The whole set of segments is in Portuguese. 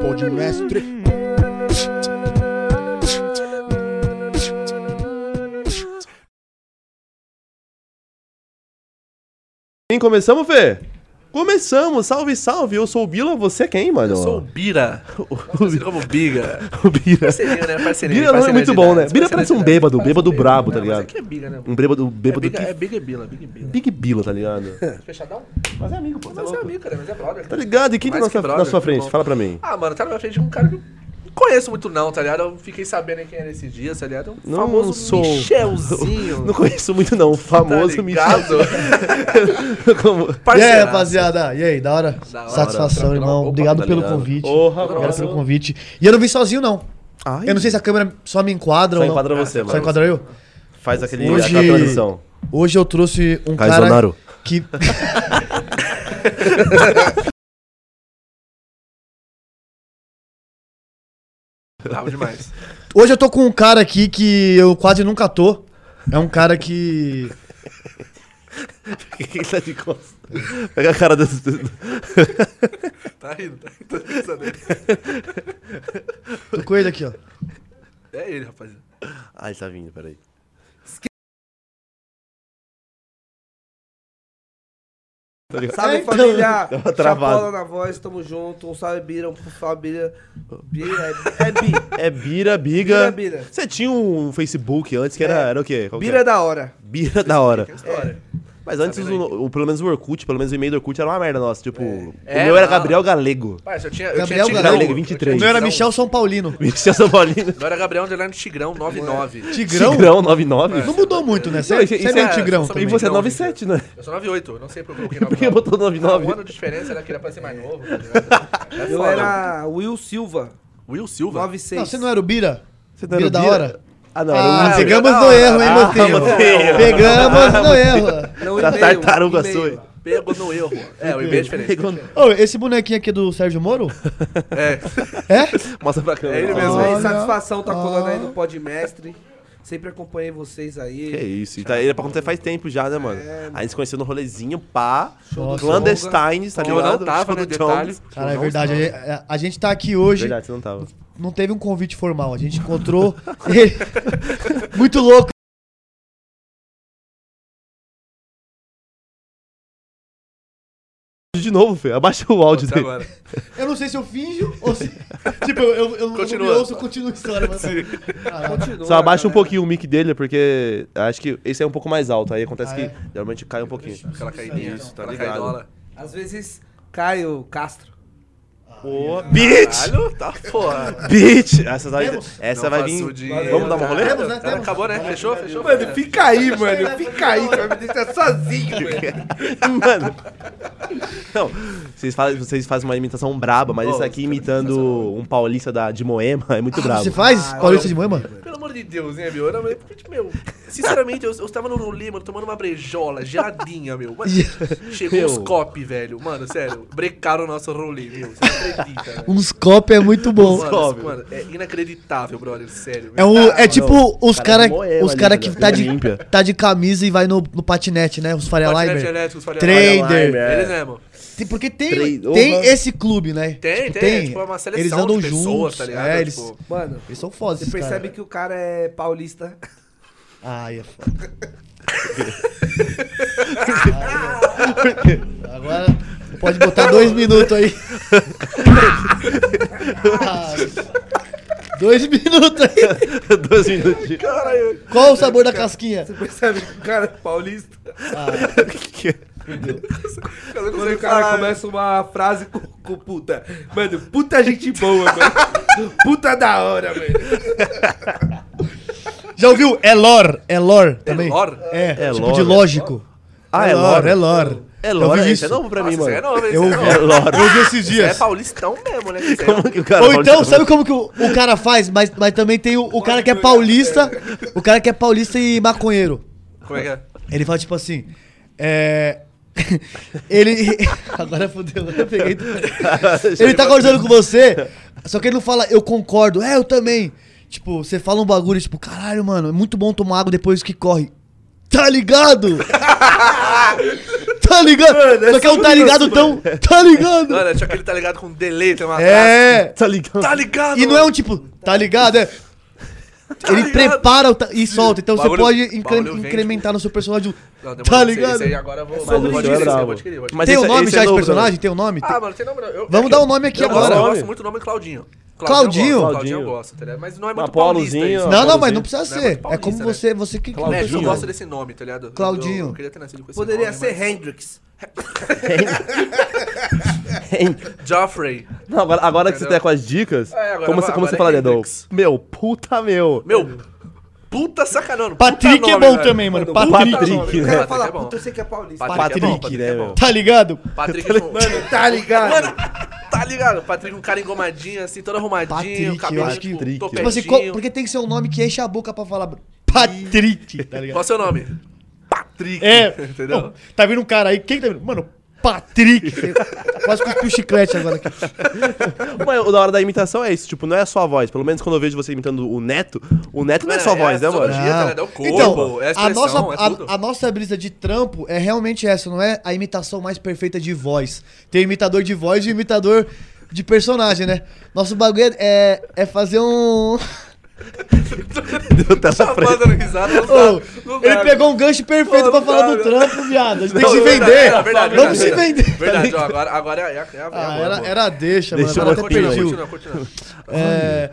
Pode mestre. Começamos, Fê? Começamos, salve, salve. Eu sou o Bila, você é quem, mano? Eu sou o Bira. Conhecido como Biga. o Bira. Parceria, né? Parceria. Bira não é muito bom, né? Bira parece um bêbado, bêbado brabo, tá ligado? Mas aqui é Biga, né? Um bêbado, É bêbado Biga, que... é Biga e Bila, Biga e Bila. Big Bila, tá ligado? Fechadão? Mas é amigo, pô. Mas é amigo, cara, mas é brother. Tá ligado? E quem tá na sua, sua frente? Fala pra mim. Ah, mano, tá na minha frente um cara que conheço muito não, tá ligado? Eu fiquei sabendo quem era esses dias, tá ligado? Um Não famoso sou- Michelzinho. Não conheço muito não, o famoso tá Michel. Como... E aí, rapaziada? E aí, da hora? Da hora. Satisfação, irmão. Opa, Obrigado tá pelo convite. Porra, Obrigado pelo convite. E eu não vim sozinho, não. Ai, Eu não sei se a câmera só me enquadra Só ou não. enquadra você, Só mano. enquadra eu? Faz aquele, Hoje- aquela transição. Hoje eu trouxe um cara Caizonaro. que... Bravo demais. Hoje eu tô com um cara aqui que eu quase nunca tô. É um cara que... Quem tá de costas? Pega a cara desse... Tá rindo, tá rindo. Nele. Tô com ele aqui, ó. É ele, rapaziada. Ai, tá vindo, peraí. Tá? Salve É, então. família! Deu uma travada. Chapola na voz, tamo junto. Um salve Bira, um salve Bira. Bira é, é Bi. É Bira, Biga. Bira, Bira. Você tinha um Facebook antes que era, É. era o quê? Qual que Bira era? da hora. Bira da hora. História. Mas antes, Tá vendo o, o- pelo menos o Orkut, pelo menos o e-mail do Orkut era uma merda nossa. Tipo, o É, meu era não. Gabriel Galego. Parça, eu tinha, eu Gabriel tinha Galego, Tigrão. 23. Eu O meu era. Michel São Paulino. Vinícius São Paulino. Meu era Gabriel Underline Tigrão 99. Tigrão? Tigrão 99. Não mudou muito, né? Você é, é Tigrão E você é Não, 97, né? Eu sou 98, eu não sei porque eu coloquei Por que 99. botou 99? Ah, um ano de diferença, ela queria parecer mais novo. tá ligado? É Eu era Will Silva, Will Silva. 96. Não, você não era o Bira? Você não Bira o da Bira? hora? Ah, não. Ah, pegamos da no erro, hein? Motinho. Pegamos no erro. Não, Tá e-mail, tartaruga sua. Pegou no erro. É, o IB é diferente. Ô, esse bonequinho aqui é do Sérgio Moro? É, É? Mostra pra câmera. É ele mesmo. Olha. satisfação tá colando aí no Podmestre. Sempre acompanhei vocês aí. Que isso. E tá, ele é pra acontecer faz tempo já, né, mano? É, A gente se conheceu no rolezinho, pá. Nossa. Clandestines, tá eu ligado? não tava no do detalhe. Cara, é verdade. A, a- gente tá aqui hoje, Verdade, você não tava. não teve um convite formal. A gente encontrou ele. Muito louco. De novo, Fê. Abaixa o áudio dele. agora. Eu não sei se eu finjo ou se. tipo, eu, eu, eu Continua. não me ouço, continua a história. Mas... Caralho. Continua, Só abaixa um galera. pouquinho o mic dele, porque acho que esse é um pouco mais alto. Aí acontece Ah, que é? geralmente cai um pouquinho. Aquela caidinha. Isso, tá ligado. Às vezes cai o Castro. Pô, bitch! Caralho, tá porra. Bitch! Essa vai, essa Não vai vir. dinheiro, Vamos dar uma rolê? Temos, né? Temos. Acabou, né? Fechou, fechou. Mano, fica aí, mano. Fica aí, você vai me deixar sozinho, mano. Mano. Não, vocês fazem, vocês fazem uma imitação braba, mas Oh, esse aqui imitando um paulista da, de Moema é muito brabo. Você faz? Ah, Paulista eu- de Moema? Pelo amor de Deus, né, meu? Tipo, meu, sinceramente, eu, eu tava no rolê, mano, tomando uma brejola geladinha, meu. Mano, chegou Meu. uns copos, velho. Mano, sério, brecaram o nosso rolê, meu. Não acredita, velho. Uns copos é muito bom. Mano, copos. mano, é inacreditável, brother, sério. É, um, é tipo não, os cara cara, os cara que tá de, tá de camisa e vai no, no patinete, né? Os Faria Patinete Limer. Trader. Limer. Eles mesmo. Tem- Porque tem, tem esse clube, né? Tem, Tipo, tem, tipo, é uma seleção Eles andam de pessoas, juntos. tá ligado? É, eles, Tipo, Mano, eles são fodas, você percebe cara. que o cara é paulista. Ai, é foda. Agora pode botar dois minutos aí. Ah, dois minutos aí. Dois minutos. Caralho. Qual o sabor da casquinha? Você percebe que o cara é paulista. Eu não Quando consigo o cara começa uma frase com, com puta. Mano, puta gente boa, mano. Puta da hora, velho. Já ouviu? É lore, é lore também. lore? É, É tipo lore. de lógico. Ah, é lore, lore. é lore. É Lora, vi isso é novo pra mim, Nossa, mano. isso é novo, isso Eu é ouvi. É Lora. Eu vi esses Isso é dias. paulistão mesmo, né? É- Como que o cara Ou então, sabe como que o, o cara faz? Mas, mas também tem o, o cara que é paulista. O cara que é paulista e maconheiro. Como é que é? Ele fala tipo assim. É. ele. Agora fodeu, agora eu peguei. Ele tá conversando com você, só que ele não fala, eu concordo, é, eu também. Tipo, você fala um bagulho, tipo, caralho, mano, é muito bom tomar água depois que corre. Tá ligado? Tá ligado? Mano, é Só que é um tá ligado tão. Tá ligado? Mano, tinha aquele tá ligado com delay, tem uma É. Tá ligado? Tá ligado? E não é um tipo, tá ligado? É. Ele ligado? prepara o ta- e solta. Então você Bagulho- pode incre- incrementar no seu personagem. o- Não, Tá esse ligado? Esse aí agora eu vou. É vou- adquirir, é vou adquirir, vou adquirir. Mas Tem o esse- nome esse já é de novo personagem? Tem o nome? Ah, mano, tem nome. Eu, Vamos eu- dar o nome aqui eu agora. Eu Nome? gosto muito do nome Claudinho. Claudinho? Claudinho Claudinho. eu gosto, tá ligado? Mas não é muito paulista Polozinho. isso. Não, não, mas Claudinho. não precisa Não é ser. muito É paulista, como né? você, você que É, Claudinho. eu gosto desse nome, tá ligado? Claudinho. Eu, eu queria ter nascido com esse Poderia nome, ser mas- Hendrix. Joffrey. Não, agora, agora que você Entendeu? tá com as dicas, É, agora- como, você, como agora você é falaria? Hendrix. Meu, puta meu. Meu, puta sacanão. Patrick puta é nome, bom velho. também, mano. Mano, Patrick. Patrick, né? O cara Patrick fala, é bom. puta, eu sei que é paulista. Patrick, é bom, Patrick, Patrick né, é bom. Tá ligado? Patrick, Mano, tá ligado? Mano, tá ligado? Patrick, um cara engomadinho, assim, todo arrumadinho, Patrick, cabelo, eu acho que- tipo, Patrick. Tipo assim, qual- porque tem que ser um nome que enche a boca pra falar. Patrick, tá ligado? Qual é o seu nome? Patrick. É. Entendeu? Não, tá vindo um cara aí. Quem tá vindo? Mano, Patrick. Quase cuspiu chiclete agora aqui. Mas o da hora da imitação é isso, tipo, não é a sua voz. Pelo menos quando eu vejo você imitando o Neto, o Neto não é, sua voz, né, a mano? sociologia, tá ligado? É o corpo, Então, é a a, nossa, é tudo. a, a nossa brisa de trampo é realmente essa, não é a imitação mais perfeita de voz. Tem o imitador de voz e o imitador de personagem, né? Nosso bagulho é, é fazer um. Deu tela Tá preta. risada, não ele pegou um gancho perfeito Pô, pra falar do trampo, viado. A gente tem Não, que se verdade, vender. é verdade, Vamos se verdade. vender. Verdade, ó, agora, agora é, é, é, é Ah, era, boa. era a deixa, mano. Deixa Agora eu até perdi. Continua, continua. É,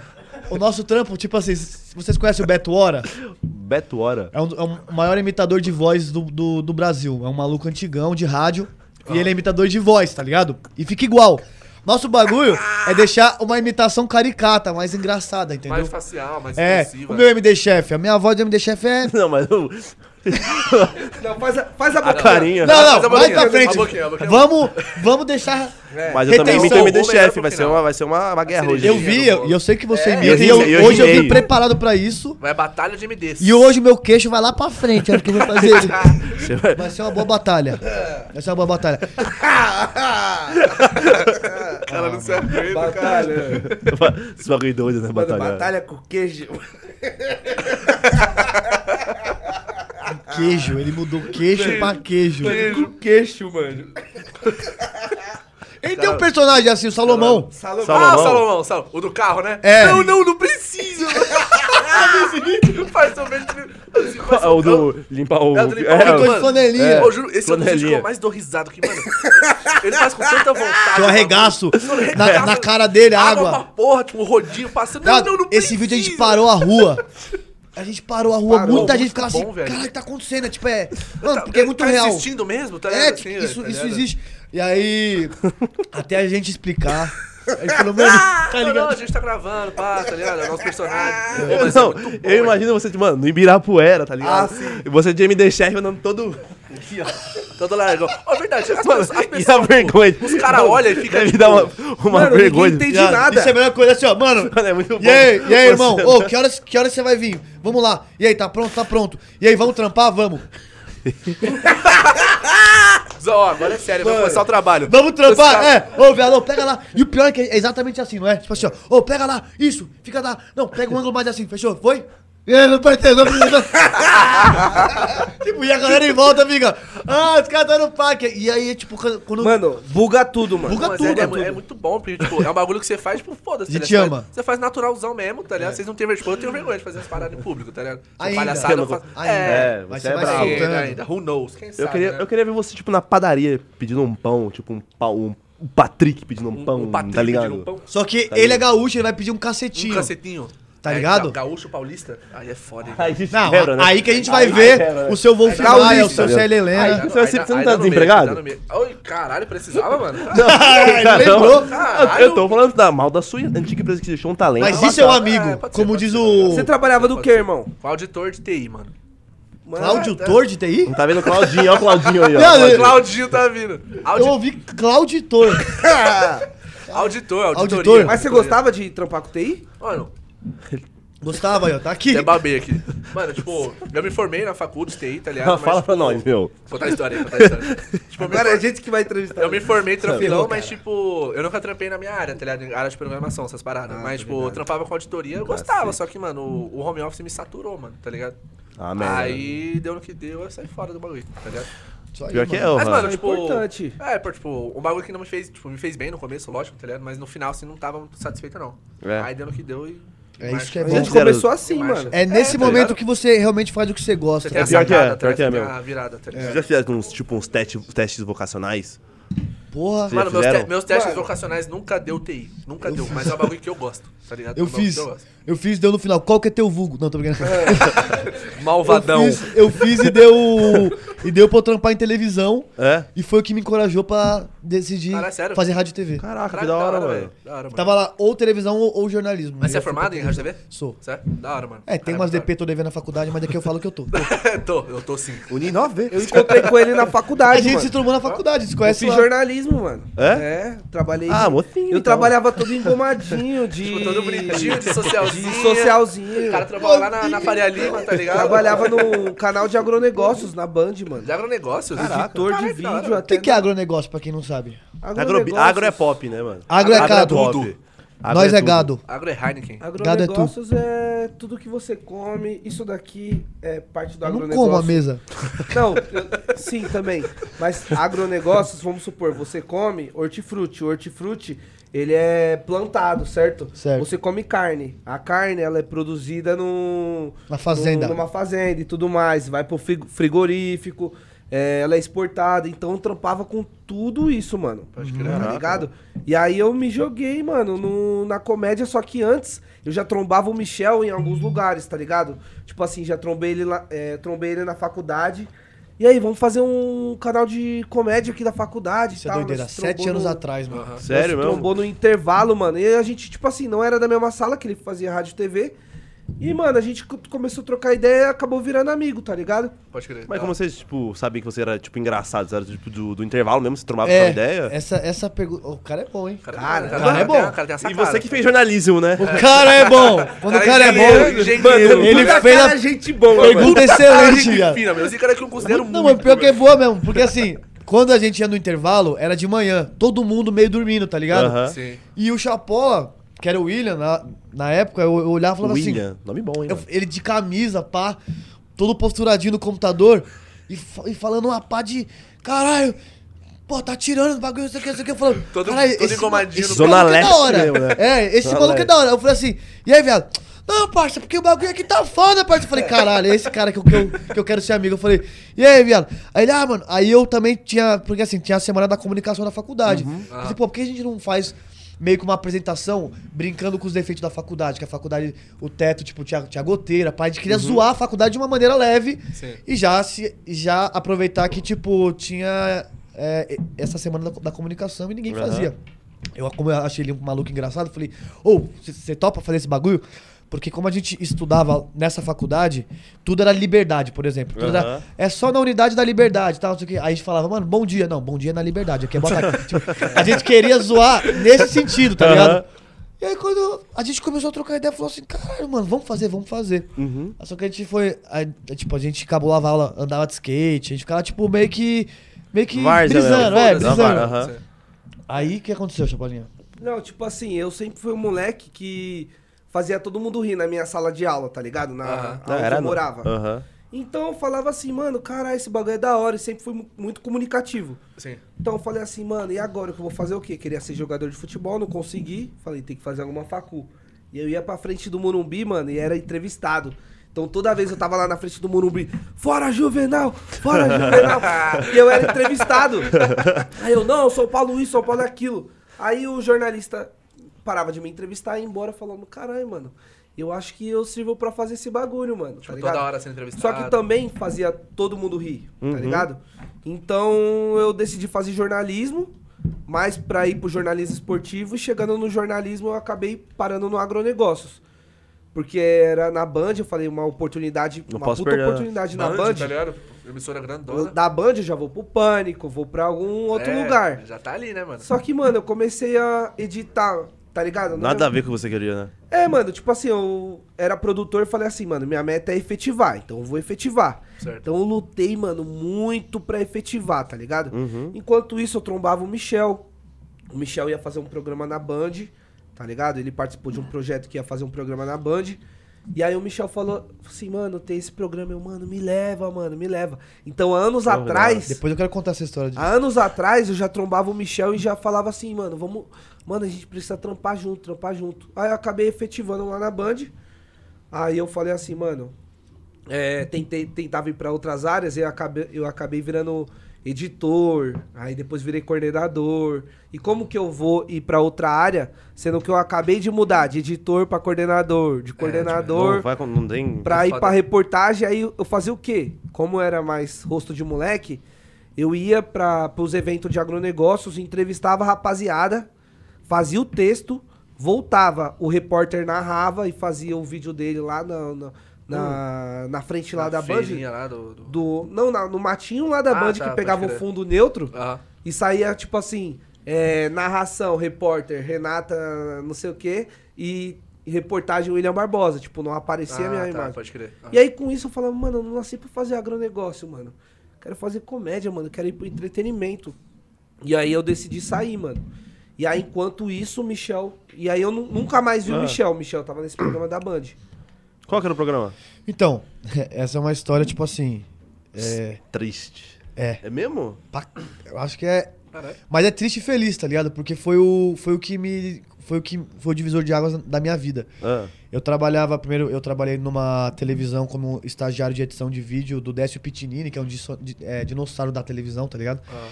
o nosso trampo, tipo assim, vocês conhecem o Beto Hora? Beto Hora. É, um, é um maior imitador de voz do, do, do Brasil. É um maluco antigão de rádio. E ele é imitador de voz, tá ligado? E fica igual. Nosso bagulho é deixar uma imitação caricata, mais engraçada, entendeu? Mais facial, mais É, expressiva. o meu MD Chef, a minha voz do MD Chef é. Não, mas o- Não, faz a, faz a carinha. Não, Faz a não, vai pra frente. a boquinha, a boquinha. Vamos, vamos deixar. Mas eu também imito o Chef, vai ser uma, vai ser uma, uma guerra hoje. Eu vi, é eu- e eu sei que você É, imita. eu E eu- eu hoje eu vim preparado pra isso. Vai batalha de MDs. E hoje o meu queixo vai lá pra frente. É o que eu vou fazer. Vai- Vai ser uma boa batalha. Vai ser uma boa batalha. cara não se aguenta, cara. Batalha. Esse bagulho doido, né? Batalha. batalha com queijo. Queijo, ele mudou queixo pra queijo. Com queixo, mano. Ele tem um personagem assim, o Salomão. Salomão. Ah, Salomão. o Salomão, Salomão. O do carro, né? É. Não, não, não precisa. Faz assim, faz Ah, o do limpar o. É, o do limpar o é, mano. Tô de flanelinha. É. Eu juro, esse é um dos vídeos que Flanelinha. eu mais dou risada. Que, mano, ele faz com tanta vontade. Que eu arregaço mano. na, na cara dele, Água pra água. porra, tipo, um rodinho passando. Não, não, não Esse vídeo a gente precisa. parou a rua. A gente parou a rua, Parou, muita gente ficava bom, assim, velho. caralho, tá acontecendo? É, Tipo, é. Mano, Tá- porque é muito tá real. existindo mesmo, tá É, ligado? tipo, Assim, isso, tá isso existe. E aí, até a gente explicar. A gente falou, mano, Ah, tá não, não, ligado? a gente tá gravando, pá, tá ligado? É o nosso personagem. Pô, mas é Não, bom, eu imagino você, tipo, mano, no Ibirapuera, tá ligado? Ah, sim. E você de MD Chef andando todo. Todo largão. Ó, verdade, as, Mano, pessoas, as e a pessoas vergonha. os caras olham e ficam, Deve tipo, dar uma, uma Mano, vergonha. entende Viado, nada. Isso é a melhor coisa assim, ó, mano. Mano, é muito bom. E aí, e aí, irmão? Ô, que horas, que horas você vai vir? Vamos lá. E aí, tá pronto? Tá pronto. E aí, vamos trampar? Vamos. Ó, agora é sério, vamos começar o trabalho. Vamos Os trampar? É. Ô, ô, pega lá. E o pior é que é exatamente assim, não é? Tipo assim, ó. Ô, pega lá. Isso. Fica lá. Não, pega um ângulo mais assim. Fechou? Foi? E parceiro? vamos- tipo, e a galera em volta fica. Ah, os caras tá no parque. E aí, tipo, quando. Mano, buga tudo, mano. Buga Mas tudo, é, é, tudo. é muito bom, porque, tipo, é um bagulho que você faz, tipo, foda-se. A tá gente ligado? Você ama. faz- Você faz naturalzão mesmo, tá ligado? Vocês não têm vergonha. Eu tenho vergonha de fazer as paradas em público, tá ligado? Ainda. Palhaçada, eu faço. Ainda. É, você é bravo. Ainda, ainda. Who knows? Quem sabe, Eu queria, né? eu queria ver você, tipo, na padaria pedindo um pão, tipo, um pão. Um, um Patrick pedindo um pão, um Patrick tá ligado? pedindo um pão. Só que Tá ele é gaúcho, ele vai pedir um Um cacetinho. Tá É, ligado? ga- Gaúcho paulista? Aí é foda, hein? Aí gente Não, quebra, né? aí que a gente vai Aí ver quebra, né? o seu Wolf Gaulista, Maia, o seu tá ligado? Célia Helena. Aí- dá- você- você- você não tá meio, desempregado? meio. Oi, caralho, precisava, mano. Ele lembrou. Caralho. Eu, eu tô falando da mal da sua antiga empresa que deixou um talento. Mas isso é um É, amigo, ser, como diz ser, o Você trabalhava do que, ser. irmão? Auditor de TI, mano. Mano, Cláudio Tor de TI? Não tá vendo o Claudinho, ó o Claudinho aí, ó. Não, Claudinho. eu- Claudinho tá vindo. Eu Audi... ouvi Clauditor. Auditor, auditoria. Auditor. Mas você gostava de trampar com TI? Mano, Gostava aí, ó, tá aqui. até babei aqui. Mano, tipo, eu me formei na faculdade de TI, tá ligado? Fala Mas, pra tipo, nós, meu. Contar a história aí, contar a história. tipo, me, Agora é a for- gente que vai entrevistar. eu me formei tranquilão, mas tipo, eu nunca trampei na minha área, tá ligado? Área de programação, essas paradas. Ah, mas, tipo, ligado. eu trampava com auditoria, eu gostava, só que, mano, o, o home office me saturou, mano, tá ligado? Ah, merda. Aí deu no que deu, eu saí fora do bagulho, tá ligado? Só aí, Pior que é. Mas, mano, é tipo. importante. É, pô, tipo, um bagulho que não me fez. Tipo, me fez bem no começo, lógico, tá ligado? Mas no final, assim, não tava muito satisfeito, não. É. Aí deu no que deu e. É isso que é A bom. gente Fizeram- começou assim, mano. É nesse É, tá momento ligado? que você realmente faz o que você gosta. Você tem a pior que é, sacada, tá pior que é. A virada, tá ligado? Vocês já fizeram uns, tipo, uns teste- testes vocacionais? Porra. Mano, meus, te- meus testes Mano. vocacionais nunca deu TI. Nunca deu. Mas é um bagulho que eu gosto, tá ligado? Eu É um bagulho fiz. que eu gosto. Eu fiz, deu no final. Qual que é teu vulgo? Não, tô brincando. Malvadão. Eu fiz, eu fiz e deu. E deu pra eu trampar em televisão. É? E foi o que me encorajou pra decidir sério? fazer rádio e TV. Caraca, Caralho, que da hora, velho. Da hora, mano. Tava lá ou televisão ou, ou jornalismo. Mas você Eu é formado em rádio televisão. TV? Sou. Certo? Da hora, mano. É, tem Caramba, umas DP tô devendo na faculdade, mas daqui eu falo que eu tô. tô, eu tô sim. Uni nove Eu encontrei com ele na A faculdade, gente mano. se trombou na faculdade, se Eu conhece fiz lá. jornalismo, mano. É? É, trabalhei. Ah, mocinho, Eu então. trabalhava todo engomadinho, de. Tipo, todo bonitinho, de socialzinho. De socialzinho. O cara trabalhava lá na, na Faria Lima, tá ligado? Trabalhava no canal de agronegócios, na Band, mano. De agronegócios. Editor de Caralho, da hora. vídeo O até. que, que é agronegócio, pra quem não sabe? Agro, agro é pop, né, mano? Agro é gado. pop. Agro Nós é tudo. gado. Agro é Heineken. Agronegócios é tudo que você come. Isso daqui é parte do Eu não agronegócio. como a mesa. Não, eu- sim, também. Mas agronegócios, vamos supor, você come hortifruti. O hortifruti, ele é plantado, certo? Certo. Você come carne. A carne, ela é produzida no... Na fazenda. no- numa fazenda e tudo mais. Vai pro frig- frigorífico, é, ela é exportada. Então eu trampava com tudo isso, mano. Pode crer. Tá ligado? E aí eu me joguei, mano, no- na comédia, só que antes eu já trombava o Michel em alguns lugares, tá ligado? Tipo assim, já trombei ele, lá, é, trombei ele na faculdade. E aí, vamos fazer um canal de comédia aqui da faculdade Isso e é tal. doideira. Nós Sete anos no- atrás, mano. Aham. Sério mesmo? trombou no intervalo, mano. E a gente, tipo assim, não era da mesma sala que ele fazia rádio e TV. E, mano, a gente co- começou a trocar ideia e acabou virando amigo, tá ligado? Pode crer. Mas Da como vocês, tipo, sabiam que você era, tipo, engraçado? Você era, tipo, do, do intervalo mesmo? Você tomava É, ideia? essa, essa pergunta. O cara é bom, hein? Cara, Cara, cara, cara é bom. cara tem E você que fez jornalismo, né? O cara é bom. Quando o cara é bom, engenheiro. ele fez a gente boa, pergunta Cara, excelente. Esse cara que eu considero Não, muito. mas pior que é boa mesmo. Porque assim, quando a gente ia no intervalo, era de manhã. Todo mundo meio dormindo, tá ligado? Sim. E o Chapola, que era o William, na, na época, eu, eu olhava e falava assim. William, nome bom, hein? eu- ele de camisa, pá, todo posturadinho no computador e, fa- e falando uma pá de. Caralho! Pô, tá tirando o bagulho, não sei o que, não sei o que. Eu falando, Todo- caralho, todo esse, engomadinho esse no Zona maluco é Leste da hora. mesmo, né? É, esse Zona maluco é Leste. da hora. Eu falei assim, e aí, viado? Não, parça, porque o bagulho aqui tá foda, parça. Eu falei, caralho, é esse cara que eu, que, eu, que eu quero ser amigo. Eu falei, e aí, viado? Aí ele, ah, mano, aí eu também tinha, porque assim, tinha a semana da comunicação da faculdade. Eu falei, pô, por que a gente não faz meio que uma apresentação brincando com os defeitos da faculdade? Que a faculdade, o teto, tipo, tinha, tinha goteira, pai, a gente queria zoar a faculdade de uma maneira leve Sim. e já, se, já aproveitar que, tipo, tinha é, essa semana da, da comunicação e ninguém Aham. fazia. Eu, como eu achei ele um maluco engraçado, falei, ô, você topa fazer esse bagulho? Porque como a gente estudava nessa faculdade, tudo era liberdade, por exemplo. Tudo era, é só na unidade da liberdade, tal, não sei o quê. Aí a gente falava, mano, bom dia. Não, bom dia é na liberdade. Aqui é boa tarde. Tipo, a gente queria zoar nesse sentido, tá Aham. ligado? E aí quando a gente começou a trocar ideia, falou assim, caralho, mano, vamos fazer, vamos fazer. Uhum. Só que a gente foi. aí, tipo, a gente cabulava a aula, andava de skate, a gente ficava, tipo, meio que. Meio que Várzea brisando, é, Foda-se. brisando. Aí o que aconteceu, Chapolinha? Não, tipo assim, eu sempre fui um moleque que fazia todo mundo rir na minha sala de aula, tá ligado? Na Aham. onde eu morava. Aham. Então eu falava assim, mano, caralho, esse bagulho é da hora e sempre fui mu- muito comunicativo. Sim. Então eu falei assim, mano, e agora que eu vou fazer o quê? Queria ser jogador de futebol, não consegui. Falei, tem que fazer alguma facu. E eu ia pra frente do Morumbi, mano, e era entrevistado. Então toda vez eu tava lá na frente do Morumbi, fora Juvenal, fora Juvenal. e eu era entrevistado. Aí eu, não, eu sou Paulo isso, sou Paulo aquilo. Aí o jornalista parava de me entrevistar e ia embora falando, caralho, mano, eu acho que eu sirvo pra fazer esse bagulho, mano. Tipo, tá ligado? toda hora sendo entrevistado. Só que também fazia todo mundo rir, Uhum. tá ligado? Então eu decidi fazer jornalismo, mais pra ir pro jornalismo esportivo e chegando no jornalismo eu acabei parando no agronegócios. Porque era na Band, eu falei, uma oportunidade, Não uma posso puta perder. oportunidade na Band, Band. tá ligado? Emissora grandona. da Band eu já vou pro Pânico, vou pra algum outro É, lugar. Já tá ali, né, mano? Só que, mano, eu comecei a editar, tá ligado? Não Nada é- a ver com o que você queria, né? É, mano, tipo assim, eu era produtor e falei assim, mano, minha meta é efetivar, então eu vou efetivar. Certo. Então eu lutei, mano, muito pra efetivar, tá ligado? Uhum. Enquanto isso, eu trombava o Michel. O Michel ia fazer um programa na Band, tá ligado? Ele participou de um projeto que ia fazer um programa na Band. E aí o Michel falou assim, mano, tem esse programa. Eu, mano, me leva, mano, me leva. Então, anos atrás. Depois eu quero contar essa história de. Há anos atrás eu já trombava o Michel e já falava assim, mano, vamos. Mano, a gente precisa trampar junto, trampar junto. Aí eu acabei efetivando lá na Band. Aí eu falei assim, mano. É, tentei, tentava ir pra outras áreas e eu acabei, eu acabei virando editor. Aí depois virei coordenador. E como que eu vou ir pra outra área, sendo que eu acabei de mudar de editor pra coordenador, de coordenador Não, vai com- não tem. pra ir foda. pra reportagem, aí eu fazia o quê? Como era mais rosto de moleque, eu ia para os eventos de agronegócios, entrevistava a rapaziada, fazia o texto, voltava, o repórter narrava e fazia o vídeo dele lá na, na, na, na frente lá Na da Band. lá do... do... Do, não, na- no matinho lá da Ah, Band tá, que pegava o fundo neutro Aham. e saía tipo assim, é, narração, repórter, Renata, não sei o quê, e, reportagem William Barbosa, tipo, não aparecia a minha Ah, tá, imagem. pode crer. Ah. E aí com isso eu falava, mano, eu não nasci pra fazer agronegócio, mano. Quero fazer comédia, mano. Quero ir pro entretenimento. E aí eu decidi sair, mano. E aí enquanto isso, o Michel. E aí eu nu- nunca mais vi o Ah. Michel. O Michel tava nesse programa da Band. Qual que era o programa? Então, essa é uma história, tipo assim. É. Triste. É. É mesmo? pa- Eu acho que é. Caralho. Mas é triste e feliz, tá ligado? Porque foi o, foi o que me. Foi o que foi o divisor de águas da minha vida. Ah. Eu trabalhava, primeiro, eu trabalhei numa televisão como estagiário de edição de vídeo do Décio Pitinini, que é um é, dinossauro da televisão, tá ligado? Ah.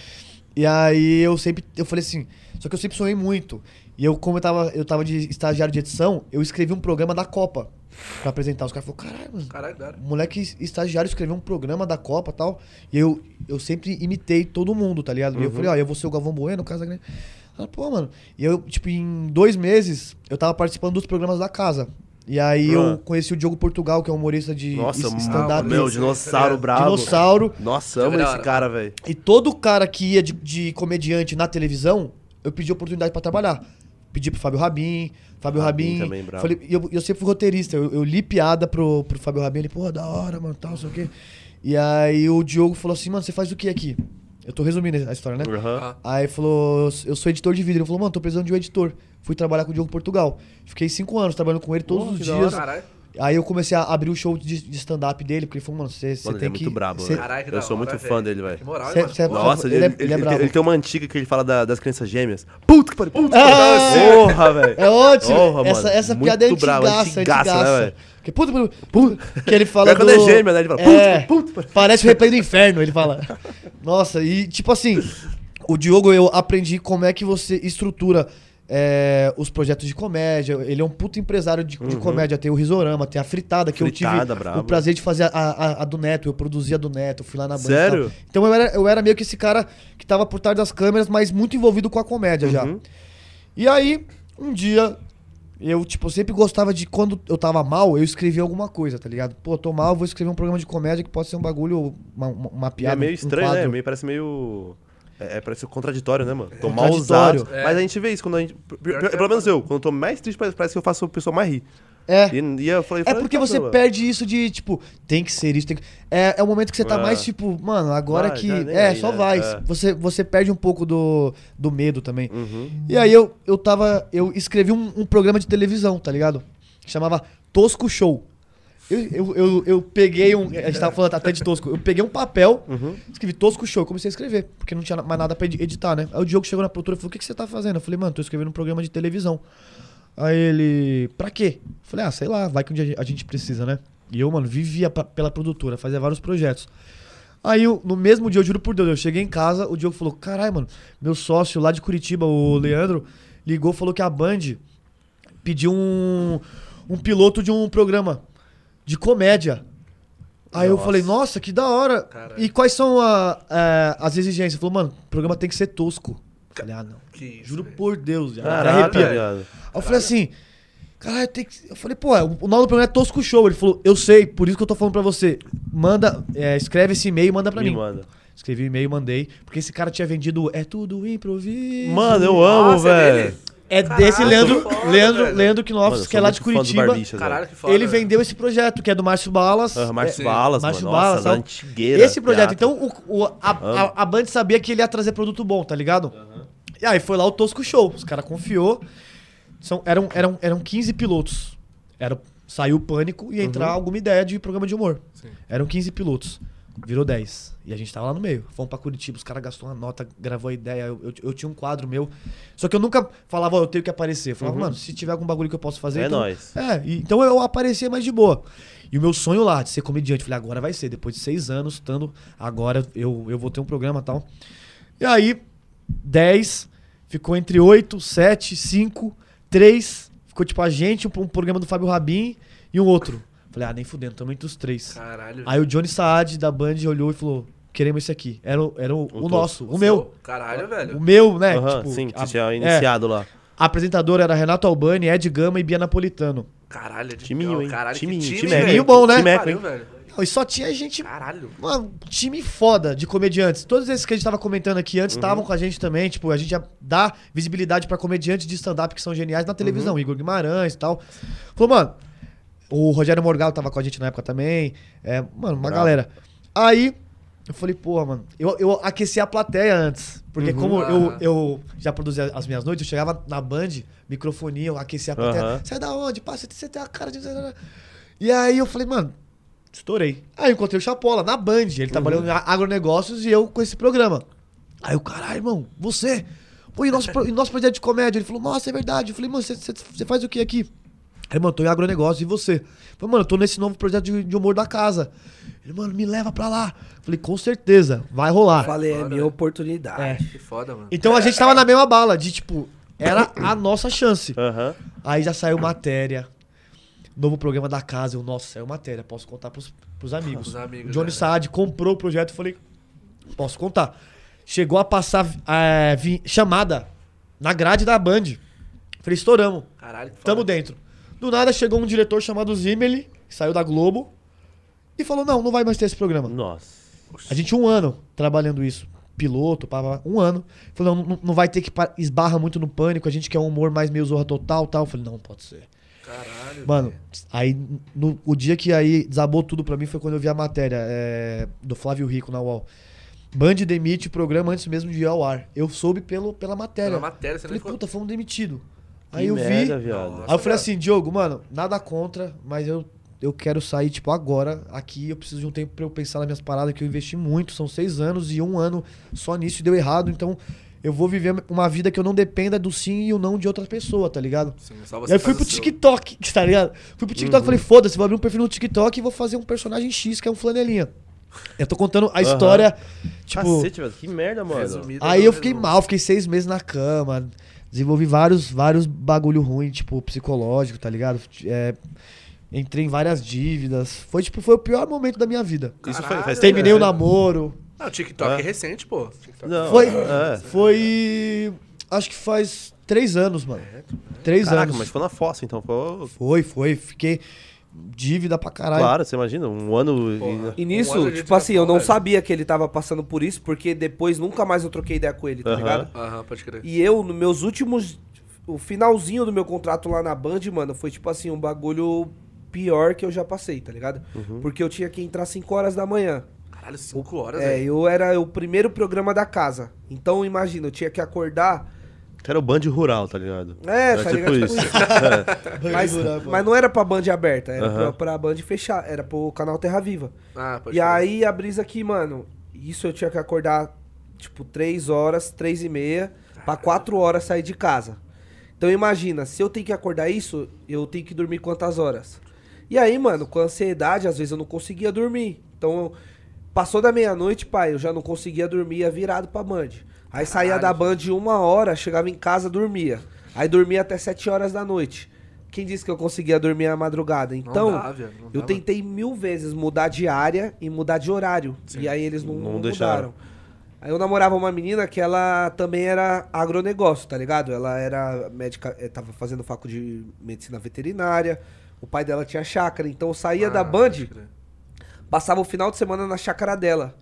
E aí eu sempre, eu falei assim, só que eu sempre sonhei muito. E eu, como eu tava, eu tava de estagiário de edição, eu escrevi um programa da Copa pra apresentar. Os caras falaram, caralho, mano, Caralho, cara. moleque estagiário escreveu um programa da Copa e tal. E eu, eu sempre imitei todo mundo, tá ligado? E eu falei, ó, eu vou ser o Galvão Bueno, Casa Grande. Ela, pô, mano. E eu, tipo, em dois meses, eu tava participando dos programas da casa. E aí Ah. eu conheci o Diogo Portugal, que é um humorista de stand-up. meu, dinossauro brabo. Dinossauro. Nossa, amo esse cara, velho. E todo cara que ia de, de comediante na televisão, eu pedi oportunidade pra trabalhar. Pedi pro Fábio Rabin, Fábio Rabin Rabin. também, falei, eu, eu sempre fui roteirista, eu, eu li piada pro, pro Fábio Rabin, ele, pô, da hora, mano, tal, sei o quê. E aí o Diogo falou assim, mano, você faz o que aqui? Eu tô resumindo a história, né? Aham. Ah. Aí falou, eu sou editor de vídeo. Ele falou, mano, tô precisando de um editor. Fui trabalhar com o Diogo Portugal. Fiquei cinco anos trabalhando com ele todos Pô, os dias. Caralho. Aí eu comecei a abrir o show de, de stand-up dele, porque ele falou, mano, você Mano, ele tem é que. muito brabo, cê- velho. Caralho, que Eu sou hora, muito fã dele, velho. Que moral, Cê- hein, mano? cê- Porra. Nossa, ele ele, é- ele, ele é bravo. ele tem uma antiga que ele fala da- das crianças gêmeas. Puta que pariu. Puta Ah! Porra, velho. É ótimo. Porra, essa mano. essa Muito piada é bravo, antigaça, antigaça, né, velho? que puta, puta, puta, que ele fala quando do... é gêmeo, né? Ele fala, é, puta, puta. Parece o replay do inferno, ele fala. Nossa, e tipo assim, o Diogo, eu aprendi como é que você estrutura é, os projetos de comédia. Ele é um puto empresário de, de comédia. Tem o Risorama, tem a Fritada, que Uhum. Fritada, eu tive brabo. o prazer de fazer a, a- a do Neto. Eu produzia a do Neto, fui lá na banda. Sério? Então eu era, eu era meio que esse cara que tava por trás das câmeras, mas muito envolvido com a comédia já. Uhum. E aí, um dia, eu, tipo, sempre gostava de quando eu tava mal, eu escrevia alguma coisa, tá ligado? Pô, tô mal, vou escrever um programa de comédia que pode ser um bagulho, uma, uma, piada. é meio um estranho, né? quadro. Meio, parece meio. É, é, parece contraditório, né, mano? Tô mal usado. É. Mas a gente vê isso quando a gente. É Pelo menos eu, quando eu tô mais triste, parece que eu faço a pessoa mais rir. É. E, e eu falei, É porque "Tá, você mano." perde isso de, tipo, tem que ser isso, tem que... É, é o momento que você tá É. mais, tipo, mano, agora Vai, que... É, aí, só né? vai. É. Você, você perde um pouco do, do medo também. Uhum. E aí eu, eu tava... Eu escrevi um, um programa de televisão, tá ligado? Chamava Tosco Show. Eu, eu, eu, eu peguei um... A gente tava falando até de Tosco. Eu peguei um papel, Uhum. escrevi Tosco Show. Comecei a escrever, porque não tinha mais nada pra edi- editar, né? Aí o Diogo chegou na produtora e falou, o que, que você tá fazendo? Eu falei, mano, tô escrevendo um programa de televisão. Aí ele, pra quê? Eu falei, ah, sei lá, vai que um dia a gente precisa, né? E eu, mano, vivia pra- pela produtora, fazia vários projetos. Aí, eu- no mesmo dia, eu juro por Deus, eu cheguei em casa, o Diogo falou, caralho, mano, meu sócio lá de Curitiba, o Leandro, ligou, falou que a Band pediu um, um piloto de um programa de comédia. Aí eu Nossa. falei, nossa, que da hora. Caralho. E quais são a- a- as exigências? Ele falou, mano, o programa tem que ser tosco. Eu falei, ah, não. Que isso, Juro velho. por Deus, já. Caraca. Aí eu falei assim, caralho, tem que. Eu falei, pô, o nome do programa é Tosco Show. Ele falou, eu sei, por isso que eu tô falando pra você. Manda, é, escreve esse e-mail e manda pra Me mim. manda. Escrevi o e-mail e mandei, porque esse cara tinha vendido É Tudo Improviso. Mano, eu amo, é velho. É Caralho, desse Leandro, foda, Leandro, velho. Leandro Knopfs, que é lá de Curitiba. Caralho, que foda. Ele velho. vendeu esse projeto, que é do Márcio Balas. Ah, Márcio É, Balas, Márcio mano. Balas, Nossa, antigueira. Esse projeto. teatro. Então, o, o- a, a, a Band sabia que ele ia trazer produto bom, tá ligado? E aí foi lá o Tosco Show. Os caras confiou. São, eram, eram, eram 15 pilotos. Era saiu o pânico e ia entrar alguma ideia de programa de humor. Sim. Eram 15 pilotos. Virou 10. E a gente tava lá no meio. Fomos pra Curitiba, os caras gastou uma nota, gravou a ideia. Eu, eu, eu tinha um quadro meu. Só que eu nunca falava, ó, eu tenho que aparecer. Eu falava, mano, se tiver algum bagulho que eu posso fazer. É então... nóis. É, e- então eu aparecia mais de boa. E o meu sonho lá de ser comediante, falei, agora vai ser. Depois de seis anos, estando, agora eu, eu vou ter um programa e tal. E aí, 10, ficou entre 8, 7, 5, 3. Ficou tipo a gente, um, um programa do Fábio Rabin e um outro. Falei, ah, nem fudendo, tamo entre os três. Caralho. Aí o Johnny Saad da Band olhou e falou: queremos esse aqui. Era, o- era o, o O nosso, o meu. Caralho, O velho. meu, né? Tipo, sim, que tinha é, iniciado lá. a apresentadora era Renato Albani, Ed Gama e Bia Napolitano. Caralho, de Timinho, hein? Caralho, Timinho, que time, time velho. Timinho bom, né? Time Pariu, eco, hein? velho. Não, E só tinha gente Caralho. Mano, time foda de comediantes. Todos esses que a gente tava comentando aqui Uhum. antes estavam com a gente também. Tipo, a gente já dá visibilidade pra comediantes de stand-up que são geniais na Uhum. televisão. Igor Guimarães e tal. Falou, mano, o Rogério Morgado tava com a gente na época também. É, mano, uma Bravo. galera. Aí, eu falei, porra, mano, eu, eu aqueci a plateia antes. Porque Uhum. como eu, Aham. eu já produzia as minhas noites, eu chegava na Band, microfonia, eu aquecia a plateia. Aham. Sai da onde? Pá, você, tem a cara de... E aí eu falei, mano, Estourei. Aí eu encontrei o Chapola na Band. Ele trabalhando em agronegócios e eu com esse programa. Aí o caralho, irmão, você. Pô, e nosso, e nosso projeto de comédia? Ele falou, nossa, é verdade. Eu falei, mano, você faz o que aqui? Aí, mano, tô em agronegócio e você? Eu falei, mano, eu tô nesse novo projeto de, de humor da casa. Ele, mano, me leva pra lá. Eu falei, com certeza, vai rolar. Falei, é minha né? oportunidade. Que foda, mano. Então a gente tava na mesma bala, de tipo, era a nossa chance. Aham. Aí já saiu matéria. Novo programa da casa. Eu, nossa, saiu matéria. Posso contar pros, pros amigos. Pros amigos, Johnny né? Saad comprou o projeto. Eu falei, posso contar. Chegou a passar é, vi- chamada na grade da Band. Falei, estouramos. Caralho, que foda. Tamo dentro. Do nada chegou um diretor chamado Zimeli, que saiu da Globo, e falou: não, não vai mais ter esse programa. Nossa. A gente um ano trabalhando isso. Piloto, pá, pá, um ano. Falou, não, não- não vai ter que esbarra muito no pânico, a gente quer um humor mais meio zorra total tal. Eu falei, não, pode ser. Caralho. Mano, velho. aí no, o dia que aí desabou tudo pra mim foi quando eu vi a matéria é, do Flávio Rico na UOL. Band demite o programa antes mesmo de ir ao ar. Eu soube pelo, pela matéria. Pela matéria, você falei, nem ficou... puta, fomos demitidos. Que Aí eu merda, vi. viado. Nossa. Aí eu falei assim, Diogo, mano, nada contra, mas eu, eu quero sair, tipo, agora, aqui. Eu preciso de um tempo pra eu pensar nas minhas paradas, que eu investi muito, são seis anos e um ano só nisso e deu errado. Então, eu vou viver uma vida que eu não dependa do sim e o não de outra pessoa, tá ligado? Sim, só E você aí fui pro o seu. TikTok, tá ligado? Fui pro TikTok e falei, foda-se, vou abrir um perfil no TikTok e vou fazer um personagem X, que é um flanelinha. Eu tô contando a história, tipo... Cacete. Que merda, mano. Resumido, Aí eu fiquei resumo. mal, fiquei seis meses na cama. Desenvolvi vários, vários bagulho ruim, tipo, psicológico, tá ligado? É, entrei em várias dívidas. Foi, tipo, foi o pior momento da minha vida. Isso foi, Caralho, faz Terminei o namoro. Ah, o TikTok Ah. é recente, pô. TikTok. Não, Foi, é. foi, acho que faz três anos, mano. Três Caraca, anos. mas foi na fossa, então. Foi... Foi, foi. Fiquei dívida pra caralho. Claro, você imagina, um ano. Porra. e- E nisso, Um ano tipo assim, eu não velho. sabia que ele tava passando por isso, porque depois nunca mais eu troquei ideia com ele, tá Aham. ligado? Aham, pode crer. E eu, nos meus últimos. O finalzinho do meu contrato lá na Band, mano, foi tipo assim, um bagulho pior que eu já passei, tá ligado? Uhum. Porque eu tinha que entrar 5 horas da manhã. Caralho, 5 horas, É, eu era o primeiro programa da casa. Então, imagina, eu tinha que acordar. Que era o Band Rural, tá ligado? É, Era tá tipo ligado? isso. Tipo É. Mas, mas não era pra Band aberta, era Aham. pra, pra Band fechar, era pro canal Terra Viva. Ah, pode E crer. aí a brisa aqui, mano, isso eu tinha que acordar, tipo, 3 horas, 3 e meia, pra 4 horas sair de casa. Então imagina, se eu tenho que acordar isso, eu tenho que dormir quantas horas? E aí, mano, com ansiedade, às vezes eu não conseguia dormir. Então, passou da meia-noite, pai, eu já não conseguia dormir, ia virado pra Band. Aí saía da Band uma hora, chegava em casa, dormia. Aí dormia até 7 horas da noite. Quem disse que eu conseguia dormir à madrugada? Então, dá, não eu dá, tentei mil vezes mudar de área e mudar de horário. Sim. E aí eles não, Não não deixaram. mudaram. Aí eu namorava uma menina que ela também era agronegócio, tá ligado? Ela era médica, eh, tava fazendo facu de medicina veterinária. O pai dela tinha chácara, então eu saía Ah, da Band, passava o final de semana na chácara dela.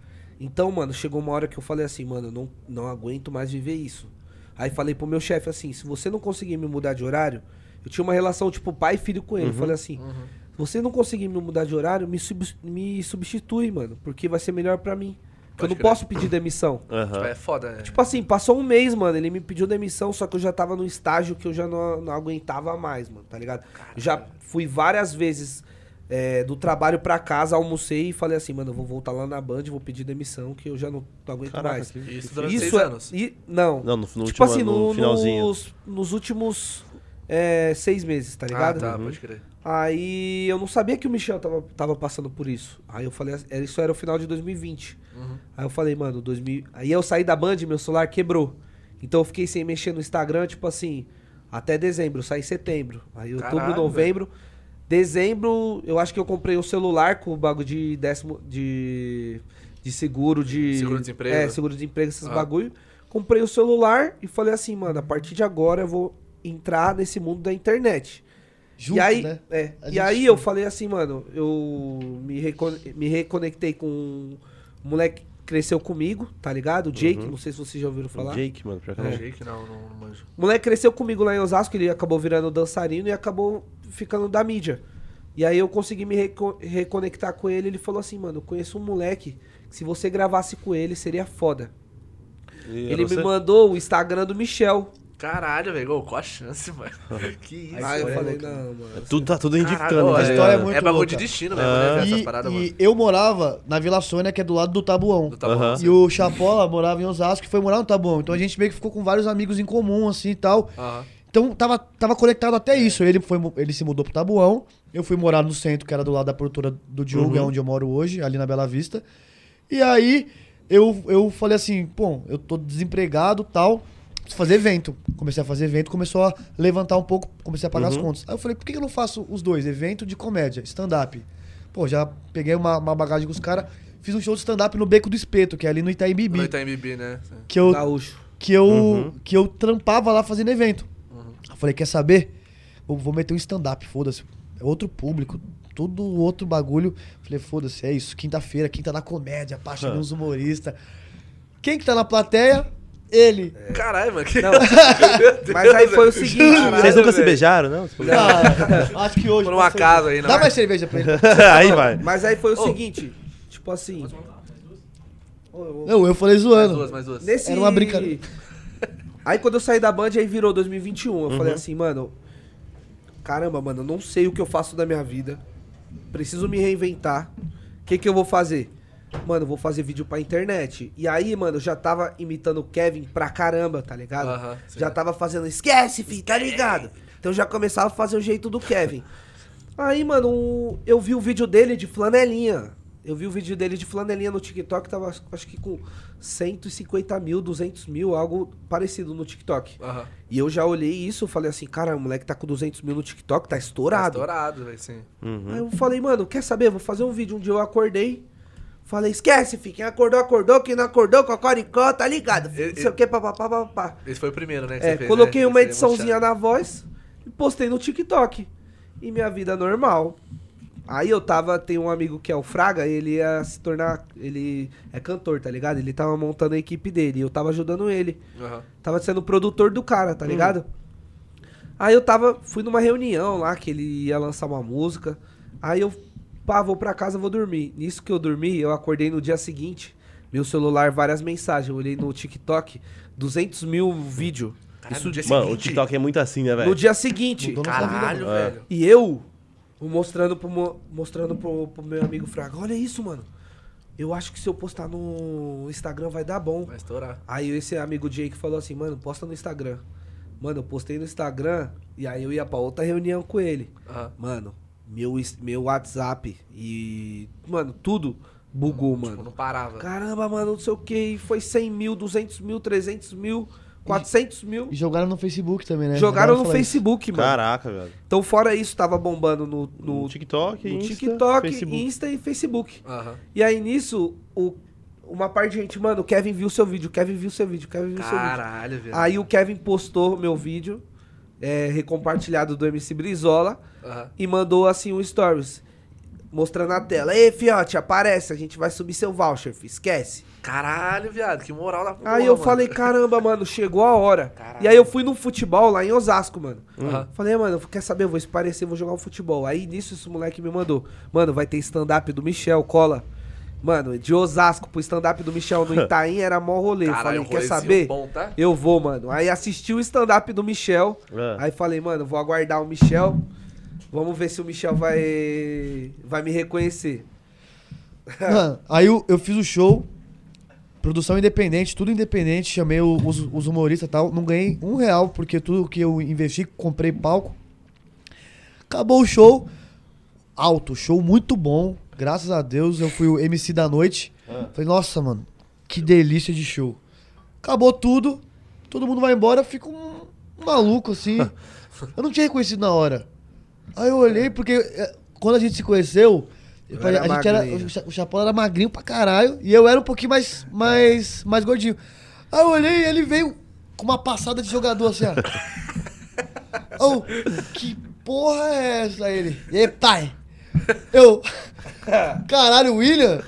Então, mano, chegou uma hora que eu falei assim, mano, eu não, não aguento mais viver isso. Aí falei pro meu chefe assim, se você não conseguir me mudar de horário, eu tinha uma relação tipo pai e filho com ele. Eu falei assim, se você não conseguir me mudar de horário, me, sub- me substitui, mano, porque vai ser melhor pra mim. eu não crer. posso pedir demissão. Aham. É foda, né? Tipo assim, passou um mês, mano, ele me pediu demissão, só que eu já tava num estágio que eu já não, não aguentava mais, mano, tá ligado? Já fui várias vezes é, do trabalho pra casa, almocei e falei assim, mano, eu vou voltar lá na Band, vou pedir demissão, que eu já não, não aguento Caraca, mais. que- Isso durante Isso seis é, anos. E, não, Não, no, no tipo último assim, ano, no no- finalzinho. nos, nos últimos é, seis meses, tá ligado? Ah, tá, pode crer. Aí eu não sabia que o Michel tava, tava passando por isso. Aí eu falei, isso era o final de 2020. Uhum. Aí eu falei, mano, 2000. Aí eu saí da Band, meu celular quebrou. Então eu fiquei sem mexer no Instagram, tipo assim, até dezembro. Eu saí em setembro. Aí outubro, Caralho, novembro. Dezembro, eu acho que eu comprei o celular com o bagulho de décimo. de. de seguro, de. Seguro-desemprego. É, seguro-desemprego, esses Ah. bagulho. Comprei o celular e falei assim, mano, a partir de agora eu vou entrar nesse mundo da internet Junto, e aí, né? é, e gente- aí eu falei assim, mano, eu me, recon- me reconectei com um moleque que cresceu comigo, tá ligado? O Jake, não sei se vocês já ouviram falar. O Jake, mano, pra cá. Não, Jake não, não, não manjo. O moleque cresceu comigo lá em Osasco, ele acabou virando dançarino e acabou ficando da mídia. E aí eu consegui me reco- reconectar com ele, ele falou assim, mano, eu conheço um moleque que se você gravasse com ele seria foda. E ele você? me mandou o Instagram do Michel. Caralho, velho, qual a chance, mano? que isso? A aí eu é falei, não, mano. Tudo, tá tudo indicando. Caralho, ó, a história é muito É bagulho de destino mesmo, né? ver E, essas paradas, mano. e eu morava na Vila Sônia, que é do lado do Tabuão. Do Tabuão, Aham. sim. E o Chapola morava em Osasco, que foi morar no Tabuão. Então a gente meio que ficou com vários amigos em comum, assim e tal. Aham. Então tava, tava conectado até isso. Ele, foi, ele se mudou pro Tabuão. Eu fui morar no centro, que era do lado da produtora do Diogo, Uhum. é onde eu moro hoje, ali na Bela Vista. E aí eu, eu falei assim, pô, eu tô desempregado tal. Preciso fazer evento. Comecei a fazer evento, começou a levantar um pouco, comecei a pagar as Uhum. contas. Aí eu falei, por que que eu não faço os dois? Evento de comédia, stand-up. Pô, já peguei uma, uma bagagem com os caras, fiz um show de stand-up no Beco do Espeto, que é ali no Itaim Bibi. No Itaim Bibi, né? Que eu, Gaúcho. que eu, Uhum. que eu trampava lá fazendo evento. Eu falei, quer saber? Vou, vou meter um stand-up, foda-se. É outro público, tudo outro bagulho. Falei, foda-se, é isso. Quinta-feira, quinta da comédia, pá, chamei uns humoristas. Quem que tá na plateia? Ele. Caralho, mano. Que... Não, mas aí foi o seguinte, Vocês nunca se beijaram, não? Ah, acho que hoje. Por uma casa aí, não Dá é? mais cerveja pra ele. Aí vai. Mas aí foi o Ô. seguinte, tipo assim. Não, eu falei Mais zoando. duas, mais duas. Nesse... Era uma brincadeira. Aí quando eu saí da Band, aí virou 2021. Eu Uhum. falei assim, mano. Caramba, mano, eu não sei o que eu faço da minha vida. Preciso me reinventar. O que, que eu vou fazer? Mano, vou fazer vídeo pra internet. E aí, mano, eu já tava imitando o Kevin pra caramba, tá ligado? Sim. já tava fazendo esquece, fi, tá ligado? Então eu já começava a fazer o jeito do Kevin. Aí, mano, eu vi o vídeo dele de flanelinha. Eu vi o vídeo dele de flanelinha no TikTok, tava acho que com 150 mil, 200 mil, algo parecido no TikTok. Aham. E eu já olhei isso, falei assim, cara, o moleque tá com 200 mil no TikTok, tá Tá estourado. Estourado, velho, sim. Uhum. Aí eu falei, mano, quer saber? Vou fazer um vídeo. Um dia eu acordei, falei, esquece, fi, quem acordou, acordou, quem não acordou, cocoricó, tá ligado? fi, Não sei o que, papapá, papapá. Esse foi o primeiro, né? É, fez, coloquei né? uma é ediçãozinha na voz e postei no TikTok. E minha vida normal. Aí eu tava, tem um amigo que é o Fraga, ele ia se tornar, ele é cantor, tá ligado? Ele tava montando a equipe dele, e eu tava ajudando ele. Aham. Tava sendo produtor do cara, tá ligado? Aí eu tava, fui numa reunião lá que ele ia lançar uma música. Aí eu, pá, vou pra casa, vou dormir. Nisso que eu dormi, eu acordei no dia seguinte. Meu celular, várias mensagens. Eu olhei no TikTok, 200 mil vídeo. Caralho, Isso no dia Mano, o seguinte. TikTok é muito assim, né, no velho? dia seguinte. Caralho, velho. E eu mostrando pro, mo- mostrando pro, pro meu amigo Fraga, olha isso, mano. Eu acho que se eu postar no Instagram vai dar bom. Vai estourar. Aí esse amigo Jake falou assim, mano, posta no Instagram. Mano, eu postei no Instagram e aí eu ia pra outra reunião com ele. Aham. Mano, meu, meu WhatsApp e. Mano, tudo bugou, Tipo, mano. não parava. Caramba, mano, não sei o que. Foi 100 mil, 200 mil, 300 mil, 400 mil. E jogaram no Facebook também, né? Jogaram no fala isso. Facebook, mano. Caraca, velho. Então, fora isso, tava bombando no, no, No TikTok, no Insta, TikTok, Facebook. Insta e Facebook. E aí nisso, o, uma parte de gente, mano, o Kevin viu seu vídeo, o Kevin viu seu vídeo, o Kevin viu seu vídeo. Caralho, velho. Aí o Kevin postou meu vídeo, é, recompartilhado do MC Brizola, e mandou assim um stories, mostrando a tela. Ei, fiote, aparece, a gente vai subir seu voucher, fi, esquece. Caralho, viado, que moral da porra, Aí eu mano. falei, caramba, mano, chegou a hora. Caralho. E aí eu fui no futebol lá em Osasco, mano. Aham. Falei, mano, quer saber? Eu vou esparecer, vou jogar um futebol. Aí nisso esse moleque me mandou. Mano, vai ter stand-up do Michel, cola. Mano, de Osasco pro stand-up do Michel no Itaim era mó rolê. Eu Caralho, falei, quer saber? bom, tá? Eu vou, mano. Aí assisti o stand-up do Michel. É. Aí falei, mano, vou aguardar o Michel. Vamos ver se o Michel vai, vai me reconhecer. Mano, aí eu, eu fiz o show, produção independente, tudo independente, chamei o- os, os humoristas e tal. Não ganhei um real, porque tudo que eu investi, comprei palco. Acabou o show, alto, show muito bom. Graças a Deus, eu fui o MC da noite. Falei, nossa, mano, que delícia de show. Acabou tudo, todo mundo vai embora, fico um, um maluco assim. Eu não tinha reconhecido na hora. Aí eu olhei, porque eh, quando a gente se conheceu, Eu era a gente era, magrinho. o Cha- o Chapão era magrinho pra caralho e eu era um pouquinho mais, mais, mais gordinho. Aí eu olhei e ele veio com uma passada de jogador assim, ó. oh, que porra é essa? Aí ele, e pai? Eu, caralho, William?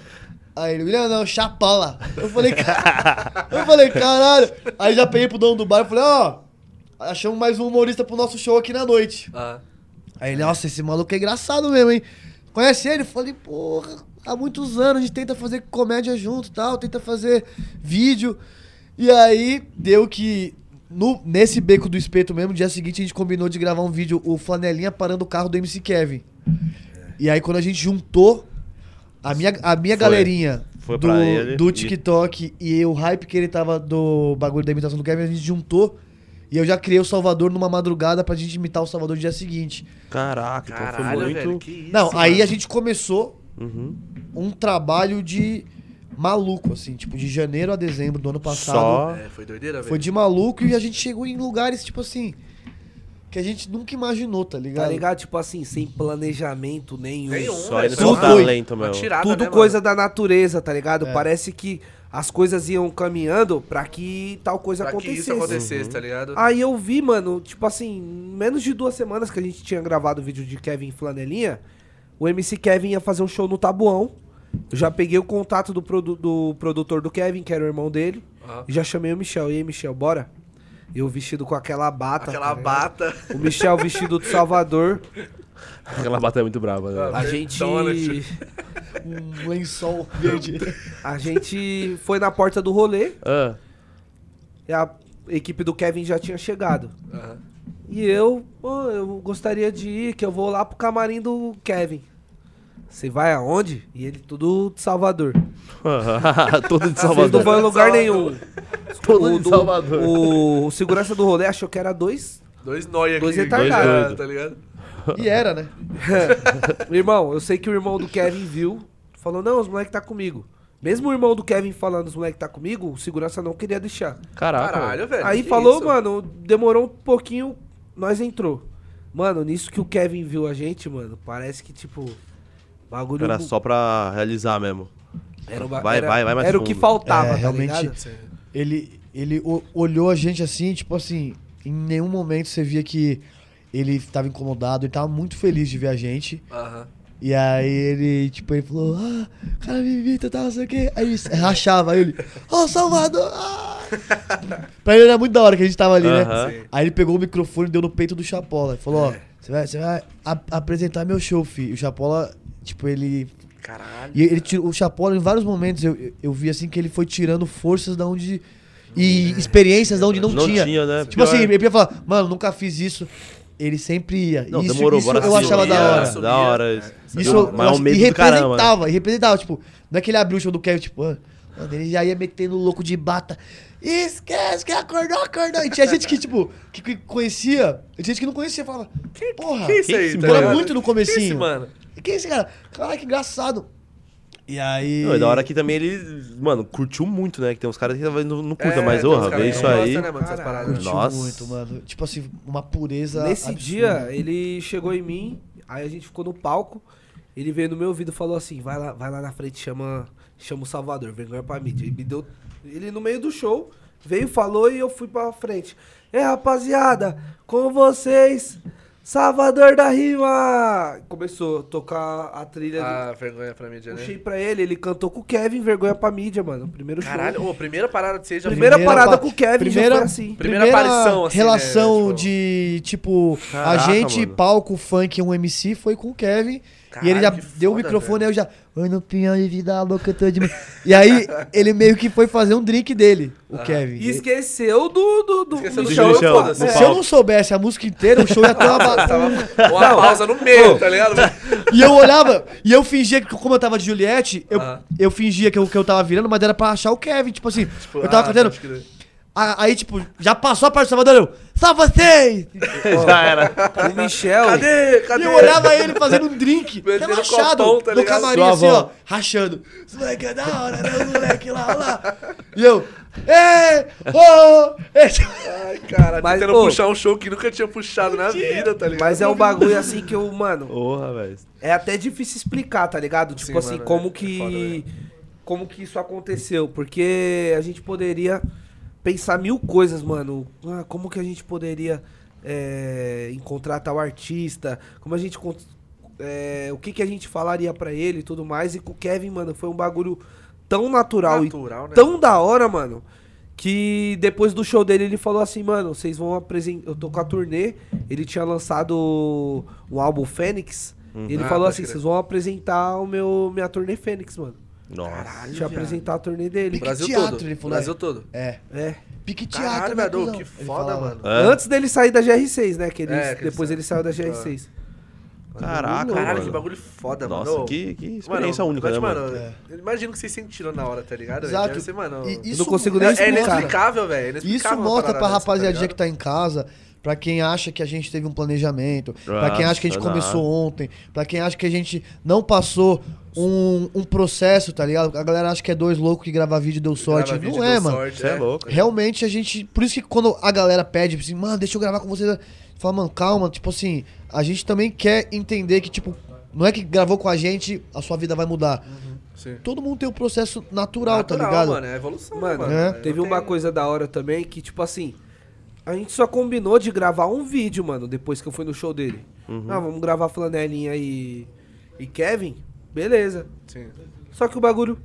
Aí ele, William não, Chapola. Eu falei, "Ca- eu falei, caralho. Aí já peguei pro dono do bar e falei, ó, achamos mais um humorista pro nosso show aqui na noite. Ah, Aí ele, nossa, esse maluco é engraçado mesmo, hein? Conhece ele? Falei, porra, há muitos anos a gente tenta fazer comédia junto e tal, tenta fazer vídeo. E aí deu que no, nesse beco do espeto mesmo, dia seguinte a gente combinou de gravar um vídeo, o Flanelinha parando o carro do MC Kevin. E aí quando a gente juntou, a minha, a minha Foi. galerinha Foi do, do e- TikTok e o hype que ele tava do bagulho da imitação do Kevin, a gente juntou. E eu já criei o Salvador numa madrugada pra gente imitar o Salvador no dia seguinte. Caraca, então caralho, foi muito. velho, que isso, Não, aí a gente começou Uhum. um trabalho de maluco, assim, tipo, de janeiro a dezembro do ano passado. Só. É, foi doideira, velho. Foi de maluco e a gente chegou em lugares, tipo assim, que a gente nunca imaginou, tá ligado? Tá ligado? Tipo assim, sem planejamento nenhum. Nenhum, Só só talento, meu. tirada, Tudo né, coisa mano? da natureza, tá ligado? É. Parece que as coisas iam caminhando pra que tal coisa Pra que acontecesse. isso acontecesse, tá ligado? Aí eu vi, mano, tipo assim, menos de duas semanas que a gente tinha gravado o vídeo de Kevin Flanelinha, o MC Kevin ia fazer um show no Tabuão. Eu já peguei o contato do, produ- do produtor do Kevin, que era o irmão dele, Aham. e já chamei o Michel. E aí, Michel, bora? Eu vestido com aquela bata. Aquela tá bata. O Michel vestido de Salvador. Aquela bata é muito brava, né? A gente. Donald. Um lençol verde. A gente foi na porta do rolê Ah, e a equipe do Kevin já tinha chegado. E eu, pô, eu gostaria de ir, que eu vou lá pro camarim do Kevin. Você vai aonde? E ele tudo de Salvador. todo de Vocês não Salvador. vão em lugar Salvador. nenhum. Todo o, de do- Salvador. o, o segurança do rolê achou que era dois. Dois nóia Dois aqui. retardados. dois, Tá ligado? E era, né? irmão, eu sei que o irmão do Kevin viu, falou, não, os moleques tá comigo. Mesmo o irmão do Kevin falando os moleques tá comigo, o segurança não queria deixar. Caraca. Caralho, velho. Aí falou, isso? mano, demorou um pouquinho, nós entrou. Mano, nisso que o Kevin viu a gente, mano, parece que, tipo, bagulho... Era só pra realizar mesmo. Era, uma- Vai, era- vai, vai mais Era o que fundo. faltava, É, tá realmente-. Ele, ele o- olhou a gente assim, tipo assim, em nenhum momento você via que ele tava incomodado, ele tava muito feliz de ver a gente. Aham. E aí ele, tipo, ele falou, ah, cara me imita, tal, não sei o quê. Aí ele rachava, aí ele, ó, Salvador! Ah! pra ele era muito da hora que a gente tava ali, né? Sim. Aí ele pegou o microfone e deu no peito do Chapola. E falou, ó, você vai, você vai a- apresentar meu show, filho. E o Chapola, tipo, ele. Caralho. E ele tirou, o Chapola, em vários momentos, eu, eu, vi assim que ele foi tirando forças da onde. E experiências da onde não, Não tinha. tinha, né? Tipo assim, Pior. ele ia falar, mano, nunca fiz isso. Ele sempre ia. Não, isso demorou, isso bora eu achava da é, hora. subia. Da hora isso. Isso Eu- eu, mas é um acho- medo e do caramba. representava, e representava, tipo, não é que ele abriu o show do Kevin, tipo, ah, mano, ele já ia metendo louco de bata. Esquece que acordou, acordou. E tinha gente que, tipo, que, que conhecia, e tinha gente que não conhecia, falava, porra, Que isso Quem aí, esse tá mano? muito no Que esse, comecinho. mano? Quem é esse cara? Caralho, que engraçado. E aí... Não, é da hora que também ele, mano, curtiu muito, né? Que tem uns caras que talvez não, não curta, É, uns orra, que isso aí. né, mano, paradas. Curtiu Nossa. muito, mano. Tipo assim, uma pureza Nesse absurda. dia, ele chegou em mim, aí a gente ficou no palco, ele veio no meu ouvido e falou assim, vai lá, vai lá na frente, chama, chama o Salvador, vergonha pra mídia. Ele me deu. Ele no meio do show, veio, falou e eu fui pra frente. É, rapaziada, com vocês, Salvador da Rima! Começou a tocar a trilha. do- Ah, vergonha pra mídia, Puxei né? pra ele, ele cantou com o Kevin, vergonha pra mídia, mano. Primeiro show. Caralho, ô, primeira parada de já Primeira Primeira parada pa- com o Kevin primeira- já foi assim. Primeira aparição, assim, relação né, tipo- de, tipo, Caraca, a gente, mano. palco, funk, um MC, foi com o Kevin. E ele já Caralho, deu o foda, microfone, aí eu já. Oi, no pinhão de vida louca, eu tô de. e aí, ele meio que foi fazer um drink dele, o Kevin. E esqueceu do, do, do Esqueceu do Michel, foda-se. no Se eu não soubesse a música inteira, o show ia ter uma. uma pausa no meio, tá ligado? E eu olhava, e eu fingia que, como eu tava de Juliette, eu, Aham. eu fingia que eu, que eu tava virando, mas era pra achar o Kevin. Tipo assim, Tipo, eu tava ah, cantando. Aí, tipo, já passou a parte do Salvador, eu. Só vocês! Já era. O Michel. Cadê? E Cadê? eu olhava ele fazendo um drink, Metendo relaxado, copão, tá no camarim, Sua assim, ó, avó. rachando. Esse moleque é da hora, né, o moleque lá, olha lá. E eu, ê, ô, ê. Ai, cara, Mas, tentando ô, puxar um show que nunca tinha puxado na vida, tá ligado? Mas é um bagulho assim que eu, mano, Porra, velho. é até difícil explicar, tá ligado? Tipo Sim, assim, mano, como é- que. é foda, como que isso aconteceu. Porque a gente poderia pensar mil coisas, mano. Ah, como que a gente poderia é, encontrar tal artista? Como a gente. é, o que, que a gente falaria pra ele e tudo mais. E com o Kevin, mano, foi um bagulho tão natural, Natural, e né? tão da hora, mano. Que depois do show dele ele falou assim, mano, vocês vão apresentar. Eu tô com a turnê. Ele tinha lançado um álbum Fênix. E ele Ah, falou assim: vocês vão apresentar o meu, minha turnê Fênix, mano. Nossa. Caralho, Deixa eu viado. apresentar a turnê dele. Pique Brasil teatro, todo. ele falou, Brasil é. todo. É, É. pique teatro, Caralho, né, velho, que Ele foda, mano. É? Antes dele sair da GR6, né? Que ele, É, que ele depois saiu. ele saiu da GR6. Caraca, Caralho, mano. que bagulho foda, Nossa, mano. que, que experiência Mano, única, né, mas, mano? É. imagino que vocês sentiram na hora, tá ligado? Exato. Deve ser, mano, E Eu não consigo nem é, é explicar. inexplicável, velho. é Isso mostra pra rapaziadinha tá que tá em casa, pra quem acha que a gente teve um planejamento, pra quem acha que a gente Nossa, começou ontem, pra quem acha que a gente não passou um, um processo, tá ligado? A galera acha que é dois loucos que gravar vídeo deu sorte. Vídeo, não é, deu mano. sorte, Você é louco. Realmente a gente. Por isso que quando a galera pede assim, mano, deixa eu gravar com você. Fala, mano, calma. Tipo assim, a gente também quer entender que, tipo, não é que gravou com a gente, a sua vida vai mudar. Sim. Todo mundo tem um processo natural, Natural, tá ligado? mano, é evolução, Mano, mano. É. teve uma coisa da hora também que, tipo assim, a gente só combinou de gravar um vídeo, mano, depois que eu fui no show dele. Ah, vamos gravar Flanelinha e, e Kevin? Beleza. Sim. Só que o bagulho.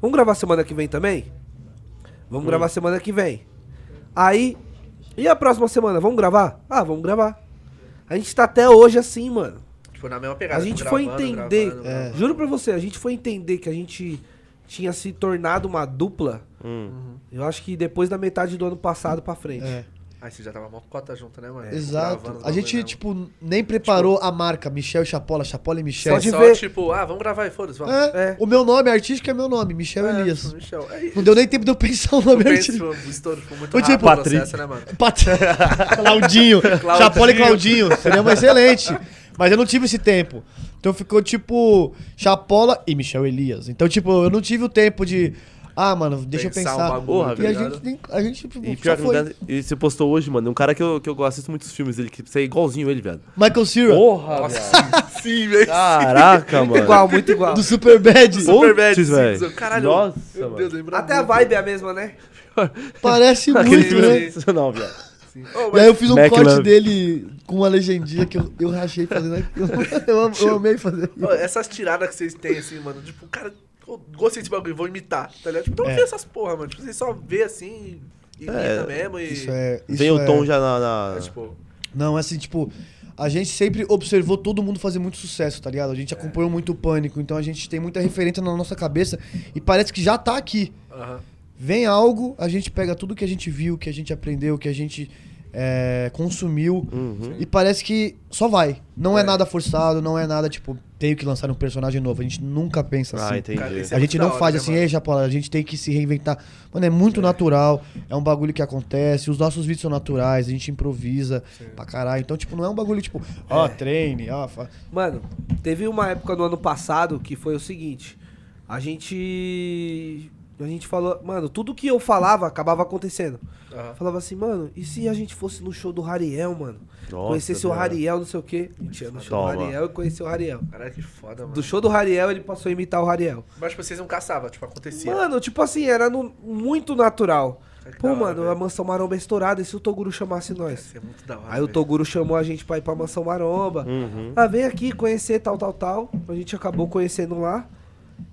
Vamos gravar semana que vem também? Vamos Hum. gravar semana que vem. Aí. E a próxima semana? Vamos gravar? Ah, vamos gravar. A gente tá até hoje assim, mano. Tipo, na mesma pegada. A gente tipo, foi gravando, entender. gravando, É. gravando. Juro pra você, a gente foi entender que a gente tinha se tornado uma dupla. Hum. Eu acho que depois da metade do ano passado pra frente. É. Aí você já tava mó cota junto, né, mano? Exato. Gravando os A gente, mesmo. tipo, nem preparou a marca Michel e Chapola, Chapola e Michel. Pode Só, ver. tipo, ah, vamos gravar aí, foda-se, vamos. É, É. O meu nome artístico é meu nome, Michel É, Elias. Michel. É Não deu nem tempo de eu pensar o nome artístico. o estouro ficou muito tipo, o Patrick. processo, né, mano? Pat... Claudinho. Chapola e Claudinho. Seria uma excelente. Mas eu não tive esse tempo. Então ficou tipo Chapola e Michel Elias. Então, tipo, eu não tive o tempo de. Ah, mano, deixa eu Pensar um pensar. bagulho, Porra, e tá a ligado? gente, tem, a gente tipo, E pior que foi. não e você postou hoje, mano, um cara que eu, que eu assisto muitos filmes dele, que você é igualzinho ele, velho. Michael Cera, Porra, Sim, velho. Caraca, mano. Igual, muito igual. do Superbad. Super bad, Putz, sim, velho. Caralho. Nossa, Meu mano. Deus, lembra Até a muito. vibe é a mesma, né? Parece Aquele muito, filme é né? sensacional, viado. Ô, E aí eu fiz um Mac corte Love. dele com uma legendinha que eu, eu rachei fazendo aquilo. Eu, am- eu amei fazer essas tiradas que vocês têm, assim, mano, tipo, cara, eu gostei desse bagulho, vou imitar, tá ligado? Tipo, então É. vê essas porra, mano. Tipo, vocês só vê assim e imita É, mesmo e. Isso é. Isso Vem o é- tom já na. na- é, tipo, Não, assim, tipo, a gente sempre observou todo mundo fazer muito sucesso, tá ligado? A gente acompanhou muito o pânico, então a gente tem muita referência na nossa cabeça e parece que já tá aqui. aham. Vem algo, a gente pega tudo que a gente viu, que a gente aprendeu, que a gente é, consumiu Uhum. e parece que só vai. Não é. É. nada forçado, não é nada tipo, tenho que lançar um personagem novo. A gente nunca pensa Ah, assim. entendi. Cara, é A gente não hora, faz né, assim, ei, Japola, a gente tem que se reinventar. Mano, é muito natural, é um bagulho que acontece, os nossos vídeos são naturais, a gente improvisa pra caralho. Então, tipo, não é um bagulho tipo, ó, treine, ó. Fa... Mano, teve uma época no ano passado que foi o seguinte. A gente. A gente falou. Mano, tudo que eu falava acabava acontecendo. aham. Falava assim, mano, e se a gente fosse no show do Rariel, mano? Nossa, Conhecesse o. Rariel, não sei o quê. A gente ia no show Toma. do Rariel e conheceu o Rariel. Caralho, que foda, mano. Do show do Rariel, ele passou a imitar o Rariel. Mas, tipo, vocês não caçavam, tipo, acontecia. Mano, tipo assim, era no- muito natural. Que Pô, hora, mano, velho. a Mansão Maromba é estourada, e se o Toguro chamasse nós? É muito da hora. Aí o velho. Toguro chamou a gente pra ir pra Mansão Maromba. Uhum. Ah, vem aqui conhecer tal, tal, tal. A gente acabou conhecendo lá.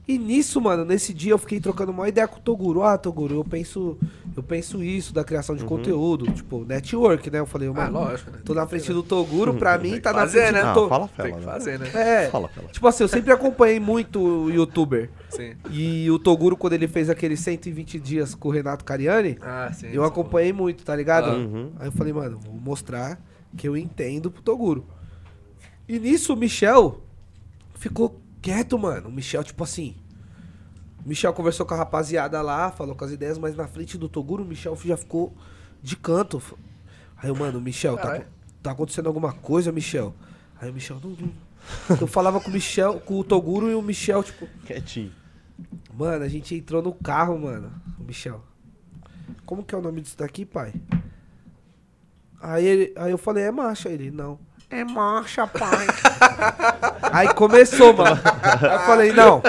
E nisso, mano, nesse dia eu fiquei trocando uma ideia com o Toguro. Ah, Toguro, eu penso, eu penso isso da criação de conteúdo, tipo, network, né? Eu falei, Ah, mano, lógico, né? tô na frente do Toguro, pra mim tá na frente né? do Ah, Toguro. fala Tem fela, que né? fazer, né? É, Fala fela. tipo assim, eu sempre acompanhei muito o youtuber. Sim. E o Toguro, quando ele fez aqueles 120 dias com o Renato Cariani, Ah, sim. eu acompanhei muito, tá ligado? Uhum. Aí eu falei, mano, vou mostrar que eu entendo pro Toguro. E nisso o Michel ficou quieto, mano. O Michel, tipo assim. O Michel conversou com a rapaziada lá, falou com as ideias, mas na frente do Toguro, o Michel já ficou de canto. Aí eu, mano, Michel, tá, tá acontecendo alguma coisa, Michel? Aí o Michel, não, não. Eu falava com o Michel, com o Toguro e o Michel, tipo, Quietinho. Mano, a gente entrou no carro, mano. O Michel. Como que é o nome disso daqui, pai? Aí, ele, aí eu falei, é marcha. Ele, não. É marcha, pai. aí começou, mano. Aí eu falei, não.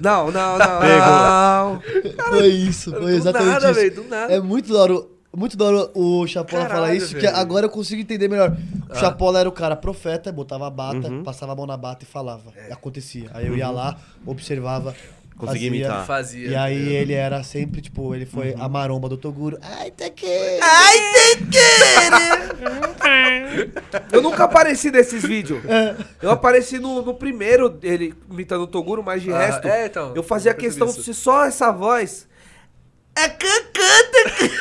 Não, não, não, não. Foi isso, foi Do exatamente nada, isso. velho, do nada. É muito da hora, muito da hora o Chapola Caralho, falar isso, que velho. agora eu consigo entender melhor. O Ah. Chapola era o cara profeta, botava a bata, Uhum. passava a mão na bata e falava. E acontecia. Aí eu ia lá, observava. Consegui fazia, imitar. Fazia. E aí ele era sempre, tipo, ele foi Uhum. a maromba do Toguro. Ai, Tequeiro! Ai, Eu nunca apareci nesses vídeos. Eu apareci no, no primeiro, ele imitando o Toguro, mas de Ah, resto, é, então, eu fazia eu questão isso. de só essa voz. É canta,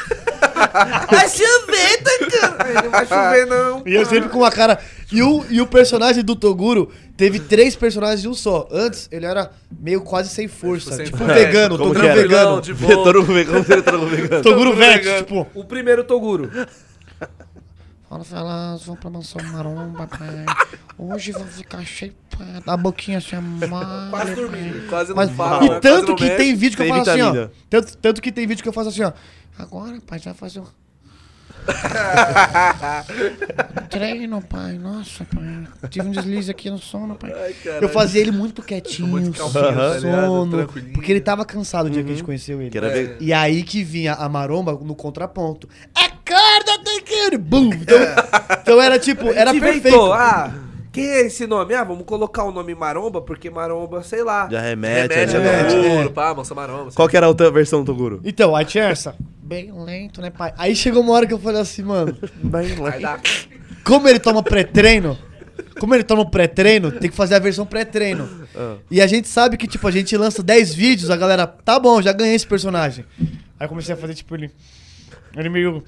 Vai chover, Tacana. Aí Não vai chover, não. E eu sempre com uma cara. E o, e o personagem do Toguro teve três personagens de um só. Antes, ele era meio quase sem força. sem Tipo, força. um vegano, É, Toguro vegano. Toro vegano, toro vegano? Toguro vegano. tipo. O primeiro Toguro. Fala, Velas, vamos pra mansão maromba, pai. Hoje vou ficar cheio, A boquinha assim, amada. Quase dormindo. Quase não Mas, fala. e tanto não que mexe. tem vídeo que eu Sem faço assim, ó. Tanto, tanto que tem vídeo que eu faço assim, ó. Agora, pai, já vai fazer um. Treino, pai. Nossa, pai. Tive um deslize aqui no sono, pai. Ai. Eu fazia ele muito quietinho, Muito calminho, tá sono. Tranquilinho. Porque ele tava cansado o dia que a gente conheceu ele. Que era É. E aí que vinha a maromba no contraponto. Acorda, Tequeiro! Bum! Então, então era tipo, era perfeito. inventou, Ah, quem é esse nome? Ah, vamos colocar o nome Maromba, porque Maromba, sei lá. Já remete, Remete, já remete, remete. é. Toguro, pá, moça maromba. Qual que era a outra versão do Toguro? Então, aí tinha essa. Bem lento, né, pai? Aí chegou uma hora que eu falei assim, mano. Bem dar. Como ele toma pré-treino, como ele toma pré-treino, tem que fazer a versão pré-treino. Ah. E a gente sabe que, tipo, a gente lança 10 vídeos, a galera, tá bom, já ganhei esse personagem. Aí eu comecei a fazer, tipo, ele. Ele meio.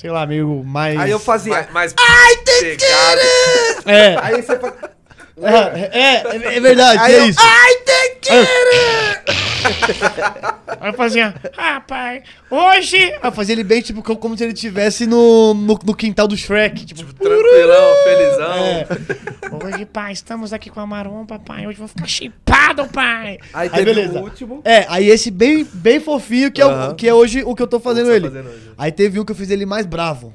Sei lá, meio mais. Aí eu fazia. Mas, mas Ai, tem É, Aí você faz. É, é, é verdade, Aí é eu- isso. Ai, tem que. Aí eu fazia, ah, pai, hoje. Aí eu fazia ele bem, tipo, co- como se ele estivesse no, no, no quintal do Shrek. Tipo, Tranquilão, felizão. é. Hoje, pai, estamos aqui com a maromba, pai. Hoje eu vou ficar chipado, pai. Aí Aí, teve beleza. o último. É, aí esse bem, bem fofinho, que, é o, que é hoje o que eu tô fazendo tá ele. fazendo. Aí teve um que eu fiz ele mais bravo.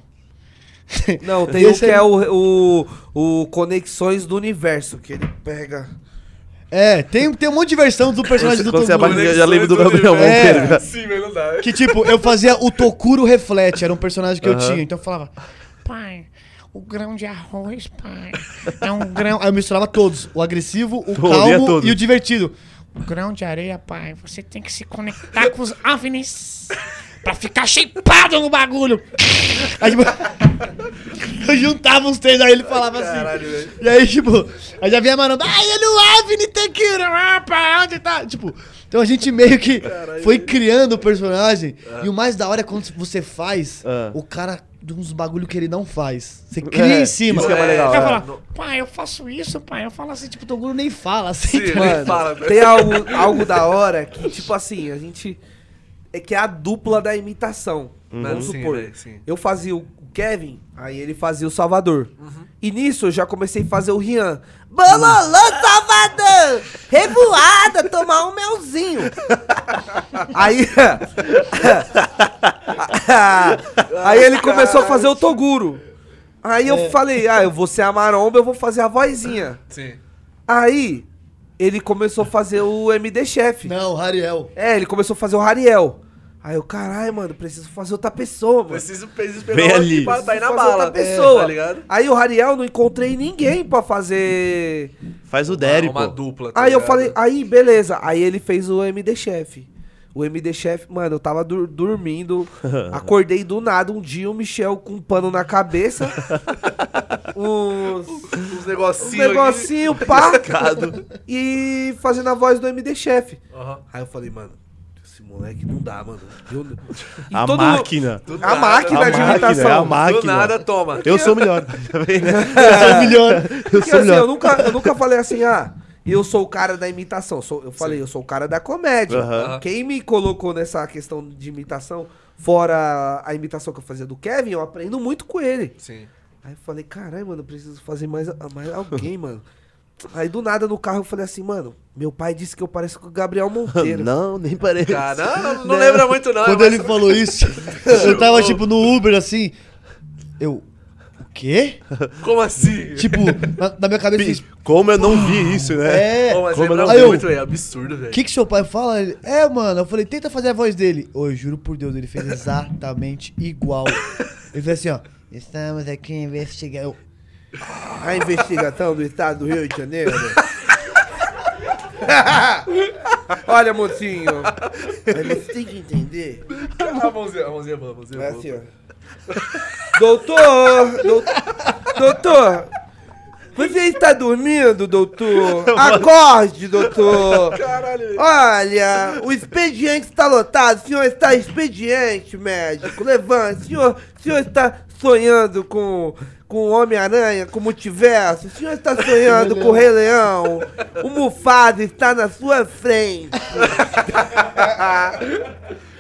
Não, tem um que é o, o, o Conexões do Universo, que ele pega. É, tem, tem um monte de versão do personagem do você Toguro. abaixa, já lembro do Gabriel É. Monteiro. cara. Sim, mas não dá. Que tipo, eu fazia o Tokuro Reflete, era um personagem que eu Aham. tinha. Então eu falava, pai, o grão de arroz, pai, é um grão. Aí eu misturava todos: o agressivo, o Todo, calmo e o divertido. O grão de areia, pai, você tem que se conectar com os OVNIs pra ficar chipado no bagulho. Aí, tipo, eu juntava os três, aí ele falava assim. Caralho, velho. E aí, tipo, aí já vinha maromba, ai, é no OVNI Tequila, ah, pai, onde tá? Tipo, então a gente meio que foi criando o personagem. E o mais da hora é quando você faz Ah. o cara de uns bagulho que ele não faz. Você cria É, em cima. isso que é mais É, legal. O cara é. fala, pai, eu faço isso, pai. Eu falo assim, tipo, o Toguro nem fala assim. Sim, tá ele ligado? fala, velho. Tem algo, algo da hora que, tipo assim, a gente. É que é a dupla da imitação. Vamos Sim, supor. velho, sim. Eu fazia o Kevin, aí ele fazia o Salvador. Uhum. E nisso eu já comecei a fazer o Rian. Bololô, Salvador! Revoada, tomar um melzinho. aí. aí ele começou a fazer o Toguro. Aí eu falei, ah, eu vou ser a maromba, eu vou fazer a vozinha. Sim. Aí ele começou a fazer o MD Chef. Não, Rariel. É, ele começou a fazer o Rariel. Aí eu, caralho, mano, preciso fazer outra pessoa, mano. Preciso, preciso pegar Vem uma ali. pra, pra ir na bala. outra pessoa. Tá ligado? Aí o Rariel não encontrei ninguém pra fazer. Faz o Derry, uma, uma dupla. tá Aí eu ligado? falei, aí beleza. Aí ele fez o MD Chef. O MD Chef, mano, eu tava dur- dormindo, acordei do nada um dia o Michel com um pano na cabeça, uns, Uns uns negocinhos. negocinho, pá, e fazendo a voz do MD Chef. Aham. Aí eu falei, mano, esse moleque não dá, mano. Eu- e A todo- máquina. Do A nada, máquina A de máquina, imitação. é a Do máquina. nada, toma. Eu sou o melhor. Tá? Eu sou o melhor. Eu Porque sou assim, melhor. eu nunca, eu nunca falei assim, ah, eu sou o cara da imitação. Sou, eu falei, eu sou o cara da comédia. Quem me colocou nessa questão de imitação, fora a imitação que eu fazia do Kevin, eu aprendo muito com ele. Sim. Aí eu falei, caralho, mano, eu preciso fazer mais, mais alguém, mano. Aí do nada no carro eu falei assim, mano, meu pai disse que eu pareço com o Gabriel Monteiro. Não, nem parece. Cara, não, não, não lembra muito não. Quando mas- ele falou isso, eu tava tipo no Uber assim. Eu. O quê? Como assim? Tipo, na, na minha cabeça fez. Como eu não vi isso, né? É. Pô, mas como lembra não- Aí eu- muito, é absurdo, velho. O que que seu pai fala? Ele, é, mano. Eu falei, tenta fazer a voz dele. Ô, eu juro por Deus, ele fez exatamente igual. Ele fez assim, ó. Estamos aqui investigando. A investigação do estado do Rio de Janeiro. Olha, mocinho. Mas você tem que entender. A mãozinha, a mãozinha boa, a mãozinha É boa. assim, ó. Doutor! dou- doutor! Você está dormindo, doutor? Acorde, doutor! Caralho. Olha, o expediente está lotado. O senhor está expediente, médico. Levante. O senhor, o senhor está sonhando com, com o Homem-Aranha, com o multiverso. O senhor está sonhando com o Rei Leão. O Mufasa está na sua frente.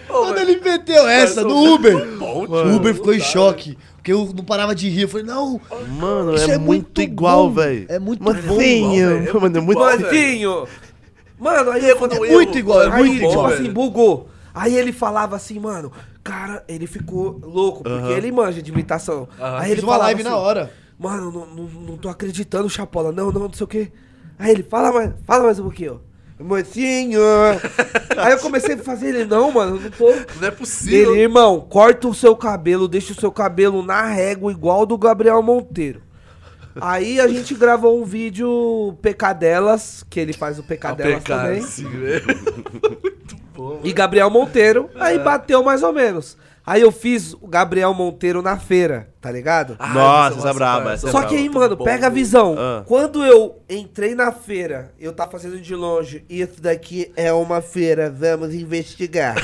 Quando ele meteu essa no Uber, Bom, o Uber ficou em choque. Porque eu não parava de rir. Eu falei, não, Mano, Isso é, é muito muito igual, bom. velho. É muito Mocinho, bom, velho. É Mano, é muito bom. Manzinho! Mano, aí eu falei, no é muito igual, é Aí, muito tipo igual. assim, bugou. Aí ele falava assim, mano, cara, ele ficou louco, porque ele manja de imitação. Aí ele fiz uma falava live na assim, hora. Mano, não, não, não tô acreditando, Chapola. Não, não, não sei o quê. Aí ele, fala mais, fala mais um pouquinho. Mocinho. Aí eu comecei a fazer ele, não, mano, não tô. Não é possível. Ele, irmão, corta o seu cabelo, deixa o seu cabelo na régua igual do Gabriel Monteiro. Aí a gente gravou um vídeo Pecadelas, que ele faz o Pecadelas também. sim, velho. Muito E Gabriel Monteiro, aí bateu mais ou menos. Aí eu fiz o Gabriel Monteiro na feira, tá ligado? Ah, Nossa, é essa é braba, essa é Só braba. que aí, mano, bom, pega a visão. Ah. Quando eu entrei na feira, eu tava fazendo de longe. Isso daqui é uma feira, vamos investigar.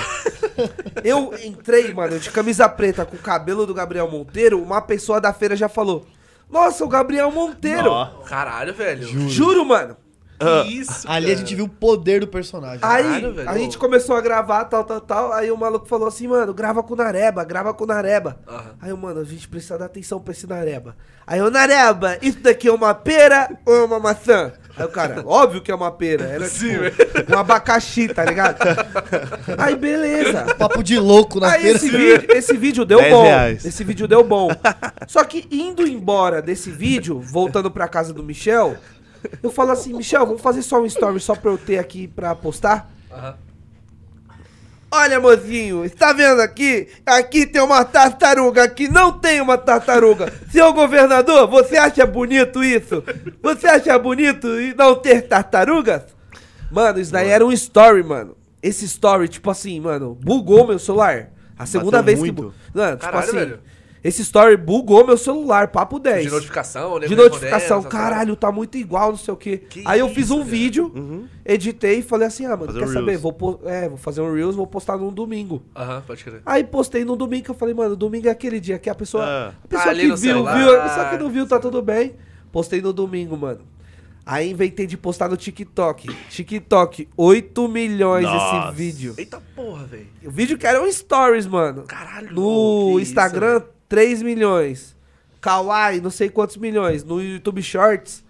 eu entrei, mano, de camisa preta com o cabelo do Gabriel Monteiro. Uma pessoa da feira já falou: Nossa, o Gabriel Monteiro. Caralho, velho. Juro, mano. Que isso, Ali cara. a gente viu o poder do personagem. Aí Caralho, velho. a gente começou a gravar, tal, tal, tal. Aí o maluco falou assim, mano, grava com o Nareba, grava com o Nareba. Aham. Aí eu, mano, a gente precisa dar atenção pra esse Nareba. Aí eu, Nareba, isso daqui é uma pera ou é uma maçã? Aí o cara, óbvio que é uma pera. Era Sim, tipo um abacaxi, tá ligado? Aí beleza. Papo de louco na Aí feira. esse vídeo, esse vídeo deu 10 bom. reais. Esse vídeo deu bom. Só que indo embora desse vídeo, voltando pra casa do Michel, eu falo assim, Michel, vamos fazer só um story só pra eu ter aqui pra postar? Aham. Olha, mozinho, está vendo aqui? Aqui tem uma tartaruga, aqui não tem uma tartaruga. Senhor governador, você acha bonito isso? Você acha bonito não ter tartarugas? Mano, isso daí era um story, mano. Esse story, tipo assim, mano, bugou meu celular. A segunda Bateu vez muito. que. Mano, tipo Caralho, assim. velho. Esse story bugou meu celular, papo 10. De notificação, né? De notificação, caralho, tá muito igual, não sei o quê. Que Aí eu fiz isso, um velho. vídeo, editei e falei assim, ah, mano, Fazer quer um saber? Reels. Vou, é, vou fazer um Reels, vou postar num domingo. Aham, pode crer. Aí postei no domingo que eu falei, mano, domingo é aquele dia que a pessoa. Ah. A pessoa Ali que viu, celular. viu, a pessoa que não viu, tá tudo bem. Postei no domingo, mano. Aí inventei de postar no TikTok. TikTok, 8 milhões Nossa. esse vídeo. Eita porra, velho. O vídeo que era um stories, mano. Caralho. No Instagram, isso, 3 milhões. Kawaii, não sei quantos milhões. No YouTube Shorts,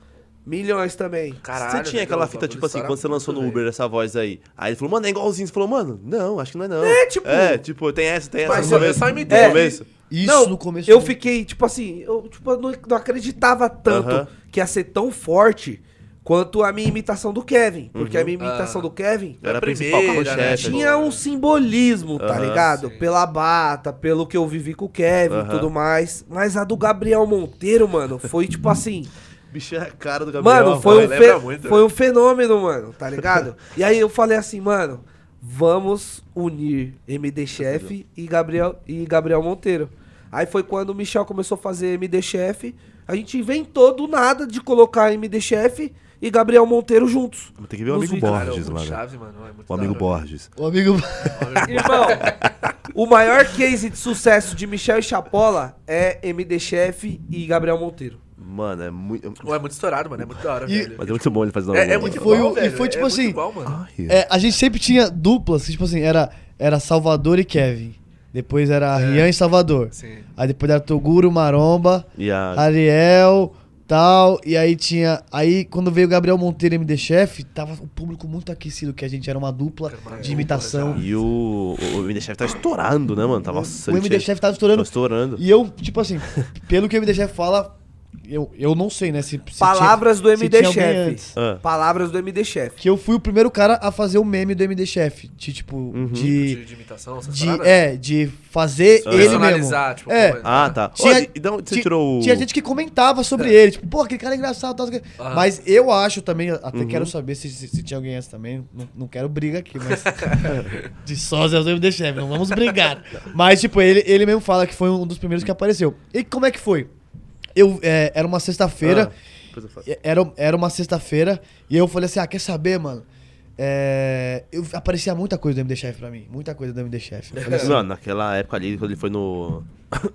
milhões também. Caralho. você tinha aquela fita, tipo assim, estoura quando você lançou muito, no Uber essa voz aí. Aí ele falou, mano, é igualzinho. Você falou, mano, não, acho que não é não. É, tipo- É, tipo, tem essa, tem essa Mas no começo. só imitei. No É. começo. Isso não, no começo. eu fiquei, tipo assim, eu tipo, eu não, não acreditava tanto Aham. que ia ser tão forte quanto a minha imitação do Kevin. Porque Uhum. a minha imitação Ah. do Kevin Era a principal carro-chefe. né? tinha um simbolismo, tá ligado? sim. Pela bata, pelo que eu vivi com o Kevin e Aham. tudo mais. Mas a do Gabriel Monteiro, mano, foi tipo assim. Bicho é a cara do Gabriel. Mano, foi um, lembra fe- muito, foi né? um fenômeno, mano, tá ligado? e aí eu falei assim, mano, vamos unir MD Chef e Gabriel, e Gabriel Monteiro. Aí foi quando o Michel começou a fazer MD Chef. A gente inventou do nada de colocar MD Chef e Gabriel Monteiro juntos. Tem que ver o amigo vídeos, Cara, Borges muito lá, né? chave, mano. É O amigo. Borges. O amigo. Irmão, o maior case de sucesso de Michel e Chapola é MD Chef e Gabriel Monteiro. Mano, é muito. Pô, é muito estourado, mano. É muito da hora, E- velho. Mas é muito bom ele fazer É, é muito foi igual, o- e velho. foi é tipo muito assim, igual, É, a gente sempre tinha duplas, tipo assim, era, era Salvador e Kevin. Depois era Rian e Salvador. Sim. Aí depois era Toguro, Maromba, E a. Ariel, tal. E aí tinha. Aí quando veio o Gabriel Monteiro MD Chef, tava o público muito aquecido, que a gente era uma dupla de imitação. E o. O MD Chef tá estourando, né, mano? Tava O MD Chef tava estourando. Tá estourando. E eu, tipo assim, pelo que o MD Chef fala, eu, eu não sei, né? Se, se Palavras tinha- do MD tinha Chef. Ah. Palavras do MD Chef. Que eu fui o primeiro cara a fazer o meme do MD Chef. De, tipo, De, de. de imitação, essas De, paradas? é, de fazer Ah. ele mesmo. Personalizar, tipo, É. como Ah, tá. Tinha- e de onde você Ti- tirou o. Tinha gente que comentava sobre ele, tipo, pô, aquele cara é engraçado. Tal, tal, tal. Aham. Mas eu acho também, até Uhum. quero saber se, se, se tinha alguém essa também. Não, não quero briga aqui, mas. de sósias do MD Chef, não vamos brigar. Mas, tipo, ele, ele mesmo fala que foi um dos primeiros que apareceu. E como é que foi? Eu, é, era uma sexta-feira. Ah, Era, era uma sexta-feira e eu falei assim: ah, quer saber, mano? É, eu, aparecia muita coisa do MD Chef pra mim. Muita coisa do MD Chef. Assim, Mano, naquela época ali, quando ele foi no.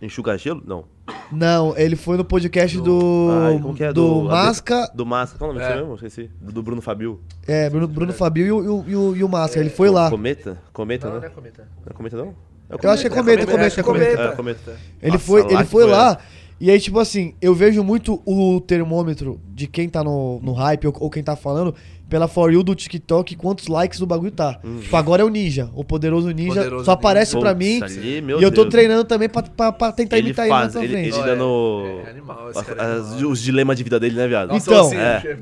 Enxuga gelo? Não. não, ele foi no podcast do. Ai, como que é? do, Do- Masca. Do Massa. Qual é o nome É. mesmo? Esqueci. Do, do Bruno Fabio. É, Bruno, Bruno Fabio e o, e o, e o, Masca. ele foi lá. Cometa? Cometa, Não, né? não é cometa. Não é cometa, não? É o Eu acho que é cometa, Cometa, cometa, é, cometa. cometa. É, cometa. Ele Nossa, foi, lá ele foi foi, lá. E aí, tipo assim, eu vejo muito o termômetro de quem tá no, no hype ou, ou quem tá falando pela For You do TikTok quantos likes o bagulho tá. Tipo, agora é o Ninja. O poderoso Ninja Poderoso só aparece Putz, pra mim. ali, meu e eu tô Deus. treinando também pra, pra, pra tentar Ele imitar faz, ele ele, mais ele frente. dando. É, é animal, esse as- cara é as- os dilemas de vida dele, né, viado? Nossa, Então, é.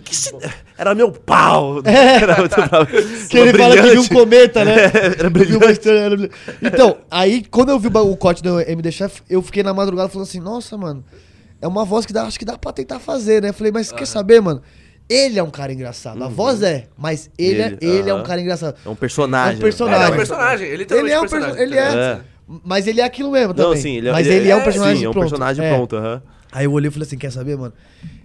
é. Era meu pau! É. Era muito. Que ele Uma fala que viu um brilhante. cometa, né? Era estrela, era brilhante. Então, aí, quando eu vi o corte do MD Chef, eu fiquei na madrugada falando assim, nossa, mano, é uma voz que dá, acho que dá pra tentar fazer, né? Falei, mas quer saber, mano? Ele é um cara engraçado. A voz é, mas ele, é, Ele, ele é um cara engraçado. É um personagem. É um personagem. É, é um personagem. Ele Ele literalmente é um personagem. perso- ele é. É. Mas ele é aquilo mesmo Não, também. sim, ele é, mas ele é, um é, personagem sim, é um pronto. personagem É. pronto, aham. Aí eu olhei e falei assim, quer saber, mano?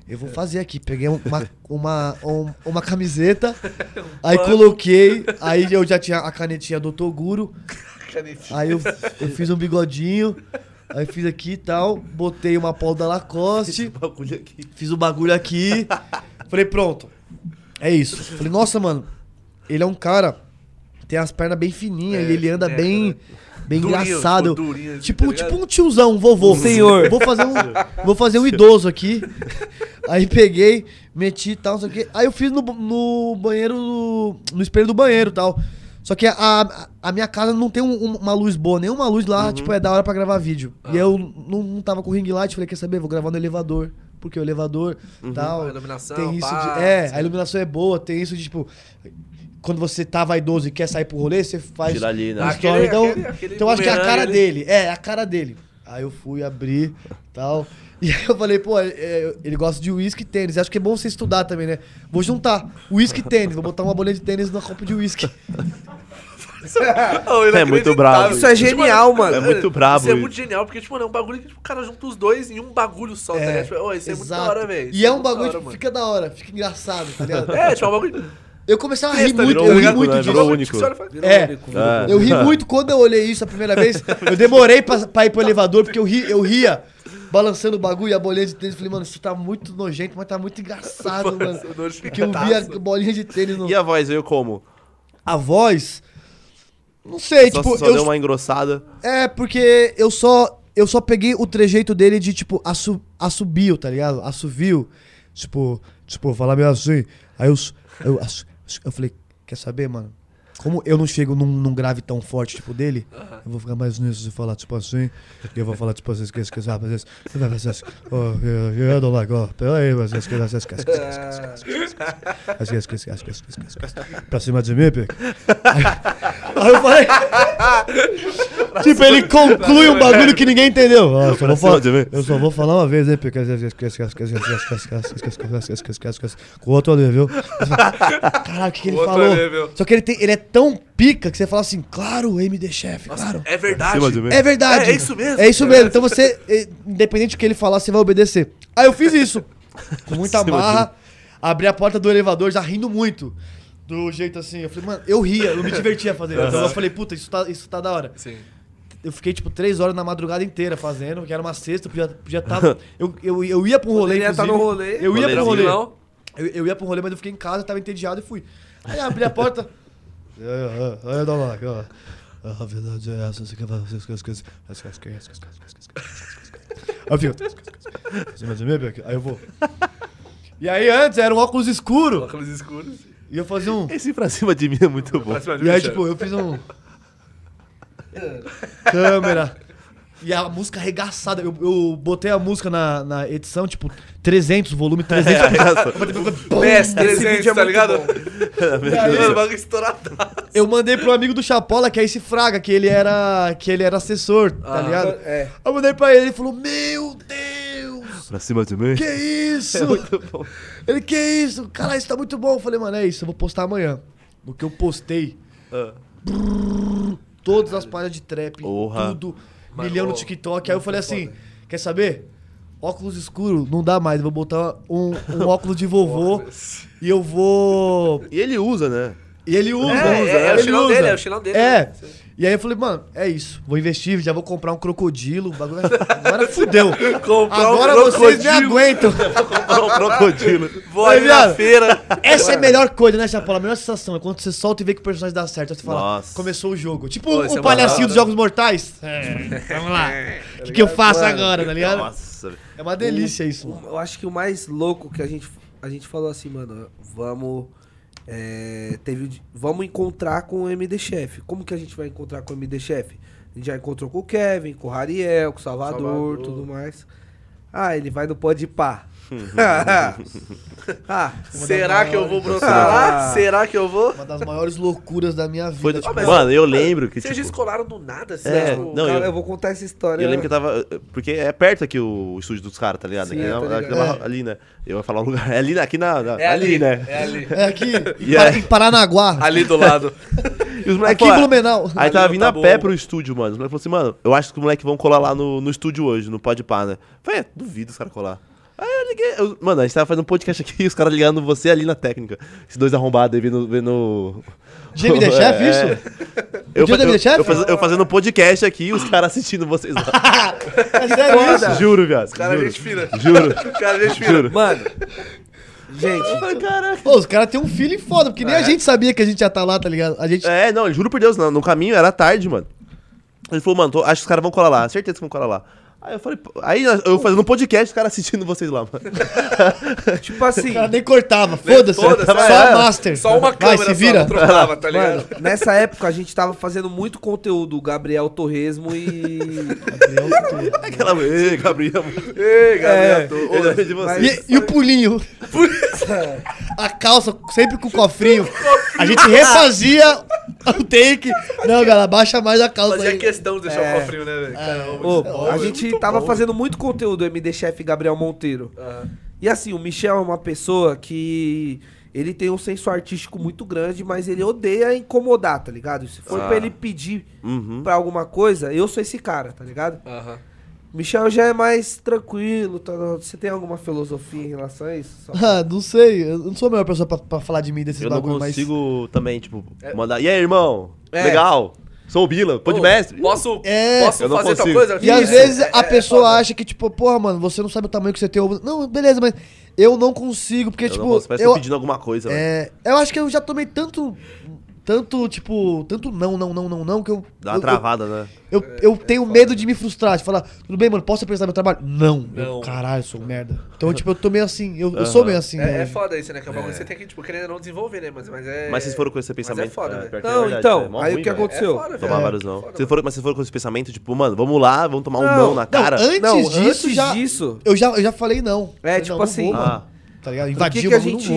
Eu vou fazer aqui. Peguei uma, uma, um- uma camiseta, aí coloquei, aí eu já tinha a canetinha do Toguro, Canetinha. aí eu, eu fiz um bigodinho, aí fiz aqui e tal, botei uma polo da Lacoste, bagulho aqui. fiz o bagulho aqui, falei, pronto, é isso. Falei, nossa, mano, ele é um cara, tem as pernas bem fininhas, É, e ele anda é, bem, bem Durinho, engraçado. tipo, durinho, assim, Tipo, tá tipo um tiozão, um vovô. Senhor. Vou fazer um, vou fazer um idoso aqui. Aí peguei, meti e tal, não sei o quê. Aí eu fiz no, no banheiro, no, no espelho do banheiro e tal. Só que a, a, minha casa não tem um- um- uma luz boa, nenhuma luz lá, tipo, é da hora pra gravar vídeo. E eu não, não tava com ring light, falei, quer saber, vou gravar no elevador. Porque o elevador tal. A iluminação, tem isso pá, de. É, sim. a iluminação é boa, tem isso de, tipo. Quando você tá vaidoso e quer sair pro rolê, você faz. Tira ali, né? Aquele-. Então, aquele- aquele então eu acho que é a cara ali. dele. É, a cara dele. Aí eu fui abrir tal. E aí eu falei, pô, é, ele gosta de uísque e tênis. Acho que é bom você estudar também, né? Vou juntar uísque e tênis. Vou botar uma bolinha de tênis na copa de uísque. É muito bravo. Isso é genial, mano. É muito brabo Isso é muito genial, porque, tipo, mano, é um bagulho que tipo, o cara junta os dois em um bagulho só, tá ligado? Tipo, oh, isso é muito da hora, velho. E Isso é um bagulho mano. fica da hora, fica engraçado, tá ligado? É, tipo, é um bagulho. Eu comecei a rir muito, eu ri muito né? disso. Tipo, único. É. Ah. Eu ri muito quando eu olhei isso a primeira vez. Eu demorei pra, pra ir pro elevador, porque eu, ri, eu ria balançando o bagulho e a bolinha de tênis. Falei, mano, isso tá muito nojento, mas tá muito engraçado, mano. Porque eu vi a bolinha de tênis no. E a voz veio como? A voz. Não sei, Só, tipo. só eu, deu uma engrossada. É, porque eu só. Eu só peguei o trejeito dele de, tipo, assu, assobio, tá ligado? Assovio. Tipo, tipo, falar meio assim. Aí eu. Eu, assu- eu falei, quer saber, mano? Como eu não chego num, num grave tão forte, tipo dele, eu vou ficar mais nisso e falar, tipo assim. E eu vou falar, tipo assim, esquece, esquece, esquece. Esquece, eu dou lá, ó. Peraí, mas esquece, esquece, esquece, esquece, esquece, esquece, esquece. Pra cima de mim, Pico. Aí eu falei. Tipo, ele conclui um bagulho que ninguém entendeu. Ah, eu, só vou falar, esquece, esquece, esquece, esquece, esquece, esquece, esquece, esquece, Com outro ali, viu? Caralho, o que, que ele falou? Só que ele, tem, tão pica que você fala assim, claro, MD Chef, claro. É verdade. É verdade. É, é isso mesmo. É isso mesmo. Então você, eh, independente do que ele falar, você vai obedecer. Aí eu fiz isso. Com muita marra. Abri a porta do elevador já rindo muito. Do jeito assim. Eu falei, mano, eu ria, eu me divertia fazendo. Então eu falei, puta, isso tá, isso tá da hora. Sim. Eu fiquei, tipo, três horas na madrugada inteira fazendo, que era uma sexta, podia podia estar. eu, eu, eu ia pra um rolê, Poderia inclusive. no rolê. Eu ia pra um rolê. Eu, eu ia pra um rolê, mas eu fiquei em casa, tava entediado e fui. Aí abri a porta. Eu dou lá. A verdade é essa, você quer fazer as coisas, as coisas, as coisas, as coisas, as coisas. Aí eu fico. Aí eu vou. E aí antes era um óculos escuro. Óculos escuros. E eu fazia um. Esse pra cima de mim é muito bom. E aí, tipo, eu fiz um. Câmera. E a música arregaçada. Eu, eu botei a música na, na edição, tipo, 300, volume 300. PS Esse 300, vídeo é tá ligado? Mano, o bagulho estourado. eu mandei pro amigo do Chapola, que é esse Fraga, que ele era, que ele era assessor, tá Ah. ligado? É. Eu mandei pra ele, ele falou, meu Deus, Pra cima de mim. que isso? Ele, que isso? Cara, isso tá muito bom. Eu falei, mano, é isso, eu vou postar amanhã. No que eu postei, Ah. todas as páginas de trap, Porra. tudo, Mano, milhão no TikTok. Aí eu falei assim, foda. quer saber? Óculos escuro não dá mais, vou botar um, um óculos de vovô e eu vou... E ele usa, né? E ele usa, É, usa, é, é o ele chinelo usa. dele, é o chinelo dele. É. E aí eu falei, mano, é isso. Vou investir, já vou comprar um crocodilo. O bagulho vai... Agora fudeu. Comprar um Agora vocês me aguentam. Comprou um crocodilo. Vou Aí, na viado. feira. Essa é a melhor coisa, né, Chapola? A melhor sensação é quando você solta e vê que o personagem dá certo. Aí você fala, Nossa. começou o jogo. Tipo Pô, o é palhacinho dos. Jogos Mortais. É, vamos lá. O que, que eu faço agora, tá ligado? Nossa. É uma delícia isso, mano. Eu acho que o mais louco que a gente, a gente falou assim, mano, vamos. É, teve, vamos encontrar com o MD Chef. Como que a gente vai encontrar com o MD Chef? A gente já encontrou com o Kevin, com o Rariel, com o Salvador, Salvador. tudo mais. Ah, ele vai no Pode Pá. Ah, Será que eu vou brotar Ah. lá? Será que eu vou? Uma das maiores loucuras da minha vida. Do- tipo, mas- Mano, eu lembro que, Vocês tipo... descolaram do nada, assim. É, tipo, não, cara, eu- eu... vou contar essa história. Eu lembro que eu tava. Porque é perto aqui o estúdio dos caras, tá ligado? Sim, aqui ligado. na- ali, né? Eu ia falar o lugar. É ali, aqui na. na- É ali, né? É ali. É aqui, aí? em Paranaguá. Ali do lado. E os moleques, Aqui em pô, Blumenau. Aí Ali tava vindo a Taboão. pé pro estúdio, mano. Os moleques falaram assim, mano, eu acho que os moleques vão colar lá no, no estúdio hoje, no Pode Pá, né? Falei, é, duvido os caras colar. Aí eu liguei. eu- mano, a gente tava fazendo um podcast aqui e os caras ligando você ali na técnica. Esses dois arrombados aí vendo. vendo... De MD Chef, É, isso? Eu, dia do fa- eu, Chef? eu, faz- eu fazendo um podcast aqui e os caras assistindo vocês lá. É sério isso? Juro, viado. Cara, juro. gente fina. Juro. Cara, gente fina. Juro. Mano, gente, Pô, os caras têm um feeling foda, porque nem a gente sabia que a gente ia estar lá, tá ligado? A gente. É, não, juro por Deus, não, no caminho era tarde, mano. Ele falou, mano, tô- acho que os caras vão colar lá, certeza que vão colar lá. Aí eu falei, aí eu fazendo um podcast, os caras assistindo vocês lá, mano. tipo assim. O cara nem cortava, foda-se. foda-se, Só é. a master. Só uma Vai, câmera se só, vira. não trocava, tá ligado? Mano, nessa época a gente tava fazendo muito conteúdo, o Gabriel Torresmo e. Aquela, ei, Gabriel. Ei, Gabriel. É. tô- Eu lembrei de você. Mas- E, e o pulinho? a calça sempre com o cofrinho. A gente refazia o take. Não, galera, baixa mais a calça Fazia aí. questão de deixar É. o cofrinho, né, velho? Caramba, Ô, muito a gente muito tava bom. fazendo muito conteúdo, o MD Chef Gabriel Monteiro. Aham. E assim, o Michel é uma pessoa que. Ele tem um senso artístico muito grande, mas ele odeia incomodar, tá ligado? Se for Ah. pra ele pedir Uhum. pra alguma coisa, eu sou esse cara, tá ligado? Aham. Michel já é mais tranquilo, tá? Você tem alguma filosofia em relação a isso? Só- Ah, não sei. Eu não sou a melhor pessoa pra, pra falar de mim desses Eu não bagulho, mas. consigo também, tipo, É. mandar. E aí, irmão? É. Legal. Sou o Bila, pô de Ô, mestre. Posso, É. posso Eu não fazer tal consigo. coisa? E às vezes a É- é pessoa foda. acha que, tipo, porra, mano, você não sabe o tamanho que você tem. Não, beleza, mas eu não consigo, porque, Eu tipo. não posso, parece que eu, tô pedindo alguma coisa, velho. é, eu acho que eu já tomei tanto tanto, tipo, tanto não, não, não, não, não, que eu. Dá uma eu, travada, né? Eu, eu, eu tenho medo de me frustrar, de falar, tudo bem, mano, posso apresentar meu trabalho? Não. Eu, Não. caralho, eu sou um merda. Então, tipo, eu tô meio assim, eu, eu sou meio assim. É, né? é foda isso, né? Que é um bagulho que você tem que, tipo, querendo ou não desenvolver, né? Mas, mas é. Mas vocês foram com esse mas pensamento. É foda, velho. pior que é Não, verdade, então, é aí o ruim, que velho. aconteceu? É foda, Tomar vários não. Foda, Vocês foram, mas vocês foram com esse pensamento, tipo, mano, vamos lá, vamos tomar um Não, não na Não, cara. antes Não, disso, antes já, disso- eu já. Eu já falei não. É, tipo assim. Ah, Tá ligado? O que, que o a gente,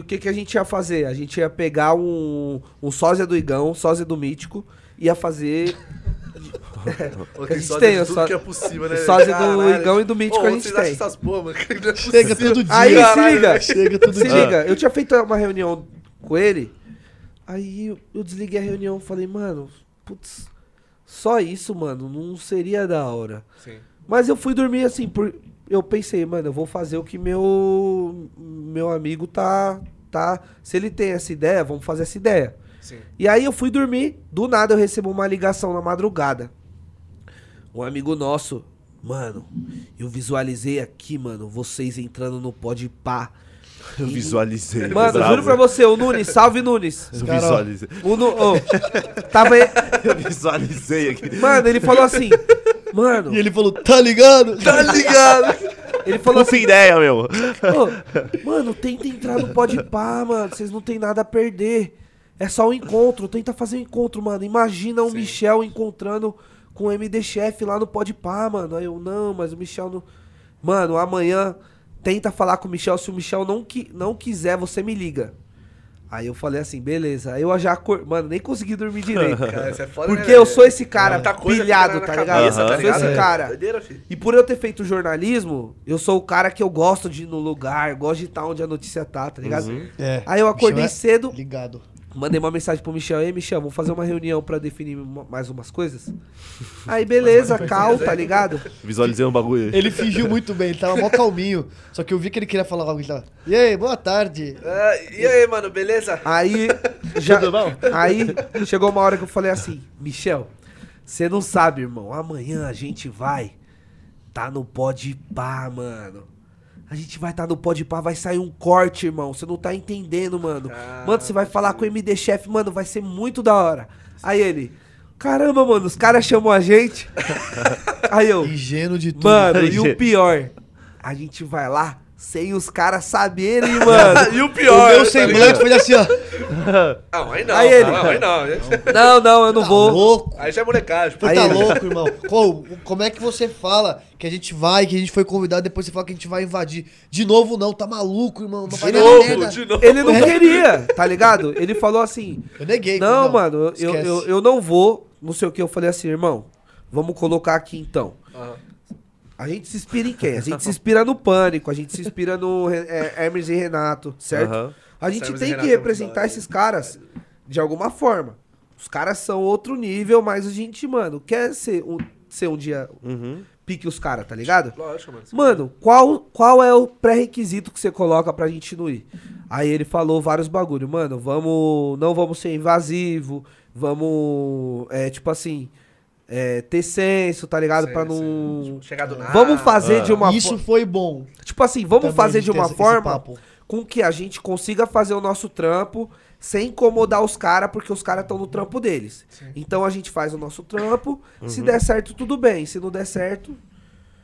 vou. o que, que a gente ia fazer? A gente ia pegar um, um sósia do Igão, um sósia do Mítico, ia fazer Pô, A tem gente tem, o tudo só- que é possível, né? sósia do Caralho. Igão e do Mítico Ô, a gente tem. essas porra, mano? que não é Chega todo dia. Aí, se Caralho, liga. Chega todo se dia. liga, eu tinha feito uma reunião com ele, aí eu, eu desliguei a reunião e falei, mano, putz, só isso, mano, não seria da hora. Sim. Mas eu fui dormir assim, por, eu pensei, mano, eu vou fazer o que meu meu amigo tá tá, se ele tem essa ideia, vamos fazer essa ideia. Sim. E aí eu fui dormir, do nada eu recebo uma ligação na madrugada. Um amigo nosso, mano, eu visualizei aqui, mano, vocês entrando no pode pá. Eu visualizei. Mano, bravo. juro pra você, o Nunes, salve Nunes. Eu visualizei. O Nu, ô, tava aí- Eu visualizei aqui. Mano, ele falou assim, mano, E ele falou, tá ligado? Tá ligado? ele falou assim, ideia, meu. Ô, mano, tenta entrar no pode pá, mano. Vocês não tem nada a perder. É só um encontro. Tenta fazer um encontro, mano. Imagina o Michel encontrando com o MD Chef lá no pode pá, mano. Aí eu, não, mas o Michel não. Mano, amanhã tenta falar com o Michel. Se o Michel não, qui... não quiser, você me liga. Aí eu falei assim, beleza. Aí eu já acor... Mano, nem consegui dormir direito. Cara, isso é foda, Porque né, eu sou esse cara coisa pilhado, tá ligado? cabeça, Aham. tá Eu sou esse ligado? cara. Doideira, filho. E por eu ter feito jornalismo, eu sou o cara que eu gosto de ir no lugar, gosto de estar onde a notícia tá, tá ligado? É. Aí eu acordei Michel é cedo, Ligado. Mandei uma mensagem pro Michel, ei Michel, vamos fazer uma reunião pra definir mais umas coisas? Aí beleza, cal, tá ligado? Visualizei um bagulho. Ele fingiu muito bem, ele tava mó calminho. Só que eu vi que ele queria falar algo. Ele tava, e aí, boa tarde. Ah, e aí, mano, beleza? Aí já Tudo bom? Aí chegou uma hora que eu falei assim, Michel, você não sabe, irmão, amanhã a gente vai tá no pode pá, mano. A gente vai tá no pode pá, vai sair um corte, irmão. Você não tá entendendo, mano. Ah, mano, você vai falar com o MD Chef, mano, vai ser muito da hora. Aí ele, caramba, mano, os caras chamam a gente. Aí eu, Ingênuo de tudo. mano, e o pior, a gente vai lá sem os caras saberem, mano. e o o pior, meu tá semblante ligado? foi assim, ó. Ah, aí não. Aí ele- Não, aí não. Não, não, eu não Tá vou. louco. Aí já é molecagem. pô. Aí tá ele- louco, irmão. Como, como é que você fala que a gente vai, que a gente foi convidado, depois você fala que a gente vai invadir? De novo, não, tá maluco, irmão. Não vai De novo, de novo. Ele não queria, tá ligado? Ele falou assim: Eu neguei. Não, falei, mano, eu, eu, eu não vou, não sei o que. Eu falei assim, irmão, vamos colocar aqui então. Aham. A gente se inspira em quem? A gente se inspira no Pânico, a gente se inspira no é, Hermes e Renato, certo? Aham. A gente tem que é representar esses caras de alguma forma. Os caras são outro nível, mas a gente, mano, quer ser um, ser um dia Uhum. pique os caras, tá ligado? Lógico, mano. Mano, qual, qual é o pré-requisito que você coloca pra gente não ir? Aí ele falou vários bagulho, mano, vamos, não vamos ser invasivo, vamos, é, tipo assim, é, ter senso, tá ligado? Sim, pra sim. não... Tipo, chegar do nada. Vamos fazer de uma Isso forma... foi bom. Tipo assim, vamos também fazer de uma esse- forma com que a gente consiga fazer o nosso trampo sem incomodar os caras, porque os caras estão no trampo deles. Então a gente faz o nosso trampo, se der certo, tudo bem. Se não der certo,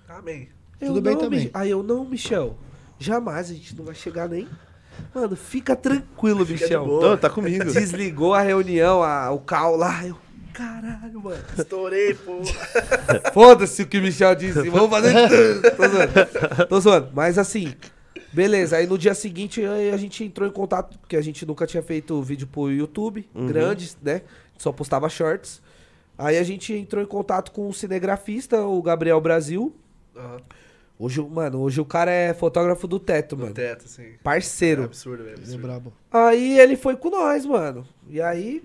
Amém. eu Tudo bem não, também. Aí eu, não, Michel. Jamais a gente não vai chegar nem. Mano, fica tranquilo, Fica de Michel. boa. Então, tá comigo. Desligou a reunião, a- o cal lá. Eu, caralho, mano. Estourei, pô. Foda-se o que o Michel disse. Vamos fazer tudo. Tô zoando. Tô zoando. Mas assim, beleza. Aí no dia seguinte aí a gente entrou em contato, porque a gente nunca tinha feito vídeo pro YouTube, grandes, né? Só postava shorts. Aí a gente entrou em contato com o cinegrafista, o Gabriel Brasil. Aham. Hoje, mano, hoje o cara é fotógrafo do teto, No mano. teto. É Parceiro. absurdo, velho. Ele é brabo. Aí ele foi com nós, mano. E aí,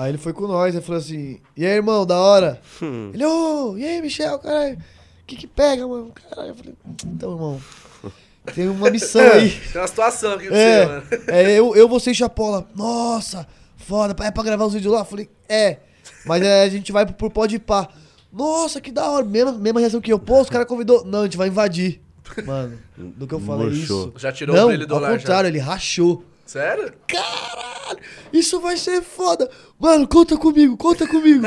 Aí ele foi com nós, ele falou assim, e aí, irmão, da hora? Hum. Ele, ô, e aí, Michel, caralho, o que que pega, mano? Caralho, eu falei, então, irmão, tem uma missão aí. Tem uma situação aqui pra É, você, mano. é eu, eu, você e Chapola. Nossa, foda, é pra gravar os vídeos lá? Eu falei, é, mas é, a gente vai pro, pro Pode Pá. Nossa, que da hora, mesma, mesma reação que eu. Pô, os caras convidou. Não, a gente vai invadir. Mano, do que eu falei Murchou. isso. Já tirou o Não, brilho do ao lar, já. contrário, ele rachou. Sério? Caralho! Caralho, isso vai ser foda. Mano, conta comigo, conta comigo.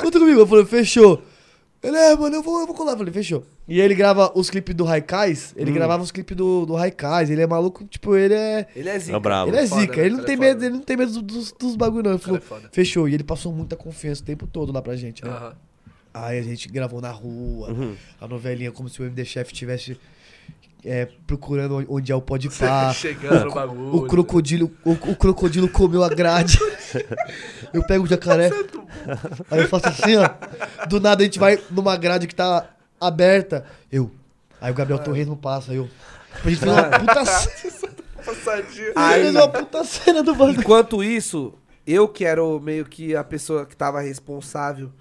conta comigo. Eu falei, fechou. Ele, é, mano, eu vou, eu vou colar. Eu falei, fechou. E ele grava os clipes do Raikais, ele gravava os clipes do, do Raikais. Ele é maluco, tipo, ele é... Ele é zica. É brabo. Ele é foda, zica, né? ele não Cara, tem é medo, ele não tem medo dos, dos bagulho, não. Ele falou, é fechou. E ele passou muita confiança o tempo todo lá pra gente, né? Aham. Aí a gente gravou na rua, a novelinha como se o MD Chef estivesse é, procurando onde é o pode pá. Chegando no bagulho. O crocodilo, o, o crocodilo comeu a grade. Eu pego o jacaré. Aí eu faço assim, ó. Do nada a gente vai numa grade que tá aberta. Eu. Aí o Gabriel Torresmo passa, eu. A gente fez uma puta cena. Passadinha. A gente fez uma puta cena do bagulho. Enquanto isso, eu que era o- meio que a pessoa que tava responsável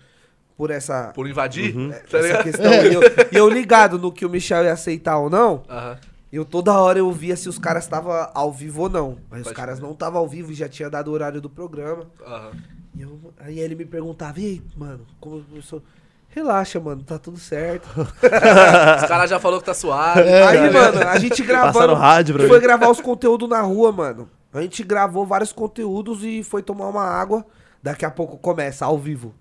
por essa, Por invadir, tá essa ligado? questão. E eu, e eu ligado no que o Michel ia aceitar ou não, Aham. eu toda hora eu via se os caras estavam ao vivo ou não. Mas os Pode caras crer. não estavam ao vivo e já tinha dado o horário do programa. Aham. E eu- aí ele me perguntava, e aí, mano, como eu sou. Relaxa, mano, tá tudo certo. Os caras já falou que tá suave. Aí, mano, a gente gravando. Passaram rádio pra foi mim. gravar os conteúdos na rua, mano. A gente gravou vários conteúdos e foi tomar uma água. Daqui a pouco começa, ao vivo.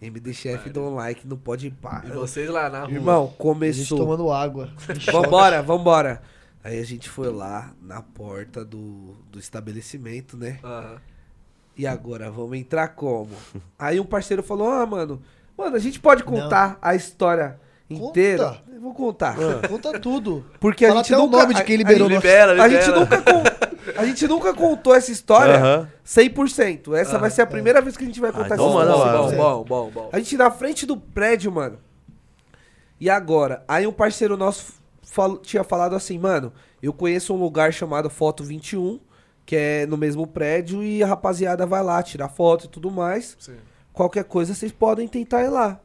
MD Chef dá um like, não pode ir pá. E vocês lá na rua. Irmão, A gente começou. tomando água. Vambora, vambora. Aí a gente foi lá na porta do, do estabelecimento, né? Aham. E agora, vamos entrar como? Aí um parceiro falou, ah, mano, mano, a gente pode contar a história inteira? Conta. Eu vou contar. Conta tudo. Porque a Fala gente até nunca... o nome de quem a- liberou a, Libera, libera. a gente nunca con- a gente nunca contou essa história Aham. 100%. Essa vai ser a primeira vez que a gente vai contar então essa manda história. lá. Bom, bom, bom, bom. A gente na frente do prédio, mano. E agora? Aí um parceiro nosso fal- tinha falado assim, mano, eu conheço um lugar chamado Foto 21, que é no mesmo prédio, e a rapaziada vai lá tirar foto e tudo mais. Sim. Qualquer coisa vocês podem tentar ir lá.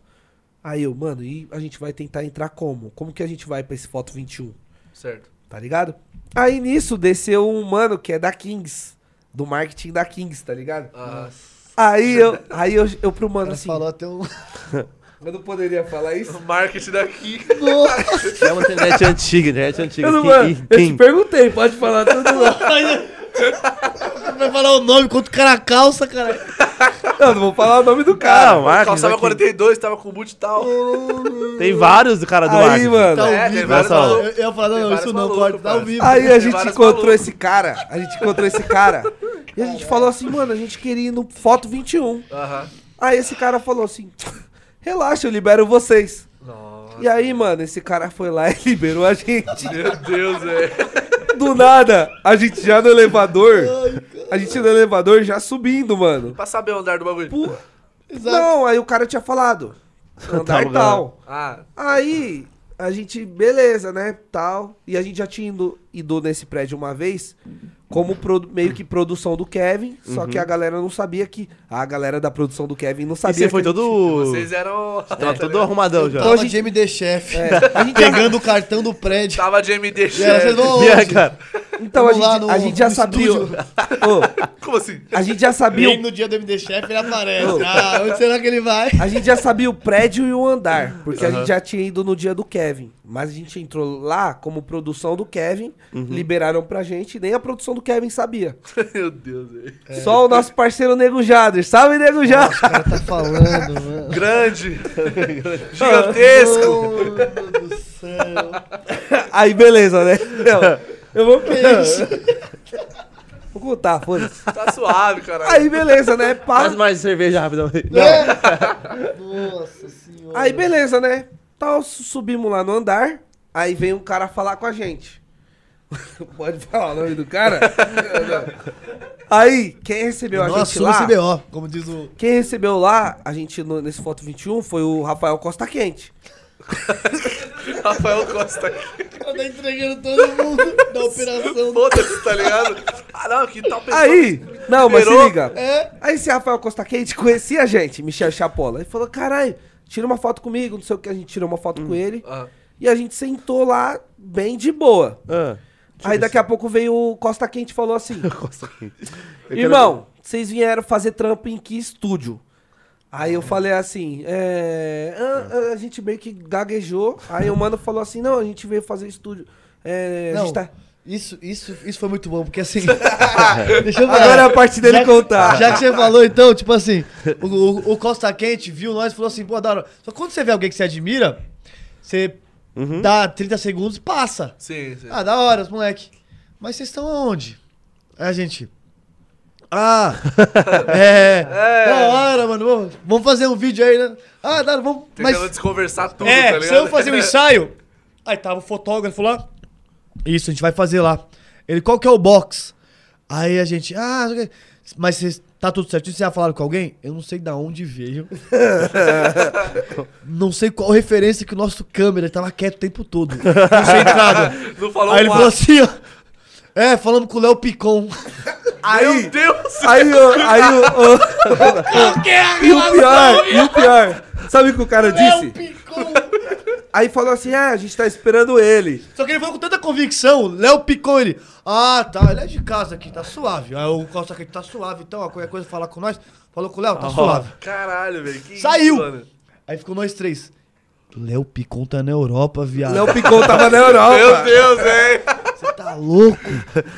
Aí eu, mano, e a gente vai tentar entrar como? Como que a gente vai pra esse Foto 21? Certo. Tá ligado? Aí nisso desceu um mano que é da Kings. Do marketing da Kings, tá ligado? Aham. Aí eu, aí eu, eu pro mano Ela assim, falou até um. eu não poderia falar isso? O marketing daqui. É uma internet antiga, internet antiga. Eu, não, mano, eu te perguntei, pode falar tudo lá. Vai falar o nome, quanto cara calça, cara. Eu não vou falar o nome do cara. Não, Marcos, Calçava aqui. 42, tava com boot e tal. Tem vários do cara do Aí, mano. Tá É, vivo. vários Eu. Eu ia falar, não, não, isso não, malucos, corta, tá ao vivo. Aí a gente encontrou malucos. esse cara, a gente encontrou esse cara, e a gente falou assim, mano, a gente queria ir no Foto 21. Aham. Aí esse cara falou assim, relaxa, eu libero vocês. Nossa. E aí, mano, esse cara foi lá e liberou a gente. Meu Deus, velho. Do nada, a gente já no elevador, a gente no elevador já subindo, mano. Pra saber o andar do bagulho. Pô, Exato. Não, aí o cara tinha falado. Andar Tá, tal. Ah, Aí, a gente, beleza, né, tal. E a gente já tinha ido, ido nesse prédio uma vez, como meio que produção do Kevin, só que a galera não sabia que... A galera da produção do Kevin não E sabia você foi a gente- todo. vocês eram. Tava todo arrumadão já. Tava de MD Chef. É, Pegando o cartão do prédio. Tava de MD E vocês Chef. vão E cara? Então a Vamos gente, no- a gente já sabia... Ô, Como assim? a gente já sabia... No dia do MD Chef ele aparece. Ah, onde será que ele vai? A gente já sabia o prédio e o andar, porque a gente já tinha ido no dia do Kevin. Mas a gente entrou lá como produção do Kevin, liberaram pra gente, nem a produção do Kevin sabia. Meu Deus, velho. Só o nosso parceiro Nego Jader. Salve, Nego Jader! O cara tá falando, mano. Grande. Gigantesco. Oh, meu Deus do céu. Aí, beleza, né? Não, eu vou... Vou contar, foda-se. Tá suave, caralho. Aí, beleza, né? Pá. Faz mais cerveja rapidamente. Nossa senhora. Aí, beleza, né? Tal, su- subimos lá no andar. Aí vem um cara falar com a gente. Pode falar o nome do cara? Aí, quem recebeu a Nossa, gente lá... CBO, como diz o. Quem recebeu lá, a gente no- nesse Foto 21, foi o Rafael Costa Quente. Rafael Costa aqui. Tá entregando todo mundo da operação. Foda-se, tá ligado? Ah, não, que tal pessoa. Aí, não, mas se liga. É. Aí esse Rafael Costa Quente conhecia a gente, Michel Chapola. Ele falou, caralho, tira uma foto comigo, não sei o que, a gente tirou uma foto com ele. Ah, E a gente sentou lá bem de boa. Ah, Aí daqui a pouco veio o Costa Quente e falou assim: Costa Quente. Irmão, vocês vieram fazer trampo em que estúdio? Aí eu falei assim, é. ah, A, gente meio que gaguejou. Aí o mano falou assim: não, a gente veio fazer estúdio. É, a Não. gente tá. Isso, isso, isso foi muito bom, porque assim. deixa eu Agora é a parte dele já, contar. Já que você falou, então, tipo assim, o, o- o Costa Quente viu nós e falou assim, pô, da hora. Só quando você vê alguém que você admira, você Uhum. dá 30 segundos e passa. Sim, sim. Ah, da hora, os moleque. Mas vocês estão aonde? Aí a gente. Ah! é, É. Da hora, mano. Vamos, fazer um vídeo aí, né? Ah, da hora, vamos. Tentando Mas. desconversar tudo, É, tá ligado? se eu fazer um ensaio. Aí tava o fotógrafo lá. Isso, a gente vai fazer lá. Ele, qual que é o box? Aí a gente, ah, não sei mas cês- tá tudo certinho? Vocês já falaram com alguém? Eu não sei da onde veio. não sei qual referência que o nosso câmera tava quieto o tempo todo. Concentrado. Não falou Aí ele falou assim, ó. É, falamos com o Léo Picon. Aí, Meu Deus! aí, o- aí, o- o- e o pior, e o pior, sabe o que o cara Léo disse? Picon. Aí falou assim, ah, a gente tá esperando ele. Só que ele falou com tanta convicção, Léo Picon, ele. Ah, tá, ele é de casa aqui, tá suave. Aí o Costa aqui tá suave, então, qualquer coisa falar com nós. Falou com o Léo, tá suave. Caralho, velho. Saiu. isso? Aí ficou nós três. Léo Picon tá na Europa, viado. Léo Picon tava na Europa. Meu Deus, velho. Você tá louco?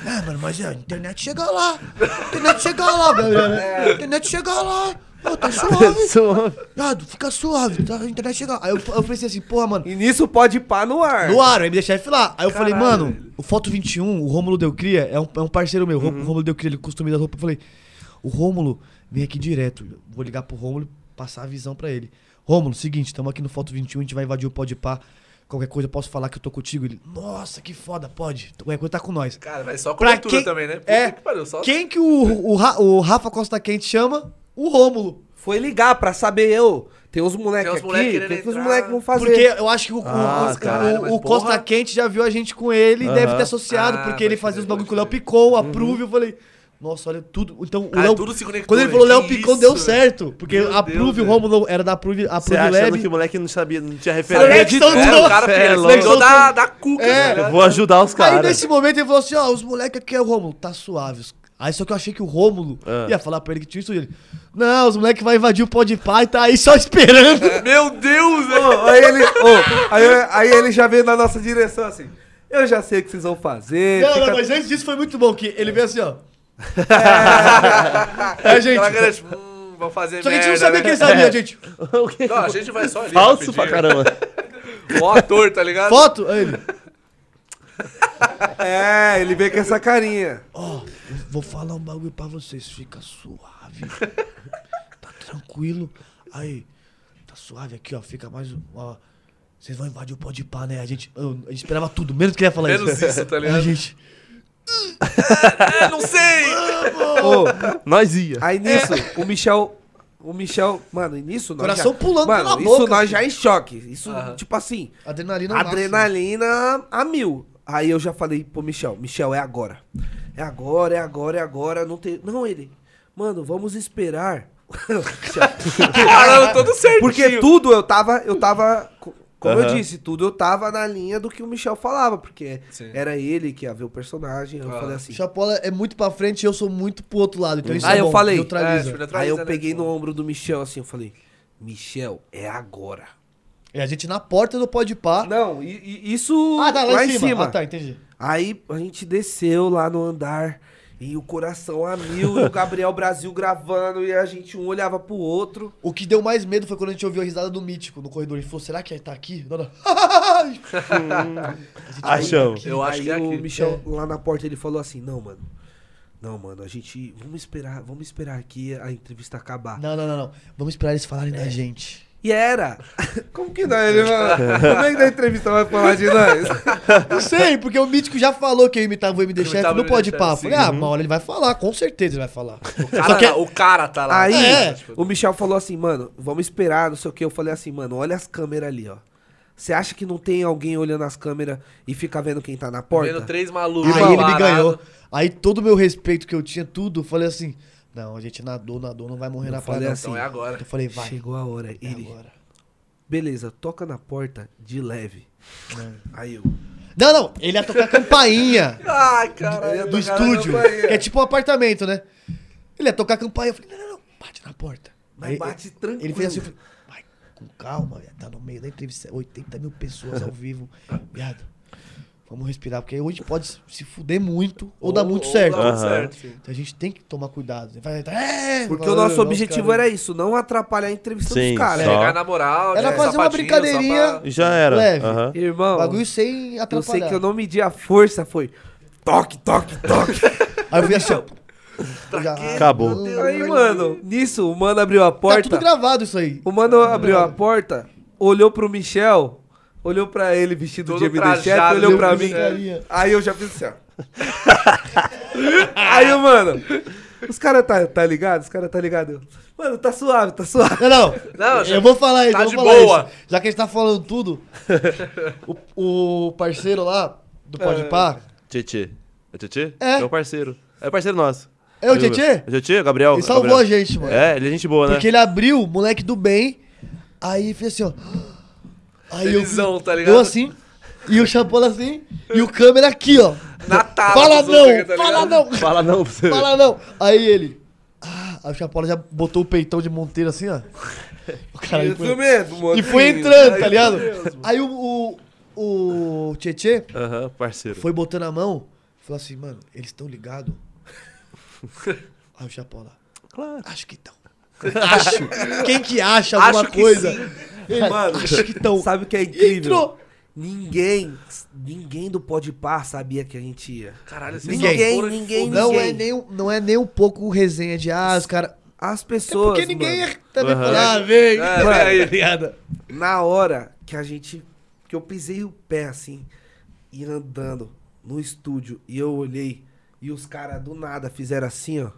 É, mano, mas a internet chega lá. A internet chega lá, né? A internet chega lá. Pô, tá suave. Suave. Viado, fica suave, tá? A internet chega. Aí eu, eu pensei assim, porra, mano. E nisso pode pá no ar. No ar, aí me deixar lá. Aí eu falei, Caralho, mano, velho. o Foto 21, o Rômulo Del Cria, é um, é um parceiro meu. O Rômulo Del Cria, ele customiza roupa. Eu falei, o Rômulo vem aqui direto. Vou ligar pro Rômulo e passar a visão pra ele. Rômulo, seguinte, estamos aqui no Foto 21, a gente vai invadir o Pode Pá. Qualquer coisa, eu posso falar que eu tô contigo? Ele, nossa, que foda, pode. Qualquer coisa tá com nós. Cara, vai só Pra cobertura quem- também, né? É. que pariu, só... Quem que o, o, o Rafa Costa Quente chama? O Rômulo. Foi ligar pra saber, eu, tem uns moleques Tem uns aqui, moleque o que, que os moleques vão fazer? Porque eu acho que o, o- Ah, o- caralho, o- o porra. Costa Quente já viu a gente com ele e deve Aham. ter associado, Ah, porque ele fazia os bagulho com o Léo. Picon, a Prove, eu falei, nossa, olha tudo. Então o Ah, Léo. tudo se conectou, Quando ele falou Léo Picon, isso, deu certo. Porque Meu a Deus, Prove, o. Rômulo era da Prove, a Prove Lab. que o moleque não sabia, não tinha referência. São É, o cara é da, da cuca, É. tá Eu vou ajudar os Aí caras. nesse momento ele falou assim: ó, os moleques aqui é o Rômulo, tá suave. Os- Aí só que eu achei que o Rômulo Ah. ia falar pra ele que tinha isso e ele. Não, os moleques vai invadir o pó de pai e tá aí só esperando. Meu Deus. Ô, aí, ele, ô, aí, aí ele já veio na nossa direção assim, eu já sei o que vocês vão fazer. Não, fica- não, mas antes disso foi muito bom, que ele veio assim, ó. É, gente. Aquela galera, tipo, hum, vão fazer Só que a gente merda, não sabia né? que ele sabia, gente. O quê? Não, a gente vai só ali. Falso pra caramba. Ó ator, tá ligado? Foto? Aí ele. É, ele veio com essa carinha. Ó, vou falar um bagulho pra vocês, fica suave. Tá tranquilo. Aí, tá suave aqui, ó, fica mais. um, Ó, vocês vão invadir o pó de pá, né? A gente, eu- a gente esperava tudo, menos que ele ia falar Menos isso. isso, tá Aí ligado? A gente. É, não sei. Ô, Nós ia. aí nisso, o Michel. O Michel, mano, e nisso nós Coração já, pulando mano, pela isso boca, nós assim. já em choque. Isso, tipo assim, Adrenalina máximo. adrenalina a mil. Aí eu já falei pro Michel, Michel, é agora. É agora, é agora, é agora. Não tem. Não, ele. Mano, vamos esperar. Caramba, todo certinho. Porque tudo eu tava. Eu tava. co- Como eu Aham. disse, tudo eu tava na linha do que o Michel falava. Porque Sim. era ele que ia ver o personagem. Eu Ah. falei assim. Chapola é muito pra frente e eu sou muito pro outro lado. Então isso Ah, é eu bom, falei. neutraliza. É, neutraliza, Aí eu né? peguei no ombro do Michel assim, eu falei, Michel, é agora. É a gente na porta do pode pá. Não, e, e isso Ah, tá, lá, em cima. Ah, tá, entendi. Aí a gente desceu lá no andar e o coração a mil, e o Gabriel Brasil gravando, e a gente um olhava pro outro. O que deu mais medo foi quando a gente ouviu a risada do Mítico no corredor. Ele falou, será que ele tá aqui? Não, não. Achamos. Eu acho aí que é o aqui. Michel lá na porta ele falou assim: "Não, mano. Não, mano, a gente vamos esperar, vamos esperar aqui a entrevista acabar". Não, não, não, não. Vamos esperar eles falarem da gente. E era. Como que não? Ele fala, Como é que na entrevista vai falar de nós? Não sei, porque o Mítico já falou que eu imitava o MD Chef Imitava o no Pode Chef. Eu sim. Falei, ah, uma hora ele vai falar, com certeza ele vai falar. O cara, Só que- tá- o cara tá lá. Aí, É. Tipo, o Michel falou assim, mano, vamos esperar, não sei o que. Eu falei assim, mano, olha as câmeras ali, ó. Você acha que não tem alguém olhando as câmeras e fica vendo quem tá na porta? Vendo três malucos. Aí ele me ganhou. Aí todo o meu respeito que eu tinha, tudo, eu falei assim, não, a gente nadou, nadou, não vai morrer Eu na praia assim, Então é agora. Eu falei, vai, Chegou a hora. é Ele, agora. beleza, toca na porta de leve. Aí eu. Não, não, ele ia tocar campainha Ai, caralho. do estúdio, que é tipo um apartamento, né? Ele ia tocar campainha, eu falei, não, não, não, bate na porta. Mas Aí, bate tranquilo. Ele fez assim, eu falei, vai, com calma, viado, tá no meio da entrevista, 80 mil pessoas ao vivo, viado. Vamos respirar, porque hoje pode se fuder muito ou, dar muito certo. dá muito Aham. certo, sim. Então a gente tem que tomar cuidado. Vai, é, Porque vai, o nosso vai, objetivo cara. era isso, não atrapalhar a entrevista Sim, dos caras. só. Pegar na moral, Era de fazer uma brincadeirinha. Já era. Leve. Irmão, Bagulho sem eu atrapalhar. sei que eu não medi a força, foi toque, toque, toque. Aí eu vi assim, ó. Já- Acabou. Aí, mano, nisso, o mano abriu a Tá porta. tudo gravado isso aí. O mano abriu a porta, olhou pro Michel, olhou pra ele vestido Todo de MD Chef, trajado, olhou viu, pra mim. Aí eu já fiz assim, ó. Aí, mano, os caras tá, tá ligado? Os caras tá ligado? Mano, tá suave, tá suave. Não, não. Eu vou falar isso, tá eu de vou falar boa. isso. Já que a gente tá falando tudo, o, o parceiro lá do Pode Pá Tietê. É Tietê? É. o parceiro. É parceiro nosso. é o Tietê? É o Tietê, Gabriel. Ele salvou Gabriel. a gente, mano. É, ele é gente boa, né? Porque ele abriu, moleque do bem, aí fez assim, ó. Aí Felizão, eu, tá ligado? Eu assim, e o Chapola assim, e o câmera aqui, ó. Natal. Fala outros não, tá fala não, Fala não pra você. fala não. Aí ele, ah, aí o Chapola já botou o peitão de Monteiro assim, ó. O cara Isso foi, mesmo, mano. e foi entrando, tá ligado? Aí o, o, o Tietê Aham, parceiro. foi botando a mão, falou assim, mano, eles estão ligados? Aí o Chapola, Claro. acho que estão. Acho. Quem que acha alguma Acho coisa? Ele, Mano, acho que estão. Sabe o que é incrível? Entrou. Ninguém, ninguém do Pode Par sabia que a gente ia. Caralho, vocês Ninguém. Ninguém, de Não ninguém. é, nem, um- não é nem um pouco resenha de, ah, os caras. As É pessoas, porque ninguém mano, ia também Aham. falar, ah, vem. É, Mano, vem ligado? na hora que a gente, que eu pisei o pé assim, e andando no estúdio, e eu olhei, e os caras do nada fizeram assim, ó.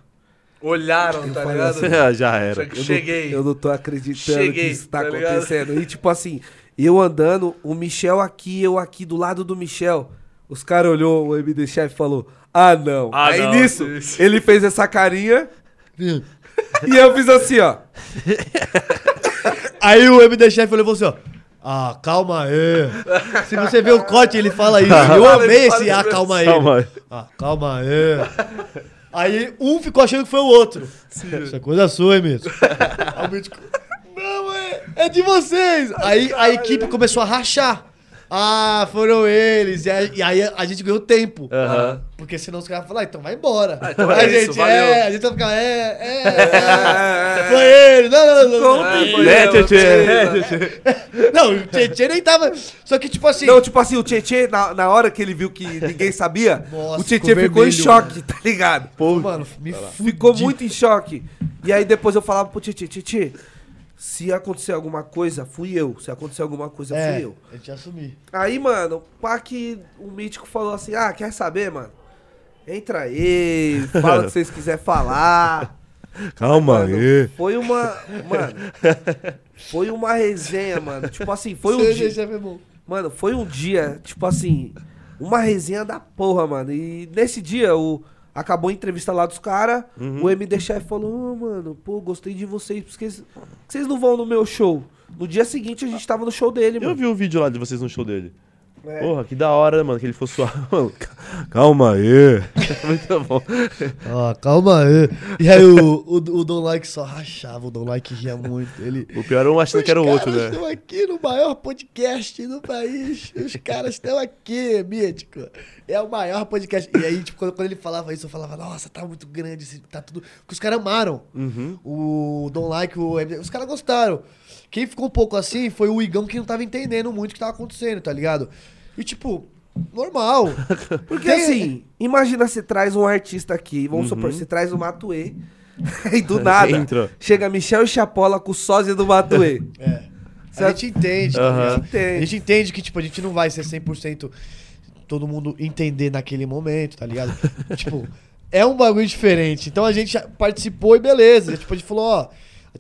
Olharam, Eu tá falei ligado? assim, Já era. Eu Cheguei. Eu não tô acreditando Cheguei, que isso tá, tá ligado? acontecendo. E tipo assim, eu andando, o Michel aqui, eu aqui do lado do Michel. Os caras olhou o MD Chef e falou: "Ah, não". Ah, Aí não, nisso, isso. ele fez essa carinha e eu fiz assim, ó. Aí o MD Chef olhou e falou assim, ó. Ah, calma aí. Se você ver o corte, ele fala isso. Eu amei esse ah, calma aí. Calma aí. Ah, calma aí. Aí um ficou achando que foi o outro. Isso é coisa sua, hein, mesmo. Aí o não, é, é de vocês. Aí a equipe começou a rachar. Ah, foram eles. E aí, e aí a gente ganhou tempo. Porque senão os caras vão falar, ah, então vai embora. Ah, então é a isso, gente, valeu. é, a gente vai ficar, é, é, é. É, Foi ele. Não, não, não. não, foi Né, eu. Tietê? Não, o Tietchan nem tava. Só que, tipo assim. Não, tipo assim, o Tietê, na, na hora que ele viu que ninguém sabia, Nossa, o Tietê ficou ficou em vermelho, choque, tá ligado? Pô, mano, me. Ficou muito em choque. E aí depois eu falava pro Tietê, Tietê, se acontecer alguma coisa, fui eu. Se acontecer alguma coisa, É, fui eu. a gente ia assumir. Aí, mano, pá que o mítico falou assim: ah, quer saber, mano? Entra aí, fala o que vocês quiserem falar. Calma Mano, aí. foi uma. Mano. Foi uma resenha, mano. Tipo assim, foi um dia. É. Mano, foi um dia, tipo assim, uma resenha da porra, mano. E nesse dia, o. Acabou a entrevista lá dos caras, o MD Chef falou, "Ô, mano, pô, gostei de vocês, porque vocês- por que vocês não vão no meu show? No dia seguinte a gente tava no show dele, Eu mano. vi o vídeo lá de vocês no show dele. É. Porra, que da hora, mano, que ele suave. Mano, calma aí. Muito bom. Ó, calma aí. E aí o, o, o Don Like só rachava, o Don Like ria muito. Ele. O pior era um achando que era o outro, Os caras né? estão aqui no maior podcast do país. Os caras estão aqui, mítico. É o maior podcast. E aí, tipo, quando, quando ele falava isso, eu falava, nossa, tá muito grande, tá tudo. Porque os caras amaram. Uhum. O Don Like, o os caras gostaram. Quem ficou um pouco assim foi o Igão que não tava entendendo muito o que tava acontecendo, tá ligado? E tipo, normal. Porque Tem- assim, imagina você traz um artista aqui, vamos supor, você traz o Matuê, e do nada, Entra. chega Michel e Chapola com o sósia do Matuê. É. A gente entende, tá Aham. ligado? Entende. A gente entende que, tipo, a gente não vai ser 100% todo mundo entender naquele momento, tá ligado? tipo, é um bagulho diferente. Então a gente participou e beleza. Tipo, a gente falou, ó.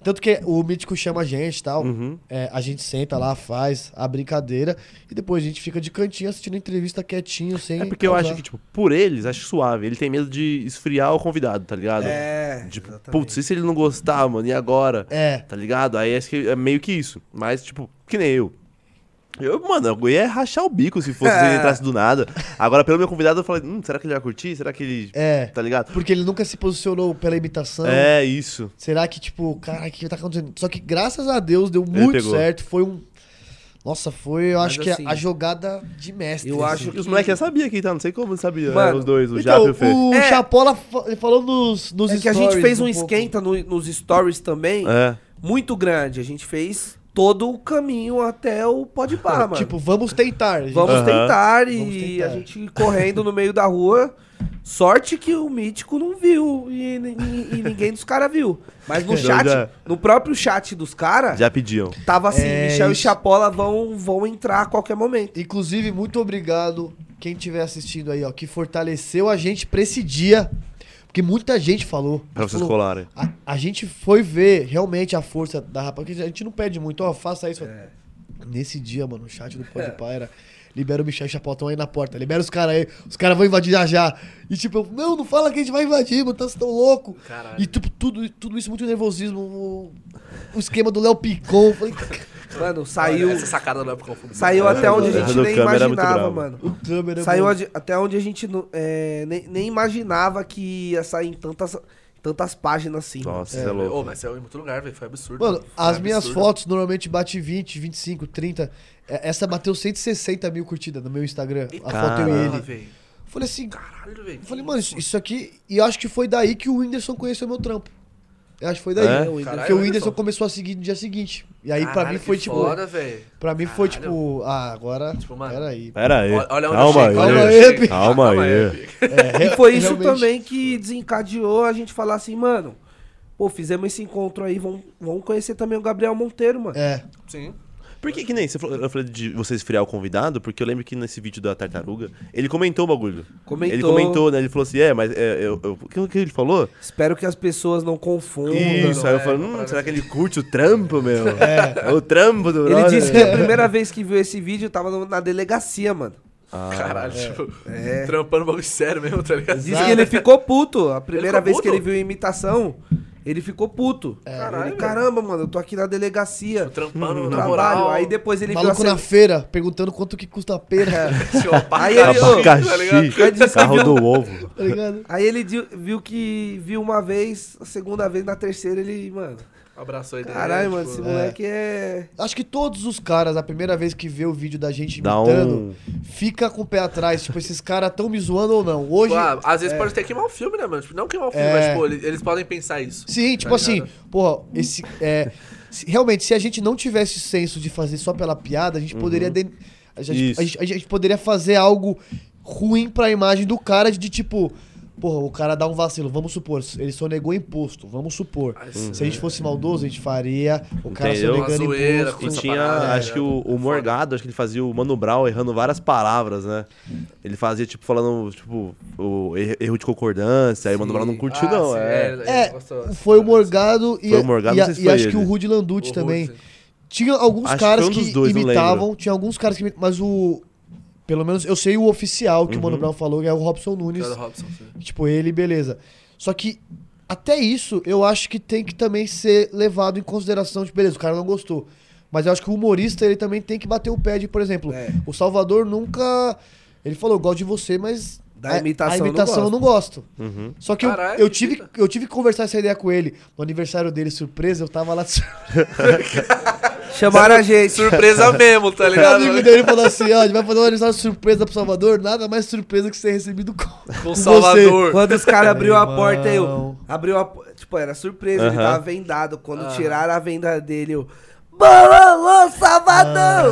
Tanto que o Mítico chama a gente e tal. Uhum. É, a gente senta lá, faz a brincadeira e depois a gente fica de cantinho assistindo a entrevista quietinho, sem. É porque eu causar. acho que, tipo, por eles, acho suave. Ele tem medo de esfriar o convidado, tá ligado? É, Tipo, exatamente. putz, e se ele não gostar, mano, e agora? É. Tá ligado? Aí acho que é meio que isso. Mas, tipo, que nem eu. Eu, mano, eu ia rachar o bico se fosse se ele entrasse do nada. Agora, pelo meu convidado, eu falei, hum, será que ele vai curtir? Será que ele. É. Tá ligado? Porque ele nunca se posicionou pela imitação. É, isso. Será que, tipo, cara, o que tá acontecendo? Só que graças a Deus deu muito pegou. certo. Foi um. Nossa, foi, eu Mas acho que assim, a jogada de mestre. eu assim. acho E os moleques já sabiam aqui, tá? Não sei como eles sabiam. Mano, né, os dois, o Então, Japa e o Fê. o É. Chapola fa- ele falou nos, nos É que a gente stories fez um pouco. esquenta no- nos stories também, É. muito grande. A gente fez todo o caminho até o Pode Pá, mano. Tipo, vamos tentar. gente. Vamos Aham. tentar e Vamos tentar. a gente correndo no meio da rua. Sorte que o Mítico não viu e, e- e ninguém dos caras viu. Mas no Não, chat, já- no próprio chat dos caras, Já pediam. tava assim, É, Michel e isso. Chapola vão, vão entrar a qualquer momento. Inclusive, muito obrigado quem estiver assistindo aí, ó, que fortaleceu a gente pra esse dia. Porque muita gente falou. Pra vocês falou, colarem. A, a gente foi ver realmente a força da rapaz. Porque a gente não pede muito, ó, faça isso. É. Nesse dia, mano, o chat do Podpah era. Libera o Michel e o Chapéu, estão aí na porta. Libera os caras aí. Os caras vão invadir já já. E tipo, eu, não, não fala que a gente vai invadir, mano. Vocês tão louco. Caralho. E tipo, tudo, tudo isso, muito nervosismo. O, o esquema do Léo Picon. Falei, Mano, saiu, Essa sacada não é pra confundir. saiu até onde a gente nem é muito imaginava, mano. o câmera. Saiu até onde a gente não- é, nem, nem imaginava que ia sair em tantas, tantas páginas assim. mano. Nossa, você é louco. Ô, mas saiu em muito lugar, velho. Foi absurdo. Mano, Foi as minhas absurdo. fotos normalmente bate 20, 25, 30. É, Essa bateu 160 mil curtidas no meu Instagram. A foto eu e ele. velho. Falei assim, Caralho, velho. eu falei, mano, isso, isso aqui. E eu acho que foi daí que o Whindersson conheceu meu trampo. Eu acho que foi daí. É? Porque o Caralho, Whindersson começou a seguir no dia seguinte. E aí pra Caralho, mim foi tipo. Foda, velho. Pra mim foi Caralho. tipo. Ah, agora. Tipo, mano, Peraí. Pera aí. Olha- onde Calma eu aí. Calma aí. Pi. Calma aí. É, E foi isso realmente. também que desencadeou a gente falar assim, mano. Pô, fizemos esse encontro aí, vamos, vamos conhecer também o Gabriel Monteiro, mano. É. Sim. Por que que nem você falou, eu falei de você esfriar o convidado? Porque eu lembro que nesse vídeo da tartaruga, ele comentou o bagulho. Comentou. Ele comentou, né? Ele falou assim, é, mas é, eu, eu- o que, que ele falou? Espero que as pessoas não confundam. Isso, aí eu é, falei, hum, será que ele curte o trampo, meu? É. O trampo do Ele brother. disse que a primeira vez que viu esse vídeo tava na delegacia, mano. Ah, Caralho, tipo, É. trampando bagulho sério mesmo, tá ligado? Diz que ele ficou puto. A primeira vez que puto? ele viu a imitação, ele ficou puto. Caralho, Ele, Caramba, mano, eu tô aqui na delegacia. Trampando no trabalho. Aí depois ele Maluco viu na feira, perguntando quanto que custa a pera. Aí ele- Abacaxi, tá ligado? Aí disse que carro viu- do ovo. tá ligado? Aí ele viu que viu uma vez, a segunda vez, na terceira ele, mano. Abraçou ele. Caralho, né, mano, tipo, esse moleque é. Acho que todos os caras, a primeira vez que vê o vídeo da gente Dá imitando, um... fica com o pé atrás. Tipo, esses caras tão me zoando ou não. Hoje. Tipo, ah, às vezes pode até queimar o filme, né, mano? Tipo, não queimar o filme, É. mas, tipo, eles, eles podem pensar isso. Sim, tipo Tá assim, porra, esse. É, se- realmente, se a gente não tivesse senso de fazer só pela piada, a gente poderia. de- a, gente, Uhum. Isso. a gente- a gente poderia fazer algo ruim pra imagem do cara de, tipo. Porra, o cara dá um vacilo, vamos supor, ele sonegou imposto, vamos supor. Aí, Se a gente fosse maldoso, a gente faria o cara Entendeu? sonegando zoeira, imposto. E tinha, parada, acho é, que o, o foda. Morgado, acho que ele fazia o Mano Brown errando várias palavras, né? Ele fazia, tipo, falando, tipo, o er- erro de concordância, aí o Mano Brown não curtiu, Ah, não. sim, é. ele- ele É, gostou. foi o Morgado e, Foi o Morgado, e, não a- sei se e foi acho que ele. o Rudy Landucci O também. Rude. Tinha alguns Acho que caras foi um que, dois, imitavam, tinha alguns caras que imitavam, mas o. Pelo menos eu sei o oficial que o Mano Uhum. Brown falou, que é o Robson Nunes. Cara do Robson, sim. Tipo, ele, beleza. Só que até isso eu acho que tem que também ser levado em consideração. Tipo, beleza, o cara não gostou. Mas eu acho que o humorista ele também tem que bater o pé de, por exemplo, É. o Salvador nunca. Ele falou, gosto de você, mas. Da a- imitação a eu não imitação eu não gosto. Uhum. Só que eu- Caralho, eu, tive, eu tive que conversar essa ideia com ele. No aniversário dele, surpresa, eu tava lá. Chamaram a gente. Surpresa mesmo, tá O ligado? amigo dele falou assim: ó, a gente vai fazer um aniversário surpresa pro Salvador, nada mais surpresa que ser recebido com, Com você. Salvador. Quando os caras abriu a porta, eu. Abriu a porta. Tipo, era surpresa, ele Aham. tava vendado. Quando Ah. tiraram a venda dele, eu. Bololô, Salvador!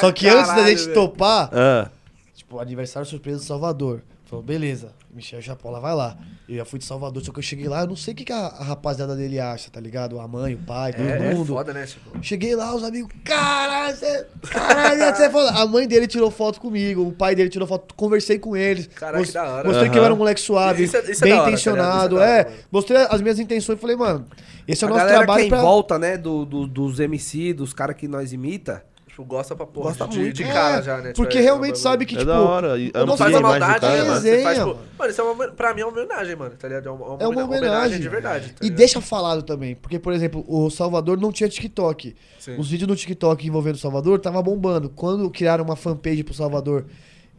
Só que antes da Caralho, gente velho. topar, Ah, tipo, aniversário surpresa do Salvador. Falou, beleza, Michel Chapola vai lá. Eu já fui de Salvador, só que eu cheguei lá, eu não sei o que, que a, a rapaziada dele acha, tá ligado? A mãe, o pai, todo É, é mundo. foda, né? Tipo, Cheguei lá, os amigos, caralho, você. Caralho, você é foda. A mãe dele tirou foto comigo, o pai dele tirou foto, conversei com eles. Caralho, mos- que da hora. Mostrei que eu era um moleque suave, Isso é- isso é bem hora, tá intencionado. Isso é é, hora, mostrei as minhas intenções e falei, mano, esse é a o nosso galera que é trabalho em pra. volta, né, do, do- dos MC, dos caras que nós imita. Tipo, gosta pra porra. Gosta de, muito. de É, cara já, né? Tipo, Porque é- realmente é sabe que, é tipo. da hora. E não faz a maldade, cara, né, mano? Você faz, Resenha, tipo, mano. mano, isso é uma, pra mim é uma homenagem, mano, tá ligado? É uma, É uma homenagem. de verdade. tá E deixa falado também, porque, por exemplo, o Salvador não tinha TikTok. Sim. Os vídeos no TikTok envolvendo o Salvador tava bombando. Quando criaram uma fanpage pro Salvador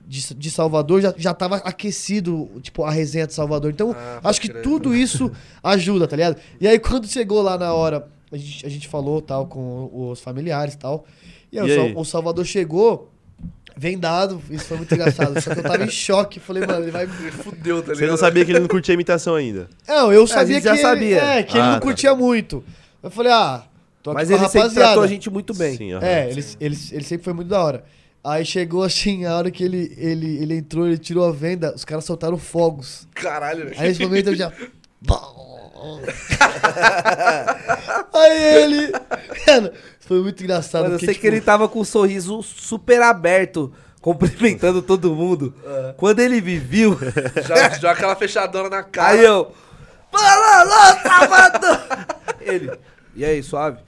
de, de Salvador, já, já tava aquecido, tipo, a resenha de Salvador. Então, Ah, acho que crer. tudo isso ajuda, tá ligado? E aí, quando chegou lá na hora, a gente, a gente falou tal com os familiares e tal. E aí, E aí? o Salvador chegou, vendado, isso foi muito engraçado. Só que eu tava em choque. Falei, mano, ele vai. Ele fudeu, tá ligado? Você não sabia que ele não curtia imitação ainda. Não, eu sabia gente já que. sabia. Ele, é, que ele Ah, não tá. curtia muito. Eu falei, ah, tô aqui Mas ele sempre rapaziada. tratou a gente muito bem. Sim, aham. É, ele, ele, ele sempre foi muito da hora. Aí chegou assim, a hora que ele, ele, ele entrou, ele tirou a venda, os caras soltaram fogos. Caralho, velho. Aí nesse momento eu já. Aí ele. Mano, foi muito engraçado. Mano, eu porque, sei tipo, que ele tava com um sorriso super aberto, cumprimentando todo mundo. Quando ele me viu, Já, já aquela fechadona na cara. aí eu. Fala, Salvador! Ele. E aí, suave?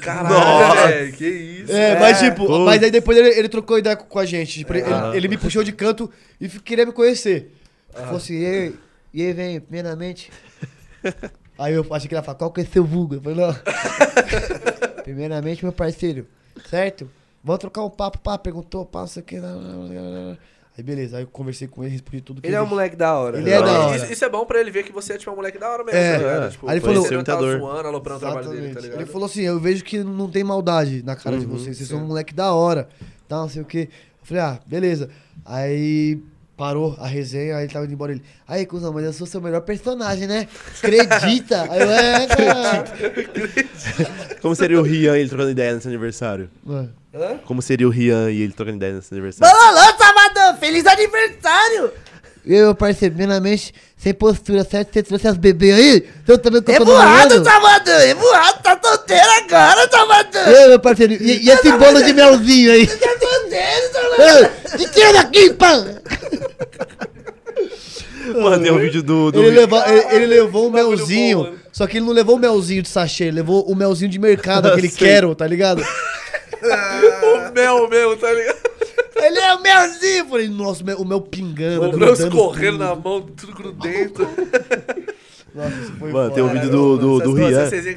Caralho, Nossa. Que isso. É, mas tipo, Putz. mas aí depois ele, ele trocou ideia com, a gente. Tipo, ele, Ah. ele me puxou de canto e queria me conhecer. Falou assim, e aí, e aí, vem, primeiramente. Aí eu achei que ele ia falar, qual que é seu vulgo? Eu falei, não. primeiramente, meu parceiro, certo? Vamos trocar um papo, pá, perguntou, pá, não sei o que. lá, lá, lá, lá. Aí beleza, aí eu conversei com ele, respondi tudo que Ele é um moleque da hora. Ele é da hora. Isso, isso é bom pra ele ver que você é tipo um moleque da hora mesmo, É. tá ligado? É. Tipo, Aí ele falou- não tá Imitador. zoando, aloprando o trabalho dele, tá ligado? Ele falou assim, eu vejo que não tem maldade na cara de vocês, vocês são um moleque da hora, tal, não sei o quê. Eu falei, ah, beleza. Aí parou a resenha, aí ele tava indo embora ele. Aí, cuzão, mas eu sou seu melhor personagem, né? Acredita? Aí eu, é, cara. Como seria o Rian e ele trocando ideia nesse aniversário? Mano, Hã? Como seria o Rian e ele trocando ideia nesse aniversário? Alô, Salvador! Feliz aniversário! E eu, parceiro, primeiramente, sem postura, certo? Você trouxe as bebês aí? Então também que eu É tô? Salvador! É burrado, tá solteiro agora, Salvador! E aí, meu parceiro, e, e esse bolo de melzinho aí? Salvador! Ei, Me tira daqui, pá! Mano, tem um vídeo do. do Ele, levou, ele, ele levou o melzinho, bom, só que ele não levou o melzinho de sachê, ele levou o melzinho de mercado, aquele Sei. quero, tá ligado? O mel mesmo, tá ligado? Ele é o melzinho! Eu Falei, nossa, o mel, o mel pingando. O mel escorrendo tudo. na mão, tudo grudento. Nossa, isso foi Mano, tem um vídeo do, do, do Essas- Rian.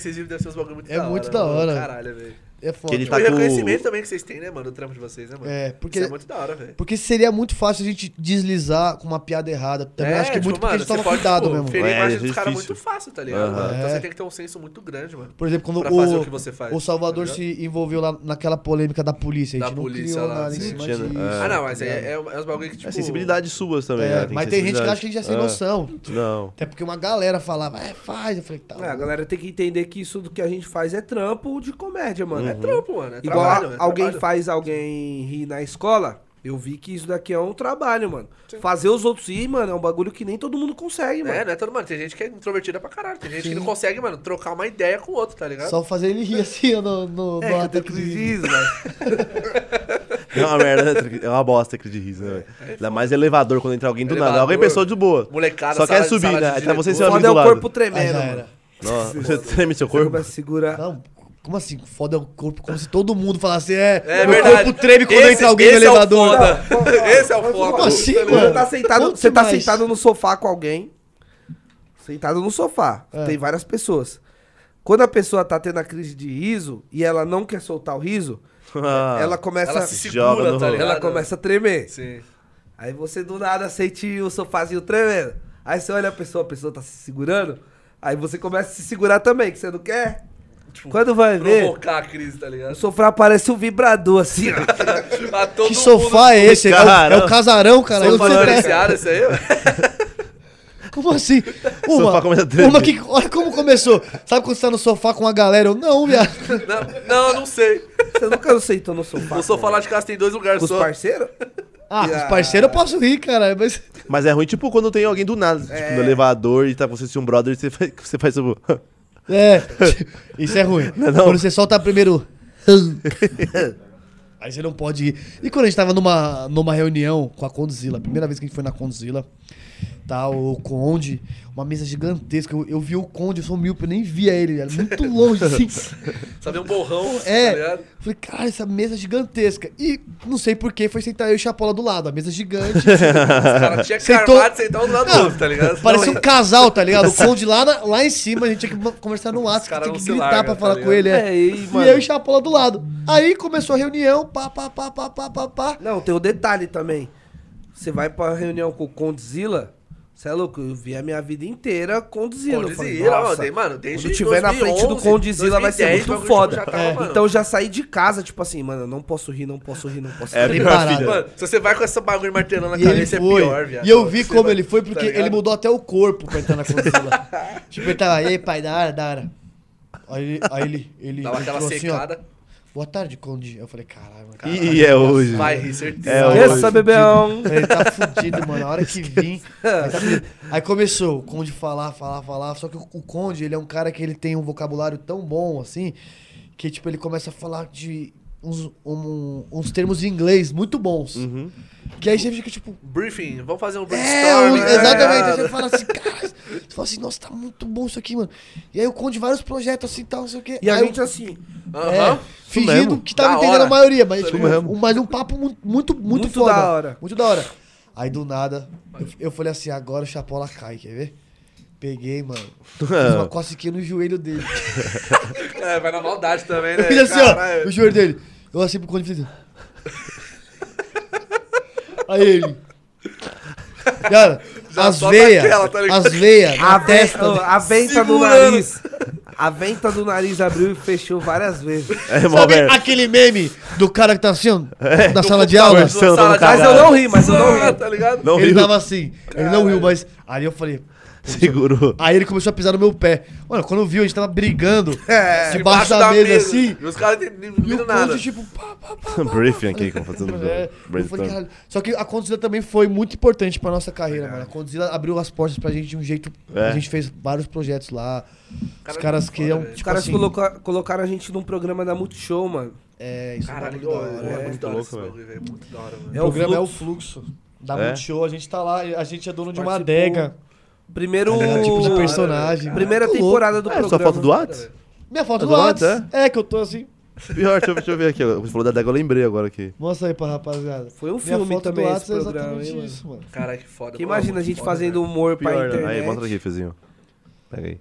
É muito da mano. hora. Caralho, velho. É foda. Que ele Tipo, tá o com- reconhecimento também que vocês têm, né, mano? O trampo de vocês, né, mano? É, porque, Isso é muito da hora, velho. porque seria muito fácil a gente deslizar com uma piada errada. Também acho que é muito porque a gente toma pode, cuidado tipo, mesmo. Ferir a É, imagem é dos caras muito fácil, tá ligado? Mano? Então É. você tem que ter um senso muito grande, mano. Por exemplo, quando o, o que você faz, o Salvador tá se envolveu lá naquela polêmica da polícia, a Da gente não polícia criou lá, nada em sim. cima Tinha- disso. é. Ah, não, mas tá é, ligado? é, é uns bagulho que, tipo... É sensibilidade suas também, É, né? Mas tem gente que acha que a gente é sem Ah, noção. Não. Até porque uma galera falava, é, faz. Eu falei, tá. É, a galera tem que entender que isso do que a gente faz é trampo de comédia, mano. É trampo, mano. É Igual trabalho, a- é alguém trabalho. faz alguém rir na escola, eu vi que isso daqui é um trabalho, mano. Fazer os outros rir, mano, é um bagulho que nem todo mundo consegue, mano. É, não é todo mundo. Tem gente que é introvertida pra caralho. Tem gente que não consegue, mano, trocar uma ideia com o outro, tá ligado? Só fazer ele rir assim, ó, no, no, É, no ataque de riso. mas... É uma merda, né? É uma bosta crise de riso, né? velho? Ainda mais elevador quando entra alguém do nada. Elevador, Alguém pensou de boa. molecada, Só sala quer subir, né? Aí tá você e seu amigo é do o corpo tremendo, mano. Nossa, você treme seu Você corpo? a segurar. Não, como assim? Foda o corpo, como se todo mundo falasse, é, É meu verdade. corpo treme quando Esse- entra alguém no esse é o elevador. foda. Esse é o foda. Como assim, mano? Você tá sentado, você tá mais. sentado no sofá com alguém. Sentado no sofá. É. Tem várias pessoas. Quando a pessoa tá tendo a crise de riso e ela não quer soltar o riso, Ah, ela começa. Ela se segura, tá ligado? ela começa a tremer. Sim. Aí você do nada sente o sofazinho tremendo. Aí você olha a pessoa, a pessoa tá se segurando. Aí você começa a se segurar também, que você não quer. Tipo, Quando vai ver, Provocar a crise, tá o ligado? sofá parece um vibrador assim, ó. Que mundo- sofá é esse? É o, é o casarão, cara. Eu Sofá não sei- diferenciado esse aí? Como assim? sofá Uma, começa a tremer. uma que, olha como começou. Sabe quando você tá no sofá com uma galera? Eu, não, viado. Não, não, não sei. Você nunca sentou no sofá. O sofá com- lá de casa tem dois lugares com os só. parceiros? Ah, com Ah. os parceiros eu posso rir, cara. Mas. Mas é ruim, tipo, quando tem alguém do nada, tipo, É. no elevador e tá você se um brother e você faz, você faz o. É, isso é ruim. Não não? Quando você solta primeiro. Aí você não pode ir. E quando a gente tava numa, numa reunião com a Condzilla, a primeira vez que a gente foi na Condzilla, tal, o Conde, uma mesa gigantesca. Eu, eu vi o Conde, eu sou míope, eu nem via ele, era muito longe, assim. Sabe, é um borrão, é. Tá falei, cara, essa mesa é gigantesca. E não sei porquê, foi sentar eu e Chapola do lado, a mesa gigante. Os caras tinham Sentou... carvado sentar um do lado do outro, tá ligado? Parecia um casal, tá ligado? O Conde lá, na, lá em cima, a gente tinha que conversar no ato, tinha que gritar larga, pra tá falar com ele. É. É, e, e eu e Chapola do lado. Aí começou a reunião, pá, pá, pá, pá, pá, pá, pá. Não, tem o um detalhe também. Você vai pra reunião com o Condzilla, você é louco, eu vi a minha vida inteira conduzindo. Falei, ó, tem- mano, desde quando tiver na frente do 2011, Condizila vai ser 2010, muito o bagulho foda. já tava, É. Então eu já saí de casa, tipo assim, mano, eu não posso rir, não posso rir, não posso É, rir. minha Preparado. filha. Mano, se você vai com essa bagulho martelando na E ele cabeça, é foi. pior, viado. e eu vi como vai- ele foi, tá porque ligado? ele mudou até o corpo pra entrar na Godzilla. tipo, ele tava, e aí, pai, da hora, da hora. Aí ele, aí ele, ele Dava aquela entrou assim, ó, secada. Boa tarde, Conde. Eu falei, caralho, mano. E é hoje. Vai rir, certeza. É, Tá hoje. Essa, bebeão. Ele tá fudido, mano. A hora que vim. ele tá. Aí começou o Conde falar, falar, falar. Só que o, o Conde, ele é um cara que ele tem um vocabulário tão bom, assim, que, tipo, ele começa a falar de uns, um- uns termos em inglês muito bons. Uhum. Que aí você fica, tipo, Briefing, vamos fazer um é, brainstorm. né? exatamente. Aí você fala assim, cara, você fala assim, nossa, tá muito bom isso aqui, mano. E aí o Conde vários projetos assim, tal, não sei o quê. E a Aí gente eu- assim, é, Aham. fingindo mesmo. que tava Da entendendo hora. a maioria, mas, tipo, um, mas um papo muito, muito, muito, Muito foda. da hora. Muito da hora. Aí do nada, eu, eu falei assim, agora o Chapola cai, quer ver? Peguei, mano. Fiz uma cosquinha no joelho dele. É, vai na maldade também, né? Eu fiz assim, Caralho. ó, o joelho dele. Eu assim pro Conde fiz assim. Aí ele. Cara, Já as veias, tá as veias a, testa. oh, a venta do nariz. A venta do nariz abriu e fechou várias vezes. É, Sabe aquele meme do cara que tá assim, ó, É. na sala de aula? Sala Mas eu não ri, mas eu não ri. Tá ligado? Não ele riu. tava assim, ele não riu, mas aí eu falei, Segurou. aí ele começou a pisar no meu pé. Mano, quando viu, a gente tava brigando É, debaixo da, mesa, assim. E os caras não viram nada. Tipo, pá, pá, pá, Briefing aqui, como fazendo É, eu falei. Só que a Condzilla também foi muito importante pra nossa carreira, mano. A Condzilla abriu as portas pra gente de um jeito. É. A gente fez vários projetos lá. Os Cara, caras muito queriam. foda, velho. Os Tipo caras assim, coloca- colocaram a gente num programa da Multishow, mano. É, isso Caralho, é muito da hora. é, é. muito da hora louco, esse velho. velho. Muito da hora, mano. O É o programa é o fluxo. da É? Multishow. A gente tá lá, a gente é dono de uma adega. Primeiro. Tá ligado? Tipo de personagem. velho. Primeira Muito temporada do É, programa. sua foto do Whats? Minha foto É do do Whats. Whats, É, que eu tô assim. Pior, deixa eu, deixa eu ver aqui. Você falou da adega, eu lembrei agora aqui. Mostra aí pra rapaziada. Foi um Minha filme foto também do esse é programa, exatamente hein, mano. isso, mano. Caralho, que foda. Que mano, imagina a gente foda, fazendo velho. humor pra Pior, internet. né? Aí, mostra aqui, Fezinho. Pega aí.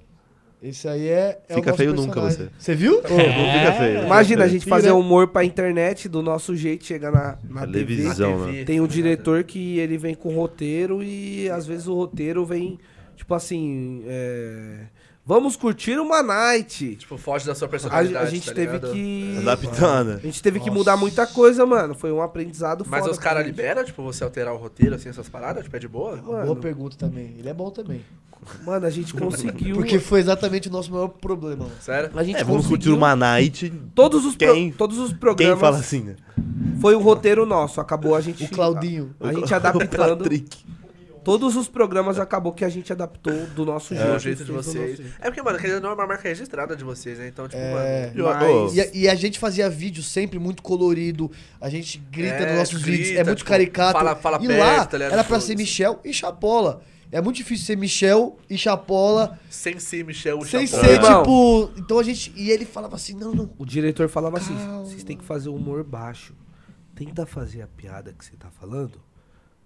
Esse aí é. é Fica feio nunca personagem. você. Você viu? Não fica feio. Imagina a gente fazer humor pra internet do nosso jeito, chegar na, na TV. Televisão. Na né? TV. Tem um diretor que ele vem com roteiro e às vezes o roteiro vem, tipo assim, é, vamos curtir uma night. Tipo, foge da sua A, personalidade, a gente tá teve ligado? que... Adaptando. A gente teve que Nossa. mudar muita coisa, mano. Foi um aprendizado Mas foda os caras gente. liberam, tipo, você alterar o roteiro, assim, essas paradas? Tipo, é de boa? Mano, Boa pergunta também. Ele é bom também. Mano, a gente conseguiu... Porque foi exatamente o nosso maior problema. Sério? a gente É, vamos curtir uma night. Todos os, pro- Quem- todos os Quem programas fala assim, né? foi o roteiro nosso. Acabou a gente... O Claudinho. A gente O adaptando. Patrick. Todos os programas acabou que a gente adaptou do nosso É, jeito. o jeito de vocês. É porque, mano, querendo ou não é uma marca registrada de vocês, né? Então, tipo, É. Eu- Mas- E a, e a gente fazia vídeo sempre muito colorido, a gente grita É, nos nossos grita, vídeos, é muito tipo, caricato. fala- fala e perto, lá tá era pra ser Michel e Chapola. É muito difícil ser Michel e Chapola mano, sem ser Michel o sem Chapola. ser, Irmão. tipo. Então a gente. E ele falava assim: não, não. O diretor falava assim: Calma. vocês têm que fazer o humor baixo. Tenta fazer a piada que você tá falando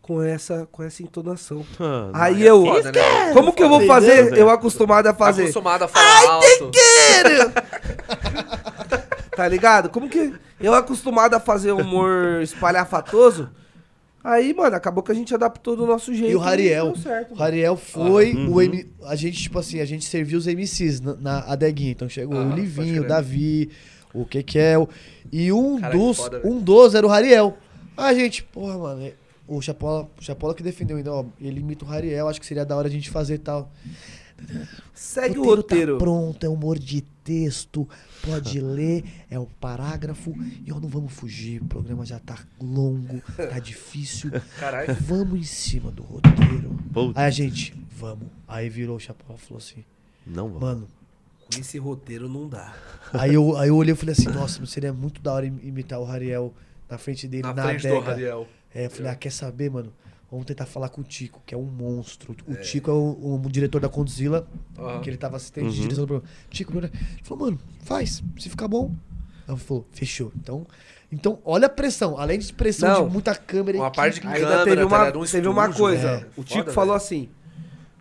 com essa, com essa entonação. ah, Aí é eu. foda, né? Como que eu vou fazer? Eu acostumado a fazer. Acostumado a falar alto. Tá ligado? Como que. Eu acostumado a fazer humor espalhafatoso. Aí, mano, acabou que a gente adaptou do nosso jeito. E o Rariel. deu certo, O. Rariel foi Ah, o uhum. M, A gente, tipo assim, a gente serviu os MCs na, na adeguinha. Então chegou Ah, o Livinho, o. Davi, o Kekel. E um Cara, dos. foda, um dos era o Rariel. A gente, porra, mano. O Chapola, o Chapola que defendeu ainda, ó. Ele imita o Rariel, acho que seria da hora a gente fazer tal. Segue o roteiro. Tá pronto, é humor de texto, pode ler, é o parágrafo. E ó, não vamos fugir, o programa já tá longo, tá difícil. Caralho. Vamos em cima do roteiro. Puta. Aí a gente, vamos. Aí virou o Chapéu e falou assim, Não, vamos. mano. Com esse roteiro não dá. Aí eu, aí eu olhei e falei assim, nossa, seria muito da hora im- imitar o Rariel na frente dele, Na na, frente do adega. É, eu falei, ah, quer saber, mano? Vamos tentar falar com o Tico, que é um monstro. O Tico é o, o diretor da Condzilla, Aham. que ele tava assistente de Uhum. direção do programa. Tico, meu- ele falou, mano, faz, se ficar bom. Ele falou, fechou. Então, então olha a pressão. Além de pressão Não. de muita câmera. Uma parte de Ainda câmera, teve tá uma, ligado? Um teve uma coisa. é. O Tico Foda, falou velho. assim: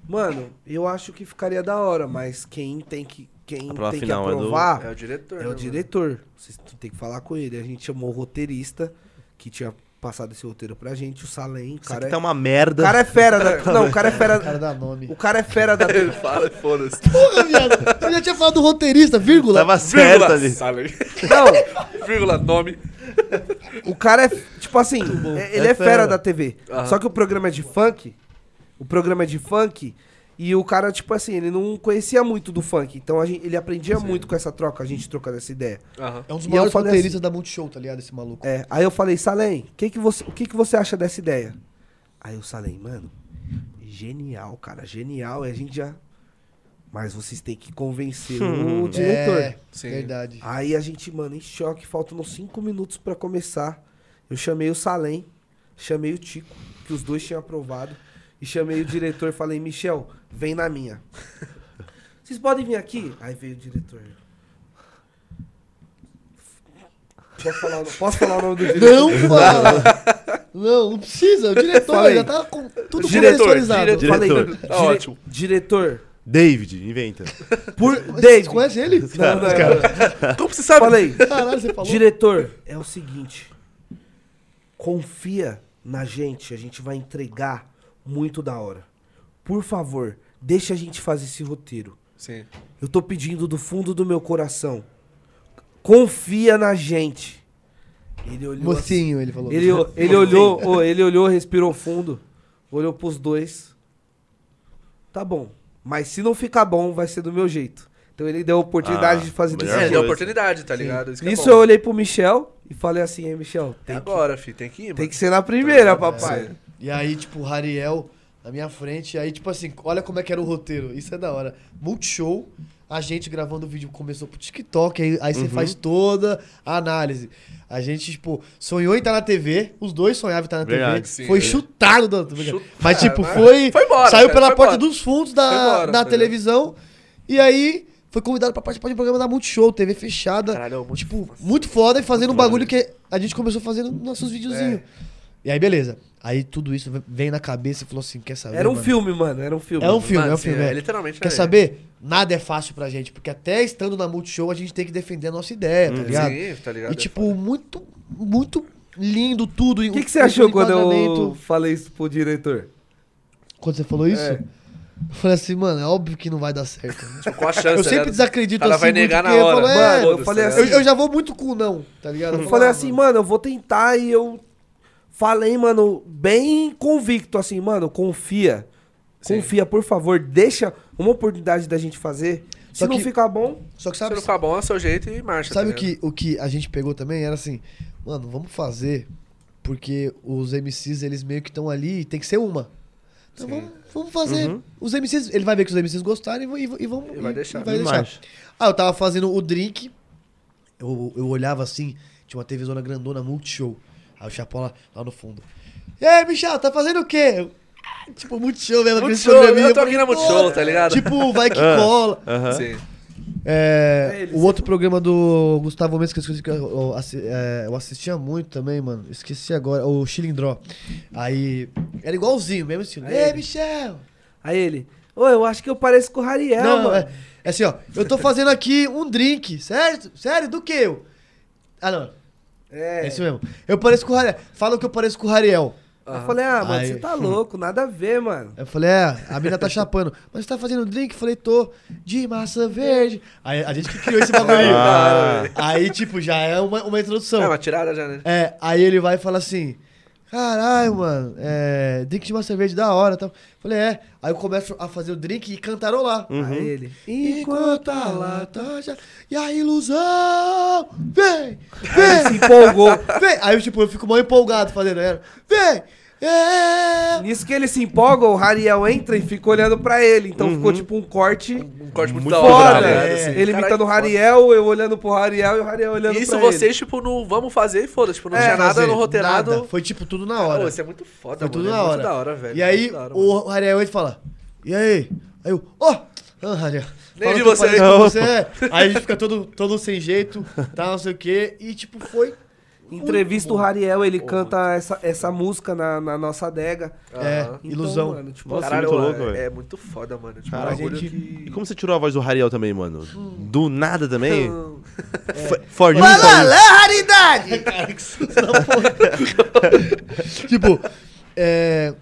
Mano, eu acho que ficaria da hora, mas quem tem que, quem tem que final é do- aprovar É o diretor. é né, o mano? diretor. Vocês tem que falar com ele. A gente chamou o roteirista, que tinha passado esse roteiro pra gente, o Salem, o Isso cara aqui é... tá uma O merda. cara é fera da... Não, o cara é O cara fera... dá nome. O cara é fera da... Ele fala, foda-se. Porra, viado. Eu já tinha falado do roteirista, vírgula. Tava certo ali. Salem. Não, Vírgula, nome. o cara é, tipo assim, é- ele É é, fera, fera. da TV. Aham. Só que o programa é de funk, o programa é de funk, e o cara, tipo assim, ele não conhecia muito do funk. Então a gente- ele aprendia muito com essa troca, a gente trocando essa ideia. Aham. É um dos maiores roteiristas da Multishow, tá ligado? Esse maluco. É, aí eu falei, Salem, que que você, o que, que você acha dessa ideia? Aí o Salem, mano, genial, cara, genial. E a gente já. Mas vocês têm que convencer o diretor. É, Sim. verdade. Aí a gente, mano, em choque, faltando cinco minutos pra começar. Eu chamei o Salem, chamei o Tico, que os dois tinham aprovado, e chamei o diretor e falei, Michel, vem na minha. Vocês podem vir aqui? Aí veio o diretor. Posso falar, o- posso falar o nome do diretor? Não fala! Não, não precisa. O diretor Falei. já tá com tudo Diretor, contextualizado. diretor. Falei, Diretor. Tá dire- ótimo. Diretor, David, inventa. por Você David. conhece ele? Não, não, não. Como você sabe? Falei, Caralho, você falou. diretor, é o seguinte. Confia na gente, a gente vai entregar muito da hora. Por favor, deixa a gente fazer esse roteiro. Sim. Eu tô pedindo do fundo do meu coração. Confia na gente. Ele olhou assim, Mocinho, ele falou. Ele, ele olhou, ô, ele olhou, respirou fundo, olhou pros dois. Tá bom. Mas se não ficar bom, vai ser do meu jeito. Então ele deu a oportunidade Ah, de fazer desse melhor É, jeito. deu coisa. oportunidade, tá ligado? Isso, que é eu olhei pro Michel e falei assim, hein, Michel, É tem, que, agora, fi, tem que ir, tem mano. que ser na primeira, papai. E aí, tipo, o Rariel na minha frente. Aí, tipo assim, olha como é que era o roteiro. Isso é da hora. Multishow, a gente gravando o vídeo começou pro TikTok, aí, aí você faz toda a análise. A gente, tipo, sonhou em estar na TV, os dois sonhavam em estar na Verdade, TV. sim. foi chutado da tô brincando. Chutado, Mas, tipo, mas foi. foi embora, saiu cara, pela foi porta embora. dos fundos da, embora, da tá televisão. E aí. Foi convidado pra participar de um programa da Multishow, TV fechada. Caralho, muito tipo, foda. muito foda e fazendo um bagulho que a gente começou fazendo nos nossos videozinhos. É. E aí, beleza. Aí tudo isso vem na cabeça e falou assim: quer saber? Era um mano? filme, mano, era um filme. É um filme, Mano, é um filme. é, é. literalmente Quer é. saber? Nada é fácil pra gente, porque até estando na Multishow a gente tem que defender a nossa ideia, tá ligado? Sim, tá ligado? E tipo, muito, muito lindo tudo. O que, que você achou quando eu falei isso pro diretor? Quando você falou isso? É. Eu falei assim, mano, é óbvio que não vai dar certo. Tipo, chance, eu sempre ligado? desacredito cara assim. vai negar na porque eu hora. falo, é, Mano, eu falei tá assim, eu, eu já vou muito com o não, tá ligado? Eu falo, falei ah, assim, mano, eu vou tentar e eu falei, mano, bem convicto, assim, mano, confia. Sim. Confia, por favor, deixa uma oportunidade da gente fazer. Se Só não que- ficar bom, Só que Se sabe, não ficar bom, é seu jeito e marcha. sabe tá o, que, o que a gente pegou também? Era assim, mano, vamos fazer, porque os MCs, eles meio que estão ali e tem que ser uma. Então vamos, vamos fazer. Uhum. Os MCs, ele vai ver que os MCs gostaram e, e, e vão. E vai deixar. vai deixar. Marcha. Ah, eu tava fazendo o drink. Eu, eu olhava assim, tinha uma televisão grandona Multishow. Aí o Chapola lá no fundo. E aí, Michel, tá fazendo o quê? Eu, "Ah, tipo, Multishow mesmo. aquele Multishow, programinha, eu tô aqui falei, na Multishow, tá ligado? Tipo, vai que Ah. cola. Aham. Sim. É, É, ele o outro programa do Gustavo Mendes que eu esqueci que eu, eu é, eu assistia muito também, mano. Esqueci agora. O Chilindró. Aí. Era igualzinho, mesmo estilo. Aí Ei, ele- Michel! aí ele, ô, eu acho que eu pareço com o Rariel, Não, mano. é, é assim, ó. Eu tô fazendo aqui um drink. Certo? Sério? Do que eu? Ah, não. É, É. isso mesmo. Eu pareço com o Rariel. Falam que eu pareço com o Rariel. Eu falei, ah, mano, Aí- você tá louco, nada a ver, mano. Eu falei, é, a mina tá chapando. Mas você tá fazendo drink? Eu falei, tô. De massa verde. Aí a gente que criou esse bagulho. Ah. Aí, tipo, já é uma, uma introdução. É uma tirada já, né? É, aí ele vai e fala assim: Caralho, mano, é, drink de massa verde da hora. Tal. Falei, é. Aí eu começo a fazer o drink e cantarolar. Aí ele, Enquanto a lata já. E a ilusão! Vem! ele se Vem! empolgou. Vem! Aí tipo, eu fico mal empolgado fazendo. Era, Vem! É! Nisso que ele se empolga, o Rariel entra e fica olhando pra ele. Então ficou tipo um corte Um corte muito, Muito da foda, hora, ligado? É. Assim, ele imitando o foda. Rariel, eu olhando pro Rariel e o Rariel olhando Isso pra vocês, ele. tipo, no vamos fazer e foda. Tipo, não É, tinha nada Fazer, no roteirado. nada. Foi tipo tudo na Pô, hora. isso é muito foda, Foi mano. tudo é na muito hora. da hora, velho. E aí, Muito hora, o Ariel ele fala: E aí? Aí eu, ó! Ah, Ariel. Nem eu você. você. Aí a gente fica todo, todo sem jeito, tá, não sei o quê. E tipo, foi. Entrevista o Rariel, ele canta essa, essa música na, na nossa adega. É, Aham. ilusão. mano, tipo, Nossa, Caralho, muito louco, é, velho. é muito foda, mano. Tipo, um bagulho gente- que... E como você tirou a voz do Rariel também, mano? Do nada também? For you, Vai for lá, you. lá, raridade! Cara, que susto da porra. tipo, é,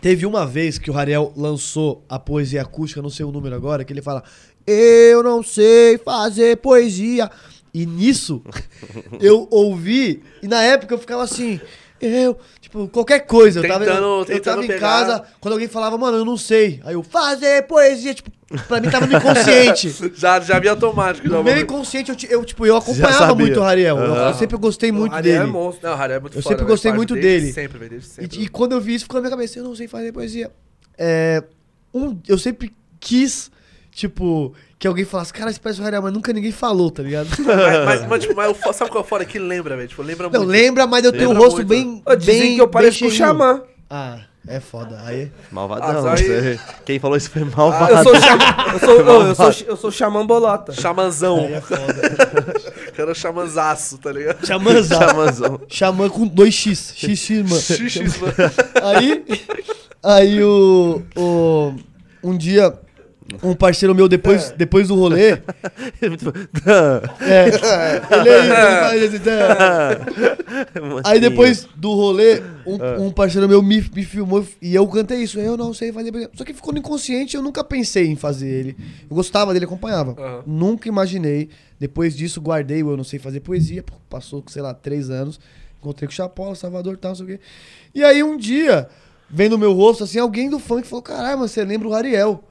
teve uma vez que o Rariel lançou a poesia acústica, não sei o número agora, que ele fala: Eu não sei fazer poesia. E nisso, eu ouvi, e na época eu ficava assim. Eu, tipo, qualquer coisa. Eu tava, Tentando- eu, eu tentando tava em pegar. casa, quando alguém falava, mano, eu não sei. Aí eu, fazer poesia, tipo, pra mim tava no inconsciente. Já, já vi automático. No meu inconsciente, eu, eu, tipo, eu acompanhava muito o Rariel. Eu, Aham. eu sempre gostei muito O Ariel dele. É monstro. Não, o Harry é muito Eu foda, sempre gostei muito dele. Sempre, desde sempre. E, e quando eu vi isso, ficou na minha cabeça, eu não sei fazer poesia. É, um, eu sempre quis, tipo, que alguém falasse, cara, esse parece o Rariel, mas nunca ninguém falou, tá ligado? Mas, mas, mas, tipo, mas o- sabe qual é o foda? Que lembra, velho? Tipo, lembra Não, muito. lembra, mas eu tenho o Lembra rosto muito. bem. Dizem bem, que eu pareço com o. Xamã. Ah, é foda. Aí. Malvadão. Ah, aí- você- Quem falou isso foi malvado. Eu sou xamã. Eu sou, ô, eu sou, eu sou xamã bolota. Xamanzão. Aí é foda. Cara, xamanzaço, tá ligado? Xamãzão. Xamãzão. Xamã com 2x. XX, mano. Xixi, mano. Aí, aí o, o. Um dia, um parceiro meu, depois, depois do rolê. É, ele é isso, ele faz esse. tá. Aí depois do rolê, um, um parceiro meu me, me filmou e eu cantei isso. Eu não sei fazer. Só que ficou no inconsciente, eu nunca pensei em fazer ele. Eu gostava dele, acompanhava. Aham. Nunca imaginei. Depois disso, guardei o Eu Não Sei Fazer Poesia. Passou, sei lá, três anos. Encontrei com o Chapola, Salvador e tal, não sei o quê. E aí um dia, vendo o meu rosto, assim, alguém do funk falou: caralho, mas você lembra o Ariel?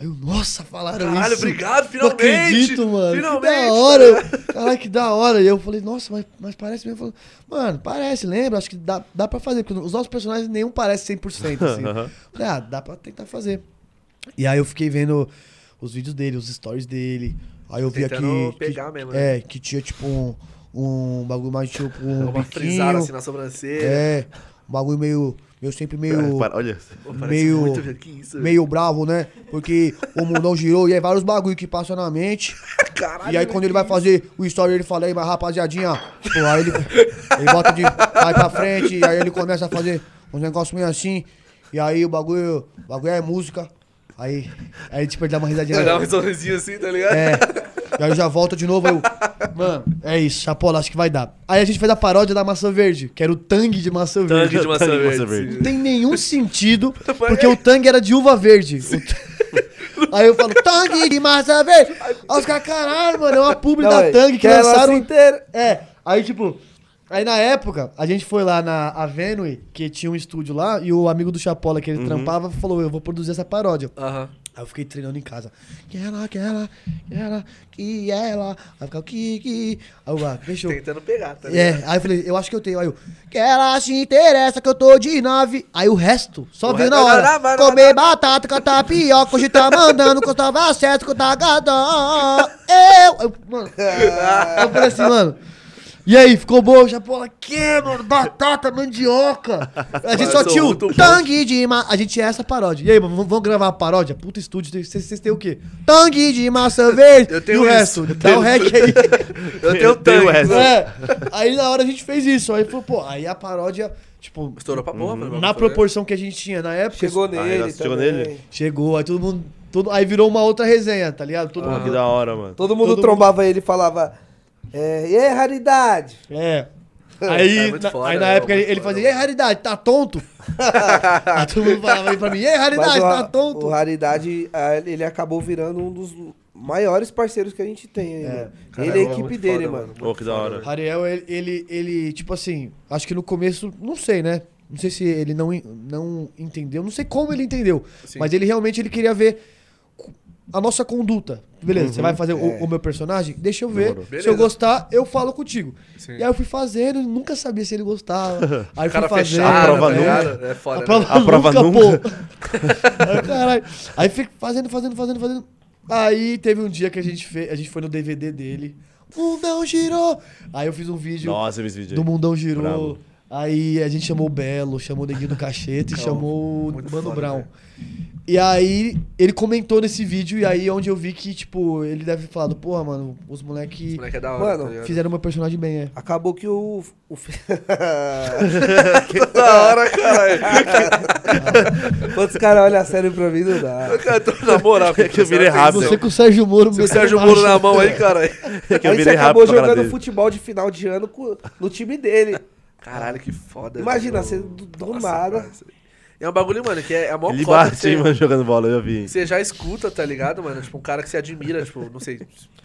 Aí eu, nossa, falaram Caralho, isso. obrigado, Não finalmente. acredito, mano. Finalmente. Que da hora. Eu- Caralho, que da hora. E eu falei, nossa, mas, mas parece mesmo. Falei, Mano, parece, lembra? Acho que dá, dá pra fazer. Porque os nossos personagens nenhum parece 100%. Assim. Falei, ah, dá pra tentar fazer. E aí eu fiquei vendo os vídeos dele, os stories dele. Aí eu vi aqui. Tentando que- pegar mesmo, né? É, que tinha tipo um, um bagulho mais tipo um Uma frisada biquinho. assim na sobrancelha. É, um bagulho meio. Meio sempre meio. Para- Olha. Meio- muito, isso? Meio bravo, né? Porque o mundão girou e aí vários bagulho que passam na mente. Caralho, E aí quando ele vai fazer o story, ele fala aí, mas rapaziadinha, tipo, aí ele, ele bota de vai pra frente, e aí ele começa a fazer uns negócios meio assim, e aí o bagulho, o bagulho é música. Aí, aí tipo, ele dá uma risadinha. Vai dar um sorrisinho assim, tá ligado? É. E aí eu já volto de novo, aí eu, mano, é isso, chapola, acho que vai dar. Aí a gente fez a paródia da maçã verde, que era o tangue de maçã Tangue verde. de maçã Tangue de verde. maçã verde. Não tem nenhum sentido, porque o tangue era de uva verde. Aí eu falo, tangue de maçã verde. Aí os caras, caralho, mano, é uma publi Não, da é, tangue que lançaram. inteira. É, aí tipo, aí na época, a gente foi lá na Avenue, que tinha um estúdio lá, e o amigo do Chapola que ele trampava falou, eu vou produzir essa paródia. Aham. Aí eu fiquei treinando em casa. Que ela, que ela, que ela, que ela. Aí ficava, que, que. Aí eu, ah, fechou. Tentando pegar, tá ligado? É, aí eu falei, eu acho que eu tenho. Aí eu, que ela se interessa que eu tô de nave. Aí o resto só O veio resto na é hora. Comer batata com tapioca, hoje tá mandando com tava certo com tagadão. Eu, eu, mano, eu falei assim, mano. E aí, ficou bom? Já, pô, que, mano? Batata, mandioca. A gente só tinha o tangue de ma... A gente tinha essa paródia. E aí, mano, vamos gravar uma paródia? Puta estúdio, vocês têm o quê? Tangue de maçã verde. Eu tenho e o isso. resto? Dá o rec aí. Eu tenho Tem o tanque. resto. É. Aí na hora a gente fez isso. Aí falou, pô, aí a paródia, tipo, Estourou pra porra, mano. na proporção que a gente tinha na época. Chegou Ah, nele ela chegou nele? Chegou, aí todo mundo. Todo, aí virou uma outra resenha, tá ligado? Todo Pô, mundo. que da hora, mano. Todo mundo Todo trombava ele e falava, é, e aí, raridade? É. Aí, É muito na, foda, aí na é época ele, ele fazia, e aí, raridade, tá tonto? aí todo mundo falava aí pra mim, e aí, raridade, Mas o, tá tonto? o Raridade, ele acabou virando um dos maiores parceiros que a gente tem aí. Cara, ele e a é equipe dele, foda, mano. Pô, que da hora. Ariel, ele, ele, ele, tipo assim, acho que no começo, não sei, né? Não sei se ele não, não entendeu, não sei como ele entendeu, Sim. mas ele realmente ele queria ver a nossa conduta. Beleza, você vai fazer o- É. o, meu personagem? Deixa eu ver. Se eu gostar, eu falo contigo. Sim. E aí eu fui fazendo, nunca sabia se ele gostava. Aí O cara fui fazendo. fechado, prova tá nunca. É foda, A né? prova, A prova nunca, nunca. pô. aí, caralho. Aí fico fazendo, fazendo, fazendo, fazendo. Aí teve um dia que a gente fez, a gente foi no DVD dele. Mundão girou. Aí eu fiz um vídeo Nossa, esse vídeo do. Mundão girou. Bravo. Aí a gente chamou o Belo, chamou o Neguinho do Cachete e chamou o Mano foda, Brown. velho. E aí, ele comentou nesse vídeo, e aí é onde eu vi que, tipo, ele deve ter falado, porra, mano, os moleque Esse moleque é da hora, Mano, tá fizeram meu personagem bem, é. Acabou que o. o fi- da hora, caralho. Quando os caras olham sério pra mim, não dá. Cara, tô na moral. É que eu virei rápido. Você com o Sérgio Moro Seu metendo Sérgio. Moro na mão aí, caralho. É que eu Aí você virei acabou rápido pra cara jogando futebol de final de ano no time dele. Caralho, que foda. Imagina, você do, do Nossa, nada. parça. É um bagulho, mano, que é, é a maior Ele cota bate, mano, jogando bola, eu vi. você já escuta, tá ligado, mano? Tipo, um cara que você admira, tipo, não sei,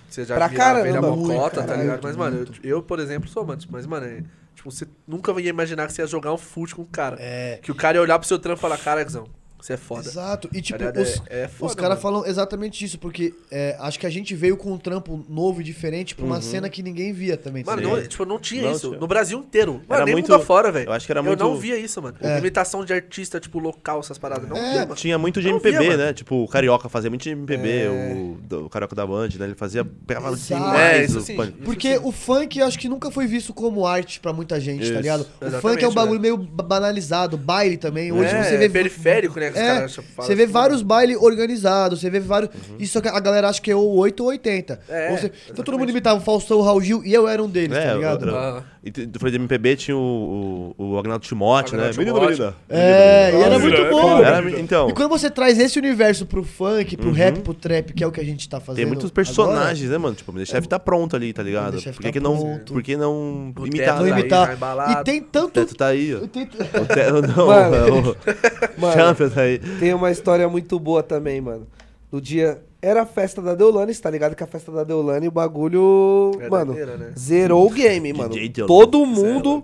você já Pra admirava ele a maior muito, cota, tá ligado? Mas, mano, eu, eu, por exemplo, sou, mano, tipo, mas, mano, é, tipo, você nunca ia imaginar que você ia jogar um fute com um cara. É. Que o cara ia olhar pro seu trampo e falar, cara, Guizão, você é foda. Exato. E tipo, Tá ligado? os, É- é foda, os caras falam exatamente isso, porque é, acho que a gente veio com um trampo novo e diferente pra uma cena que ninguém via também. tá Mano, não, tipo, não tinha Não isso. tinha. No Brasil inteiro. Mano, Era nem muito- muito fora, velho. eu acho que era Eu muito- não via isso, mano. É. Imitação de artista, tipo, local, essas paradas. Não É, via, mano. Tinha muito de Não MPB, via, né? Tipo, o Carioca fazia muito de MPB, É. o, do- o Carioca da Band, né? Ele fazia. Pegava demais É, isso sim. Porque Isso sim. o funk eu acho que nunca foi visto como arte pra muita gente, tá Isso. ligado? O funk é um bagulho velho. meio ba- banalizado, baile também. Hoje É, você vê. periférico, né, os É, caras você vê assim, vários bailes organizados, você vê vários. Isso que a galera acha que é o 8 ou 80. Uhum. É, Ou você- Então todo mundo imitava o Faustão, o Raul Gil e eu era um deles, É, tá ligado? eu- eu- Ah. E falou de MPB, tinha o, o, o Agnaldo Timóteo, né? Menino linda. É, e era muito é bom. Era- então, E quando você traz esse universo pro funk, pro Uhum. rap, pro trap, que é o que a gente tá fazendo. tem muitos agora, personagens, né, mano? Tipo, o chefe tá pronto ali, tá ligado? O Chef Por que, tá que não, por que não O imitar? teto tá aí, imitar. embalado. E tem O tanto. teto tá aí, ó. e tem- O teto, não, Mano. é o Mano, Champion tá aí. tem uma história muito boa também, mano. No dia. Era a festa da Deolane, tá ligado? Que a festa da Deolane, o bagulho. É mano, né? zerou o game, mano. Todo mundo.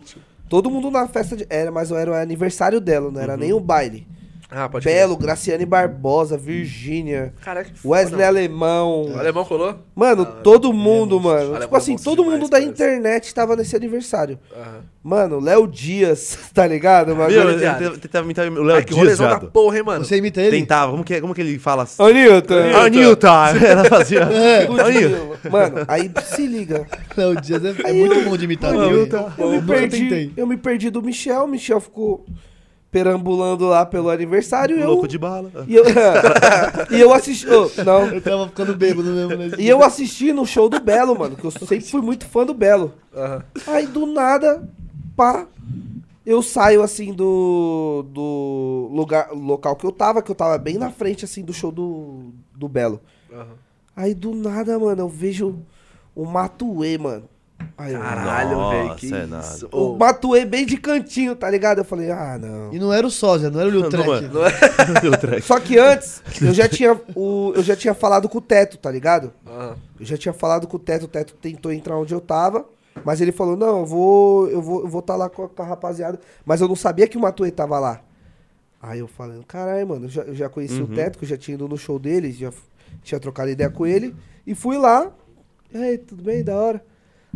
Todo mundo na festa de. Era, mas era o aniversário dela, não Uhum. era nem o baile. Ah, pode Belo, Graciane Barbosa, Virgínia, crer. Caraca, que foda, Wesley mano. Alemão. O alemão colou? Mano, todo mundo, mano. Alemão Tipo assim, é todo demais, mundo da parece. internet tava nesse aniversário. Aham. Mano, Léo Dias, tá ligado? O Meu, eu tentava- tentava imitar o Léo Ai, que Dias, da porra, hein, mano? Você imita ele? Tentava. Como que, como que ele fala? Anitta. Anitta! Ela fazia. Ludmilla. Mano, aí se liga. Não, o Dias é, é muito eu- bom de imitar. Ele. eu, eu me perdi. Eu me perdi do Michel. O Michel ficou perambulando lá pelo aniversário. e eu, Louco de bala. E eu, e eu assisti. ô, não. Eu tava ficando bêbado mesmo, né? E eu assisti no show do Belo, mano. Que eu sempre fui muito fã do Belo. Aham. Aí do nada, pá, eu saio assim do, do lugar, local que eu tava, que eu tava bem na frente assim do show do, do Belo. Aham. Aí do nada, mano, eu vejo o Matuê, mano. Aí, eu, Caralho, velho, que é isso. o Ô, Matuê bem de cantinho, tá ligado? Eu falei, ah, não. E não era o sósia, não era o Lil Não, Trek. não é- Deu track. Só que antes, eu já tinha, o, eu já tinha falado com o Teto, tá ligado? Aham. Eu já tinha falado com o Teto, o Teto tentou entrar onde eu tava, mas ele falou, não, eu vou eu vou, eu vou tá lá com a, com a rapaziada. Mas eu não sabia que o Matuê tava lá. Aí eu falei, caralho, mano, eu já, eu já conheci o Teto, que eu já tinha ido no show dele, já tinha trocado ideia com ele, e fui lá. E aí, tudo bem? Da hora.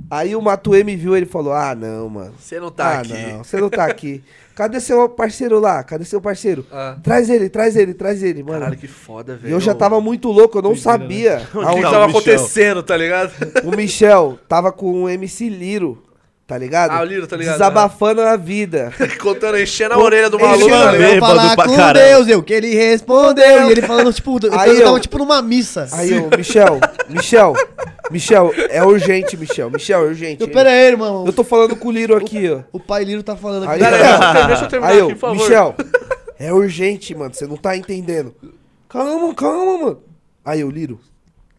Aí o Matuê me viu, ele falou, ah, não, mano. Você não tá ah, aqui. não, você não tá aqui. Cadê seu parceiro lá? Cadê seu parceiro? Ah. Traz ele, traz ele, traz ele, mano. Caralho, que foda, E velho. eu já tava muito louco, eu não sabia. O que que tava acontecendo, tá ligado? o Michel tava com o MC Liro, tá ligado? Ah, o Liro, tá ligado, Desabafando a vida. Contando, enchendo a orelha do enchendo maluco. a tá Eu ia falar com caralho. Deus, eu, que ele respondeu. E ele falando, tipo, eu, Aí eu tava eu- tipo numa missa. Aí eu, Michel, Michel, Michel, é urgente, Michel, Michel, é urgente. Eu, pera aí, irmão. Eu tô falando com o Liro aqui, ó. O pai Liro tá falando Aí, aqui. Pera aí, deixa eu ter- deixa eu terminar aí aqui, eu, por favor. Michel, é urgente, mano, você não tá entendendo. Calma, calma, mano. Aí eu, Liro,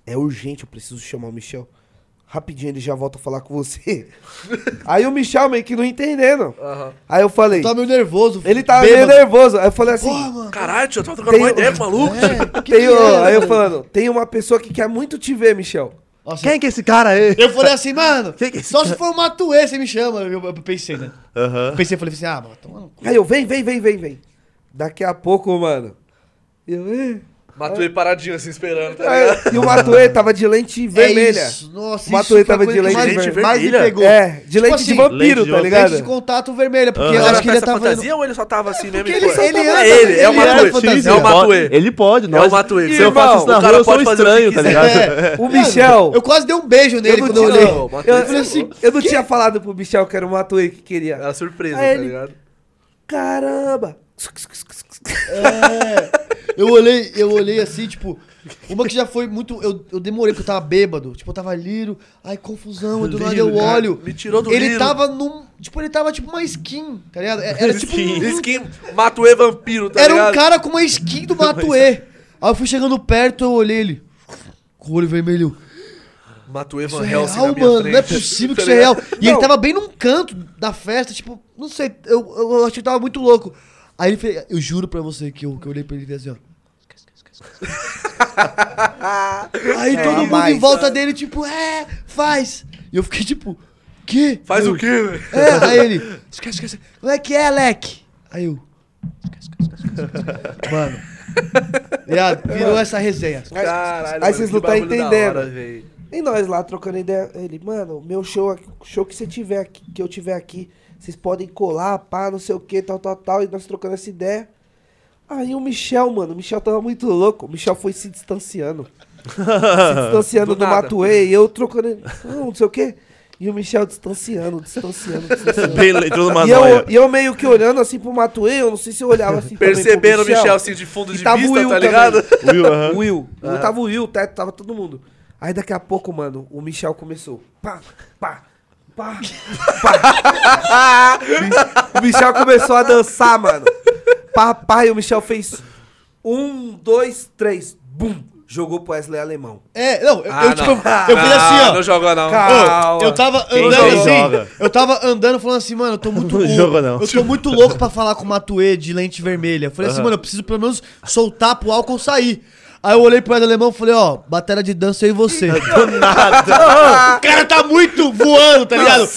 é urgente, eu preciso chamar o Michel. Rapidinho ele já volta a falar com você. Aí o Michel meio que não entendendo. Aham. Aí eu falei, Tá meio nervoso. ele tava meio nervoso. Aí eu falei assim, Porra, mano. Caralho, tio, eu tava trocando uma ideia maluco. É, que tem, que é, aí eu falando, tem uma pessoa que quer muito te ver, Michel. Nossa, Quem que é esse cara aí? Eu falei assim, mano, é esse só se for o Matuê, você me chama. Eu, eu pensei, né? Aham. Eu pensei, falei assim, ah, mano, toma no cu. Aí eu, vem, vem, vem, vem, vem. Daqui a pouco, mano. Eu, "Eh". Matuei paradinho assim, esperando, tá Aí, ligado? e o Matuê tava de lente vermelha. É isso, nossa, O Matuê isso foi a tava coisa de que lente mais, vermelha. mais me pegou. É, de Tipo lente assim, de vampiro, lente de tá vampiro. ligado? Lente de contato vermelha, porque Aham. eu Era acho que ele festa tava... fantasia ou ele só tava assim mesmo? E ele, ele É anda, ele, é o anda Matuê. fantasia. É o Ele pode- Matuê. Ele pode, É nós. o Matuê. Se eu faço isso na O cara rua, eu sou pode fazer o que estranho, tá quiser. ligado? É. O Michel. Eu quase dei um beijo nele não quando eu tinha- olhei. Não, Matuê, Eu, você é eu, louco. eu não tinha falado pro Michel que era o Matuê que queria. Era surpresa, Aí tá ele- ligado? Caramba! Eu olhei, eu olhei assim, tipo, uma que já foi muito. Eu, eu demorei, porque eu tava bêbado. Tipo, eu tava liro, ai, confusão, do nada eu Liro, olho. cara, me tirou do Ele liro. tava num. Tipo, ele tava tipo uma skin, tá ligado? Era tipo. Skin. um- Skin Matuê Vampiro, tá era ligado? um cara com uma skin do Matuê. Aí eu fui chegando perto, eu olhei ele. Com o olho vermelho. Matuê Isso Van é Helsing real, mano. frente. Não é possível que tá isso é real. E ele Não. tava bem num canto da festa, tipo, não sei, eu, eu, eu achei que ele tava muito louco. Aí ele fez, eu juro pra você que eu, que eu olhei pra ele e assim, ó. Aí É, todo mundo mas- em volta dele, tipo, é, faz. E eu fiquei tipo, que? Faz Aí o eu, quê, velho? É, aí ele, esquece, esquece. Como é que é, Leque? Aí eu, esquece, esquece, esquece, esquece. Mano, viado, virou essa resenha. Caralho, Aí vocês não tá entendendo. hora. E nós lá trocando ideia. Ele, mano, meu show, aqui- show que você tiver aqui, que eu tiver aqui, vocês podem colar, pá, não sei o que, tal, tal, tal. E nós trocando essa ideia. Aí o Michel, mano, o Michel tava muito louco. O Michel foi se distanciando. se distanciando Do do. Matuê. E eu trocando. Não, não sei o que. E o Michel distanciando, distanciando, distanciando. Bem, entrou numa E eu, e eu meio que olhando assim pro Matuê, eu não sei se eu olhava assim também pro Percebendo o Michel assim de fundo E de vista, Will tá também. ligado? Will, aham. O Will. Não tava o Will, o Teto, tava todo mundo. Aí daqui a pouco, mano, o Michel começou. Pá, pá, pá, pá. o Michel começou a dançar, mano. E o Michel fez um, dois, três, bum. Jogou pro Wesley Alemão. É, não, eu, Ah, eu, tipo, não. eu fiz assim, ó. Não jogou, não. Calma. Ô, eu tava Quem andando assim, joga? eu tava andando falando assim, mano, eu tô muito Não louco. joga, não. Eu tô muito louco pra falar com o Matuê de lente vermelha. Eu falei assim, mano, eu preciso pelo menos soltar pro álcool sair. Aí eu olhei pro Ed Alemão e falei, ó, bateria de dança eu e você. Do nada. o cara tá muito voando, tá ligado?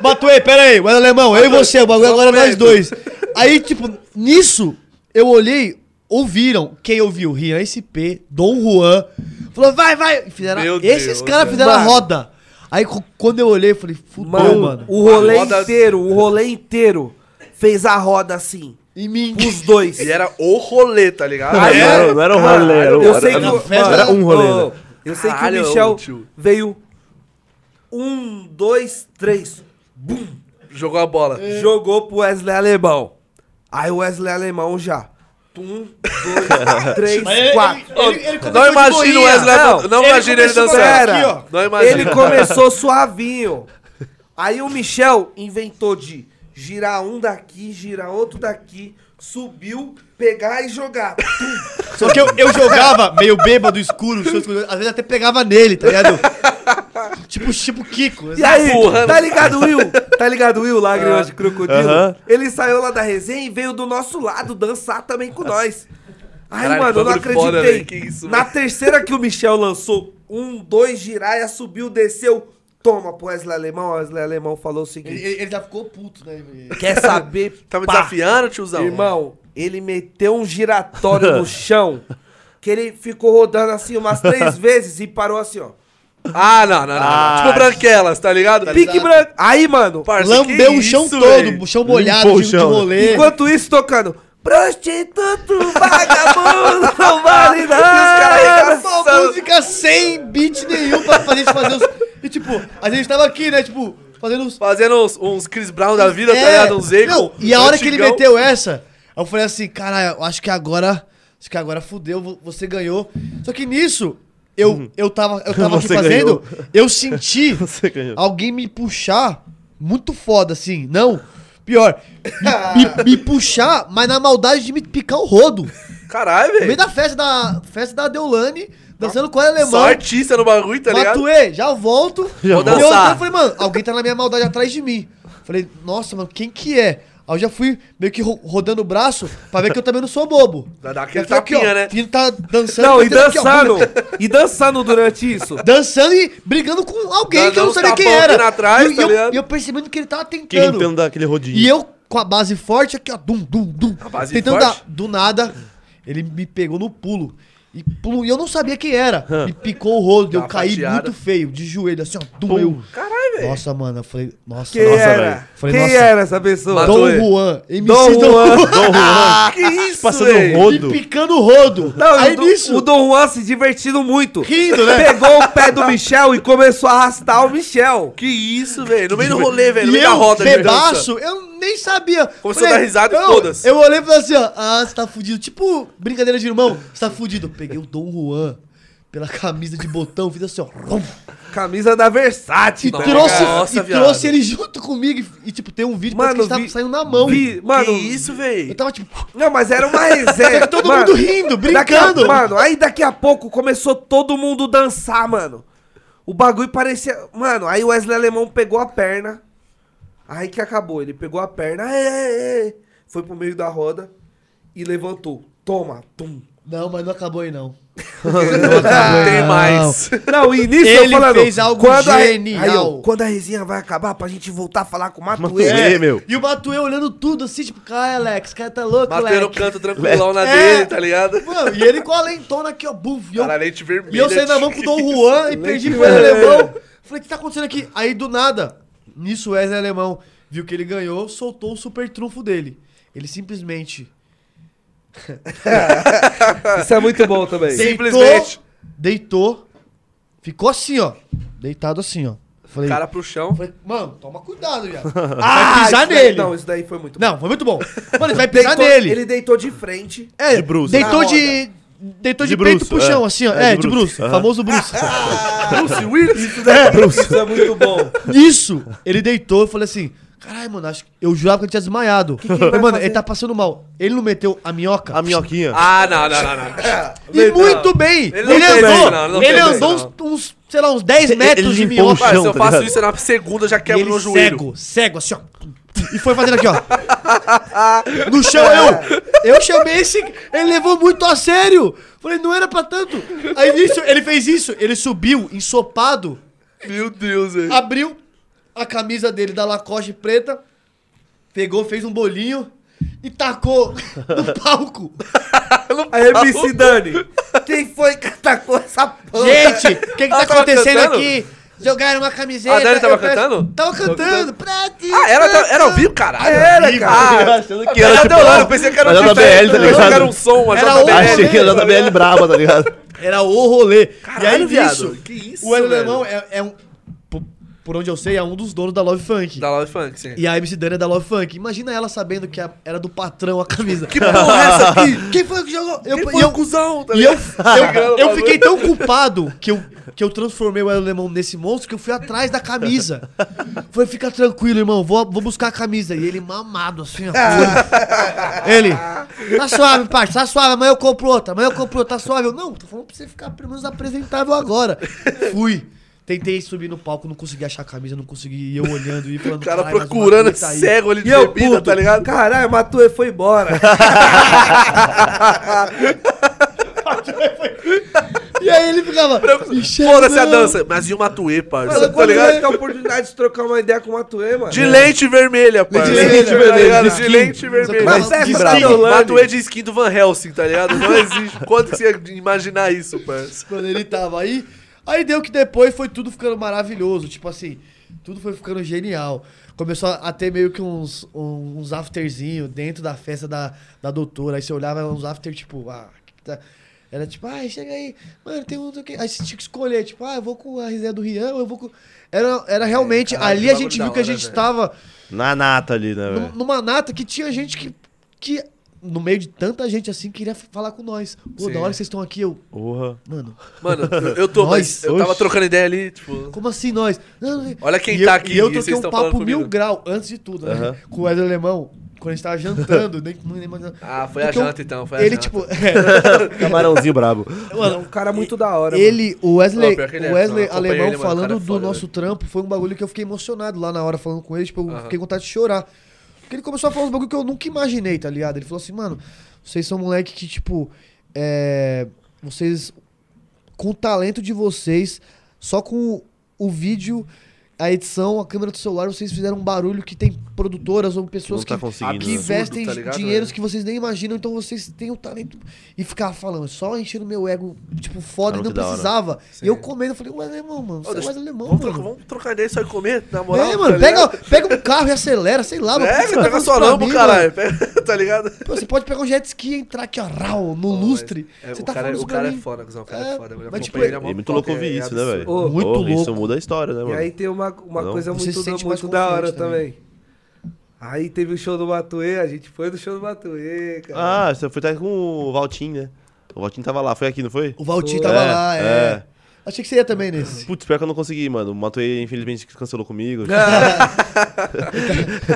Matuê, pera aí, o Ed Alemão, eu e você, o bagulho agora é nós dois. Aí, tipo, nisso, eu olhei, ouviram, quem ouviu? Rian SP, Dom Juan, falou, vai, vai. Fizeram, Meu esses Deus, caras fizeram a roda. Aí quando eu olhei, eu falei, fudeu, Mano, mano. o rolê roda- inteiro, o rolê inteiro fez a roda assim. Em mim. Os dois. E era o rolê, tá ligado? Aí, Não era- mano, não era um rolê, era um- eu era- sei que era o- festa, mano, era um rolê, né? Eu sei que Caralho, o Michel tio. veio um, dois, três, bum, Jogou a bola. jogou pro Wesley Alemão. Aí o Wesley Alemão já. Um, dois, três, ele- quatro. ele- ele Não imagina o. Wesley, Não, não, ele imagina ele dançando. Aqui, ó. Não imagina. ele começou suavinho. Aí o Michel inventou de girar um daqui, girar outro daqui, subiu, pegar e jogar. Só que eu, eu jogava meio bêbado, escuro, escuro, às vezes até pegava nele, tá ligado? tipo, tipo Kiko. E aí, Porra, tá ligado, Will? Tá ligado, Will, lágrimas de crocodilo? Aham. Ele saiu lá da resenha e veio do nosso lado dançar também com nós. Ai, Caralho, mano, eu não bagulho foda, acreditei. velho, que isso, Na terceira que o Michel lançou, um, dois, giraia, subiu, desceu. Toma pro Wesley Alemão. O Wesley Alemão falou o Ele, seguinte: ele- ele já ficou puto, né? Quer saber? Tá me pá? desafiando, tiozão? Irmão, ele meteu um giratório no chão. Que ele ficou rodando assim umas três vezes e parou assim, ó. Ah, não, não, não. Ah, tipo branquelas, tá ligado? Pique branco. Aí, mano, Parça, Lambeu o chão isso, todo, o chão molhado, Limpou o de, de chão. rolê. Enquanto isso, tocando. Prostituto, vagabundo, não vale os caras nada. a música sem beat nenhum pra fazer gente fazer os. E tipo, a gente tava aqui, né? Tipo, fazendo os. Fazendo uns, uns Chris Brown da vida, tá É, ligado? Uns não, E a hora que ele meteu essa, eu falei assim, cara, eu acho que agora. Acho que agora fudeu, vo- você ganhou. Só que nisso, eu, eu tava, eu tava aqui fazendo, ganhou. eu senti alguém me puxar muito foda, assim. Não, pior. Me, me- me puxar, mas na maldade de me picar o rodo. Caralho, No meio velho. da festa da festa da Deolane, dançando com a alemão. Só artista no bagulho, tá ligado? Matuê, já volto. Já Vou volto. eu, dançar. eu falei, mano, alguém tá na minha maldade atrás de mim. Falei, nossa, mano, quem que é? Aí eu já fui meio que ro- rodando o braço pra ver que eu também não sou bobo. Dá- aquele fui aqui, ó, tapinha, né? Ele tá dançando. Não, e batendo aqui, ó, dançando. E dançando durante isso. dançando e brigando com alguém que eu não sabia quem tapão era. aqui na trás, e, tá eu, ligado? e eu percebendo que ele tava Que tentando. limpando daquele rodinho. E eu com a base forte aqui, ó, dum, dum, dum. A base tentando forte? dar. Do nada, ele me pegou no pulo. E, e eu não sabia quem era. Me picou o rodo, Dá eu uma caí fatiada. muito feio, de joelho, assim, ó. Dum, Pum. eu. Caralho, velho? Nossa, mano, eu falei, nossa, Quem Nossa, era? velho. Falei, Quem nossa. era essa pessoa? Matou Dom ele. Juan, MC Dom Dom Juan. Juan. Dom Juan. Que isso, Passando velho? rodo. E picando rodo. Não, Aí o, nisso, o Dom Juan se divertindo muito. rindo, né? Pegou o pé do Michel e começou a arrastar o Michel. Que isso, velho? No meio do rolê, velho. No E meio da eu, roda de dança. bebaço, eu nem sabia. Começou a dar risada e eu- foda-se. Eu olhei e falei assim, ó, ah, você tá fudido. Tipo, brincadeira de irmão, você tá fudido. Eu peguei o Dom Juan pela camisa de botão, fiz assim, ó. rum, Camisa da Versace. E trouxe? Nossa, e viado. trouxe ele junto comigo. E, e, tipo, tem um vídeo Mano, que vi- ele tá saindo na mão. Vi- mano, que isso, Eu velho? tava tipo, Não, mas era uma resenha. todo Mano, mundo rindo, daqui a- brincando. mano, aí daqui a pouco começou todo mundo dançar, mano. O bagulho parecia. Mano, aí o Wesley Alemão pegou a perna. Aí que acabou. Ele pegou a perna. "Ê, ê, ê", foi pro meio da roda e levantou. Toma, tum. Não, mas não acabou aí, não. Tem não. mais. Não, e nisso Ele eu falando. fez algo quando a- genial. aí eu, quando a resenha vai acabar pra gente voltar a falar com o Matuê. Matuê. É, meu. E o Matuê olhando tudo assim, tipo, cara, Alex, cara tá louco, Matei no canto tranquilão na É. dele, tá ligado? Mano, e ele com a lentona aqui, ó, buf. E eu, Cara, lente vermelha. e eu saí na mão com o Dom Juan e perdi pro Alemão. Falei, o que tá acontecendo aqui? Aí, do nada, nisso o Wesley Alemão viu que ele ganhou, soltou o super trunfo dele. Ele simplesmente Isso é muito bom também. Sim. Simplesmente. deitou, deitou, ficou assim, ó, deitado assim, ó. Falei, Cara pro chão. falei, mano, toma cuidado, viado. Ah, vai pisar isso daí- nele. Não, isso daí foi muito bom. Não, foi muito bom. Mano, ele vai pisar Deitou- nele. Ele deitou de frente. É, De bruços. Deitou de. Deitou de, De peito bruço, pro é. chão, assim, ó. É, É, de de bruço. bruço. Aham. Famoso bruço. Bruce Willis. Isso é muito bom. Isso! Ele deitou e falei assim: caralho, mano, acho que eu jurava que ele tinha desmaiado. que ele Falei, vai mano, fazer? ele tá passando mal. Ele não meteu a minhoca? A minhoquinha. Ah, não, não, não, não. E muito bem! Ele Ele, andou, isso, não, ele não ele andou isso, uns, uns, sei lá, uns 10 metros ele de o minhoca. Mas se chão, eu tá faço isso na segunda, já quebro ele meu joelho. cego, cego, assim, ó. E foi fazendo aqui, ó. No chão, eu. Eu chamei esse. Ele levou muito a sério. Falei, não era pra tanto. Aí nisso, ele fez isso. Ele subiu, ensopado, Meu Deus, velho. abriu a camisa dele da Lacoste preta, pegou, fez um bolinho e tacou no palco. Aí, MC Dani, quem foi que atacou essa porra? Gente, o que que tá tava acontecendo cantando? aqui? Jogaram uma camiseta. A Dani tava eu peço- cantando? Tava cantando. pra ti, Ah, era, pra era ao vivo, caralho. Era, cara. Ah, achando que era era tipo. eu pensei que era um JBL, tá Eu ligado? que era um som, uma Era JBL. Achei que era JBL braba, tá ligado? Era o rolê. Caralho, e aí, viado, nisso, que isso, o? Alemão é, é um... Por, onde eu sei, é um dos donos da Love Funk. Da Love Funk, sim. E a MC Dani é da Love Funk. Imagina ela sabendo que a- era do patrão a camisa. Que porra é essa aqui? Quem foi que jogou? Eu, Quem foi eu, o cuzão, tá e eu, eu, eu fiquei tão culpado que eu, que eu transformei o Wesley Alemão nesse monstro que eu fui atrás da camisa. Falei, fica tranquilo, irmão, vou, vou buscar a camisa. E ele mamado assim, ó. ele, tá suave, parça, tá suave, amanhã eu compro outra, amanhã eu compro outra, tá suave. Eu, não, tô falando pra você ficar pelo menos apresentável agora. Fui. Tentei subir no palco, não consegui achar a camisa, não consegui. E eu olhando e falando, O cara "Caralho, mas procurando tá aí." cego ali de E eu, bebida, puto, tá ligado? Caralho, Matuê foi embora. E aí ele ficava. Foda-se a dança. Mas e o Matuê, parça? Tá ligado? ter a oportunidade de trocar uma ideia com o Matuê, mano? De lente vermelha, parça. De lente Tá vermelha, de lente que vermelha. da Deolane. Matuê de skin do Van Helsing, tá ligado? Não existe. Quando que você ia imaginar isso, parça? Quando ele tava aí. Aí deu que depois foi tudo ficando maravilhoso. Tipo assim, tudo foi ficando genial. Começou a ter meio que uns, uns afterzinho dentro da festa da, da doutora. Aí você olhava uns after, tipo, ah, que tá- era tipo, ai, chega aí, mano, tem um. Aí você tinha que escolher, tipo, ah, eu vou com a resenha do Rian, eu vou com. Era, era realmente. caralho, ali a gente viu que a gente velho. tava Na nata ali, né, numa nata que tinha gente que. que no meio de tanta gente assim, queria falar com nós. Pô, Sim. da hora que vocês estão aqui, eu. Porra. Mano, Mano, eu- eu tô. Nós? mas eu tava trocando ideia ali, tipo. Como assim nós? Não, não, Olha quem e tá eu, aqui E eu e toquei vocês um papo mil comigo. grau antes de tudo, né? Com o Wesley Alemão. Quando a gente tava jantando, nem, nem imaginando. Ah, foi a Porque eu- janta então, foi a Ele, janta. tipo. é, Camarãozinho brabo. Mano, um cara muito da hora, ele, o Wesley, ele é, o Wesley não, Alemão ele, mano, falando é do nosso trampo foi um bagulho que eu fiquei emocionado lá na hora falando com ele. Tipo, eu fiquei com vontade de chorar. Porque ele começou a falar uns bagulho que eu nunca imaginei, tá ligado? Ele falou assim, mano, vocês são moleque que, tipo, é. Vocês. Com o talento de vocês, só com o, o vídeo a edição, a câmera do celular, vocês fizeram um barulho que tem produtoras ou pessoas tá que, que né? investem Absurdo, tá ligado, dinheiros velho? que vocês nem imaginam, então vocês têm o talento. E ficar falando, só enchendo meu ego, tipo, foda, e não precisava. E eu comendo, eu falei, ué, alemão, mano, Ô, você é mais alemão, vamos, mano. trocar, vamos trocar ideia só e comer, na moral. É, mano, tá pega, pega um carro e acelera, sei lá, mano. É, você tá pega pra lambo, mim, caralho. Pega- tá ligado? Pô, você pode pegar um jet ski e entrar aqui, ó, rau, no Ó, lustre. é, você o tá cara, falando o cara é foda. O cara É, é foda. Mas, tipo, É muito louco ouvir isso, né, velho? Muito Porra, Isso louco. muda a história, né, E mano? aí tem uma, uma Não? coisa muito, se mais muito da hora confiante também. Aí teve o show do Matuê, a gente foi no show do Matuê, cara. Ah, você foi até com o Valtinho, né? O Valtinho tava lá, foi aqui, não foi? O Valtinho Foi. tava É, lá, é. é. Achei que você ia também nesse. Putz, pior que eu não consegui, mano. O Matuê, infelizmente, cancelou comigo.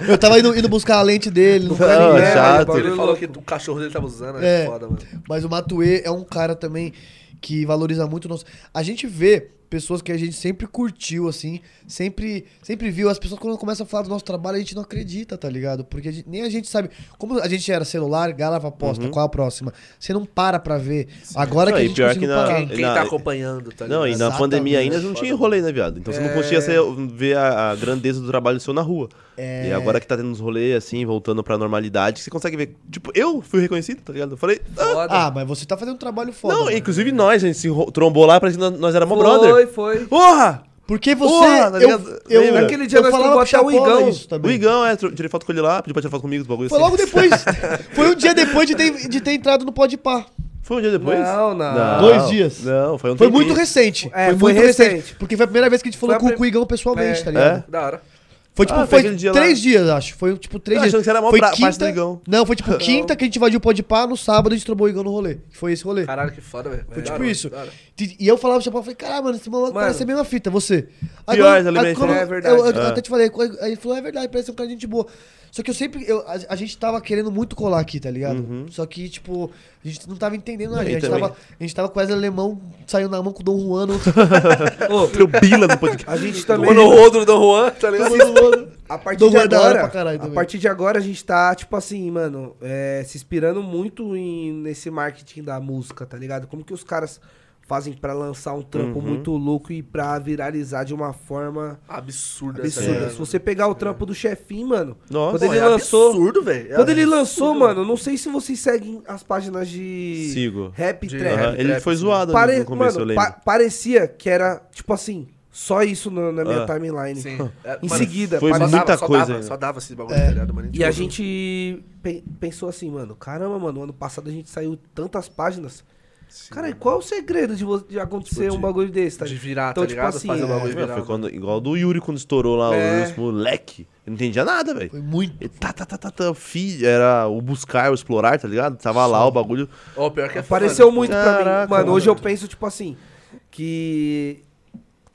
Eu tava indo, indo buscar a lente dele, não foi Ah, ninguém. É, chato. Ele falou louco. que o cachorro dele tava usando, É. é foda, mano. Mas o Matuê é um cara também que valoriza muito o nosso. A gente vê pessoas que a gente sempre curtiu, assim, sempre, sempre viu. As pessoas, quando começam a falar do nosso trabalho, a gente não acredita, tá ligado? Porque a gente- nem a gente sabe. Como a gente era celular, galava aposta, qual a próxima? Você não para pra ver. Agora Não, que a gente pior que na- parar. Quem, quem na- tá acompanhando, tá Não, e na Exatamente. pandemia ainda não tinha rolê, né, viado? Então você não conseguia ser- ver a, a grandeza do trabalho seu na rua. É. E agora que tá tendo uns rolês, assim, voltando pra normalidade, você consegue ver. Tipo, eu fui reconhecido, tá ligado? Eu falei. ah. Ah, mas você tá fazendo um trabalho foda. não, mano. inclusive nós, a gente se ro- trombou lá, parecia que nós, éramos foi, brother. Foi. Porra! Porque você. Porra, tá eu, eu, Lembra? Naquele dia eu nós falava até o Igão. O. Igão, é, tirei foto com ele lá, pediu pra tirar foto comigo, os bagulho Foi assim. logo depois. foi um dia depois de ter, de ter entrado no Pode Par. Foi um dia depois? Não, não. Dois dias. Não, foi um Foi muito recente. É, foi foi muito recente. recente. Porque foi a primeira vez que a gente falou Foi a com, prim- com o Igão pessoalmente, É. tá ligado? Da hora. Foi tipo, Ah, foi dia três lá. dias, acho. Foi tipo três Eu dias. achando que você era mó foi pra- Igão. Não, foi tipo quinta que a gente invadiu o Pode Par, no sábado a gente trombou o Igão no rolê. Que foi esse rolê. Caralho, que foda, velho. Foi tipo isso. da hora. E eu falava pro Chapéu, eu falei, caralho, mano, esse maluco Mano. parece a mesma fita, você. Aí Pior, quando- aí quando-. É verdade. Eu, eu É. até te falei, aí ele falou, é verdade, parece um cara de gente boa. Só que eu sempre, eu, a, a gente tava querendo muito colar aqui, tá ligado? Só que, tipo, a gente não tava entendendo nada. A Uhum. Gente, tava, a gente tava quase alemão, saiu na mão com o Dom Juan. no- Ô, bila no podcast. a gente também. Mano, o Rodro do Juan, tá ligado? A partir de é agora, caralho a também. partir de agora a gente tá, tipo assim, mano, é, se inspirando muito em, nesse marketing da música, tá ligado? Como que os caras fazem pra lançar um trampo Uhum. muito louco e pra viralizar de uma forma Absurda. absurda. tá Se você pegar o trampo do chefinho, mano, Nossa. quando ele é lançou, absurdo, velho. É quando ele absurdo, lançou, mano, não sei se vocês seguem as páginas de Sigo. rap De- trap. Ele trap, foi zoado Pare- no começo, eu mano, lembro. pa- parecia que era, tipo assim, só isso na, na minha Ah. timeline. Sim. É, Em mano, seguida, foi só parecia- muita dava, só coisa, Dava, né? só dava esses bagulho, tá ligado, mano? E a gente pe- pensou assim, mano, caramba, mano, ano passado a gente saiu tantas páginas. Cara, e qual é o segredo de, de acontecer Tipo, um bagulho desse, tá De virar, Então, tá tipo ligado? assim, Fazer é, bagulho Meu, virar. foi mano. quando, igual do Yuri quando estourou lá, É. o moleque. Eu não entendia nada, velho. Foi muito. E Tá, tá, tá, tá, tá, fi- era o buscar, o explorar, tá ligado? Tava lá o bagulho. Ó, pior que é Apareceu foda, muito pra mim. Mano, hoje eu mano. penso, tipo assim, que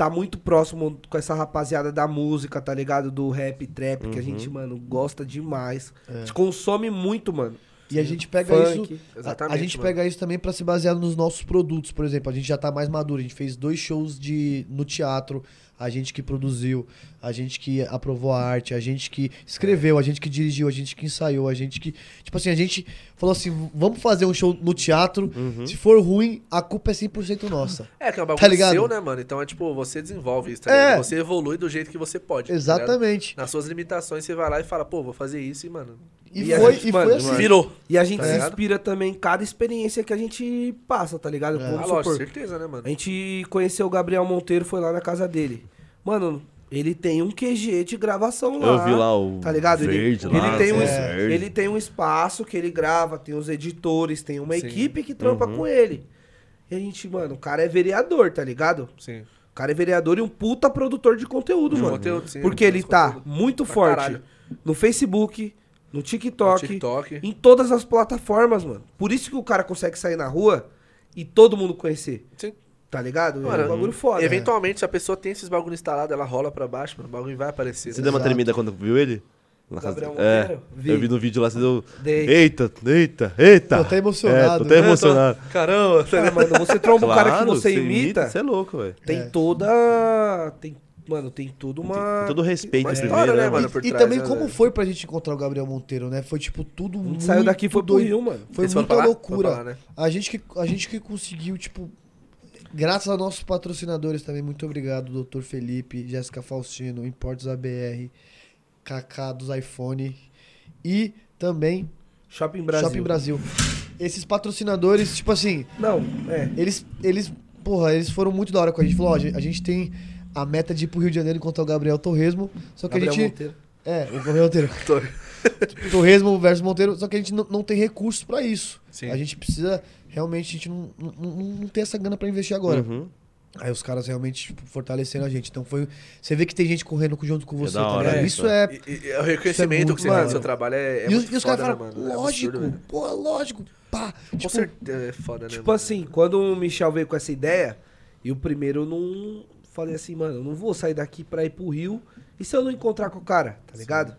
tá muito próximo com essa rapaziada da música, tá ligado? Do rap, trap, que a gente, Uhum. mano, gosta demais. A gente consome muito, mano. E a gente pega Funk. isso. A, a gente mano. pega isso também pra se basear nos nossos produtos, por exemplo. A gente já tá mais maduro. A gente fez dois shows de, no teatro. A gente que produziu, a gente que aprovou a arte, a gente que escreveu, a gente que dirigiu, a gente que ensaiou, a gente que. Tipo assim, a gente falou assim: vamos fazer um show no teatro. Uhum. Se for ruim, a culpa é 100% nossa. É, que é um bagulho Tá ligado? seu, né, mano? Então é tipo, você desenvolve isso, tá É. ligado? Você evolui do jeito que você pode. tá? Exatamente. Nas suas limitações, você vai lá e fala, pô, vou fazer isso e, mano. E, E a foi, gente, e mano, foi assim. Virou. E a gente Tá se inspira também em cada experiência que a gente passa, tá ligado? É. Ah, lógico, certeza, né, mano? A gente conheceu o Gabriel Monteiro, foi lá na casa dele. Mano, ele tem um QG de gravação lá. Eu vi lá o Tá ligado? Ele- verde ele, lá, tem um, é. ele tem um espaço que ele grava, tem os editores, tem uma Sim. equipe que trampa Uhum. com ele. E a gente, mano, o cara é vereador, tá ligado? Sim. O cara é vereador e um puta produtor de conteúdo, De mano. conteúdo, sim, Porque ele tá conteúdo. muito Pra forte caralho. no Facebook, no TikTok, No TikTok. em todas as plataformas, mano. Por isso que o cara consegue sair na rua e todo mundo conhecer. Sim. Tá ligado? é Mano, um bagulho foda. Eventualmente, se a pessoa tem esses bagulho instalado, ela rola pra baixo, mano. O bagulho vai aparecer. Você né? deu uma Exato. tremida quando viu ele? Na casa- Gabriel é, Monteiro? Vi. eu vi no vídeo lá, você deu... Dei. Eita, eita, eita. Tô até emocionado. É, tô até né? emocionado. Caramba, tá Ah, mano, você tromba um cara que você imita, Você é louco, velho. tem É. toda. Tem, mano, tem toda uma. Tem todo respeito Uma primeiro, história, né, né, mano? E trás, também né, como velho? foi pra gente encontrar o Gabriel Monteiro, né? Foi tipo tudo A gente muito saiu daqui e foi doido. Rio, mano. Foi Vocês muita loucura. Lá, né? A gente que a gente que conseguiu tipo graças aos nossos patrocinadores também, muito obrigado, Dr. Felipe, Jéssica Faustino, Importes ABR, Kaká dos iPhone e também Shopping Brasil. Shopping Brasil. Esses patrocinadores, tipo assim, Não, é. eles, eles, porra, eles foram muito da hora com a gente. Falou, ó, a gente- tem a meta de ir pro Rio de Janeiro encontrar o Gabriel Torresmo, só que Gabriel a gente... Monteiro. É, o Gabriel Monteiro. Torresmo versus Monteiro, só que a gente não, não tem recursos pra isso. Sim. A gente precisa, realmente, a gente não, não, não, não tem essa grana pra investir agora. Uhum. Aí os caras realmente tipo, fortaleceram a gente. Então foi. Você vê que tem gente correndo junto com você, da tá hora ligado? isso, Isso é. E, e- é o reconhecimento muito que você tem no seu trabalho é, é e os, muito e os caras né, falam, mano? É lógico, absurdo, velho. pô, lógico, pá. Com Tipo, certeza é foda, né? Tipo mano? assim, quando o Michel veio com essa ideia, e o primeiro eu não falei assim, mano, eu não vou sair daqui pra ir pro Rio e se eu não encontrar com o cara, tá ligado?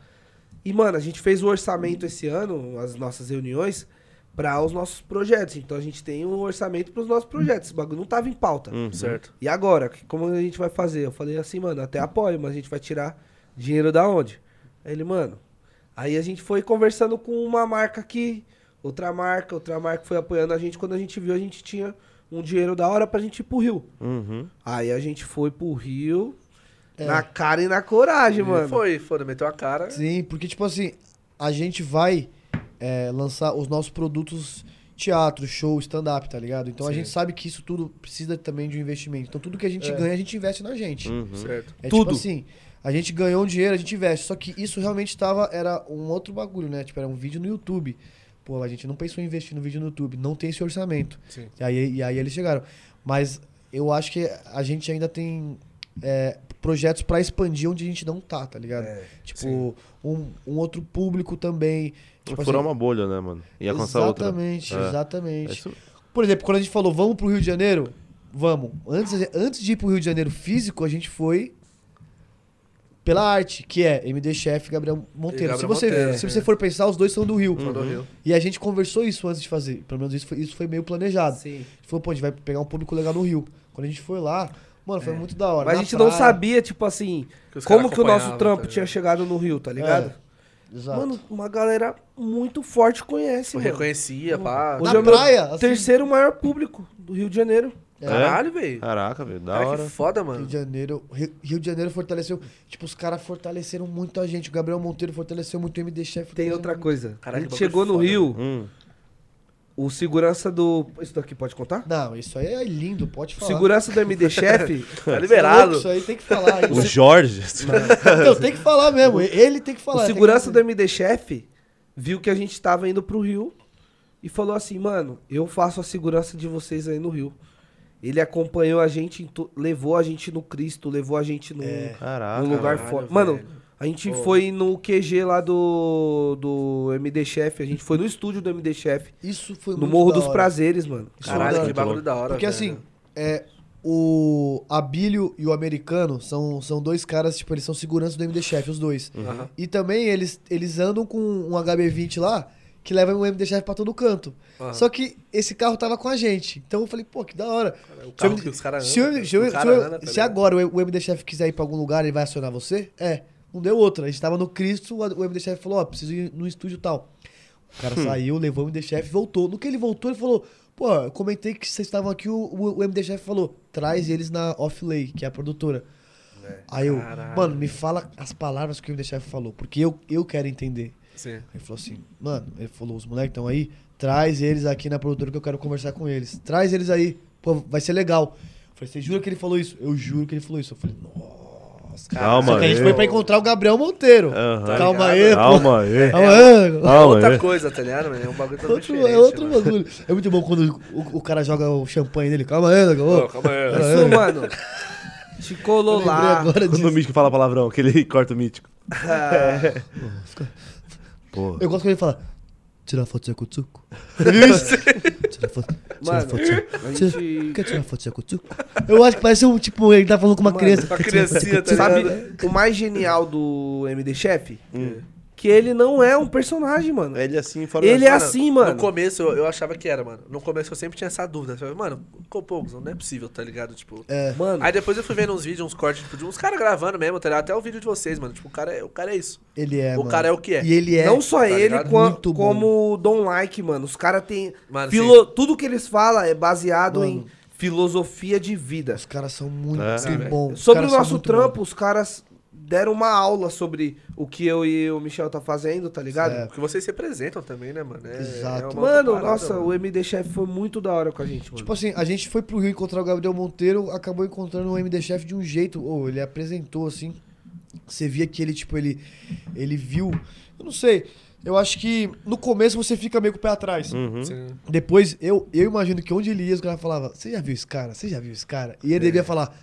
E, mano, a gente fez o orçamento esse ano, as nossas reuniões, pra os nossos projetos. Então a gente tem um orçamento pros nossos projetos. Esse bagulho não tava em pauta. Uhum. Certo. E agora, que- como a gente vai fazer? Eu falei assim, mano, até apoio, mas a gente vai tirar dinheiro da onde? Aí ele, mano. Aí a gente foi conversando com uma marca aqui, outra marca, outra marca foi apoiando a gente. Quando a gente viu, a gente tinha um dinheiro da hora pra gente ir pro Rio. Uhum. Aí a gente foi pro Rio, É. na cara e na coragem, mano. Foi, foda, meteu a cara. Sim, porque, tipo assim, a gente vai é, lançar os nossos produtos teatro, show, stand-up, tá ligado? Então a Sim. gente sabe que isso tudo precisa também de um investimento. Então tudo que a gente É. ganha, a gente investe na gente. Uhum. Certo. É Tudo. tipo assim, a gente ganhou um dinheiro, a gente investe. Só que isso realmente tava, era um outro bagulho, né? Tipo, era um vídeo no YouTube. Pô, a gente não pensou em investir no vídeo no YouTube, não tem esse orçamento. Sim. E aí, e aí eles chegaram. Mas eu acho que a gente ainda tem é, projetos pra expandir onde a gente não tá, tá ligado? É, tipo, um, um outro público também. Tipo Furar assim, uma bolha, né, mano? E alcançar outra. Exatamente, É. É exatamente. isso- Por exemplo, quando a gente falou, vamos pro Rio de Janeiro, vamos. Antes, antes de ir pro Rio de Janeiro físico, a gente foi pela arte, que é MD Chef Gabriel Monteiro. E Gabriel se você, Monteiro, se é. você for pensar, os dois são do Rio. Rio. E a gente conversou isso antes de fazer. Pelo menos isso foi, isso foi meio planejado. Sim. A gente falou, pô, a gente vai pegar um público legal no Rio. Quando a gente foi lá, mano, foi muito da hora. Mas a gente não praia. sabia, tipo assim, Que como que o nosso trampo tá tinha chegado no Rio, tá ligado? É, exato. Mano, uma galera muito forte conhece, Eu mano. reconhecia, pá. Hoje Na é praia, assim. terceiro maior público do Rio de Janeiro. É. Caralho, velho. Caraca, velho, da Cara, hora. que foda, Rio mano. de Janeiro, Rio, Rio de Janeiro fortaleceu. Tipo, os caras fortaleceram muito a gente. O Gabriel Monteiro fortaleceu muito o MD Chef. Tem outra muito. coisa. Caraca, a gente que chegou no bagulho Rio, Hum. O segurança do. Isso daqui pode contar? Não, isso aí é lindo, pode O falar. segurança do MD Chef. Tá é liberado. Isso aí tem que falar. O. Jorge. Não, tem que falar mesmo. Ele tem que falar. o segurança que... do MD Chef viu que a gente tava indo pro Rio e falou assim, mano, eu faço a segurança de vocês aí no Rio. Ele acompanhou a gente, levou a gente no Cristo, levou a gente no, Caraca. num lugar caralho, forte. Mano, velho. A gente Pô. foi no QG lá do, do MD Chef, a gente foi no estúdio do MD Chef, Isso foi no Morro da dos hora. Prazeres, mano. Isso Caralho, da que hora. bagulho da hora, Porque velho. assim, é, o Abílio e o americano são, são dois caras, tipo, eles são seguranças do MD Chef, os dois. Aham. E também eles, eles andam com um HB20 lá, que leva o MD Chef pra todo canto. Aham. Só que esse carro tava com a gente. Então eu falei, pô, que da hora. O carro Se que os caras Se, eu- andam, se eu- se cara eu- anda, tá se ligado? agora o, o MD Chef quiser ir pra algum lugar, ele vai acionar você? É. Não deu outra. A gente tava no Cristo, o o MD Chef falou, ó, preciso ir no estúdio tal. O cara Hum. saiu, levou o MD Chef e voltou. No que ele voltou, ele falou, pô, eu comentei que vocês estavam aqui, o, o, o MD Chef falou, traz eles na Off-Lay, que é a produtora. Aí eu, Caralho. mano, me fala as palavras que o MD Chef falou, porque eu, eu quero entender. Sim. Ele falou assim, mano, ele falou, os moleques estão aí, traz eles aqui na produtora que eu quero conversar com eles. Traz eles aí, pô, vai ser legal. Eu falei, você jura que ele falou isso? Eu juro que ele falou isso. Eu falei, nossa. Calma Só que a gente aí. foi pra encontrar o Gabriel Monteiro. Aham. Calma Tá aí, ligado? pô. Calma aí. Calma aí. Calma Outra aí. coisa, tá ligado, mano? É um bagulho totalmente Outro, diferente. é outro mano. bagulho. É muito bom quando o, o cara joga o champanhe dele. Calma aí. Ô, calma aí. Isso, mano. Te colou lá. agora Quando o. Mítico fala palavrão, que ele corta o Mítico. Pô. Eu gosto quando ele fala, tirar foto de Tsuko. Você viu isso? Tirar foto. Tirar Mano, foto de a gente. Quer tirar foto? Eu acho que parece um, tipo, ele tá falando com uma Mano, criança. Tirar foto criancinha, tá Sabe o mais genial do MD Chef? Hum. Que ele não é um personagem, mano. Ele assim, fora Ele da- é assim, mano. No começo eu, eu achava que era, mano. No começo eu sempre tinha essa dúvida. Eu falei, Mano, pô, não é possível, tá ligado? Tipo. É. Mano, Aí depois eu fui vendo uns vídeos, uns cortes, tipo, de uns caras gravando mesmo, tá ligado? Até o vídeo de vocês, mano. Tipo, o cara é, o cara é isso. Ele é, o mano. cara é o que é. E ele é. não só tá ele, ligado? qua- Muito bom. como o Don Like, mano. Os caras têm. Mano, filo- Tudo que eles falam é baseado Mano. em filosofia de vida. Os caras são muito É. Bons. Sobre o nosso trampo, bons. os caras deram uma aula sobre o que eu e o Michel tá fazendo, tá ligado? É. Porque vocês se representam também, né, mano? É, Exato. é Mano, nossa, mano. o MD Chef foi muito da hora com a gente, mano. Tipo assim, a gente foi pro Rio encontrar o Gabriel Monteiro, acabou encontrando o MD Chef de um jeito, ou ele apresentou assim. Você via que ele, tipo, ele, ele viu. Eu não sei. Eu acho que no começo você fica meio com o pé atrás. Uhum. Depois, eu, eu imagino que onde ele ia, os caras falavam, você já viu esse cara? Você já viu esse cara? E ele devia falar,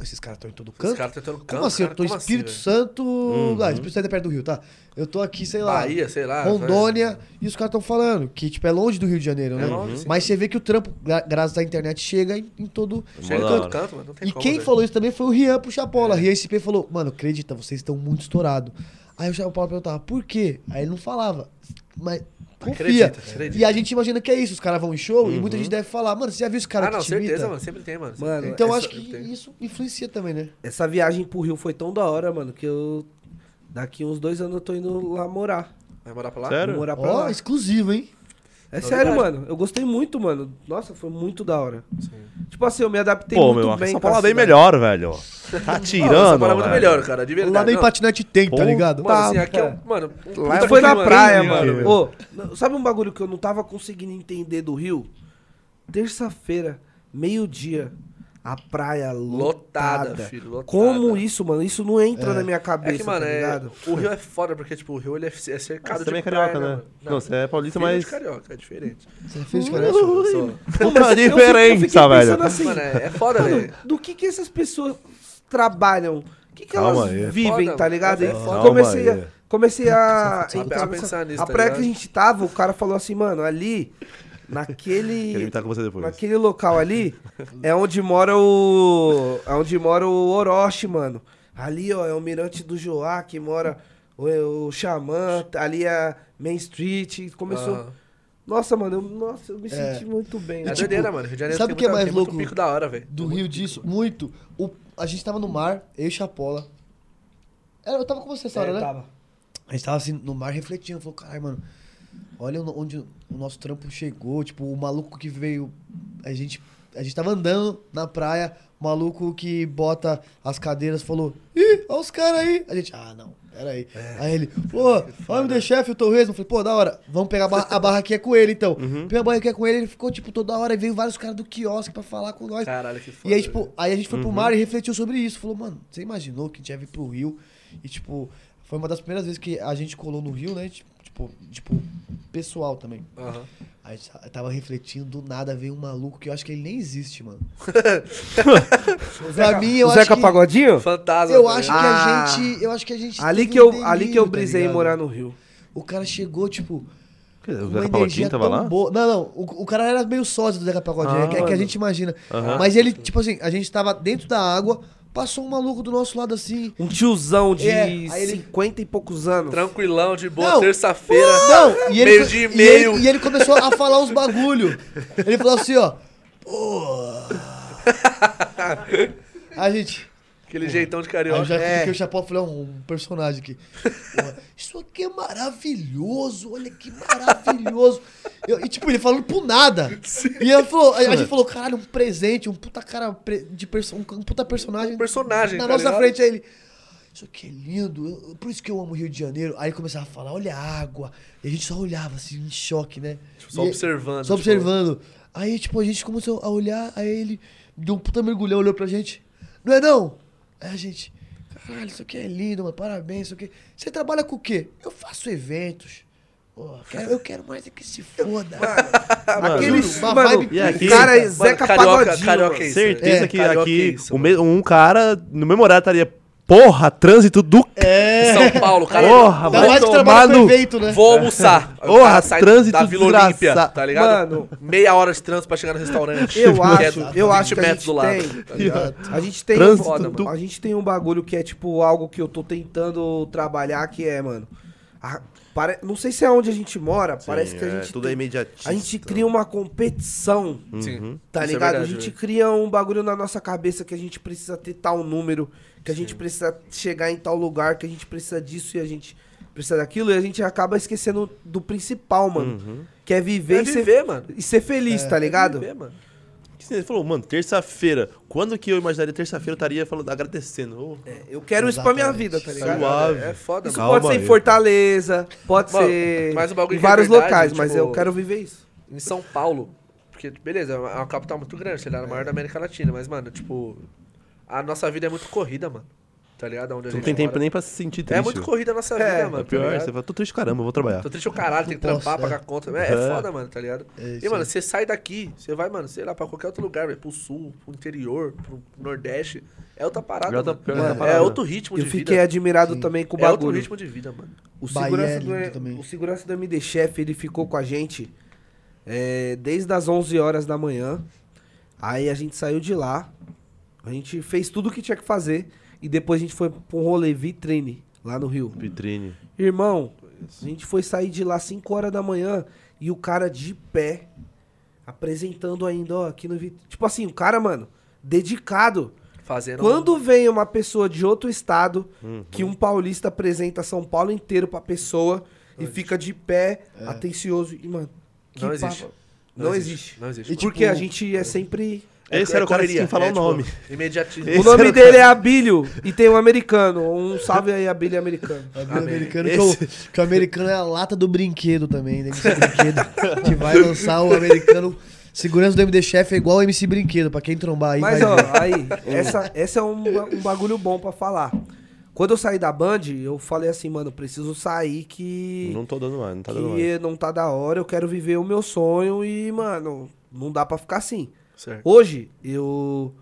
esses caras estão em todo canto. caras tentando canto. Como assim? cara, eu tô em Espírito assim, Santo. Uhum. Ah, Espírito Santo é perto do Rio, tá? Eu tô aqui, sei lá. Bahia, sei lá. Rondônia, e os caras estão falando que, tipo, é longe do Rio de Janeiro, né? É longe, sim. Mas você vê que o trampo, gra- graças à internet, chega em, em todo. Chega em Da todo canto, mano. Não tem E como, quem velho. falou isso também foi o Rian pro Chapola. É. Rian SP falou, mano, acredita, vocês estão muito estourados. Aí o Chapola perguntava, por quê? Aí ele não falava. Mas confia. Acredita, acredita. E a gente imagina que é isso, os caras vão em show e Uhum. muita gente deve falar, mano, você já viu esse cara Ah, não, que te certeza, imita? mano. Sempre tem, mano. sempre Mano, tem. Então acho que tem. isso influencia também, né? Essa viagem pro Rio foi tão da hora, mano, que eu. Daqui uns dois anos eu tô indo lá morar. Vai morar pra lá? Sério? Vou morar pra Ó, lá. exclusivo, hein? É sério, mano. Eu gostei muito, mano. Nossa, foi muito da hora. Sim. Tipo assim, eu me adaptei Pô, muito meu, bem São Paulo é bem melhor, velho. Tá tirando. Não, São Paulo é muito melhor, cara. De verdade. Lá nem Não, patinete tem, tá Pô, ligado? Mano, Tá, assim, aqui é um. Mano, Lá é foi na praia, mano. Ô, sabe um bagulho que eu não tava conseguindo entender do Rio? Terça-feira, meio-dia, a praia lotada. lotada, filho. Lotada. Como isso, mano? Isso não entra É. na minha cabeça, É que, mano, tá é, ligado? o Rio é foda, porque, tipo, o Rio ele é é cercado Você de também é praia, carioca, né? mano? Não, você é paulista, filho mas. de carioca, é diferente. Você fez de carioca? Não, eu eu diferença, fiquei velho. assim, Mano, é, é foda, velho. do que que essas pessoas trabalham? O que que Calma elas aí. vivem, Foda, tá ligado? é E foda. comecei, a, aí. comecei a... A nessa- pensar nisso, a tá praia que a gente tava, o cara falou assim, mano, ali, naquele... imitar com você depois. Naquele local ali é onde mora o. É onde mora o Orochi, mano. Ali, ó, é o Mirante do Joá, que mora o, o Xamã, ali é Main Street. Começou. Nossa, mano, eu, nossa, eu me É. senti muito bem. É né? tipo, doideira, mano. Rio de Janeiro sabe o que é mais louco pico da hora, velho. Do Tem Rio disso, muito. O, a gente tava no mar, eu e Chapola. Eu tava com você essa hora, É, né? tava. A gente tava assim no mar refletindo, falou, caralho, mano, olha onde o nosso trampo chegou, tipo, o maluco que veio. A gente, a gente tava andando na praia, o maluco que bota as cadeiras falou, ih, olha os caras aí. A gente, ah, não, pera aí. Aí ele, pô, olha o The Chef, o Torresmo. Falei, pô, da hora, vamos pegar a, barra, a barraquinha com ele então. Pega a barraquinha com ele, ele ficou, tipo, toda hora, e veio vários caras do quiosque pra falar com nós. Caralho, que foda. E aí, tipo, aí a gente foi Uhum. pro mar e refletiu sobre isso. Falou, mano, você imaginou que a gente ia vir pro Rio? E, tipo, foi uma das primeiras vezes que a gente colou no Rio, né? Tipo, tipo pessoal também. Aham. A gente tava refletindo, do nada veio um maluco que eu acho que ele nem existe, mano. pra mim, eu o acho Zeca que... Pagodinho? Fantasma. Eu também. acho que Ah. a gente... Eu acho que a gente... Ali que eu, um ali que delírio, eu tá brisei em ligado? morar no Rio. O cara chegou, tipo... O Zeca Pagodinho tava lá? boa. Não, não. O, o cara era meio sócio do Zeca Pagodinho. Ah, é que- é que a mano. gente imagina. Aham. Mas ele, tipo assim, a gente tava dentro da água, passou um maluco do nosso lado assim... Um tiozão de É, ele- 50 e poucos anos. Tranquilão, de boa, terça-feira. Não, e ele, Meio dia e e meio. ele, e ele começou a falar uns bagulho. Ele falou assim, ó. Pô. A gente. Aquele jeitão de Aí carioca. eu já É. fiquei o Chapó falei, um, um personagem aqui. Pô, Isso aqui é maravilhoso, olha que maravilhoso. Eu- e tipo, ele falando pro nada. E eu falou, a, a gente falou, caralho, um presente, um puta cara pre- de perso um puta personagem. Um personagem, Na tá nossa ligado? frente, aí ele. Isso aqui é lindo, eu- por isso que eu amo o Rio de Janeiro. Aí ele começava a falar, olha a água. E a gente só olhava assim, em choque, né? Tipo, só E- observando. Só tipo, observando. Aí, tipo, a gente começou a olhar, aí ele deu um puta mergulhão, olhou pra gente. Não é não? Aí a gente, caralho, isso aqui é lindo, mano, parabéns, isso aqui. Você trabalha com o quê? Eu faço eventos. Quero- eu quero mais é que se foda. Aquele, Juro, uma mano, vibe aqui- o cara é Mano, Zeca carioca- Pagodinho. carioca mano. é isso. Certeza É, que carioca é aqui isso, mano. me- um cara no mesmo horário estaria. Porra, trânsito do. É. São Paulo, cara. Porra, Ainda vai mais que tomar trabalha com evento, né? Vou almoçar. Porra, trânsito da Vila Olímpia, tá ligado? Mano. Meia hora de trânsito pra chegar no restaurante. Eu Que acho, é eu 20 acho que a metros gente do lado. tem. tá ligado? A gente tem, Trânsito um, do- a gente tem um bagulho que é tipo algo que eu tô tentando trabalhar que é, mano. a- pare- não sei se é onde a gente mora, parece que a é, gente tudo é tem- imediatista. a gente cria uma competição, Sim. tá Isso é ligado? verdade, a gente cria um bagulho na nossa cabeça que a gente precisa ter tal número, que a gente precisa chegar em tal lugar, que a gente precisa disso e a gente precisa daquilo e a gente acaba esquecendo do principal, mano, Uhum. que é viver, É e, ser, viver, mano. e ser feliz, tá ligado? É viver, mano. Que Ele falou, mano, terça-feira. Quando que eu imaginaria terça-feira eu estaria falando, agradecendo? Ô, É, eu quero isso pra minha vida, tá ligado? Suave. É foda, Isso mano. Calma pode ser aí. em Fortaleza, pode Mano, ser mas o bagulho em é vários verdade, locais, mas tipo, eu quero viver isso. Em São Paulo, porque, beleza, é uma é capital muito grande, sei lá, a maior da América Latina, mas, mano, tipo, a nossa vida é muito corrida, mano. Tá ligado? Onde a Você não tem tempo mora. nem pra se sentir triste. É muito corrida a nossa vida, É, mano. É pior, tá você fala, tô triste caramba, eu vou trabalhar. Tô triste o caralho, tem que posso, trampar, é. pagar conta. É, é É. foda, mano, tá ligado? É e, mano, você sai daqui, você vai, mano, sei lá, pra qualquer outro lugar, velho, pro sul, pro interior, pro nordeste. É outra parada, É outra- mano. é é outro ritmo Eu de fiquei vida. admirado Sim. também com o É outro bagulho. ritmo de vida, mano. O segurança, é do, lindo também. o segurança do MD Chef, ele ficou com a gente é, desde as 11 horas da manhã. Aí a gente saiu de lá, a gente fez tudo o que tinha que fazer e depois a gente foi pra um rolê vitrine lá no Rio. Vitrine. Irmão, a gente foi sair de lá 5 horas da manhã e o cara de pé apresentando ainda, ó, aqui no vitrine. Tipo assim, o cara, mano, dedicado. Fazendo. Quando vem uma pessoa de outro estado, Uhum. que um paulista apresenta São Paulo inteiro pra pessoa e fica de pé, atencioso. E, mano, que Não existe. papo. Não, existe. Não existe. E, Porque tipo, a gente é sempre. Esse era o cara que correria, tinha que falar é, o tipo, nome. Imediatismo. Esse o nome dele é Abílio e tem um americano. Um salve aí, Abílio americano. É o Amém. americano, que, Esse- o, que o americano é a lata do brinquedo também, do MC Brinquedo. que vai lançar o americano. Segurança do MD Chef é igual o MC Brinquedo, pra quem trombar aí. Mas, vai ó, ver. aí, essa, essa é um, um bagulho bom pra falar. Quando eu saí da Band, eu falei assim, mano, preciso sair que. Não tô dando mais, não tá dando mais. que não tá da hora, eu quero viver o meu sonho e, mano, não dá pra ficar assim. Certo. Hoje, eu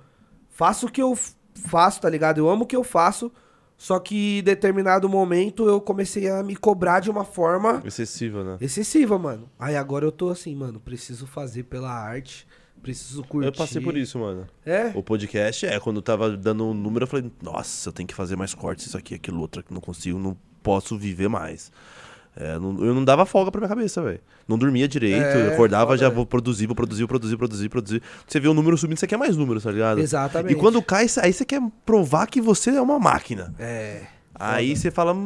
faço o que eu faço, tá ligado? Eu amo o que eu faço, só que em determinado momento eu comecei a me cobrar de uma forma Excessiva, né? excessiva, mano. Aí agora eu tô assim, mano, preciso fazer pela arte, preciso curtir. Eu passei por isso, mano. É? O podcast é, quando eu tava dando um número, eu falei, nossa, eu tenho que fazer mais cortes, isso aqui, aquilo, outro, que não consigo, não posso viver mais. É, não- eu não dava folga pra minha cabeça, velho. Não dormia direito, É, acordava, foda, já vou produzir, vou produzir, vou produzir, produzir, produzir. Você vê o número subindo, você quer mais números, tá ligado? Exatamente. E quando cai, aí você quer provar que você é uma máquina. É. Aí você fala,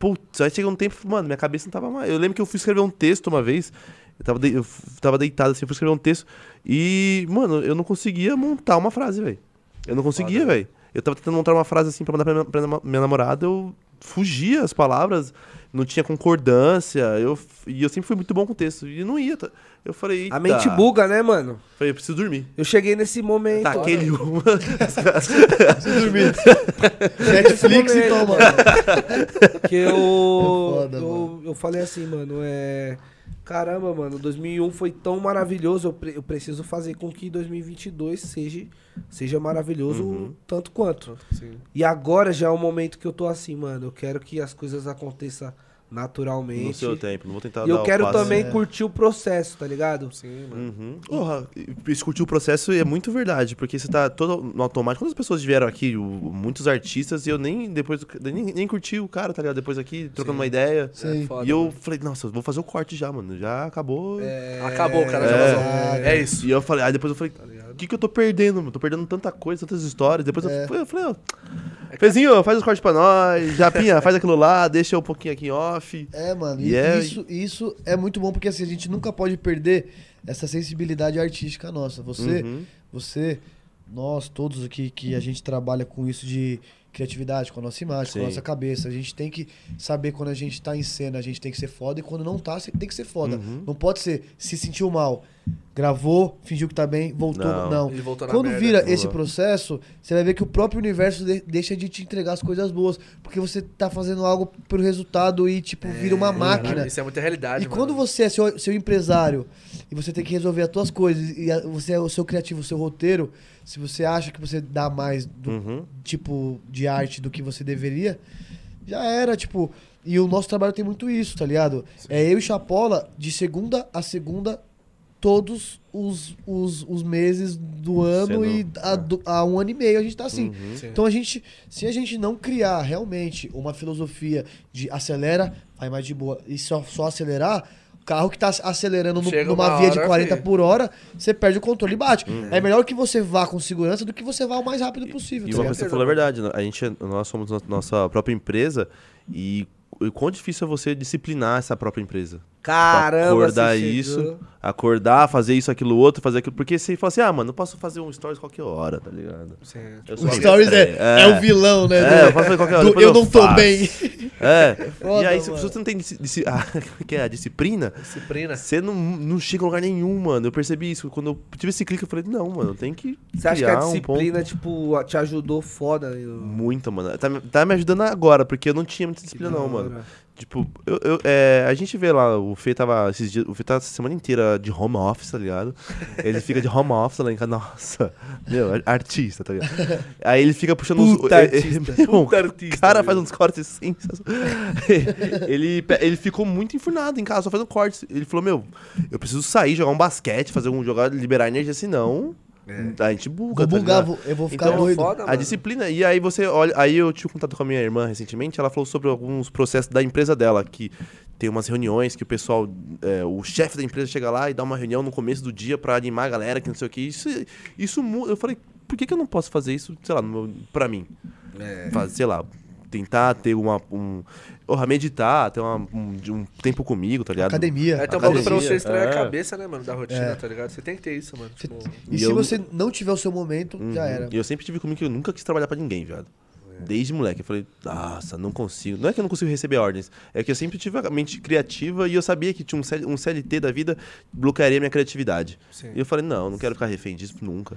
putz, aí chega um tempo, mano, minha cabeça não tava mais. Eu lembro que eu fui escrever um texto uma vez, eu tava, de- eu tava deitado assim, eu fui escrever um texto, e, mano, eu não conseguia montar uma frase, velho. Eu não conseguia, velho. Eu tava tentando montar uma frase assim pra mandar pra minha, pra minha namorada, eu fugia as palavras, não tinha concordância, eu, e eu sempre fui muito bom com texto, e não ia. tá? Eu falei, Eita. A mente buga, né, mano? Falei, eu preciso dormir. Eu cheguei nesse momento. Tá, aquele uma. Preciso dormir. Netflix Esse então, mano. Que eu, foda, eu, mano. eu falei assim, mano, é. Caramba, mano, 2001 foi tão maravilhoso. Eu, pre- eu preciso fazer com que 2022 seja, seja maravilhoso Uhum. tanto quanto. Sim. E agora já é o momento que eu tô assim, mano. Eu quero que as coisas aconteçam naturalmente. No seu tempo, não vou tentar E dar eu quero passo. também É. curtir o processo, tá ligado? Sim, mano. Uhum. Porra, isso curtir o processo é muito verdade, porque você tá todo no automático. Quantas pessoas vieram aqui, o- muitos artistas, e eu nem depois nem, nem curti o cara, tá ligado? Depois aqui, trocando Sim. uma ideia. Sim. É foda, e eu mano. falei, nossa, eu vou fazer o corte já, mano. Já acabou. Acabou, o cara já É. vazou. É isso. E eu falei, aí depois eu falei, Tá ligado? Que, que eu tô perdendo, mano? Tô perdendo tanta coisa, tantas histórias. Depois É. eu, eu falei, ó. Fezinho, faz os cortes pra nós. Japinha, faz aquilo lá, deixa um pouquinho aqui em off. É, mano, E e é- isso, isso é muito bom porque assim, a gente nunca pode perder essa sensibilidade artística nossa. Você, Uhum. você, nós todos aqui que a gente trabalha com isso de criatividade, com a nossa imagem, com a Sim. nossa cabeça, a gente tem que saber quando a gente tá em cena, a gente tem que ser foda e quando não tá, você tem que ser foda. Uhum. Não pode ser se sentiu mal, gravou, fingiu que tá bem, voltou, Não. não. Ele voltou na Quando merda. vira esse processo, você vai ver que o próprio universo de- deixa de te entregar as coisas boas, porque você tá fazendo algo pelo resultado e tipo vira uma máquina. Isso é muita realidade, E mano. quando você é seu, seu empresário e você tem que resolver as tuas coisas e a- você é o seu criativo, o seu roteiro, se você acha que você dá mais do Uhum. tipo de arte do que você deveria, já era, tipo. E o nosso trabalho tem muito isso, tá ligado? É eu e Chapola, de segunda a segunda, todos os, os, os meses do ano Sendo- e há, há um ano e meio a gente tá assim. Uhum. Sim. Então a gente, se a gente não criar realmente uma filosofia de acelera, vai mais de boa, e só, só acelerar, carro que tá acelerando no- numa uma via de hora, 40 fi. por hora, você perde o controle e bate. Uhum. É melhor que você vá com segurança do que você vá o mais rápido possível. E tá uma coisa que você falou é verdade, né? a gente, é- nós somos no- nossa própria empresa e o quão difícil é você disciplinar essa própria empresa. Caramba, acordar chegou. isso, acordar, fazer isso, aquilo, outro, fazer aquilo. Porque você fala assim, ah, mano, eu posso fazer um stories qualquer hora, tá ligado? Eu O Stories é, é, é o vilão, né? É, do- eu faço fazer qualquer hora. do eu não tô faço. bem. É, foda, e aí, se você não tem disci- disci- ah, é que é? a disciplina, disciplina. você não, não chega em lugar nenhum, mano. Eu percebi isso. Quando eu tive esse clique, eu falei, não, mano, tem que Você acha que a criar um disciplina, tipo, te ajudou foda? Eu... Muito, mano. Tá, me- tá me ajudando agora, porque eu não tinha muita disciplina, não, mano. Tipo, eu, eu- é, a gente vê lá, o Fê tava esses dias, o Fê tá a semana inteira de home office, tá ligado? Ele fica de home office lá em casa, nossa, meu, ar- artista, tá ligado? Aí ele fica puxando Puta os... artista, meu, puta o artista, cara meu. faz uns cortes sensacionais. ele, ele ficou muito enfurnado em casa, só fazendo cortes. Ele falou, meu, eu preciso sair, jogar um basquete, fazer um jogar, liberar energia, senão a gente buga, Vou tá bugar, vou- eu vou ficar Então, doido. foda, A mano. disciplina. E aí você olha. Aí eu tive contato com a minha irmã recentemente, ela falou sobre alguns processos da empresa dela, que tem umas reuniões que o pessoal. é, o chefe da empresa chega lá e dá uma reunião no começo do dia pra animar a galera, que não sei o que. Isso, isso muda. Eu falei, por que, que eu não posso fazer isso, sei lá, no meu, pra mim? É. Faz, sei lá, tentar ter uma. Um, porra, meditar, ter uma- um, de um tempo comigo, tá ligado? Academia. É, tem um bagulho pra você extrair é. a cabeça, né, mano, da rotina, É. tá ligado? Você tem que ter isso, mano. Tipo, E, E se eu- você não tiver o seu momento, já Uhum. era. E eu sempre tive comigo que eu nunca quis trabalhar pra ninguém, viado. Desde moleque. Eu falei, nossa, não consigo. Não é que eu não consigo receber ordens. É que eu sempre tive a mente criativa e eu sabia que tinha um, CL um CLT da vida bloquearia minha criatividade. Sim. E eu falei, não, não quero ficar refém disso nunca.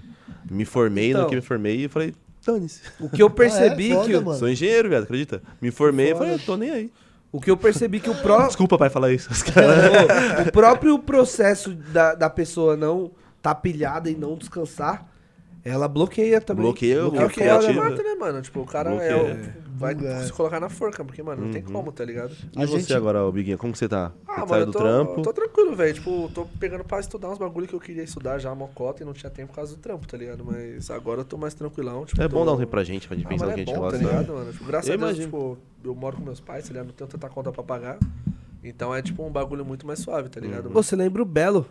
Me formei Então. no que me formei e eu falei, dane-se. O que eu percebi Ah, é? Foda, que... mano. Sou engenheiro, viado, acredita? Me formei e falei, tô nem aí. O que eu percebi que o, pró... Desculpa, pai, falar isso. Os caras- o próprio processo da, da pessoa não tá pilhada e não descansar, ela bloqueia também. Bloqueia o É o que criativo. ela mata, né, mano? Tipo, o cara é Bloqueia. o, vai Buga. se colocar na forca, porque, mano, não tem como, tá ligado? E A você gente- agora, ô Biguinha, como que você tá? Ah, você mano, saiu eu do tô, trampo? tô tranquilo, velho. Tipo, tô pegando pra estudar uns bagulho que eu queria estudar já, mocota, e não tinha tempo por causa do trampo, tá ligado? Mas agora eu tô mais tranquilão. Tipo, É tô... bom dar um tempo pra gente, pra gente Ah, pensar mas no que a é gente bom, gosta. tá né? ligado, mano? Tipo, graças Eu a Deus, imagino. tipo, eu moro com meus pais, tá ligado? Não tenho tanta conta pra pagar. Então é tipo um bagulho muito mais suave, tá ligado? mano? Você lembra o Belo?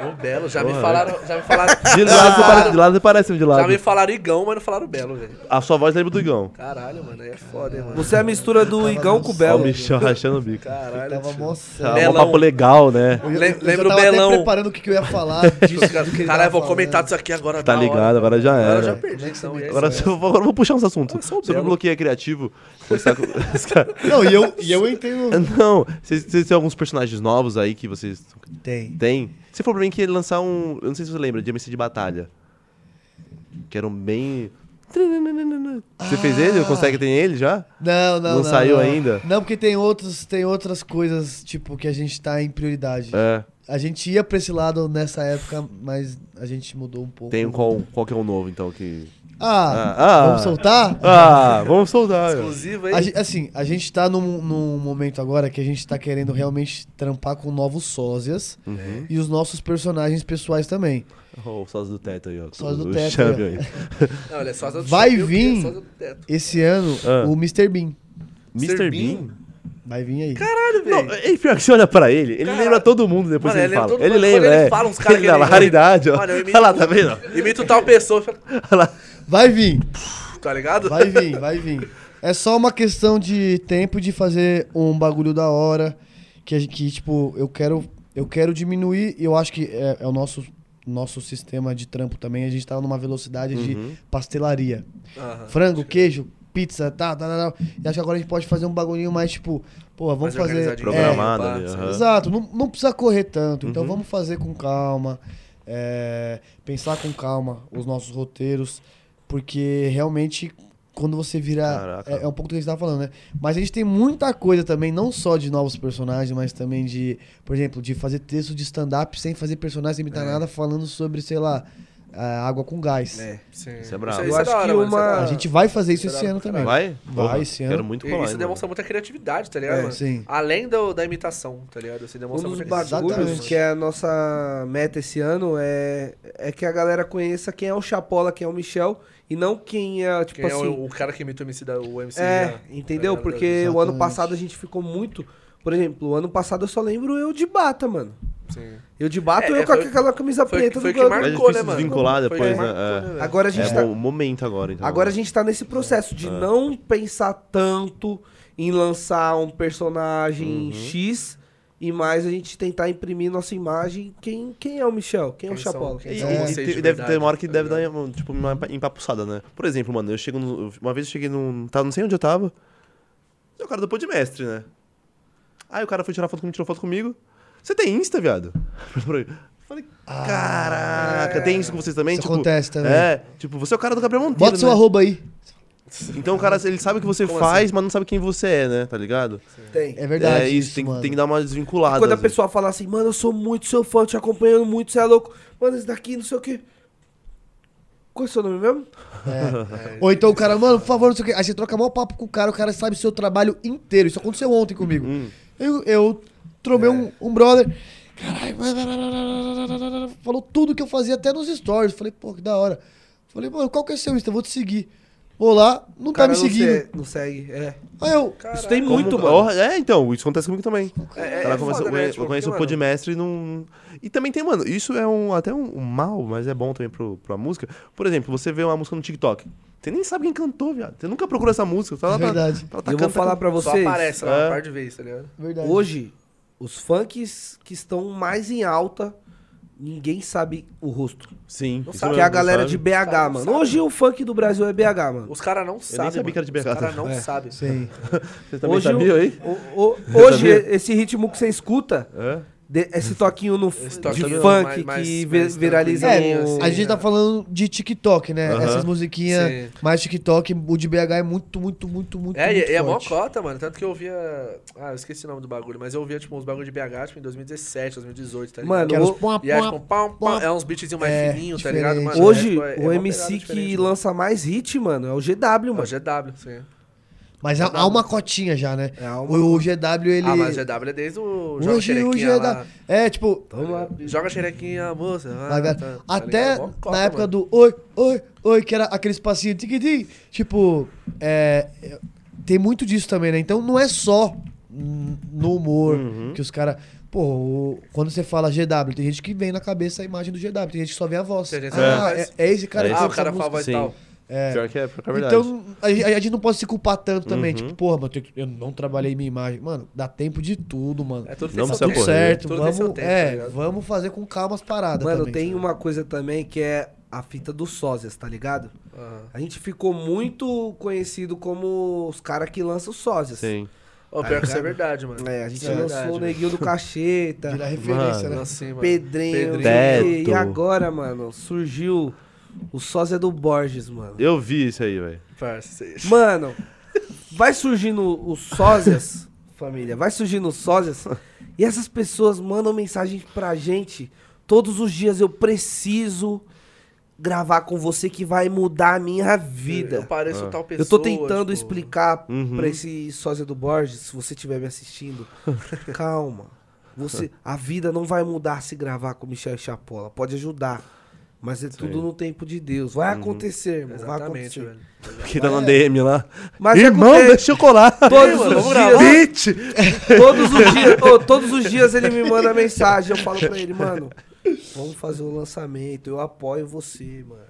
É um belo. Já me Porra, falaram. Já me falaram. De lado, parece, de lado parece um de lado. Já me falaram Igão, mas não falaram Belo, velho. A sua voz lembra do Igão. Caralho, mano, aí é foda, hein, mano. Você é a mistura do Tava Igão com o Ó, o Belo. bichão rachando o bico. Caralho. Tava moçando. Tá, um papo legal, né? Eu, eu, eu lembra o tava Belão? até preparando o que, que eu ia falar disso. Caralho, eu vou comentar disso aqui agora. Tá ligado, hora. agora já Agora eu já era. perdi, é Agora eu agora eu vou puxar uns assuntos. Eu sou o Belo. bloqueio criativo. Você tá caras- Não, e eu, e eu entrei no... Não, vocês, vocês têm alguns personagens novos aí que vocês Tem. Têm? Você falou pra mim que ia lançar um. Eu não sei se você lembra, de MC de Batalha. Que eram bem. Você fez ele? Consegue ter ele já? Não, não, Não saiu ainda? Não, porque tem, outros, tem outras coisas, tipo, que a gente tá em prioridade. É. A gente ia pra esse lado nessa época, mas a gente mudou um pouco. Tem qual, qual que é o novo, então, que. Ah, Ah, ah. vamos soltar? Ah, vamos soltar. meu. Exclusivo A aí. gen- assim, a gente tá num, num momento agora que a gente tá querendo realmente trampar com novos sósias Uhum. e os nossos personagens pessoais também. Ó, o sócio do teto aí, ó. Sócio do teto Champion aí. Não, ele é sósia do Vai vir. sósia do teto. Esse ano, Ah. o Mr. Bean Mr. Bean? Vai vir aí. Caralho, Não, velho. é pior que você olha pra ele, ele Caralho. lembra todo mundo depois Mano, que ele ele fala. Ele lembra, Quando ele é. fala uns caras Ele que ele- raridade, ó. Mano, eu imito- Olha lá, tá vendo? Imita tal pessoa, Olha lá. Vai vir, tá ligado? vai vir, vai vir. É só uma questão de tempo de fazer um bagulho da hora. Que, a gente- que tipo, eu quero, eu quero diminuir. E eu acho que é, é o nosso, nosso sistema de trampo também. A gente tá numa velocidade Uhum. de pastelaria. Aham. Frango, queijo, pizza, tá, tá, tá, tá. E acho que agora a gente pode fazer um bagulhinho mais, tipo, pô, vamos Mais fazer. organizadinho. Programado É, ali, aham. Exato, não, não precisa correr tanto. Então Uhum. vamos fazer com calma. é, pensar com calma os nossos roteiros. Porque realmente, quando você virar. Caraca. É, é um pouco do que a gente tava falando, né? Mas a gente tem muita coisa também, não só de novos personagens, mas também de, por exemplo, de fazer texto de stand-up sem fazer personagem, sem imitar É. nada, falando sobre, sei lá, água com gás. É. Sim. Isso é brabo. Isso, Eu é acho da hora, que mano, isso é uma- da. A gente vai fazer isso Será esse ano também. Vai? Vai Porra, esse ano. Quero muito E colar. isso hein, demonstra muita criatividade, tá ligado, É, mano? sim. Além do, da imitação, tá ligado? Você Um demonstra dos muita bagulhos que é a nossa meta esse ano é, é que a galera conheça quem é o Chapola, quem é o Michel, e não quem é, tipo Quem é assim. o, o cara que imita o MC da o MC É, da- entendeu? tá ligado? Porque o ano passado a gente ficou muito. Por exemplo, o ano passado eu só lembro eu de bata, mano. Sim. Eu de bato, É, eu com foi- aquela camisa foi- preta foi do que marcou, É né, mano? desvincular depois, né? É. né? Agora a gente É tá. o momento agora, então. Agora a gente tá nesse processo de não pensar tanto em lançar um personagem X e mais a gente tentar imprimir nossa imagem. Quem, quem é o Michel? Quem, é o Quem Chapola? quem E, são e- e de deve ter uma hora que tá deve dar tipo, uma empapuçada, né? Por exemplo, mano, eu chego no, Uma vez eu cheguei num. Tá, não sei onde eu tava. É o cara do Podmestre, né? Aí o cara foi tirar foto comigo, tirou foto comigo. Você tem Insta, viado? Falei, caraca, tem isso com vocês também? Isso tipo, acontece também. É, tipo, você é o cara do Gabriel Monteiro, Bota seu né? arroba aí. Então o cara, ele sabe o que você Como faz, assim? mas não sabe quem você é, né? Tá ligado? Tem. É verdade. é isso, tem, tem que dar uma desvinculada. Quando a pessoa fala assim, mano, eu sou muito seu fã, te acompanhando muito, você é louco. Mano, esse daqui, não sei o quê. Qual é o seu nome mesmo? É. Ou então o cara, mano, por favor, não sei o quê. Aí você troca maior papo com o cara, o cara sabe seu trabalho inteiro. Isso aconteceu ontem comigo. Hum. Eu, eu tromei um, um brother. Caralho, falou tudo que eu fazia até nos stories. Falei, pô, que da hora. Falei, mano, qual que é seu Insta? Eu vou te seguir. Vou lá, não tá me seguindo. se- Não segue, é. Aí eu, Isso tem muito, mano. É, então, isso acontece comigo também. É, é, Cara, é começa- foda, eu né? conhe- Tipo, eu conheço o mano, Podmestre e não. E também tem, mano, isso é um, até um, um mal, mas é bom também pro, pra música. Por exemplo, você vê uma música no TikTok. Você nem sabe quem cantou, viado. Você nunca procura essa música. Tá lá É verdade. Pra, pra tá E eu vou falar pra Só vocês. aparece lá É. uma par de vezes, tá ligado? verdade. Hoje, os funks que estão mais em alta, ninguém sabe o rosto. Sim. Não sabe. Que é a galera sabe? de BH, Sabe, mano. Hoje o funk do Brasil é BH, mano. Os caras não sabem. sabia mano. que era de BH. Os caras não É. sabem. Sim. Você também Hoje sabia aí? O- o- hoje, esse ritmo que você escuta, É? De- esse toquinho no, Esse de toquinho funk mais- mais- que mais viraliza tranquilinho, no... assim. A gente tá falando de TikTok, né? Essas musiquinhas Sim. mais TikTok, o de BH é muito, muito, muito, muito, É, muito e, e é mó cota, mano. Tanto que eu ouvia. Ah, eu esqueci o nome do bagulho, mas eu ouvia, tipo, uns bagulho de BH, tipo, em 2017, 2018, tá ligado? Mano, Que o- pom, E é pom, tipo, pam, pam, pom. é uns beatzinhos mais É, fininhos, tá ligado? Mano, Hoje, é, tipo, é- é o MC que mano. lança mais hit, mano, é o GW, É o mano. GW, sim. Mas há, há uma cotinha já, né? É uma- O, o GW, ele... Ah, mas o GW é desde o. Joga Hoje o GW... lá. É, tipo... Toma. Joga xerequinha, moça. ah, Vai, vai. tá, tá Até cota, na época mano. do oi, oi, oi, que era aquele espacinho tiquitim, tipo, é, é, tem muito disso também, né? Então não é só no humor Uhum. que os caras. Pô, quando você fala GW, tem gente que vem na cabeça a imagem do GW, tem gente que só vê a voz. Que Ah, é, é esse cara É que esse. Ah, faz o cara essa com a música. voz e tal. É. Pior que é, pior que é verdade. Então, a, gente- a gente não pode se culpar tanto também. Uhum. Tipo, porra, mano, eu não trabalhei minha imagem. Mano, dá tempo de tudo, mano. É tudo tem Não seu Tudo certo, Tudo tem seu vamos, tempo, tá é, ligado? vamos fazer com calma as paradas Mano, também. tem uma coisa também que é a fita dos sósias, tá ligado? Aham. A gente ficou muito conhecido como os caras que lançam sósias. Sim. Ô, pior que isso é verdade, mano. É, a gente é lançou verdade, o mano. Neguinho do Cacheta, Vira referência, Mano. né? Nossa, sim, mano. Pedrinho, Pedrinho. e agora, mano, surgiu o sósia do Borges, mano. Eu vi isso aí, velho. Mano, vai surgindo os sósias, família, vai surgindo os sósias, e essas pessoas mandam mensagem pra gente todos os dias. Eu preciso gravar com você que vai mudar a minha Eu vida. pareço Ah. tal pessoa. Eu tô tentando tipo, explicar Uhum. pra esse sósia do Borges, se você estiver me assistindo, calma. Você, a vida não vai mudar se gravar com Michel Chapola. Pode ajudar. Mas é tudo no tempo de Deus. Vai acontecer, irmão. Vai Exatamente, acontecer. velho. Que tá na DM lá. Mas Irmão, acontece. deixa eu colar. Todos mano, os vamos dias. Todos os dias, ô, todos os dias ele me manda mensagem. Eu falo pra ele, mano, vamos fazer o lançamento. Eu apoio você, mano.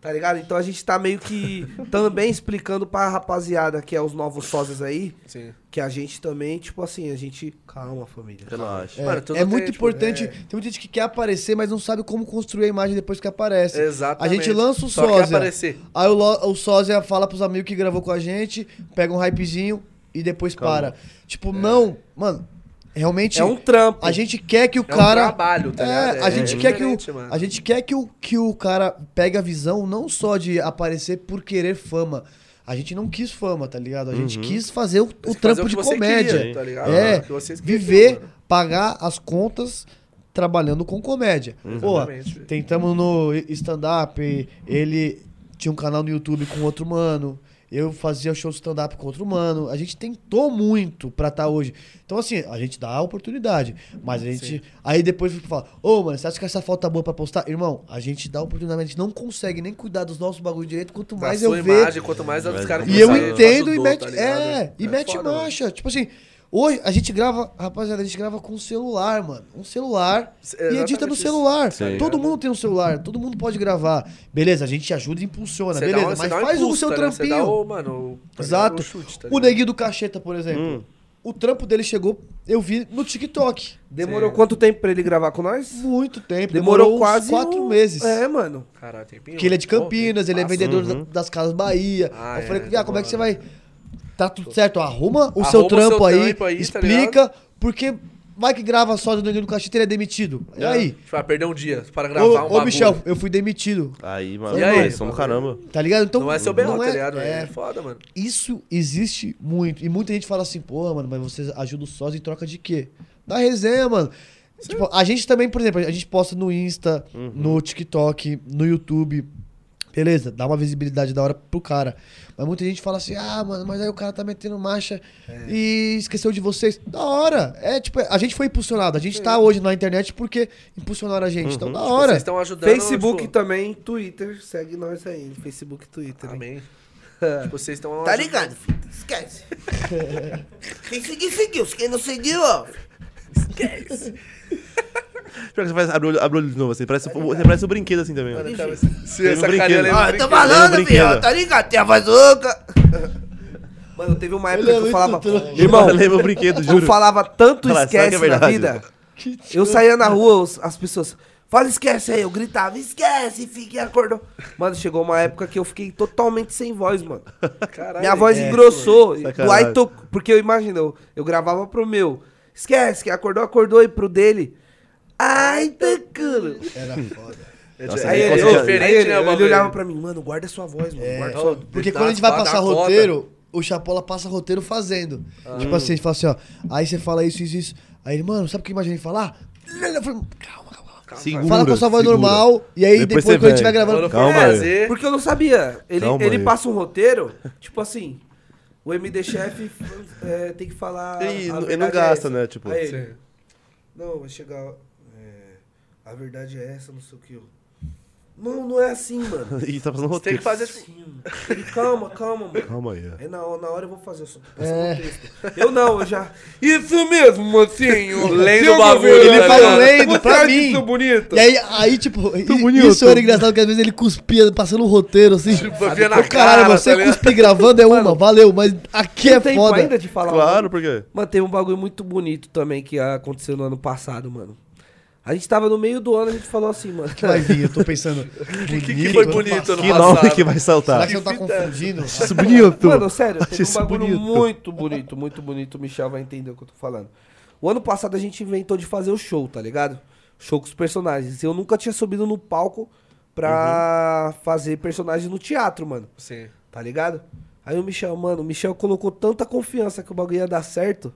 Tá ligado? Então a gente tá meio que também explicando pra rapaziada que é os novos sócios aí, Sim. que a gente também, tipo assim, a gente. Calma, família. Relaxa. É, Mano, tudo é tem, muito tipo, importante. é. Tem muita gente que quer aparecer, mas não sabe como construir a imagem depois que aparece. Exatamente. A gente lança o Só quer sósia. aparecer. Aí o, lo- o sósia fala pros amigos que gravou com a gente, pega um hypezinho e depois Calma. para. Tipo, não, mano, realmente É um trampo. a gente quer que o É um cara trabalho, tá É, ligado? a gente quer que o mano. a gente quer que o que o cara pegue a visão não só de aparecer por querer fama. A gente não quis fama, tá ligado? A gente Uhum. quis fazer o, o trampo fazer o de comédia. queria, tá ligado? É, viver, mano. pagar as contas trabalhando com comédia. Pô, Exatamente, velho. tentamos no stand-up, ele tinha um canal no YouTube com outro mano, eu fazia show de stand-up com outro mano. A gente tentou muito pra estar hoje. Então, assim, a gente dá a oportunidade, mas a gente. Sim. Aí depois fala, ô, mano, você acha que essa foto tá boa pra postar? Irmão, a gente dá a oportunidade, a gente não consegue nem cuidar dos nossos bagulho direito, quanto mais da eu sua ver. imagem, quanto mais dos caras E eu entendo e mete. tá é, e mete foda, mano. marcha. Tipo assim, Hoje a gente grava, rapaziada, a gente grava com um celular, mano. Um celular e Exatamente edita no isso. celular. Sim. Todo mundo tem um celular, todo mundo pode gravar. Beleza, a gente ajuda e impulsiona, dá beleza. um- mas um faz o seu tá? Você trampinho. dá o, mano, o- tá Exato. O chute, tá o neguinho do cacheta, por exemplo. Hum. O trampo dele chegou, eu vi no TikTok. Demorou Sim. quanto tempo pra ele gravar com nós? Muito tempo. Demorou, uns quase quatro um- meses. É, mano. Caralho, tempinho. Porque ele é de Pô, Campinas, ele é vendedor Uhum. da- das Casas Bahia. Ah, eu falei, é, viado, como é que você vai. Tá tudo certo, arruma o Arruma seu trampo seu aí, trampo aí, tá explica, porque vai que grava só do do Cacheta ele é demitido. E aí? Tipo, vai perder um dia para gravar Ô, um ô bagulho. Michel, eu fui demitido. Aí, mano, E aí? pressão do caramba. Tá ligado? Então, Não é seu não tá é- ligado? é, É foda, mano. isso existe muito. E muita gente fala assim, porra, mano, mas você ajuda o sócio em troca de quê? Da resenha, mano. Tipo, a gente também, por exemplo, a gente posta no Insta, no TikTok, no YouTube. Beleza, dá uma visibilidade da hora pro cara. Mas muita gente fala assim, ah, mano, mas aí o cara tá metendo marcha e esqueceu de vocês. Da hora. É, tipo, a gente foi impulsionado. A gente tá hoje na internet porque impulsionaram a gente. Então, da Tipo, hora. Vocês estão ajudando. Facebook tipo, também, Twitter. Segue nós aí. Facebook, Twitter. hein? Amém. Tipo, vocês estão Tá ligado, filho? Esquece. Quem seguir, seguiu. Quem não seguiu, ó. Pior que você faz, abre o olho, abre o olho de novo, assim. Parece, você parece um brinquedo assim também, Mano, mano. cara, se Teve essa um brinquedo. carinha lembra Ó, eu tô falando, filho. Tá ligado? Tem a bazuca. Mano, teve uma época é que eu falava. Irmão, lembra o brinquedo, eu juro. falava tanto que esquece é na vida. Eu saía na rua, as pessoas. Fala, esquece aí. Eu gritava, esquece, fique e acordou. Mano, chegou uma época que eu fiquei totalmente sem voz, mano. Caralho, Minha voz é, engrossou. Do aí to... Porque eu imagino, eu, eu gravava pro meu. Esquece, que acordou, acordou. E pro dele. Ai, tá culo. Era foda. Nossa, Aí aí ele, ô, diferente, aí ele, né, ele bagulho? olhava pra mim, mano, guarda sua voz, mano. guarda sua... Porque quando a gente vai passar roteiro, o Chapola passa roteiro fazendo. Tipo assim, a gente fala assim, ó. Aí você fala isso, isso, isso. Aí ele, mano, sabe o que eu imaginei falar? Eu falei, calma, calma, calma. Segura, Fala com a sua voz segura. normal. E aí depois, Depois quando a gente vai gravando. Calma aí. fazer, Porque eu não sabia. Ele, Calma ele aí. passa um roteiro, tipo assim, o MD chefe é, tem que falar. E a ele não verdade gasta, é essa. né, tipo- Aí ele, não, vai chegar. É, a verdade é essa, não sei o que. Eu, não, não é assim, mano. E tá fazendo Você tem roteiro. que fazer, tipo, Sim. Ele, calma, calma, mano. Calma aí. É na, na hora eu vou fazer, eu só tô É. texto. Eu não, eu já. Isso mesmo, mocinho. Lendo o bagulho, governo, Ele tá fala lendo pra mim. isso bonito? E aí, aí tipo, bonito. isso era engraçado, que às vezes ele cuspia, passando o roteiro, assim. Tipo, via na Ô, caralho, cara, você tá cuspir gravando é uma, valeu, mas aqui Tem é tempo foda. ainda de falar Claro, por quê? Mano, teve um bagulho muito bonito também que aconteceu no ano passado, mano. A gente tava no meio do ano, a gente falou assim, mano. Vai vir, eu tô pensando. que- que foi bonito ano Que passado. nome que vai Será saltar? que você não tá confundindo? Isso bonito. Mano, sério, teve um isso bagulho bonito. muito bonito, muito bonito. O Michel vai entender o que eu tô falando. O ano passado a gente inventou de fazer o show, tá ligado? Show com os personagens. Eu nunca tinha subido no palco pra fazer personagem no teatro, mano. Sim. Tá ligado? Aí o Michel, mano, o Michel colocou tanta confiança que o bagulho ia dar certo.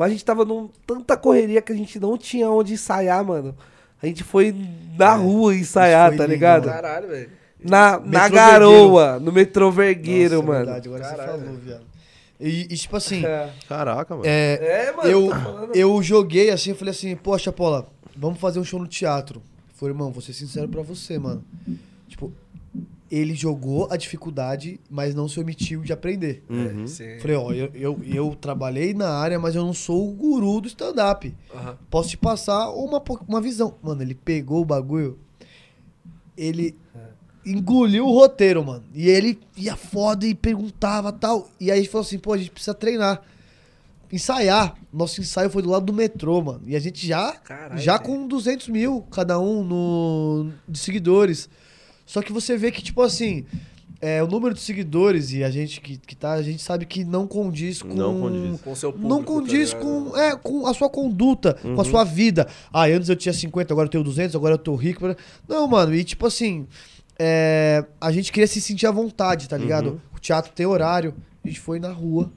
Mas a gente tava num tanta correria que a gente não tinha onde ensaiar, mano. A gente foi na rua ensaiar, tá lindo, ligado? Caralho, velho. Na, na garoa, no metrô Vergueiro, Nossa, é mano. verdade, agora Caralho. você falou, viado. E, e, tipo assim, É. Caraca, mano. é, É, mano, eu, falando. eu joguei assim, eu falei assim, poxa, Paula, vamos fazer um show no teatro. Falei, irmão, vou ser sincero pra você, mano. Tipo, ele jogou a dificuldade, mas não se omitiu de aprender. Uhum. Sim. Falei, ó, eu, eu, eu trabalhei na área, mas eu não sou o guru do stand-up. Aham. Posso te passar uma, uma visão. Mano, ele pegou o bagulho, ele engoliu o roteiro, mano. E ele ia foda e perguntava tal. E aí a gente falou assim, pô, a gente precisa treinar. Ensaiar. Nosso ensaio foi do lado do metrô, mano. E a gente já, Caralho, já com 200 mil cada um no, de seguidores. Só que você vê que, tipo assim, é, o número de seguidores e a gente que, que tá, a gente sabe que não condiz com. Não condiz. Com o seu público, Não condiz tá com, é, com a sua conduta, com a sua vida. Ah, antes eu tinha 50, agora eu tenho 200, agora eu tô rico. Não, mano, e tipo assim, é, a gente queria se sentir à vontade, tá ligado? O teatro tem horário, a gente foi na rua.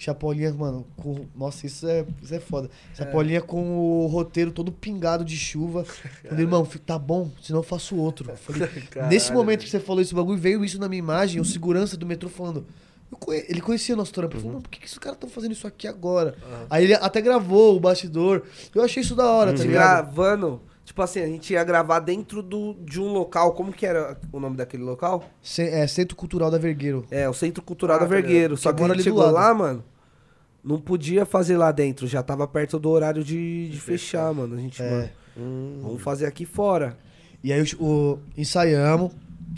Chapolinha, mano, com, nossa, isso é, isso é foda. Chapolinha com o roteiro todo pingado de chuva. Falei, irmão, tá bom, senão eu faço outro. Eu Falei, Caralho, nesse momento que você falou esse bagulho, veio isso na minha imagem, o segurança do metrô falando. eu conhe- ele conhecia nosso trampo. Ele falou, mano, por que, que esses caras estão fazendo isso aqui agora? Aí ele até gravou o bastidor. Eu achei isso da hora, tá ligado? Gravando, tipo assim, a gente ia gravar dentro do, de um local. Como que era o nome daquele local? Ce- é, Centro Cultural da Vergueiro. É, o Centro Cultural Ah, da tá. Vergueiro. Só Que que a gente chegou lá, mano. não podia fazer lá dentro, já tava perto do horário de, de fechar, mano. A gente, É. mano, Hum. vamos fazer aqui fora. E aí o, o- ensaiamos.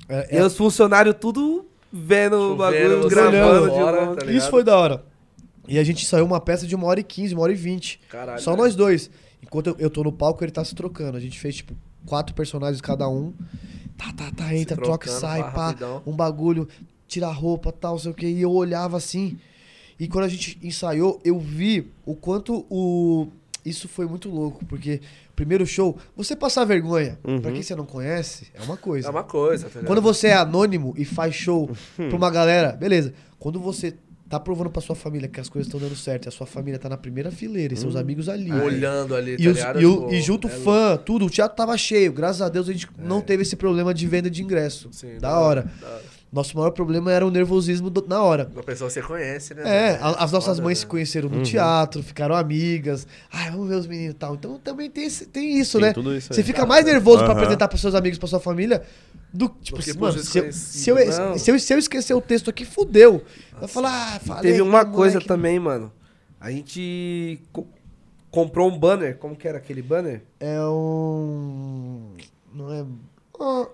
É, E os funcionários tudo vendo o bagulho, gravando longe. tá Isso foi da hora. E a gente saiu uma peça de uma hora e quinze, uma hora e vinte. Caralho. Só velho. nós dois. Enquanto eu, tô no palco, ele tá se trocando. A gente fez, tipo, quatro personagens cada um. Tá, tá, tá, entra, troca e sai, pá, rapidão. Um bagulho, tira a roupa, tal, não sei o que. E eu olhava assim. E quando a gente ensaiou, eu vi o quanto o. Isso foi muito louco, porque primeiro show, você passar vergonha, pra quem você não conhece, é uma coisa. É uma coisa, tá? Quando você é anônimo e faz show pra uma galera, beleza. Quando você tá provando pra sua família que as coisas estão dando certo e a sua família tá na primeira fileira e seus amigos ali. Olhando ali, tá E, os- ligado? e o- Tipo, e junto é fã, tudo, o teatro tava cheio. Graças a Deus a gente não teve esse problema de venda de ingresso. Sim, da hora. da hora. Nosso maior problema era o nervosismo do- na hora. Uma pessoa que você conhece, né? É, a- as nossas Foda, mães né? se conheceram no teatro, ficaram amigas. Ai, vamos ver os meninos e tal. Então também tem, tem isso, Tem né? tudo isso aí. Você fica mais nervoso pra Aham. apresentar pros seus amigos, pra sua família, do tipo Do que assim, mano, se eu, se, eu, se, eu, se eu esquecer o texto aqui, fudeu. Vai falar, ah, falei. Teve uma coisa moleque- também, mano. A gente co- comprou um banner. Como que era aquele banner? É um. Não é. Be-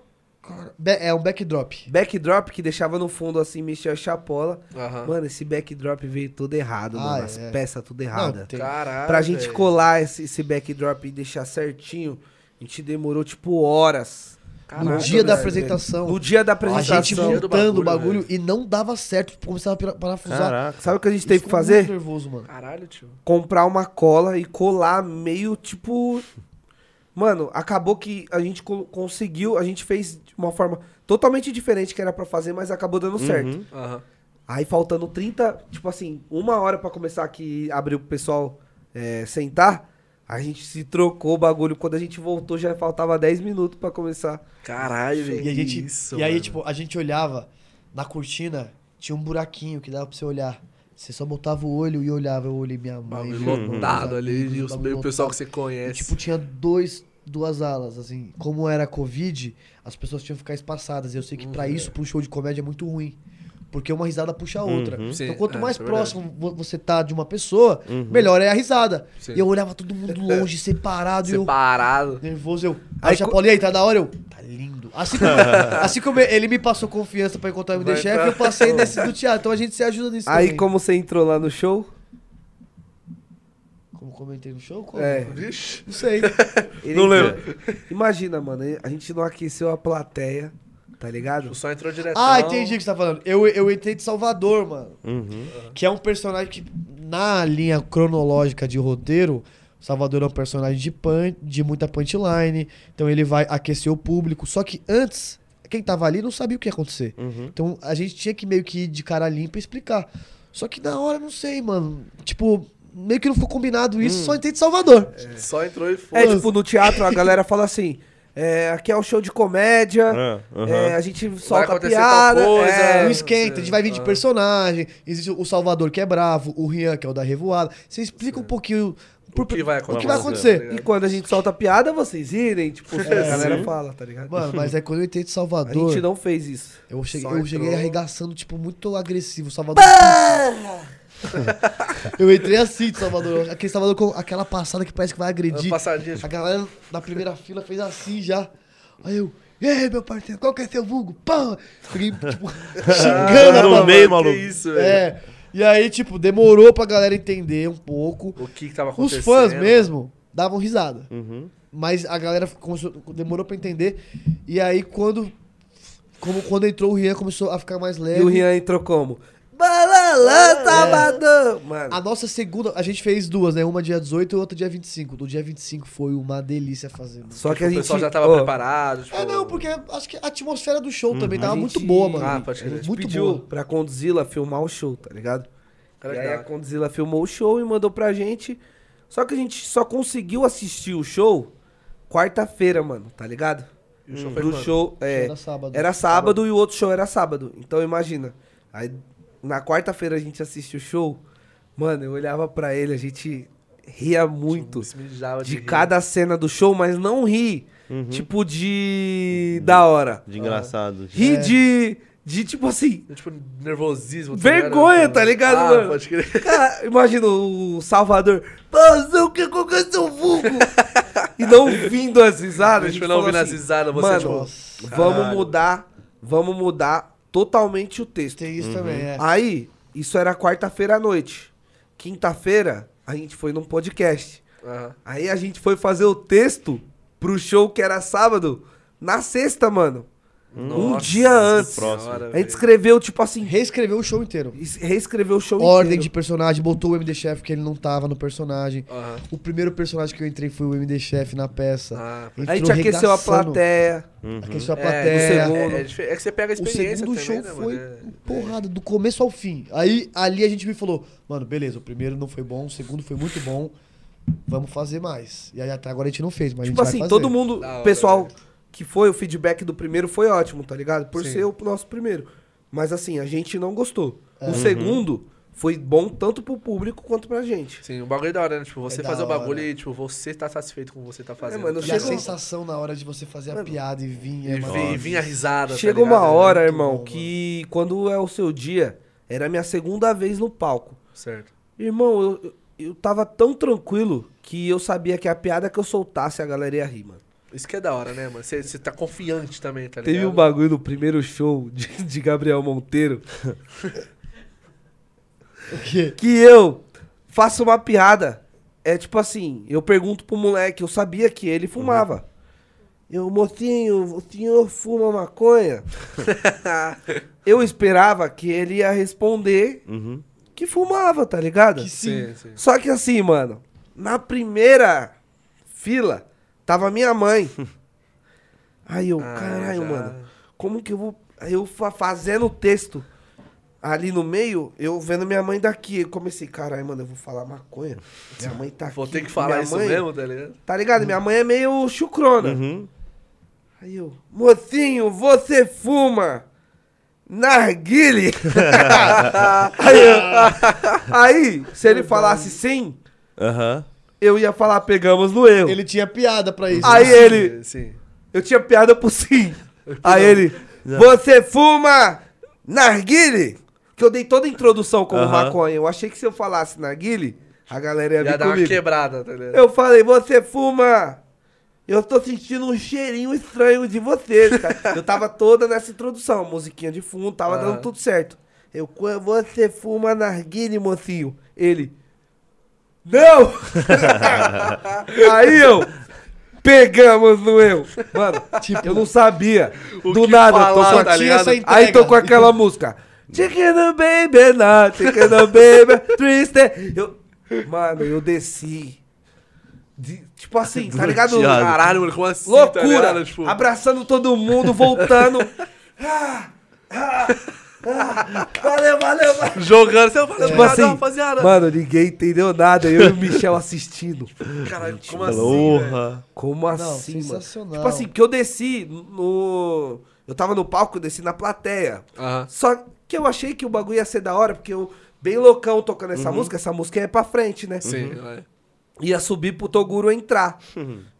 é um backdrop. Backdrop que deixava no fundo assim, mexia a chapola. Aham. Mano, esse backdrop veio todo errado, Ah, mano. As é. peças tudo Não, errada. tem- Caralho. Pra gente velho. colar esse, esse backdrop e deixar certinho, a gente demorou tipo horas. no Caralho, dia da velho. apresentação. No dia da A apresentação. gente Dia do montando o bagulho, bagulho e não dava certo. Começava a parafusar. Caraca. Sabe o que a gente Isso teve que fazer? muito nervoso, mano. Caralho, tio. comprar uma cola e colar meio tipo. Mano, acabou que a gente co- conseguiu, a gente fez de uma forma totalmente diferente que era pra fazer, mas acabou dando certo. Uhum. Aí faltando 30, tipo assim, uma hora pra começar aqui abriu pro pessoal é, sentar, a gente se trocou o bagulho. Quando a gente voltou já faltava 10 minutos pra começar. Caralho, velho. E, a gente, Isso, e aí, mano. tipo, a gente olhava na cortina, tinha um buraquinho que dava pra você olhar. Você só botava o olho e olhava. Eu olhei minha mãe. Bagulho meu irmão, lotado ali, e o pessoal que você E, conhece. tipo, tinha dois, duas alas, assim. Como era Covid, as pessoas tinham que ficar espaçadas. E eu sei que pra isso, pro show de comédia, é muito ruim. Porque uma risada puxa a outra. Uhum. Então, quanto é, mais é próximo vo- você tá de uma pessoa, melhor é a risada. Sim. E eu olhava todo mundo longe, separado, e eu Separado. nervoso. Eu, aí, Aí Paulinho, aí, tá da hora? Eu, tá lindo. Assim como, assim como ele me passou confiança pra encontrar o MD Chef, tá- eu passei nesse do teatro. Então a gente se ajuda nisso Aí, também. como você entrou lá no show, Como comentei no show? Como? é. Vixe. Não sei. ele Não entrou- Imagina, mano, a gente não aqueceu a plateia, tá ligado? Só entrou direto. Ah, entendi o que você tá falando. Eu, eu entrei de Salvador, mano. Uhum. Que é um personagem que, na linha cronológica de roteiro, Salvador é um personagem de, punch, de muita punchline. Então ele vai aquecer o público. Só que antes, quem tava ali não sabia o que ia acontecer. Uhum. Então a gente tinha que meio que ir de cara limpa e explicar. Só que na hora, não sei, mano. Tipo, meio que não ficou combinado isso, só entrei de Salvador. Só entrou e foi. É, tipo, no teatro a galera fala assim: é, aqui é um show de comédia, Ah, aham. é, a gente solta acontecer piada. tal coisa. é, não esquenta, a gente vai vir de Ah. personagem. Existe o Salvador que é bravo, o Rian que é o da revoada. Você explica um pouquinho por- que vai o que vai acontecer. acontecer. E quando a gente solta piada, vocês irem, tipo, a galera sim. fala, tá ligado? Mano, mas é quando eu entrei de a Salvador. gente não fez isso. Eu cheguei, Só eu cheguei arregaçando, tipo, muito agressivo. Salvador. Eu entrei assim de Salvador. Aquele Salvador com aquela passada que parece que vai agredir. Uma passadinha, A tipo, galera na primeira fila fez assim já. Aí eu. E aí, meu parceiro, qual que é seu vulgo? Pã! Fiquei, tipo, xingando a no meio, que maluco. isso, velho. É. E aí, tipo, demorou pra galera entender um pouco. O que que tava Os acontecendo. fãs mesmo davam risada. Uhum. Mas a galera começou- demorou pra entender. E aí, quando. Como quando entrou o Rian, começou a ficar mais leve. E o Rian entrou como? Balalã, sabadão! Mano, A nossa segunda, a gente fez duas, né? Uma dia 18 e outra dia 25. Do dia 25 foi uma delícia fazer. mano. só que Tipo, a o gente... pessoal já tava ó, preparado. Tipo... É, não, porque acho que a atmosfera do show também a tava gente- muito boa, mano. Ah, pode A crer. gente Muito pediu boa. pra Condzilla filmar o show, tá ligado? Cara, e aí a hora. Condzilla filmou o show e mandou pra gente. Só que a gente só conseguiu assistir o show quarta-feira, mano, tá ligado? E o show foi Do quando? show, é, Era sábado. era sábado e o outro show era sábado. Então imagina. Aí na quarta-feira a gente assiste o show. Mano, eu olhava pra ele, a gente ria muito de rir. cada cena do show, mas não ri. Uhum. Tipo de. da hora. De engraçado. Ri É. de. de tipo assim, Tipo, nervosismo. vergonha, tá ligado, ah, mano? Pode crer. Cara, imagina o Salvador, mas o que seu vulgo? e não vindo as risadas. A gente tipo, não ouvindo falou as risadas, você, mano, tipo, vamos mudar, vamos mudar totalmente o texto. Tem isso também, é. Aí, isso era quarta-feira à noite. Quinta-feira, a gente foi num podcast. Aham. Aí a gente foi fazer o texto pro show que era sábado, na sexta, mano. Um Nossa dia antes. próximo. senhora, A gente escreveu, tipo assim, Reescreveu o show inteiro. es- reescreveu o show Ordem de inteiro. personagem, botou o MD Chef que ele não tava no personagem. O primeiro personagem que eu entrei foi o MD Chef na peça. Ah, A gente aqueceu a plateia. Aqueceu a É, plateia. é, segundo. é, é, é que você pega a O experiência segundo também, show né, foi? É- porrada, do começo ao fim. Aí ali a gente me falou, mano, beleza, o primeiro não foi bom, o segundo foi muito bom, vamos fazer mais. E aí até agora a gente não fez, mas Tipo a gente assim, vai fazer. todo mundo, pessoal velho. Que foi, o feedback do primeiro foi ótimo, tá ligado? Por Sim. ser o nosso primeiro. Mas assim, a gente não gostou. É. O segundo foi bom tanto pro público quanto pra gente. Sim, o bagulho é da hora, né? Tipo, você É fazer o bagulho hora. e, tipo, você tá satisfeito com o que você tá fazendo. mano, tá E a sensação na hora de você fazer a piada e vir, E é vi- maravilhoso. e vinha a risada. tá Chega ligado? uma hora, muito irmão, bom, que quando é o seu dia, era a minha segunda vez no palco. Certo. Irmão, eu, eu, eu tava tão tranquilo que eu sabia que a piada que eu soltasse a galera ia rir, mano. Isso que é da hora, né, mano? Você tá confiante também, tá ligado? Teve um bagulho no primeiro show de, de Gabriel Monteiro O quê? que eu faço uma piada. É tipo assim, eu pergunto pro moleque, eu sabia que ele fumava. Eu, mocinho, o senhor fuma maconha? eu esperava que ele ia responder Uhum. que fumava, tá ligado? Que sim. Sim, sim. Só que assim, mano, na primeira fila tava minha mãe. Aí eu, Ah, caralho, já. mano, como que eu vou. Aí eu fa- fazendo o texto ali no meio, eu vendo minha mãe daqui. Eu comecei, caralho, mano, eu vou falar maconha. Minha mãe tá aqui. Vou ter que falar minha isso mãe- mesmo, tá ligado? Tá ligado? Minha mãe é meio chucrona. Uhum. Aí eu, mocinho, você fuma narguile? aí, eu- aí, se ele falasse sim, Aham. Eu ia falar pegamos no erro. Ele tinha piada pra isso. Aí né? ele, Sim. eu tinha piada por sim. Aí ele, você fuma narguile? Que eu dei toda a introdução como maconha. Eu achei que se eu falasse narguile, a galera ia, Ia vir dar uma comigo. quebrada, tá ligado? Eu falei, você fuma. Eu tô sentindo um cheirinho estranho de você, cara. Eu tava toda nessa introdução, musiquinha de fundo, tava dando tudo certo. Eu, "Qu- você fuma narguile, mocinho? Ele, não! Aí eu, pegamos no eu. Mano, eu não sabia. Do nada, falar, tô com tá entrega. Aí tô com aquela música. Chicken baby, not chicken baby, triste. Eu, mano, eu desci. De- tipo assim, tá ligado? Caralho, mano, como assim? tá Loucura. ligado? Tipo, Abraçando todo mundo, voltando. Ah, ah, ah, valeu, valeu, valeu. jogando. Você fala, Tipo assim, rapaziada. mano, ninguém entendeu nada. Eu e o Michel assistindo. Caralho, como assim? Porra. Como assim, Não, mano? sensacional. Tipo assim, que eu desci no. Eu tava no palco, eu desci na plateia. Só que eu achei que o bagulho ia ser da hora, porque eu, bem loucão tocando essa música, essa música é pra frente, né? Sim, vai. Ia subir pro Toguro entrar.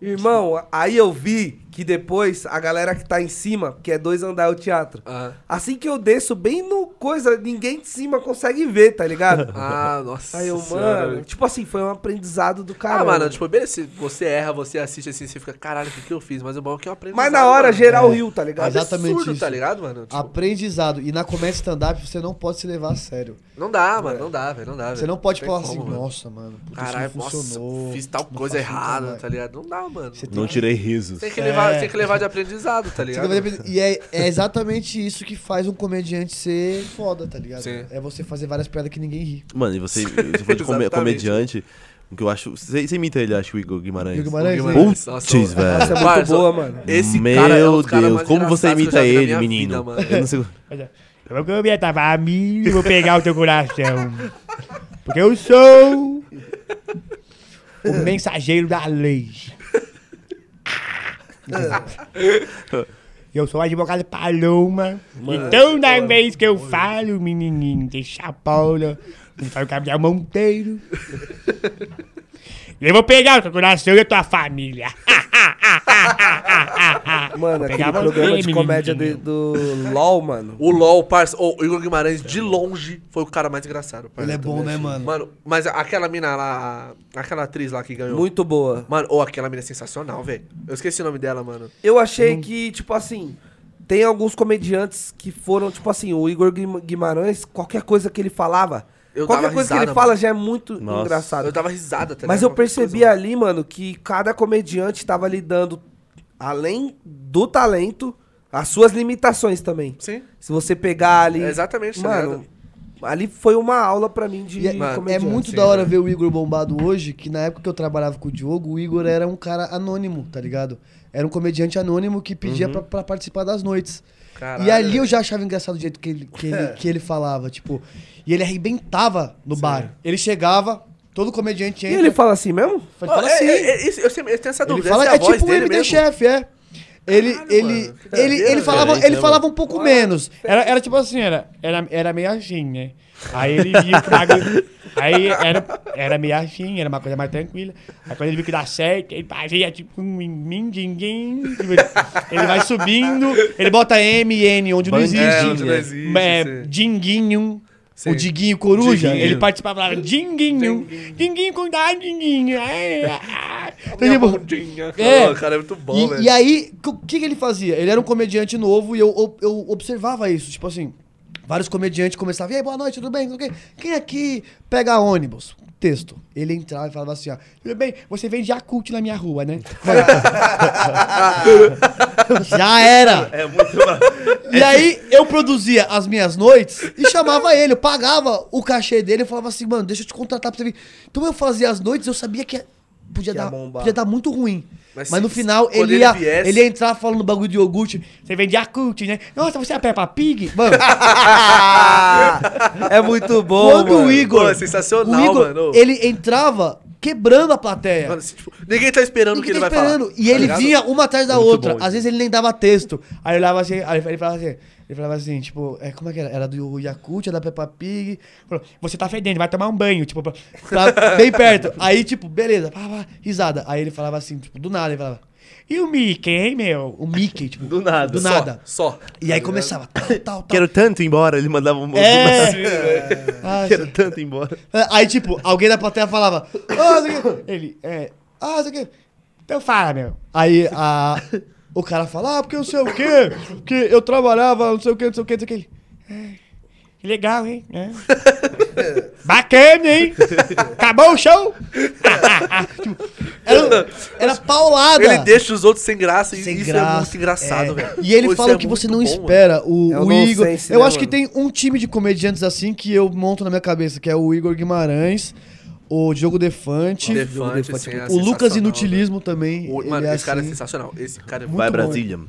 Irmão, aí eu vi que depois a galera que tá em cima, que é dois andar o teatro. Assim que eu desço bem no coisa, ninguém de cima consegue ver, tá ligado? Ah, nossa. Aí eu, senhora, mano, tipo assim, foi um aprendizado do cara. Ah, mano, tipo, se você erra, você assiste assim, você fica, caralho, o que, que eu fiz? Mas o bom é que eu aprendo. Mas na hora, geral É. riu, tá ligado? Exatamente absurdo, isso. tá ligado, mano? Tipo, Aprendizado. E na comédia stand-up você não pode se levar a sério. Não dá, mano, não dá, velho, não dá, Você velho. não pode falar assim, mano. nossa, mano, puta, isso Caralho, não nossa, funcionou. fiz tal coisa errada, tá ligado? Não dá, mano. Você Não tirei risos. Tem que, levar, É. tem que levar de aprendizado, tá ligado? E é, é exatamente isso que faz um comediante ser foda, tá ligado? Sim. É você fazer várias piadas que ninguém ri. Mano, e você, você foi de come- Exatamente. comediante, o que eu acho. Você, você imita ele, acho, o Igor Guimarães. Igor Guimarães, né? Guimarães, Putz, nossa, velho. Essa é muito boa, mano. Esse Meu cara é um dos caras Deus, mais como você engraçados que eu imita já vi na ele, minha menino? vida, mano. eu não sei. Eu vou me pra família e vou pegar o teu coração. Porque eu sou o mensageiro da lei. Eu sou o advogado Paloma. então, da vez que eu falo, menininho, deixa a bola. Não falo Gabriel Monteiro. Eu vou pegar o teu coração e a tua família. Mano, aquele Pegava programa de comédia do, do LOL, mano. O LOL, parça. ô, o Igor Guimarães, de longe, foi o cara mais engraçado. parça. Ele é bom, né, mano? Mano, mas aquela mina lá, aquela atriz lá que ganhou. Muito boa. Mano, ou aquela mina é sensacional, velho. Eu esqueci o nome dela, mano. Eu achei que, tipo assim, tem alguns comediantes que foram, tipo assim, o Igor Guim- Guimarães, qualquer coisa que ele falava, Eu qualquer coisa que risada, ele fala mano. já é muito Nossa. engraçado. Eu dava risada, tá Mas eu percebi coisa. ali, mano, que cada comediante tava lidando, além do talento, as suas limitações também. Sim. Se você pegar ali. É exatamente, tá mano, ali foi uma aula pra mim de E é, Mano, é muito sim, da hora velho. ver o Igor bombado hoje, que na época que eu trabalhava com o Diogo, o Igor era um cara anônimo, tá ligado? Era um comediante anônimo que pedia pra, pra participar das noites. Caralho, e ali eu já achava engraçado o jeito que ele, que ele, que ele falava, tipo... E ele arrebentava no bar. Ele chegava, todo comediante E entra... ele fala assim mesmo? ele fala É, assim... é, é, eu, sempre, eu tenho essa Ele dúvida. fala, essa é a voz tipo o dele MD mesmo? Chef, é. Ele, Caralho, ele, mano, ele, doideira, ele falava, ele falava um pouco menos. Era, era tipo assim, era, era, era meio assim, né? Aí ele o bagulho- Aí era, era meio assim, era uma coisa mais tranquila. Aí quando ele viu que dá certo, ele fazia tipo um mindinguim. Tipo, ele- ele vai subindo, ele bota M, N, onde não existe. É, onde não existe, É, sim. dinguinho. O Diguinho Coruja, Diguinho. ele participava lá, Dinguinho, Dinguinho com dá, Dinguinho. ai, ai. Então, tipo, bundinha. É. Ô, cara, é muito bom, E, velho. e aí, o que, que ele fazia? Ele era um comediante novo e eu, eu, observava isso. Tipo assim, vários comediantes começavam, e aí, boa noite, tudo bem? Tudo bem? Quem aqui pega ônibus? Texto. Ele entrava e falava assim, ó, tudo bem, você vende Yakult na minha rua, né? Já era! É muito. E aí eu produzia as minhas noites e chamava ele, eu pagava o cachê dele e falava assim, mano, deixa eu te contratar pra você vir. Então eu fazia as noites, eu sabia que podia, dar, podia dar muito ruim. Mas Mas, se- no final ele ele ia, viesse- ele ia entrar falando bagulho de iogurte. Você vende Yakult, né? Nossa, você é a Peppa Pig? Mano, é muito bom, quando mano. o Igor. Pô, é sensacional, o Igor, mano. Ele entrava quebrando a plateia. Mano, assim, tipo, ninguém tá esperando o que Ninguém ele tá vai esperando. falar. E tá ele ligado? vinha uma atrás da Muito outra. bom Às vezes ele nem dava texto. Aí eu olhava assim, aí ele falava assim. Ele falava assim, tipo, é, como é que era? Era do Yakult, era da Peppa Pig. Falou, você tá fedendo, vai tomar um banho, tipo, pra- pra- bem perto. Aí, tipo, beleza, pá, pá, risada. Aí ele falava assim, tipo, do nada, ele falava. E o Mickey, hein, meu? O Mickey, tipo, Do nada. Do Só, nada. Só. E aí começava, tal, tal, tal. Quero tanto ir embora. Ele mandava um. É. Ah, Quero tanto ir embora. É, Aí, tipo, alguém da plateia falava, ah, isso aqui. Ele, é, ah, isso aqui. Então fala, meu. Aí a, o cara fala, ah, porque eu sei o quê, porque eu trabalhava, não sei o quê, não sei o quê, não sei o quê. Ele, "É, que legal, hein? É. Bacana, hein? Acabou o show? Era, era paulada. Ele deixa os outros sem graça e Sem isso é graça, muito engraçado, é. velho. E ele Pô, fala é que você não bom, espera. O, É o o Igor. nonsense, eu né, acho que mano? tem um time de comediantes assim que eu monto na minha cabeça, que é o Igor Guimarães, o Diogo Defante. Defante, Defante, sim, é o Lucas Inutilismo também. velho. O- Mano, é esse cara é assim. sensacional. Esse cara é Muito Vai bom. Brasília.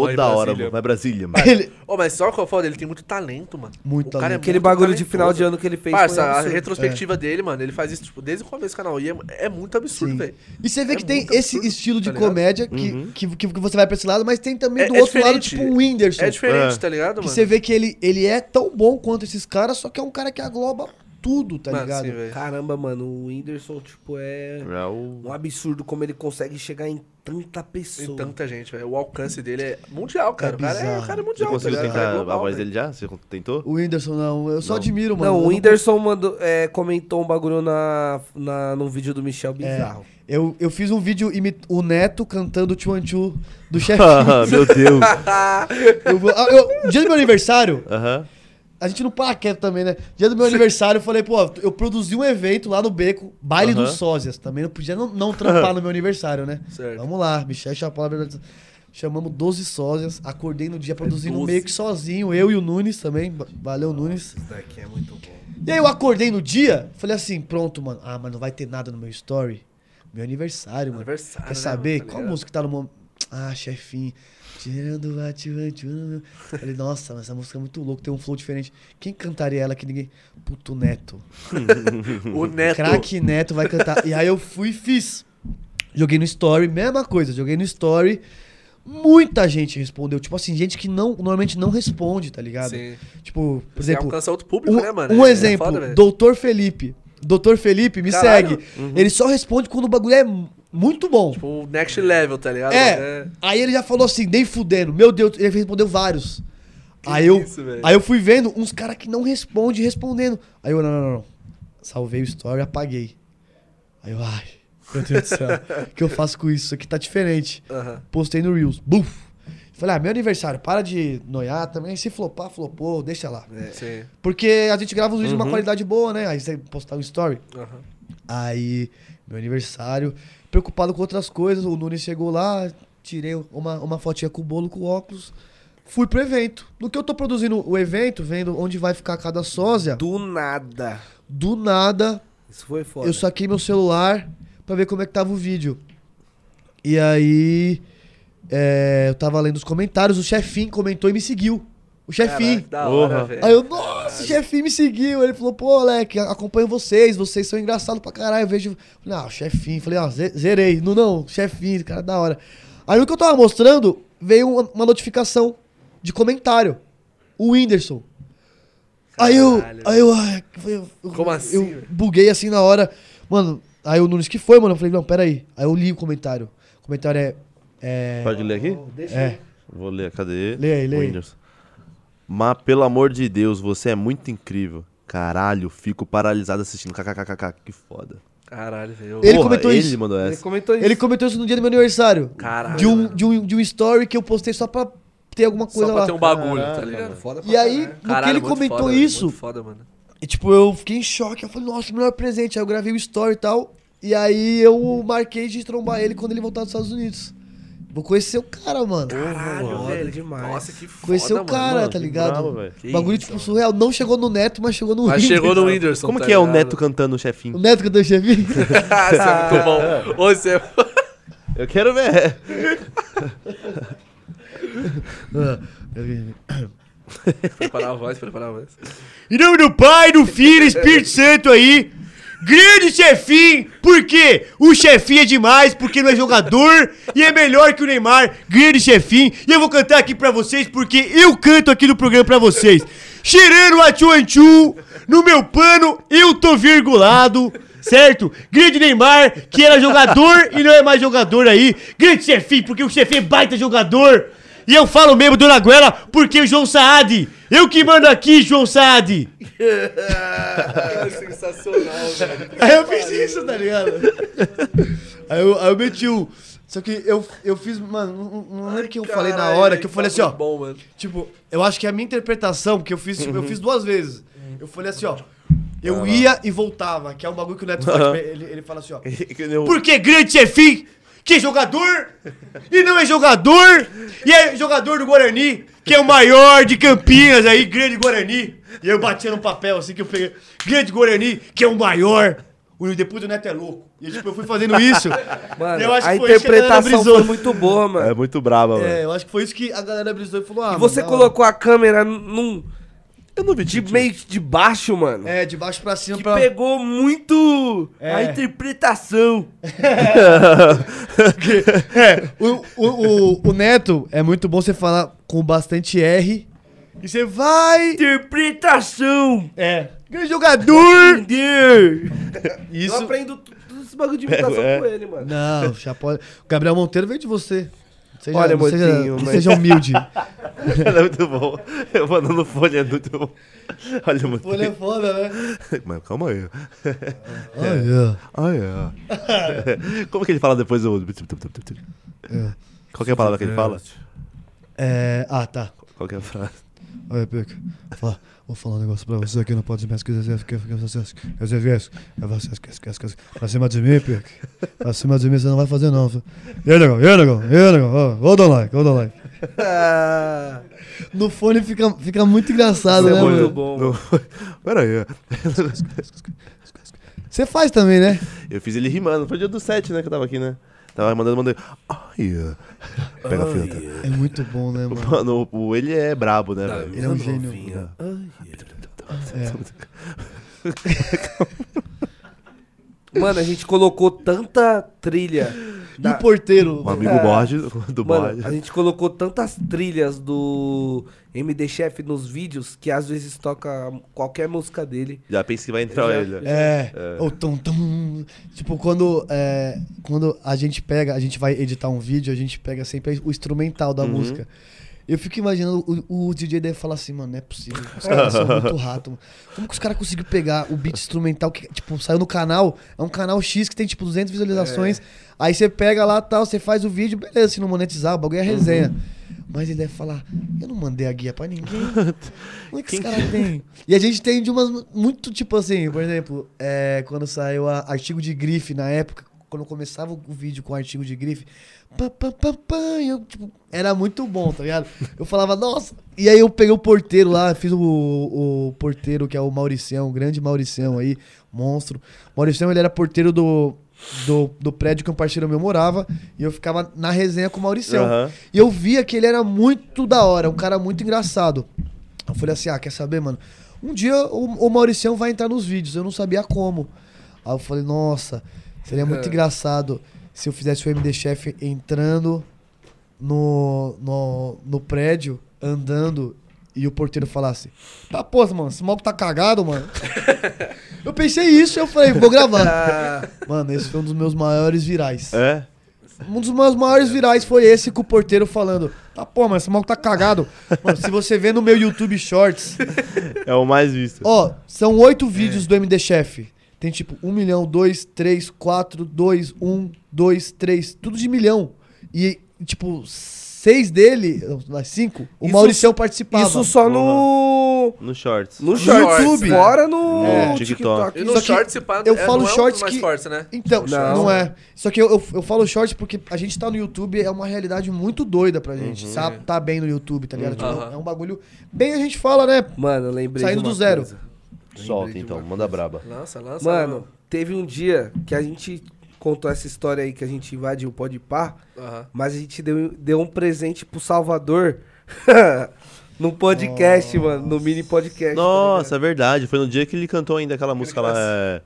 Toda Vai hora, mano. Vai Brasília. Ele- Ô, mas só que eu falo, ele tem muito talento, mano. Muito O cara talento. é Aquele muito bagulho de talentoso. final de ano que ele fez Parça, a absurdo. retrospectiva dele, mano, ele faz isso tipo, desde o começo do canal. E é, é muito absurdo, velho. E você vê É que tem esse absurdo, estilo de tá comédia que, que, que, que você vai pra esse lado, mas tem também É- do é outro lado, tipo o Whindersson. É diferente, É. tá ligado, que mano? você vê que ele, ele é tão bom quanto esses caras, só que é um cara que agloba tudo, tá Mano, ligado? sim. Caramba, mano, o Whindersson, tipo, é É o- um absurdo como ele consegue chegar em tanta Tem pessoa. tanta gente, velho. O alcance dele é mundial, cara. o, cara é, o cara é Você mundial. conseguiu tá cara é tentar global, a voz velho. dele já? Você tentou? O Whindersson não, eu só Não. admiro, mano. Não, o Whindersson mandou, é, comentou um bagulho na, na, num vídeo do Michel bizarro. Eu, eu fiz um vídeo imi- o Neto cantando o Chuan Chu do chefe. Ah, meu Deus. eu, ah, eu- dia do meu aniversário, Aham. A gente não para quieto também, né? Dia do meu aniversário, eu falei, pô, eu produzi um evento lá no Beco, baile dos sósias. Também não podia não, não trampar no meu aniversário, né? Certo. Vamos lá, Michel Chapola. Chamamos 12 sósias, acordei no dia produzindo 12. meio que sozinho, eu e o Nunes também. Valeu, Nunes. Isso daqui é muito bom. E aí eu acordei no dia, falei assim, pronto, mano. Ah, mas não vai ter nada no meu story. Meu aniversário, mano. Aniversário, Quer né, saber? mano? Tá Qual música tá no momento? Ah, chefinho. Tirando a tchua, tchua. Falei, nossa, mas essa música é muito louca, tem um flow diferente. Quem cantaria ela que ninguém. Puto Neto. O Neto. Craque Neto vai cantar. E aí eu fui e fiz. Joguei no story, mesma coisa, joguei no story. Muita gente respondeu. Tipo assim, gente que não, normalmente não responde, tá ligado? Sim. Tipo, por Você exemplo. alcança outro público, Um, né, mano? um É exemplo, foda. Doutor Felipe. Doutor Felipe, me Caralho. segue. Ele só responde quando o bagulho é muito bom. Tipo, o next level, tá ligado? É, aí ele já falou assim, nem fudendo. Meu Deus, ele respondeu vários. aí eu, isso, aí eu fui vendo uns caras que não respondem respondendo. Aí eu, não, não, não, não. Salvei o story e apaguei. Aí eu, ai, meu Deus do céu. O que eu faço com isso? Isso aqui tá diferente. Aham. Postei no Reels. Buf! Falei, ah, meu aniversário, para de noiar também. Se flopar, flopou, deixa lá. Sim. Porque a gente grava os vídeos de uma qualidade boa, né? Aí você postar um story. Aham. Aí, meu aniversário, preocupado com outras coisas, o Nunes chegou lá, tirei uma, uma fotinha com o bolo, com óculos, fui pro evento. No que eu tô produzindo o evento, vendo onde vai ficar cada sósia, do, Do nada. nada, Isso foi foda. eu saquei meu celular pra ver como é que tava o vídeo. E aí, é, eu tava lendo os comentários, o chefinho comentou e me seguiu. O chefinho. Caraca. Aí eu, nossa, o chefinho me seguiu. Ele falou, pô, Alec, acompanho vocês, vocês são engraçados pra caralho. Eu vejo. Falei, ah, o chefinho. Falei, ó, ze- zerei. Não, não, chefinho, cara da hora. Aí no que eu tava mostrando, veio uma, uma notificação de comentário. O Whindersson. Aí eu. Aí eu. ai, eu- eu- Como assim, Eu buguei assim na hora. Mano, aí o Nunes, que foi, mano? Eu falei, não, peraí. Aí eu li o comentário. O comentário é. É. Pode ler aqui? é. Vou ler, cadê? Lê aí, lê aí. Windows. Mas, pelo amor de Deus, você é muito incrível. Caralho, fico paralisado assistindo. KKKKK, que foda. Caralho, velho. Ele Porra, comentou ele isso. mandou Ele essa. comentou isso. Ele comentou isso no dia do meu aniversário. Caralho. De um, de, um, de um story que eu postei só pra ter alguma Só coisa pra lá. ter um bagulho, tá Caralho, ligado? Foda pra E aí, caralho. no que ele comentou foda, isso, Muito foda, mano. e, tipo, eu fiquei em choque. Eu falei, nossa, melhor presente. Aí eu gravei o story e tal. E aí eu marquei de trombar ele quando ele voltar dos Estados Unidos. Vou conhecer o cara, mano. Caralho, foda velho. demais. Nossa, que foda, Conhecer o cara, mano, tá ligado? Que Bagulho, isso, tipo, surreal. Não chegou no Neto, mas chegou no Mas Whindersson. chegou no Whindersson. Como tá que é o? Neto cantando o O chefinho? Neto que eu dei chefinho. Isso é muito bom. Ô, você... Eu quero ver. Preparar a voz, preparar a voz. Em nome do Pai, do Filho Espírito Santo aí. Grande chefinho, por quê? O chefinho é demais, porque não é jogador e é melhor que o Neymar. Grande chefinho. E eu vou cantar aqui pra vocês, porque eu canto aqui no programa pra vocês. Cheirando a tchu no meu pano eu tô virgulado. Certo? Grande Neymar, que era jogador e não é mais jogador aí. Grande chefinho, porque o chefinho é baita jogador. E eu falo mesmo, Dona Guela, porque o João Saad. Eu que mando aqui, João Saad. É sensacional, velho. Aí eu fiz isso, tá ligado? Aí eu, aí eu meti o. Só que eu, eu fiz, mano, não, lembro o que eu falei na hora, que eu falei assim, ó. Bom, mano. Tipo, eu acho que a minha interpretação, porque eu fiz, tipo, eu fiz duas vezes. Eu falei assim, ó. Eu ia e voltava, que é um bagulho que o Neto faz. Ele, ele fala assim, ó. Porque grande chefinho, que é jogador e não é jogador, e é jogador do Guarani, que é o maior de Campinas aí, grande Guarani. E eu batia no papel assim que eu peguei, grande Guarani, que é o maior. O depois do Neto é louco. E tipo, eu fui fazendo isso. Mano, eu acho a que foi isso que a galera interpretação foi muito boa, mano. É muito braba, É, velho. eu acho que foi isso que a galera brisou e falou, ah. e você mano, colocou a câmera num. Eu não vi De tipo, meio de baixo, mano. É, de baixo pra cima que pra. pegou muito É. a interpretação. É, o, o, o, o Neto é muito bom você falar com bastante R. E você vai. Interpretação! É. Grande jogador! Entender! Eu Isso. aprendo tudo esse bagulho de imitação É. com ele, mano. Não, já pode. O Gabriel Monteiro veio de você. Seja, Olha, seja, mocinho, mas- seja humilde. é muito bom. Eu mandando folha é muito bom. Olha, muito Folha é foda, né? Mas calma aí. Olha. Ah, é. Como que ele fala depois do. Qual que é a palavra que ele fala? É. Ah, tá. Qual que é a frase? Olha, Pica. Fala, vou falar um negócio pra você aqui, não pode mais que É Pra cima de mim, Pica. Pra cima de mim você não vai fazer, não. E aí, negão? E aí, negão? E aí, negão? Dá um like, dá um like. No fone fica, fica muito engraçado, isso né, é muito bom. No-. Pera aí. Você faz também, né? Eu fiz ele rimando. Foi o dia do 7, né? Que eu tava aqui, né? Tava mandando, mandei. Ai, Pega a fita. É muito bom, né, mano? Mano, o, o- ele é brabo, né, velho? Ele é um gênio. Mano, a gente colocou tanta trilha E Da- o porteiro. Um amigo É. bode do Mano, bode. a gente colocou tantas trilhas do MD Chef nos vídeos que às vezes toca qualquer música dele. Já pensa que vai entrar Já- ele. É, o tum, tum. Tipo, quando, é, quando a gente pega, a gente vai editar um vídeo, a gente pega sempre o instrumental da música. Eu fico imaginando, o, o DJ deve falar assim, mano, não é possível. Os caras são muito rato. mano. Como que os caras conseguiram pegar o beat instrumental que, tipo, saiu no canal? É um canal X que tem, tipo, 200 visualizações. Aí você pega lá tal, você faz o vídeo, beleza, se não monetizar, o bagulho é resenha. Mas ele deve falar, eu não mandei a guia pra ninguém. Como é que os caras têm? E a gente tem de umas muito, tipo assim, por exemplo, é, quando saiu a artigo de grife na época, quando começava o vídeo com artigo de grife, pá, pá, pá, e eu, tipo, era muito bom, tá ligado? Eu falava, nossa. E aí eu peguei o porteiro lá, fiz o, o porteiro, que é o Mauricião, o grande Mauricião aí, monstro. Mauricião, ele era porteiro do, do, do prédio que um parceiro meu morava, e eu ficava na resenha com o Mauricião. Aham. E eu via que ele era muito da hora, um cara muito engraçado. Eu falei assim, ah, quer saber, mano? Um dia o, o Mauricião vai entrar nos vídeos, eu não sabia como. Aí eu falei, nossa, seria muito É. engraçado se eu fizesse o MD Chef entrando no, no, no prédio, andando, e o porteiro falasse, tá, pô, mano, esse maluco tá cagado, mano. eu pensei isso, eu falei, vou gravar. Mano, esse foi um dos meus maiores virais. É? Um dos meus maiores virais foi esse com o porteiro falando: Tá, pô, mas esse maluco tá cagado. Mano, se você vê no meu YouTube Shorts, É o mais visto. ó, são oito vídeos do MD Chef. Tem tipo um milhão, dois, três, quatro, dois, um, dois, três, tudo de milhão. E, tipo, seis dele, não, cinco, o Isso- Mauricião participava. isso só no. No shorts. No shorts, YouTube. né? Fora no É. TikTok. TikTok. E no shorts, se pá, eu é, falo não é shorts dos mais que- fortes, né? Então, Não. não, é. Só que eu, eu, eu falo short porque a gente tá no YouTube, é uma realidade muito doida pra gente. Sabe? Tá bem no YouTube, tá ligado? Tipo, Aham. É um bagulho. Bem a gente fala, né? Mano, eu lembrei. Saindo de uma do zero. coisa. Solta então, manda braba. Lança, lança. Mano, teve um dia que a gente contou essa história aí que a gente invadiu o Pode Aham. mas a gente deu, deu um presente pro Salvador num podcast, mano, no mini podcast. tá Nossa, é verdade. Foi no dia que ele cantou ainda aquela música lá. é,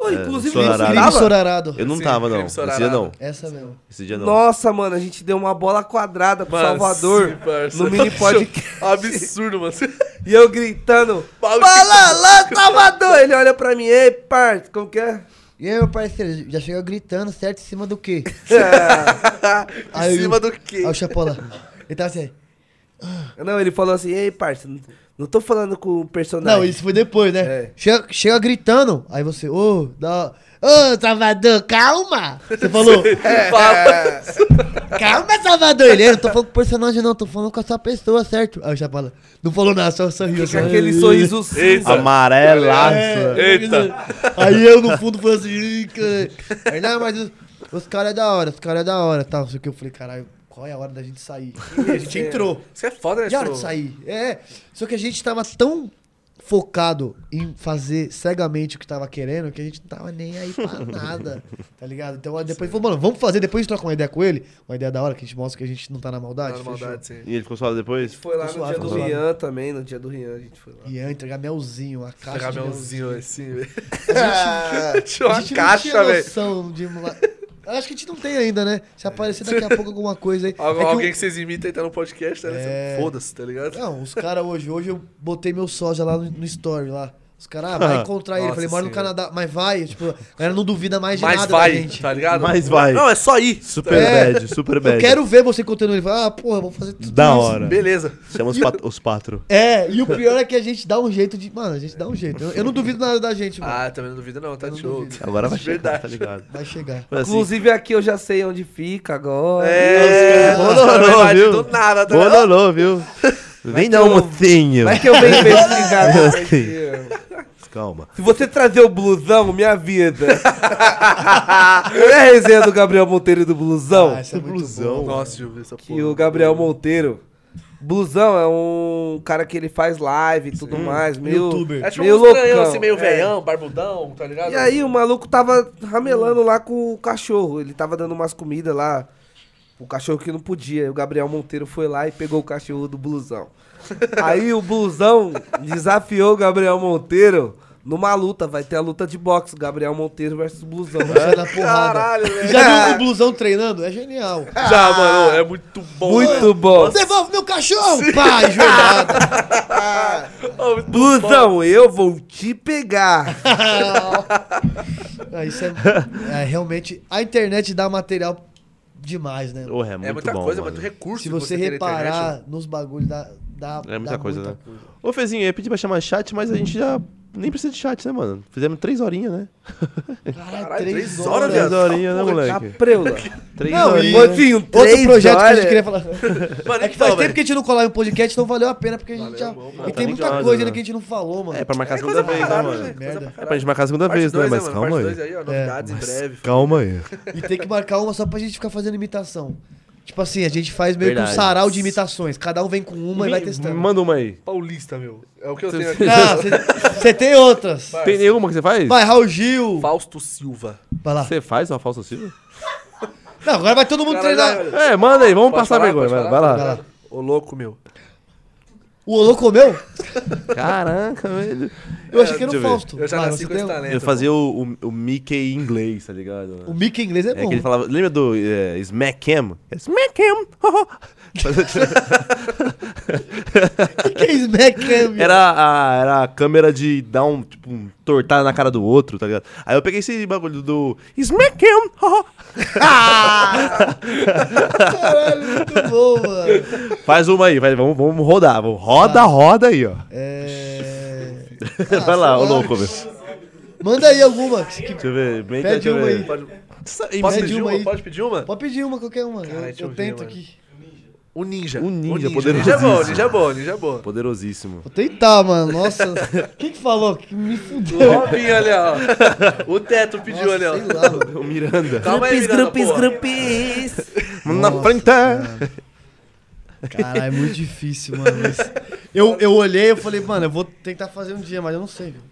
Ô, inclusive, Sorarado. você Crime? Sorarado. Eu não Sim, tava, não. Esse sorarado. dia não. Essa mesmo. Esse dia não. Nossa, mano, a gente deu uma bola quadrada pro Mano, Salvador sim, no mini podcast. Absurdo, mano. e eu gritando, fala lá, Salvador! Ele olha pra mim, ei, parça, como que é? E aí, meu parceiro, já chegou gritando, certo? Em cima do quê? em Aí cima eu- do quê? Aí o Chapola. Ele tava assim. Não, ele falou assim, ei, parça, não- tô falando com o personagem. Não, isso foi depois, né? É. Chega, chega gritando. Aí você, ô, dá. Ô, Salvador, calma! Você falou, Fala. calma, Salvador! Ele, eu não tô falando com o personagem, não, tô falando com a sua pessoa, certo? Aí o Chapola, não falou nada, só sorriu. Assim. aquele sorriso cinza. Amarelaço. É, Eita. Aí eu no fundo falei assim, "Ih, cara." Aí, não, mas os, os caras é da hora, os caras é da hora, tal. Não sei o que. Eu falei, caralho, qual é a hora da gente sair? E a gente entrou. Isso é foda, né? E a hora tipo, de sair? É. Só que a gente tava tão focado em fazer cegamente o que tava querendo que a gente não tava nem aí pra nada. Tá ligado? Então depois falou, mano, vamos fazer, depois a gente troca uma ideia com ele. Uma ideia da hora que a gente mostra que a gente não tá na maldade. Na maldade, sim. E ele ficou suave A depois? gente foi lá no Suave, dia do. Rian também, no dia do Rian a gente foi lá. Ia entregar melzinho, a caixa de melzinho assim, velho. A Tinha uma gente não caixa, tinha velho. noção de... Eu Acho que a gente não tem ainda, né? Se aparecer daqui a pouco alguma coisa aí. Algu- É que Alguém que vocês imitam e tá no podcast, né? É. Foda-se, tá ligado? Não, os caras hoje, hoje eu botei meu sósia lá no, no story lá. Os caras, ah, vai encontrar ele. Nossa Falei, mora no. Canadá, mas vai. Tipo, a galera não duvida mais de Mas nada vai, da gente. tá ligado? Mas vai. Não, é só ir. Super É. bad, super bad. Eu quero ver você contando ele. Fala, ah, porra, vou fazer tudo Da isso. hora. Beleza. Chama os, pat os patro. É, e o pior é que a gente dá um jeito de. Mano, a gente dá um jeito. Eu, eu não duvido nada da gente, mano. Ah, também não duvido não, tá Eu show. duvido. Agora vai chegar, Verdade. tá ligado? Vai chegar. Mas assim, Inclusive aqui eu já sei onde fica agora. É, caras não, invadindo viu? do nada, tá ligado? Bololô, viu? Vem não, eu- mocinho. Vai que eu venho investigar. Calma. Se você trazer o blusão, avisa. Não é a resenha do Gabriel Monteiro do blusão? Ah, é muito blusão. boa. Nossa, deixa eu ver essa que porra. o Gabriel Monteiro. Blusão é um cara que ele faz live e tudo mais, meio, Youtuber. É tipo meio um loucão. assim, meio É. veião, barbudão, tá ligado? E aí o maluco tava ramelando lá com o cachorro. Ele tava dando umas comidas lá. O cachorro que não podia. E o Gabriel Monteiro foi lá e pegou o cachorro do blusão. Aí o blusão desafiou o Gabriel Monteiro numa luta, vai ter a luta de boxe, Gabriel Monteiro versus Blusão. Você dá porrada. Caralho, velho. Já viu o blusão treinando? É genial. Já, mano, é muito bom. Muito bom. Devolve meu cachorro! Pai, joelhada. Ô, muito Blusão, eu vou te pegar. Ah, isso é, é, realmente. A internet dá material demais, né? Porra, é É muito muita bom, coisa, mano. muito recurso. Se você na reparar internet, nos bagulhos, dá, dá. É muita dá coisa, muita né? Ô, Fezinho, eu ia pedir pra chamar chat, mas a gente já nem precisa de chat, né, mano? Fizemos três horinhas, né? Caralho, três três horas. horas, Três horinhas, né, moleque? Capreula. Três Não, horinhas. Motinho, Outro três projeto que a gente horas. queria falar. Mano, É que então, faz tempo velho. que a gente não colava em podcast, então valeu a pena, porque a gente Valeu, já. bom, e tem muita coisa né? ainda que a gente não falou, mano. É, pra marcar a É segunda vez, né, mano? né? Merda. É pra gente marcar a segunda vez, né? Mas calma aí. breve. Calma aí. E tem que marcar uma só pra gente ficar fazendo imitação. Tipo assim, a gente faz meio que Verdade. um sarau de imitações. Cada um vem com uma e vai testando. Manda uma aí. Paulista, meu. É o que eu tenho aqui. Não, você tem outras. Tem nenhuma que você faz? Vai, Raul Gil. Fausto Silva. Vai lá. Você faz uma falsa Silva? Não, agora vai todo mundo Caralho, treinar. vai, É, manda aí, vamos Pode passar falar, vergonha. Vai, falar? vai lá. lá. Ô, louco, meu. O Olô comeu? Caraca, velho. Eu achei que era o eu ver. Fausto. Eu já Vai, nasci com esse talento. Eu fazia o, o, o Mickey em inglês, tá ligado? O Mickey em inglês é É bom. que ele falava. Lembra do é, Smack Cam? É Smack Cam! O que é Smack Cam? era, a, era a câmera de dar um, tipo, um tortar na cara do outro, tá ligado? Aí eu peguei esse bagulho do Smack! Caralho, muito bom, mano. Faz uma aí, vai, vamos, vamos rodar. Vamos, roda, roda aí, ó. É... vai lá, ô sei lá. louco, velho. Manda aí alguma. que- Deixa eu ver. Bem Pede deixa uma ver. aí. Pode, Isso Pede pedir uma uma? aí. Pode pedir uma? Pode pedir uma, qualquer uma. Caralho, eu eu eu ver, tento mano. O ninja. O ninja, o poderosíssimo. Ninja é bom, ninja é bom, ninja é bom. Poderosíssimo. Vou tentar, mano. Nossa. Quem que falou? Que me O fudeu. Robinho ali, ó. O teto pediu Nossa, ali, ó. sei lá, mano. O Miranda. Calma aí, Grupis, Miranda, grupis, porra. grupis. Mano, na frente. Caralho, é muito difícil, mano. Eu, eu olhei e falei, mano, eu vou tentar fazer um dia, mas eu não sei. viu?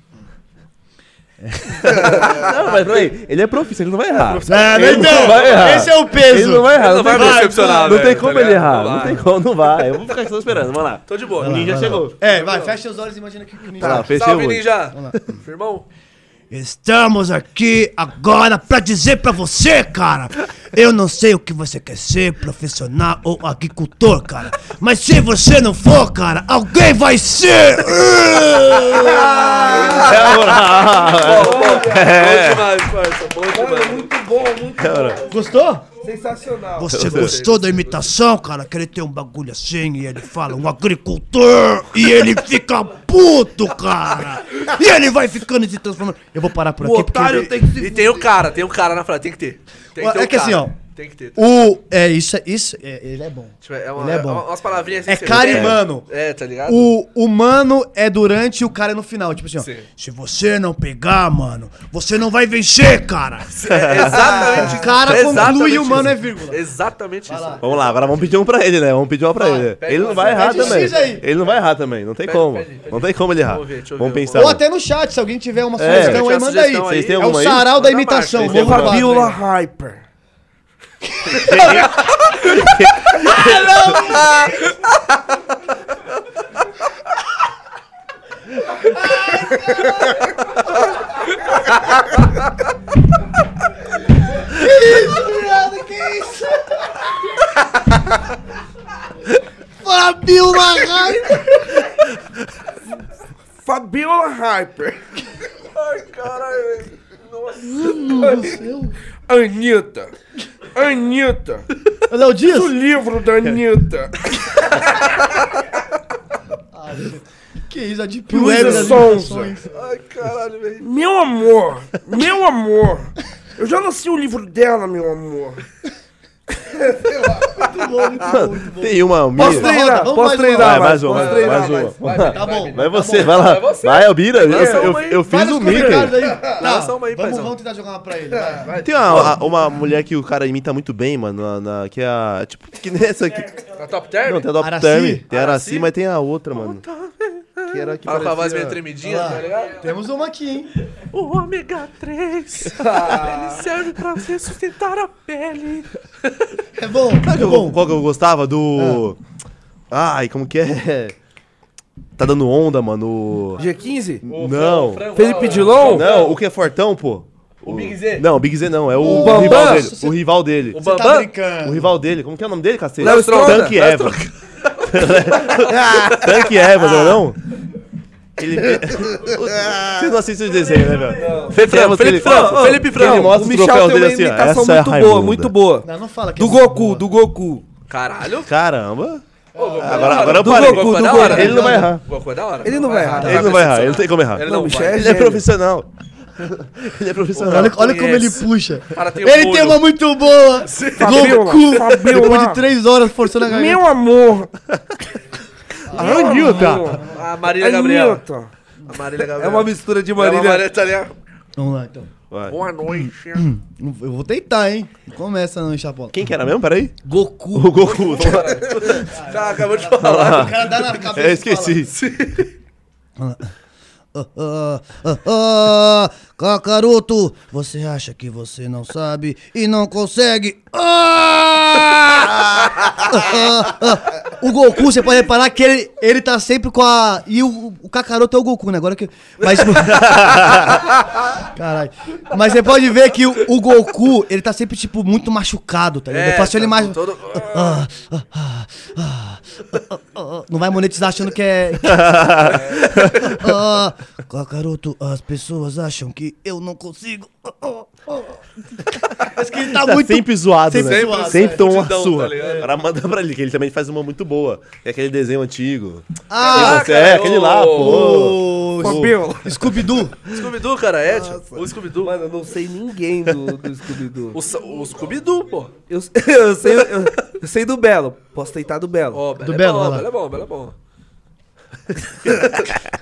Não, mas peraí. Ele é profissional, ele não vai errar. É, Ele não vai errar. esse é o peso. Ele não vai errar. Ele não vai tem- me decepcionar, Não tem tá como ligado? ele errar. Não Não tem como, não vai. Eu vou ficar só esperando. Vamos lá. Tô de boa. O ninja chegou. É, vai, fecha os olhos e imagina que o ninja. Lá, o Salve, ninja. Firmão. Estamos aqui agora pra dizer pra você, cara. Eu não sei o que você quer ser, profissional ou agricultor, cara. Mas se você não for, cara, alguém vai ser. Bom demais, parça. Bom demais. Muito bom, muito bom. Gostou? Sensacional. Você gostou da imitação, cara? Que ele tem um bagulho assim e ele fala um agricultor e ele fica puto, cara. E ele vai ficando se transformando. Eu vou parar por O aqui porque otário tem que se E tem o cara, tem o cara na frente. Tem que ter. Tem que ter É o que assim, cara. ó. Tem que ter. O. É, isso, é- isso é, ele é bom. Tipo, é uma, Ele é bom. uma- umas palavrinhas assim. É cara e mano. É, tá ligado? O humano é durante e o cara é no final. Tipo assim, ó. Sim. se você não pegar, mano, você não vai vencer, cara. É exatamente O cara Exatamente conclui e o mano é vírgula. Exatamente isso. Vamos lá, agora vamos pedir um pra ele, né? Vamos pedir uma pra Vai, ele. pede Ele não vai errar também. Ele não vai errar também, não tem Pede, como. pede, pede. Não tem como ele errar. Vamos ver, deixa eu Vamos ver, pensar. Ou até no chat, se alguém tiver uma É, sugestão aí, manda aí. sugestão aí. Vocês têm É o sarau da imitação. Vamos lá. Fabiola Hyper. Fabiola Hyper. Fabiola Hyper. Ai, caralho, velho. Anitta. Anitta. Léo Dias? O livro da Anitta. Que isso, a Deep Luísa Sonza. Ai, caralho, velho. Meu amor. Meu amor. Eu já nasci o livro dela, meu amor. Muito bom, muito bom, muito bom. Tem uma minha. Posso treinar? Vamos Posso mais treinar? Vai, mais uma, Posso mais treinar uma. mais? Vai, Tá bom. Vai tá você, vai lá. Vai. Vai, Albira. Eu, Lança eu, eu Vai fiz o Mickey. Tá, uma aí, vamos, vamos tentar jogar uma pra ele. Vai. Vai. Tem uma, uma mulher que o cara imita muito bem, mano, na, na- que é a. Tipo, que nessa aqui. Na top term? Não, tem a Dop Araci? Term, tem a Araci? Araci, mas tem a outra, mano. Que era que Fala com a voz meio tremidinha, tá ligado? Temos uma aqui, hein? O ômega 3, ele serve pra você sustentar a pele. É bom, Sabe é bom. qual que eu gostava? Do. Ai, como que é? tá dando onda, mano. o- G15? Não. Felipe Dilon? Não, o que é fortão, pô? O Big Z. Não, o Big Z não, é o, O o rival dele. O rival dele. O tá Bambam? O brincando. rival dele. Como que é o nome dele, cacete? Léo Stronda. Tanque Eva. Tanque Eva, não é não? Ele... Vocês não assistem os desenhos, né, velho? Felipe Franco, Felipe Franco, Felipe Franco. Ele mostra o tem dele assim, ó. imitação Essa é a muito boa, muito boa. Não, não fala que Do é Goku, do Goku. Caralho. Caramba. É Agora- agora eu Do parei. Goku é Goku. Ele não vai errar. Goku é da hora. Ele não vai errar. Ele não vai errar, ele não tem como errar. Ele é é profissional. Ele é profissional. Olha, olha como ele puxa. cara tem um ele molho. tem uma muito boa. Goku. Depois de três horas forçando a garganta. Meu amor. Anitta. A Marília Gabriela. Anitta. A Marília É Gabriela. uma mistura de É uma Marília. Marília italiana. Vamos lá, então. Vai. Boa noite. Eu vou tentar, hein? Não começa não, Chapola. Quem que era mesmo? Peraí. Goku. O Goku. Já acabou de falar. O cara dá na cabeça Eu esqueci. Ah, ah, ah, Kakaroto, você acha que você não sabe e não consegue? Ah! O Goku, você pode reparar que ele, ele tá sempre com a. E o, o Kakaroto é o Goku, né? Agora que. Mas. Caralho. Mas você pode ver que o, o Goku, ele tá sempre, tipo, muito machucado, tá ligado? Eu faço ele tá mais. todo- Ah, ah, ah. Não vai monetizar achando que é. Ah, Kakaroto, as pessoas acham que eu não consigo. Ah, ah, ah. Parece que ele tá Tá muito. sempre zoado, sempre né? zoado, sempre é. toma uma surra. tá cara manda pra ele, que ele também faz uma muito boa. É aquele desenho antigo. Ah, Você é, aquele lá, o. pô. Scooby-Doo. Scooby-Doo, cara, é, tipo, o Scooby-Doo. Mano, eu não sei ninguém do, do Scooby-Doo. O, o Scooby-Doo, pô. Eu, eu, sei, eu, eu sei do Belo. Posso tentar do Belo. Do Belo é Belo, bom. Belo é bom, Belo é bom.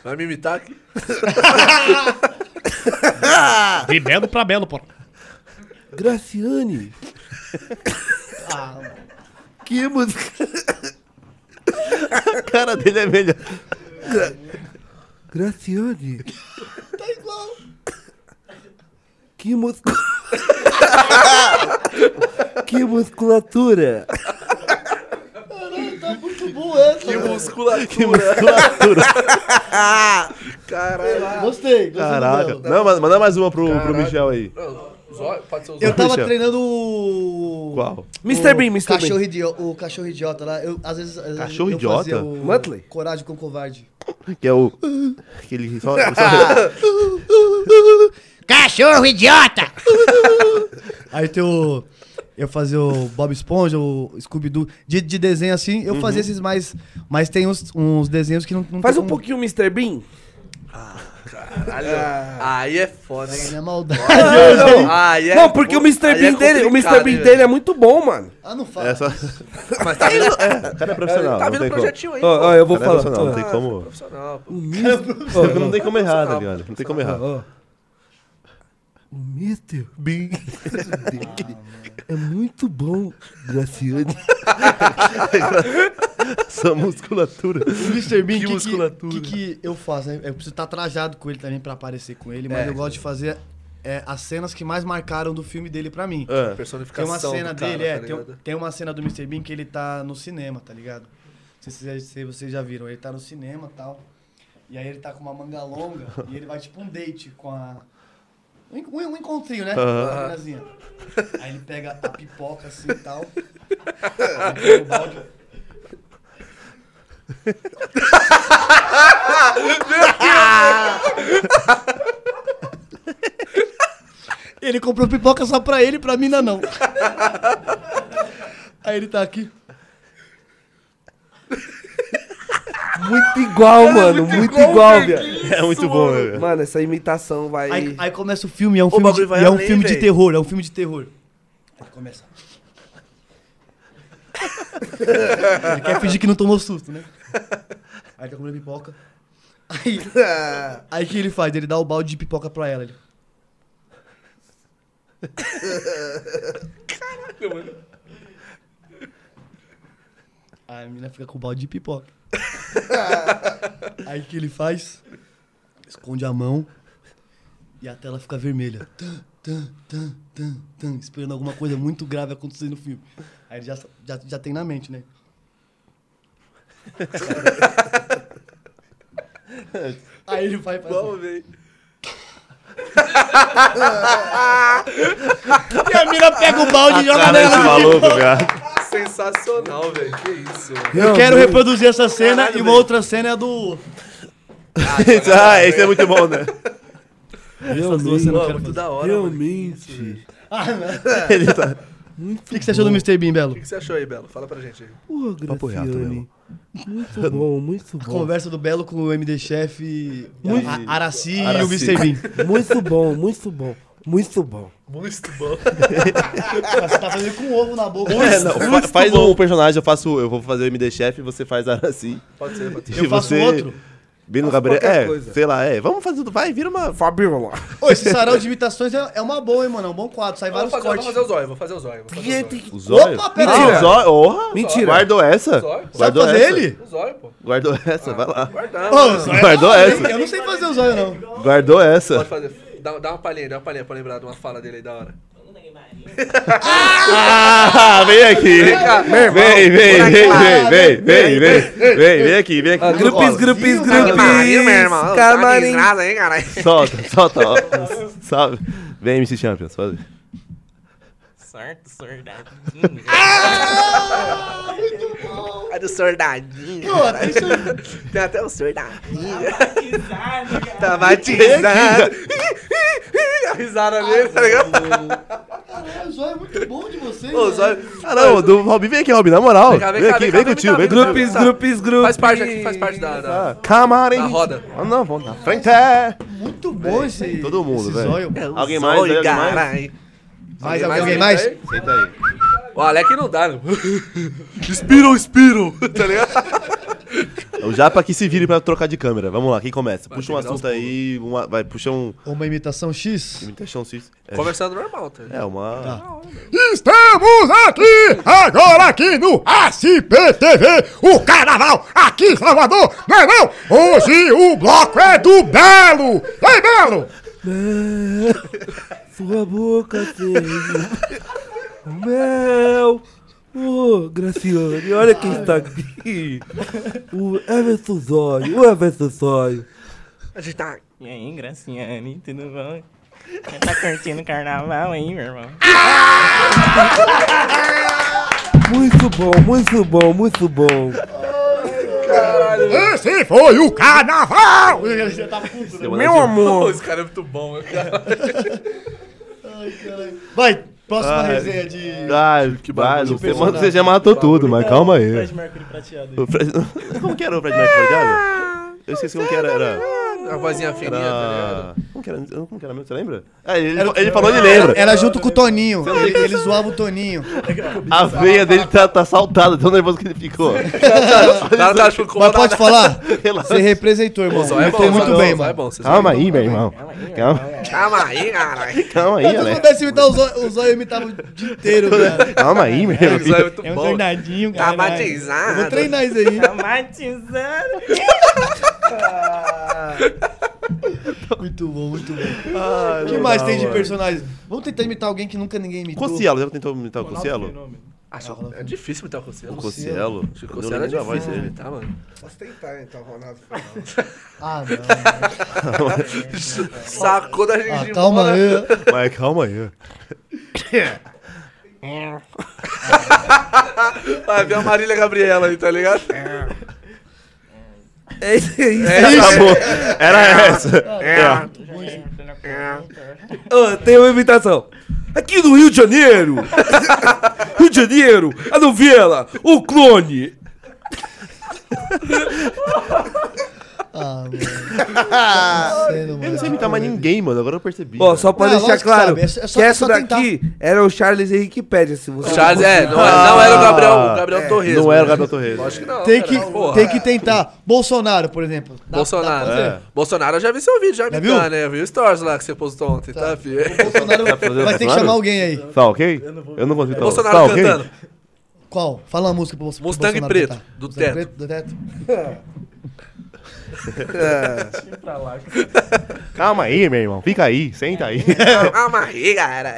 Vai me imitar aqui? De belo pra belo, pô. Graciane. que música. A cara dele é melhor. Graciane. Tá igual. Que música. que musculatura. Muito bom essa. Que musculatura. Que musculatura. Caralho. Gostei, gostei. Caraca. Belo. Não, mas manda mais uma pro, pro Caralho. Michel aí. Eu tava Michel. treinando o. Qual? Mr. Bean, Mr. cachorro Bean. idiota, O cachorro idiota lá. Eu, às vezes. Cachorro eu idiota? o Muttley? Coragem com covarde. Que é o. Aquele. Só, só... Cachorro idiota! Aí tem o. Eu fazia o Bob Esponja, o Scooby-Doo. De, de desenho assim, eu fazia esses mais. Mas tem uns, uns desenhos que não, não Faz um como- pouquinho Mr. Bean. Caralho. Aí é foda, hein? É maldade. Aí é Não, porque o Mr. aí é Bean dele, o Mr. Bean dele é muito bom, mano. Ah, não fala. É só. Mas tá vindo, O cara é profissional. tá não vindo como. projetinho aí. Ó, eu vou O é falar. profissional, não tem como. Profissional, pô. Não tem como errar, tá ligado? Não tem como errar. O Mr. Bean é muito bom, Graciane. Essa musculatura. O Mr. Bean, Que que, que, musculatura. que, que eu faço? né? Eu preciso estar trajado com ele também pra aparecer com ele, mas É. eu gosto de fazer é, as cenas que mais marcaram do filme dele pra mim. É. Tem Personificação uma cena cara, dele, é, tá tem, tem uma cena do Mr. Bean que ele tá no cinema, tá ligado? Não sei se vocês, se vocês já viram, ele tá no cinema e tal. E aí ele tá com uma manga longa e ele vai tipo um date com a. Um, um encontrinho, né? Meninazinha. Aí ele pega a pipoca assim e tal. Aí pega o balde. Ele comprou pipoca só pra ele e pra mina não. Aí ele tá aqui. Muito igual, mano. Muito igual, viado. É muito bom, né? Mano, essa imitação vai. Aí, aí começa o filme, é um filme, bagulho de, e é um além, filme de velho. terror, é um filme de terror. Aí começa. Ele quer fingir que não tomou susto, né? Aí tá comendo pipoca. Aí, aí o que ele faz? Ele dá o balde de pipoca pra ela. Ele... Aí a menina fica com o balde de pipoca. Aí o que ele faz? Esconde a mão e a tela fica vermelha. Tan, tan, tan, tan, tan, esperando alguma coisa muito grave acontecer no filme. Aí ele já, já, já tem na mente, né? Aí ele vai fazer. Vamos ver. E a mina pega o balde e joga Cara, nela. maluco, viado. Sensacional, velho. Que isso, mano. Eu quero reproduzir essa cena e uma outra cena é a do. ah, esse é muito bom, né? Essas duas cenas eu Pô, quero muito fazer. da hora, mano. Realmente. Ele tá... O que, que você achou do Mr. Bean, Belo? O que você achou aí, Belo? Fala pra gente aí. Pô, Papo reto Graciane. Muito bom, muito A bom. conversa do Belo com o MD Chef, Muito- a- Araci, e o Araci. Mr. Bean. Muito bom, muito bom. Muito bom. Muito bom. Você tá fazendo com ovo na boca. É, não, fa- faz um personagem, eu faço. Eu vou fazer o MD Chef e você faz a Araci. Pode ser, pode ser. Eu E faço você- outro. Bino Gabriel. É, coisa. sei lá, é. Vamos fazer tudo. Vai, vira uma. Fabiola. Ô, esse sarau de imitações é, é uma boa, hein, mano? É um bom quadro. Sai Vou vários fazer, vou cortes. fazer o zóio, vou fazer o zóio. Vou fazer o zóio. O zóio? Opa, pera Ah, o zóio. Orra. Mentira. Guardou essa? O zóio. Sabe Guardou fazer essa? ele? O zóio, pô. Guardou essa, vai lá. Guardamos. Guardou essa? Eu não sei fazer o zóio, não. Guardou essa. Pode fazer. Dá, dá uma palhinha, dá uma palhinha pra lembrar de uma fala dele aí da hora. Ah, vem aqui. Vem, vem, vem, vem, vem, vem, vem, vem aqui, vem aqui. Grupis, grupis, grupis. Camarim. Solta, solta. Salve. Vem, MC Champions. Faz. Certo, soldadinho. É do soldadinho. Pô, tem isso. Tem até o soldadinho. Batizado, cara. Tá batizado. A risada dele, tá ligado? O zóio é muito bom de vocês. Ô, né? zóio. Ah, não, do Robin, vem aqui, Robin, na moral. Vem cá, vem Vem cá, aqui, vem vem com o vem tio, vem com o tio. Grupis, grupis, grupis. Faz parte aqui, faz parte da. da... Ah, Camarim. Da roda. Ah, não, vamos na frente. é. Muito bom esse. Todo mundo, velho. zóio. Alguém mais, alguém mais? Mais Alguém alguém mais aí? Senta aí. O Alec não dá, não. Inspiram, inspiram, tá ligado? O Japa que se vire pra trocar de câmera. Vamos lá, quem começa? Puxa um assunto aí, uma- vai, puxa um... Uma imitação X? Imitação X. É, Conversando normal, tá ligado? é uma... Estamos aqui, agora aqui no SPTV, o carnaval aqui em Salvador, não é não? Hoje o bloco é do Belo, ei Belo! Sua boca tem mel. Ô, Graciane, olha quem está aqui. O Everson Zóio, o Everson Zóio. A gente tá. E aí, Graciane, tudo bom? Você tá curtindo o carnaval aí, meu irmão? Muito bom, muito bom, muito bom. Esse foi o carnaval! Meu Pô, amor. esse cara é muito bom, cara. Vai, próxima Ah, resenha de. Ah, que bagulho Você, mano, você já matou tudo, mas calma aí. Fred Mercury prateado. O Fred... Como que era o Fred Mercury prateado? Eu esqueci como que era. Era... A vozinha fininha, tá ligado? era... Como que era? Como que era mesmo? Você lembra? Ah, ele, ele falou, ele lembra. Era junto com o Toninho. Ele, ele zoava o Toninho. A veia dele tá, tá saltada, tão nervoso que ele ficou. O cara tá achando Mas pode falar? Relaxa. Você representou, irmão. Zóio é Imitou bom, muito Zóio é bem, Zóio é mano. bom, vocês Calma aí, meu irmão. Calma, Calma aí, caralho. calma aí, se eu Alex. pudesse imitar o Zóio, o Zóio imitava o dia inteiro, cara. Calma aí, meu Zóio é muito É um bom. soldadinho, Tá cara. Eu vou batizado. treinar isso aí. Tá batizado. Muito bom, muito bom. O que mais tem de personagens? Vamos tentar imitar alguém que nunca ninguém imitou. Concielo, já tentou imitar o Concielo? Acho, é difícil imitar o Cossielo. Concielo? Acho que o Cossielo não é difícil de imitar, mano. Posso tentar, então, Ronaldo. Ah, não. Sacou da Ah, gengiva. calma aí. Mas calma aí. Vai ver a Marília Gabriela aí, tá ligado? É isso aí. Acabou. Era essa. É. Ô, tem uma imitação. Aqui no Rio de Janeiro. Rio de Janeiro, a novela, o clone. Ah, mano. Sério, Eu não sei imitar mais ninguém, mano. Agora eu percebi. Ó, só pra Não, deixar lógico que claro sabe, é só- é só- que é essa só tentar. daqui era o Charles Henrique Pérez, se você Charles, não é, conseguir. não, é- não era o Gabriel, o Gabriel Torres. Não era o mano. Gabriel Torres. Lógico que não. Tem cara, que, porra. tem que tentar. Bolsonaro, por exemplo. Dá- Bolsonaro. dá pra fazer? É. Bolsonaro, eu já vi seu vídeo, já, Já me viu? né? Eu vi o stories lá que você postou ontem, tá, filho? O Bolsonaro Tá fazendo vai ter que Bolsonaro? chamar alguém aí. Tá ok? Eu não consigo. Bolsonaro tá ok? cantando. Qual? Fala uma música pro Bolso- pro Mustang Bolsonaro preto, cantar. do Mustang teto. preto, do teto. Calma aí, meu irmão. Fica aí, senta aí. Calma aí, cara.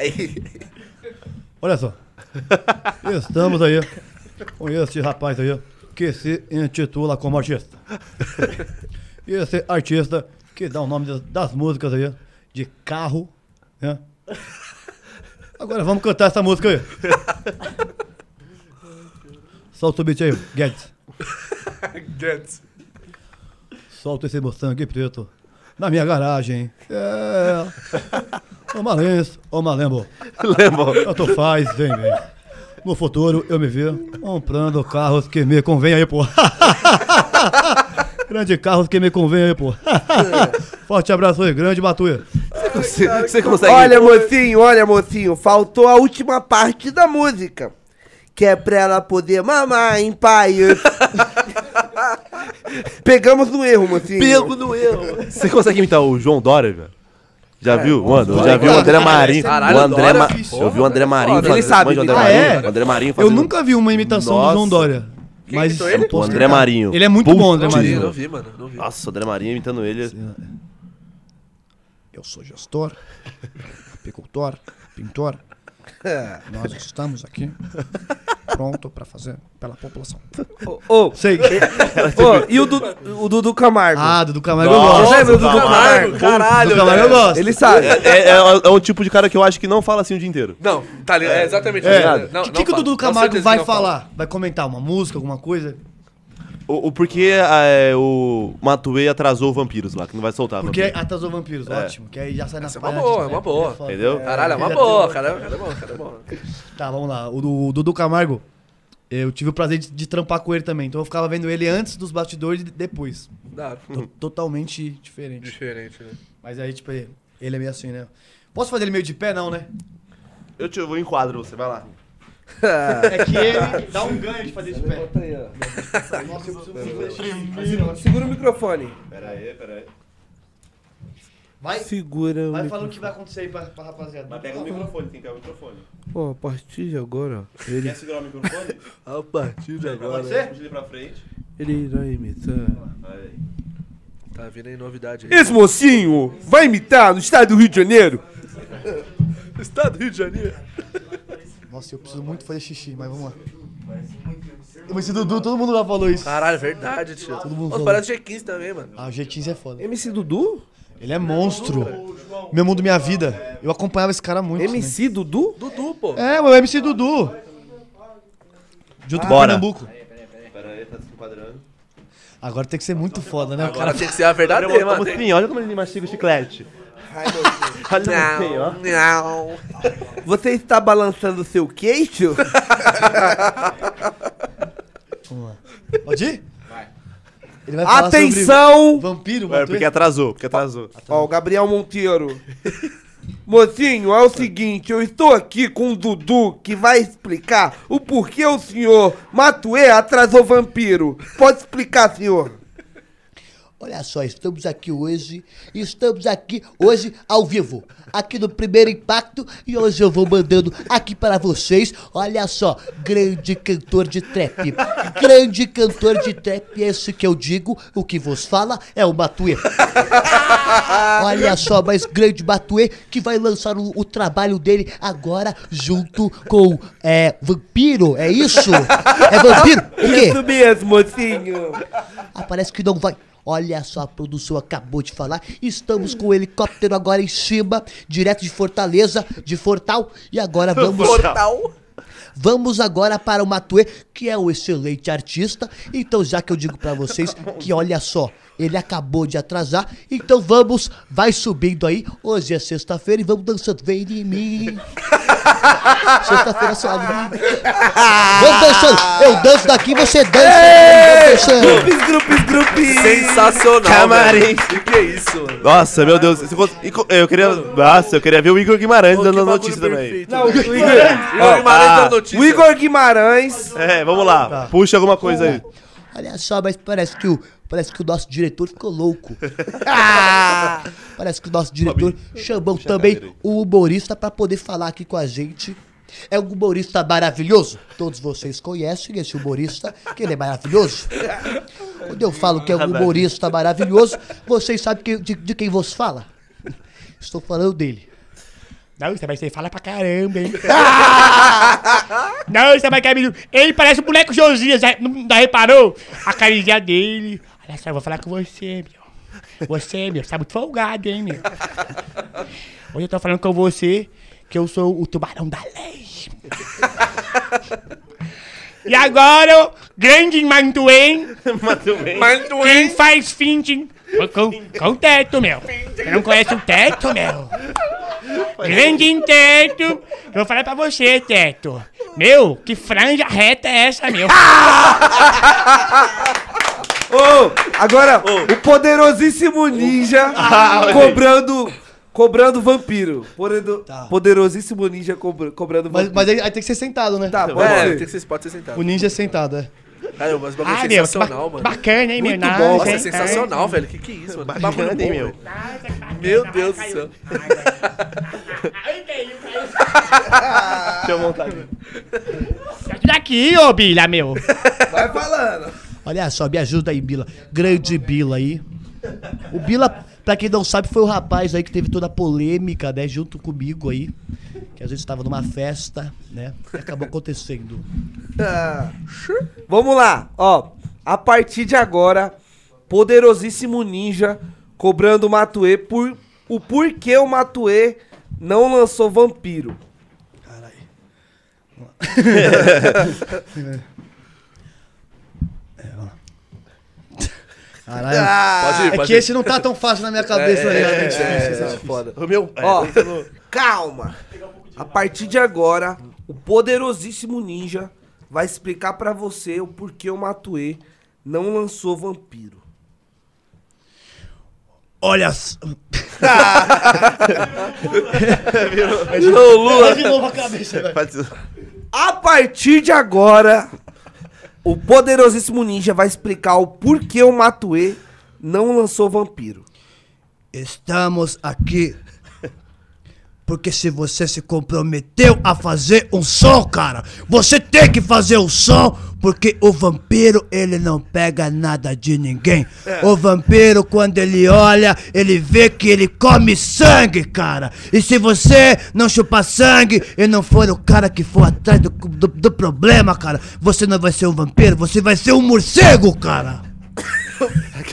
Olha só. Estamos aí com esse rapaz aí que se intitula como artista. E esse artista que dá o nome das, das músicas aí, de carro, né? Agora vamos cantar essa música aí. Solta o beat aí, Guedes. Guedes. Solta esse Mustang preto na minha garagem. É. Ô Malens, ô Malembo, Lembra? eu tô faz, vem, vem. No futuro eu me vi comprando carros que me convém aí, pô. grande carros que me convém aí, pô. Forte abraço aí, grande Matuê. Você, você consegue. Olha, mocinho, olha, mocinho, faltou a última parte da música. Que é pra ela poder mamar em paz. Pegamos no erro, mocinho. Pego no erro. Você consegue imitar o João Dória, velho? Já viu? Mano, eu já vi o André cara, Marinho. caralho, o André Dória, Ma... porra, Eu vi o André Marinho foda. Ele sabe, André Marinho. sabe. O André Marinho Eu fazendo... nunca vi uma imitação do João Nossa. Dória. Quem Mas ele? eu O André. Marinho. Ele é muito bom, André Marinho. não vi, mano. Não vi. Nossa, o André Marinho imitando ele. Eu sou gestor, apicultor, pintor. Nós estamos aqui pronto para fazer pela população. Ô, ô, Sei. ô, e o, Du- o Dudu Camargo? Ah, Dudu Camargo eu Nossa, gosto. lembra do Dudu Camargo. Caralho, Dudu Camargo eu velho. gosto. Ele sabe. É, é- é um tipo de cara que eu acho que não fala assim o dia inteiro. Não, tá ligado? É exatamente É. isso. O Não, que, não que, que o. Dudu Camargo vai não fala. falar? Vai comentar uma música, alguma coisa? O, o porquê é, o Matuê atrasou o Vampiros lá, que não vai soltar. Porque Vampiros. atrasou Vampiros, ótimo. Que aí já sai na Essa é uma boa, é uma boa. Entendeu? Caralho, é uma boa, cara. Cara é bom, cara é bom. Tá, vamos lá. O, do- o Dudu Camargo, eu tive o prazer de, de trampar com ele também. Então eu ficava vendo ele antes dos bastidores e depois. To- Totalmente diferente. Diferente, né? Mas aí, tipo, ele ele é meio assim, né? Posso fazer ele meio de pé, não, né? Eu, te, eu vou enquadro você, vai lá. É que ele dá um ganho de fazer de pé. Nossa, eu preciso Segura o microfone. Pera aí, pera aí. Vai, Segura o vai falando o que vai acontecer aí pra, pra rapaziada. microfone, tem que pegar o microfone. Pô, a partir de agora, ele, Quer segurar o microfone? A partir de agora. Pode ser? Puxa ele pra frente. ele irá imitar. Aí. Tá vindo aí novidade aí. Esse mocinho vai imitar no estado do Rio de Janeiro? Estado do Rio de Janeiro. Nossa, eu preciso muito fazer xixi, mas vamos lá. Esse Dudu, todo mundo já falou isso. Caralho, é verdade, tio. mundo Nossa, falou. parece G15 também, mano. Ah, o G15 é foda. MC Dudu? Ele é monstro. Meu mundo, minha vida. Eu acompanhava esse cara muito. MC Dudu? Dudu, pô. né? É, o MC Dudu. Junto com Bora. Pernambuco. Pera aí, tá se enquadrando. Agora tem que ser muito foda, né? O Agora cara tem que ser a verdadeira, mano. Olha como ele mastiga o chiclete. Olha assim, ó. Não. Você está balançando seu queixo? Vamos lá. Pode ir? Vai. Ele vai falar sobre Atenção! vampiro, É, porque atrasou, porque atrasou. Ó, o Gabriel Monteiro. Mocinho, é o seguinte, eu estou aqui com o Dudu que vai explicar o porquê o senhor Matuê atrasou vampiro. Pode explicar, senhor? Olha só, estamos aqui hoje, estamos aqui hoje ao vivo, aqui no Primeiro Impacto, e hoje eu vou mandando aqui para vocês, olha só, grande cantor de trap, grande cantor de trap, esse que eu digo, o que vos fala é o Matuê. Olha só, mas grande Matuê que vai lançar o, o trabalho dele agora junto com é, Vampiro, é isso? É Vampiro? O quê? Isso mesmo, mocinho. Ah, parece que não vai. Olha só, a produção acabou de falar. Estamos com o helicóptero agora em cima, direto de Fortaleza, de Fortal. E agora vamos. Portal. Vamos agora para o Matuê, que é um excelente artista. Então, já que eu digo pra vocês que olha só, ele acabou de atrasar, então vamos, vai subindo aí. Hoje é sexta-feira e vamos dançando. Vem em mim. Sexta-feira só. Vamos dançando. Eu danço daqui, você dança. Grupos, grupos, grupos. Sensacional. Camarim. velho. Que é isso, mano? Nossa, meu Deus. se fosse- Eu queria. Nossa, eu queria ver o Igor Guimarães dando notícia também. Não, o. Igor, ó, Guimarães ah, dando notícia. o Igor Guimarães. É, vamos lá. Puxa alguma coisa aí. Olha só, mas parece que o, parece que o nosso diretor ficou louco. Ah! parece que o nosso diretor chamou também o humorista para poder falar aqui com a gente. É um humorista maravilhoso. Todos vocês conhecem esse humorista, que ele é maravilhoso. Quando eu falo que é um humorista maravilhoso, vocês sabem que- de, de quem vos fala? Estou falando dele. Não, você vai ser fala pra caramba, hein? não, você vai cair. Ele parece o boneco Josias, já, não já reparou? A carinha dele. Olha só, eu vou falar com você, meu. Você, meu, tá muito folgado, hein, meu? Hoje eu tô falando com você que eu sou o tubarão da lei. E agora, o grande Mantuém, quem faz finting com, com teto, meu. Você não conhece o teto, meu? Grande teto. Eu vou falar pra você, teto. Meu, que franja reta é essa, meu? Ô, agora, o poderosíssimo ninja cobrando. Cobrando vampiro. Poderodo- Poderosíssimo ninja cobra- cobrando Mas, vampiro. mas aí, aí tem que ser sentado, né? Tá, pode É, ser. tem que ser, pode ser sentado. O ninja é sentado, é. Cara, mas o bagulho Ah, é meu, que sensacional, mano. bacana, hein, meu? Muito Nossa, bom. Nossa, é sensacional, velho. Que que é isso, mano? Que bagulho Bacana, hein, meu? Meu Deus do céu. Deixa eu montar aqui. Sai daqui, ô Bilha, meu. Vai falando. Olha só, me ajuda aí, Bila. Grande Bila aí. O Bila, pra quem não sabe, foi o rapaz aí que teve toda a polêmica, né? Junto comigo aí. Que a gente estava numa festa, né? E acabou acontecendo. Ah, Vamos lá, ó. A partir de agora, poderosíssimo ninja cobrando o Matue por o porquê o Matue não lançou vampiro. Caralho. Pode ir, é que ir. esse não tá tão fácil na minha cabeça aí. É, difícil, é, é é, difícil. foda. O meu. é, Ó, entra no- calma. A partir de agora, o poderosíssimo ninja vai explicar pra você o porquê o Matue não lançou vampiro. Olha só. Virou o Lula. De novo a cabeça, velho. A partir de agora, o poderosíssimo ninja vai explicar o porquê o Matue não lançou vampiro. Estamos aqui. Porque se você se comprometeu a fazer um som, cara, você tem que fazer o som, porque o vampiro, ele não pega nada de ninguém. O vampiro, quando ele olha, ele vê que ele come sangue, cara. E se você não chupar sangue e não for o cara que for atrás do, do, do problema, cara, você não vai ser um vampiro, você vai ser um morcego, cara.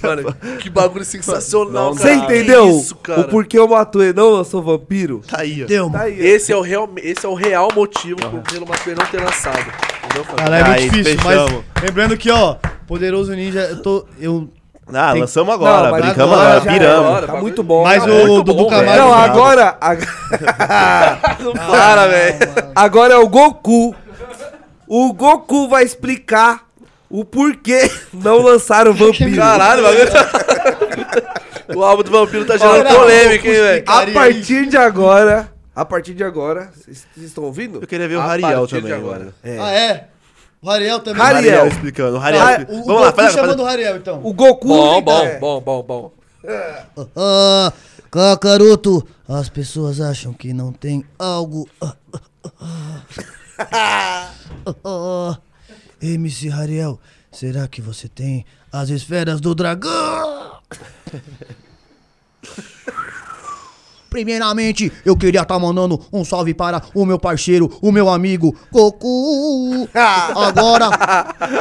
Mano, que bagulho sensacional, Você cara. entendeu isso, cara? o porquê o Matue não lançou vampiro? Tá aí, ó. Deu, Tá aí, ó. Esse é o real, esse é o real motivo por pelo Matue não ter lançado. Entendeu? Caralho, é muito Aí, difícil, fechamos. mas lembrando que, ó, Poderoso Ninja, eu tô. Eu, Ah, Tem- lançamos agora. mas brincamos agora agora. era. Tá bagulho- muito bom. mas Tá o Dudu Camargo. Não, bravo. agora. ag- Não para, velho. agora é o Goku. O Goku vai explicar o porquê não lançaram vampiro. Caralho, o bagulho. O álbum do vampiro tá gerando Olha, polêmica, hein, velho? A partir de agora. A partir de agora. Vocês estão ouvindo? Eu queria ver o A Rariel partir de também, agora. mano. Ah, é? O Ariel também. Ariel. Rariel explicando. O Rariel Ah, o, o Vamos lá, Goku faz, chamando o Ariel, então. O Goku. Bom, bom, é, bom, bom, bom. Ah, Kakaroto, as pessoas acham que não tem algo. Ah, ah, ah. MC Rariel, será que você tem as esferas do dragão? Primeiramente, eu queria estar mandando um salve para o meu parceiro, o meu amigo Goku. Agora,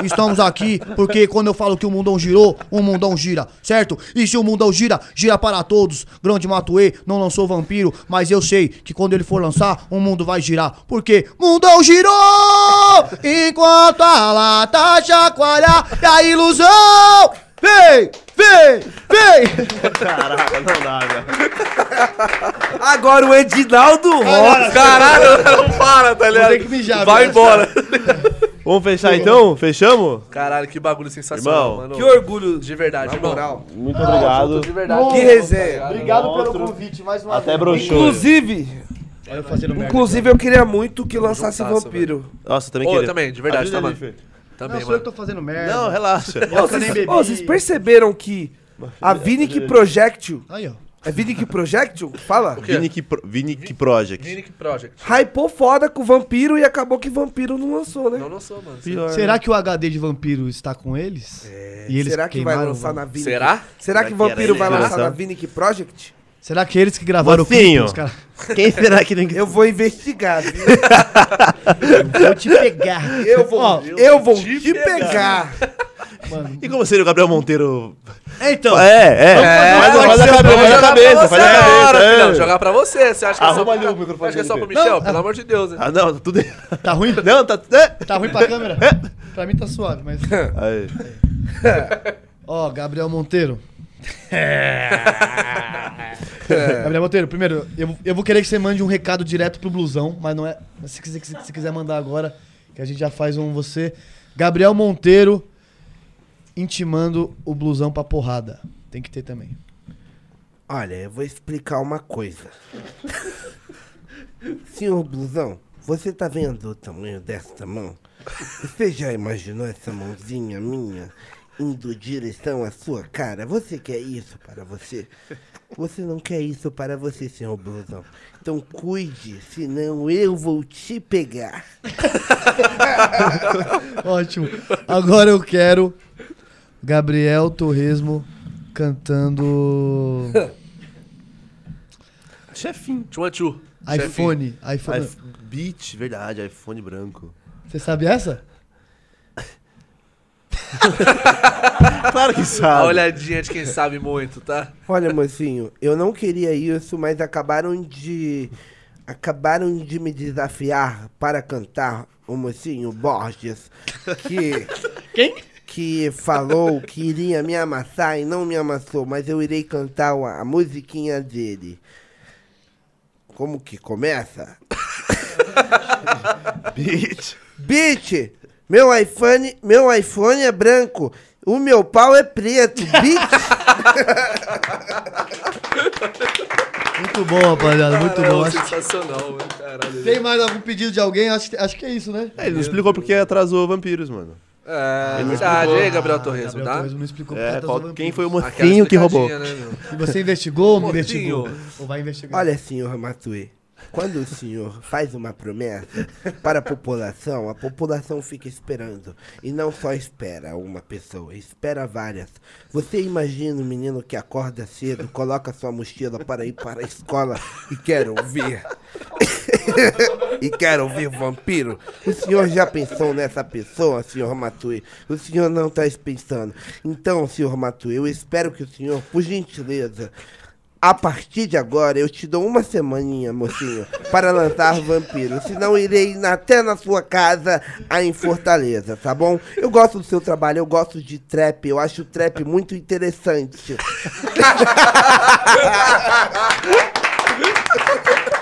estamos aqui porque quando eu falo que o mundão girou, o mundão gira, certo? E se o mundão gira, gira para todos. Grande Matuê não lançou Vampiro, mas eu sei que quando ele for lançar, o mundo vai girar. Porque mundão girou enquanto a lata chacoalha e a ilusão vem, vem, vem. Caraca, não dá, velho. Agora o Edinaldo Rosa. Caralho, não para, tá ligado? ter que mijar, Vai velho. embora. Vamos fechar então? Fechamos? Caralho, que bagulho sensacional, Irmão, mano. Que orgulho. De verdade, Na irmão. moral. Muito obrigado. De verdade. Que resenha. Obrigado Outro. pelo convite, mais uma Até vez. broxou. Inclusive, eu fazendo merda. inclusive eu queria muito que lançasse vampiro. Nossa, também Ô, queria. eu também, de verdade, tá, mano? Também, Não, sou eu mano. que tô fazendo merda. Não, relaxa. Ô, vocês, ô, vocês perceberam que a Vinic Projectile. Aí, ó. É Vinic Projectile? Fala. Vinic, Pro- Vinic Project. Vinic Project. Hypou foda com o vampiro e acabou que vampiro não lançou, né? Não lançou, mano. Pior. Será que o HD de vampiro está com eles? E eles Será que vai lançar na Vinic? Será? Será que que vampiro vai lançar na? Vinic Project? Será que eles que gravaram o Mocinho. clipe? Os caras... Quem será que tem que... Eu vou investigar. viu? Vou te pegar. Eu vou, Ó, eu vou te pegar. Mano. E como seria o Gabriel Monteiro? É, então. É, é. Faz, faz a cabeça, faz a cabeça, faz a cabeça. é. jogar pra você. Você acha que é só, Arruma ali o acha microfone que é só pro Michel? Não, Pelo amor de Deus, né? Ah, não, tudo. Tá ruim? Não, tá. É. Tá ruim pra câmera? Pra mim tá suave, mas. Aí. Ó, Gabriel Monteiro. Gabriel Monteiro, primeiro, eu, eu vou querer que você mande um recado direto pro Blusão, mas não é. mas Se quiser, se, se quiser mandar agora, que a gente já faz um você. Gabriel Monteiro intimando o Blusão pra porrada. Tem que ter também. Olha, eu vou explicar uma coisa. Senhor Blusão, você tá vendo o tamanho desta mão? Você já imaginou essa mãozinha minha indo direção à sua cara? Você quer isso para você? Você não quer isso para você, senhor Blusão. Então cuide, senão eu vou te pegar. Ótimo. Agora eu quero Gabriel Torresmo cantando Chefinho. Two. iPhone. iPhone. iPhone. Beat, verdade, iPhone branco. Você sabe essa? Claro que A sabe. olhadinha de quem sabe muito, tá? Olha, mocinho, eu não queria isso, mas acabaram de. Acabaram de me desafiar para cantar o mocinho Borges, que. Quem? Que falou que iria me amassar e não me amassou, mas eu irei cantar a, a musiquinha dele. Como que começa? Beat. Beat! Meu iPhone, meu iPhone é branco, o meu pau é preto. Muito bom, rapaziada. Muito Caralho, bom. Acho- Sensacional, mano. Caralho. Tem mais algum pedido de alguém? Acho, que- acho que é isso, né? É, ele não explicou porque atrasou Vampiros, mano. É, Ele verdade. explicou. Aí, Gabriel Torresmo, Gabriel tá? Torresmo não explicou É, qual- tá quem foi o mocinho que roubou? né? E você investigou ou não investigou? Ou vai investigar? Olha, senhor Matue, quando o senhor faz uma promessa para a população, a população fica esperando. E não só espera uma pessoa, espera várias. Você imagina um menino que acorda cedo, coloca sua mochila para ir para a escola e quer ouvir. e quer ouvir vampiro? O senhor já pensou nessa pessoa, senhor Matue? O senhor não está pensando. Então, senhor Matue, eu espero que o senhor, por gentileza, a partir de agora, eu te dou uma semaninha, mocinho, para lançar vampiro. Senão irei até na sua casa, aí em Fortaleza, tá bom? Eu gosto do seu trabalho, eu gosto de trap, eu acho o trap muito interessante.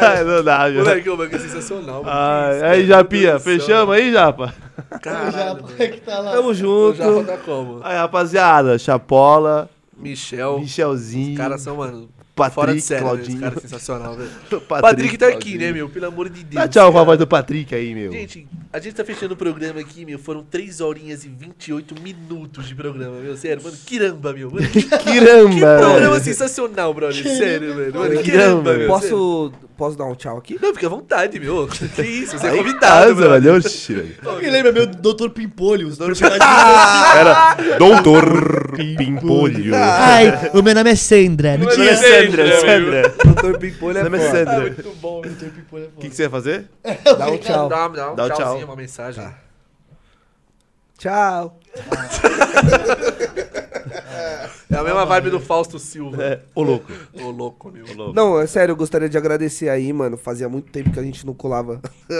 Ai, não dá, viu? Moleque, o moleque é sensacional. Ai, aí, Japinha, fechamos aí, Japa? Caralho, mano. é que tá lá. Tamo O junto. Japa tá como? Aí, rapaziada, Chapola, Michel. Michelzinho, Os caras são, mano, Patrick, fora de série, né? Esse Claudinho. cara é sensacional, velho. Patrick, Patrick tá aqui, né, meu? Pelo amor de Deus. Dá tchau com a cara. voz do Patrick aí, meu. Gente, a gente tá fechando o programa aqui, meu. Foram 3 horinhas e 28 minutos de programa, meu. Sério, mano. Quiramba, meu. Mano, que, programa velho. sensacional, brother. Sério, velho. Mano, quiramba, meu. sério. Posso, posso dar um tchau aqui? Não, fica à vontade, meu. Que isso, você é convidado, casa, brother. velho. Oxi, velho. Me lembra meu Dr. Pimpolho. Os Era Doutor Pimpolho. Ai, o meu nome é Sandra. Não tinha... é Sandra, Sandra. Doutor Pimpolho é Meu nome é foda. Sandra. muito bom. O Dr. Pimpolho é O que, que você ia fazer? Dá um tchau. Dá, dá um Dá o tchau. tchauzinho, uma mensagem. Tchau. É a mesma vibe do Fausto Silva. É, ô louco. Ô, louco, meu. Ô louco. Não, é sério, eu gostaria de agradecer aí, mano. Fazia muito tempo que a gente não colava.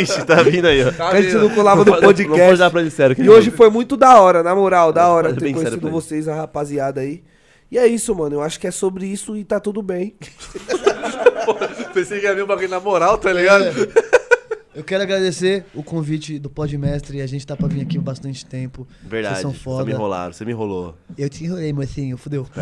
Ixi, tá vindo aí, ó. Tá a gente não colava no Não pode podcast. dar pra ele sério. E hoje foi muito da hora, na moral, da hora faz ter bem sério conhecido pra ele. vocês, a rapaziada aí. E é isso, mano. Eu acho que é sobre isso e tá tudo bem. Pensei que ia vir um bagulho na moral, tá ligado? Eu quero agradecer o convite do Podmestre. A gente tá pra vir aqui há bastante tempo. Verdade. Vocês são Você foda. me enrolaram, você me enrolou. Eu te enrolei, mocinho. Fudeu.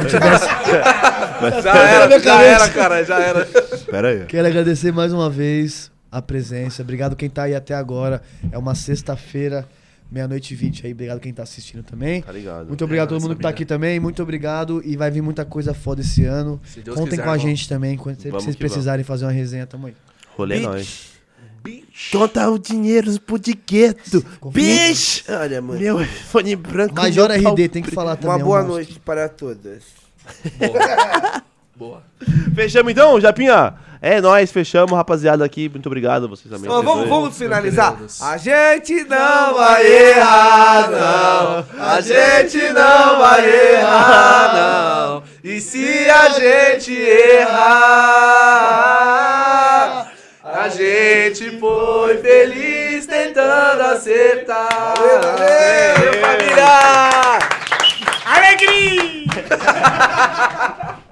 Já era, já cabeça. era, cara, já era. Pera aí. Quero agradecer mais uma vez a presença. Obrigado quem tá aí até agora. É uma sexta-feira, meia-noite e vinte aí. Obrigado quem tá assistindo também. Tá ligado. Muito obrigado a todo mundo que tá aqui também. Muito obrigado. E vai vir muita coisa foda esse ano. Se Deus Contem quiser, com a gente também. Quando Vamos vocês que vamos. precisarem fazer uma resenha, tamo aí. Rolê é Bitch. nóis. Bicho. Conta o dinheiro pro gueto. Bicho! Olha, mano. Meu iPhone branco. Major pau RD, tem que falar também. Uma um boa monstro. noite para todas. Boa. Fechamos então, Japinha? É nóis, fechamos, rapaziada aqui. Muito obrigado a vocês também. Ó, vamos, vamos finalizar. A gente não vai errar, não. A gente não vai errar, não. E se a gente errar, a gente foi feliz tentando acertar. Valeu, valeu, família! Alegria!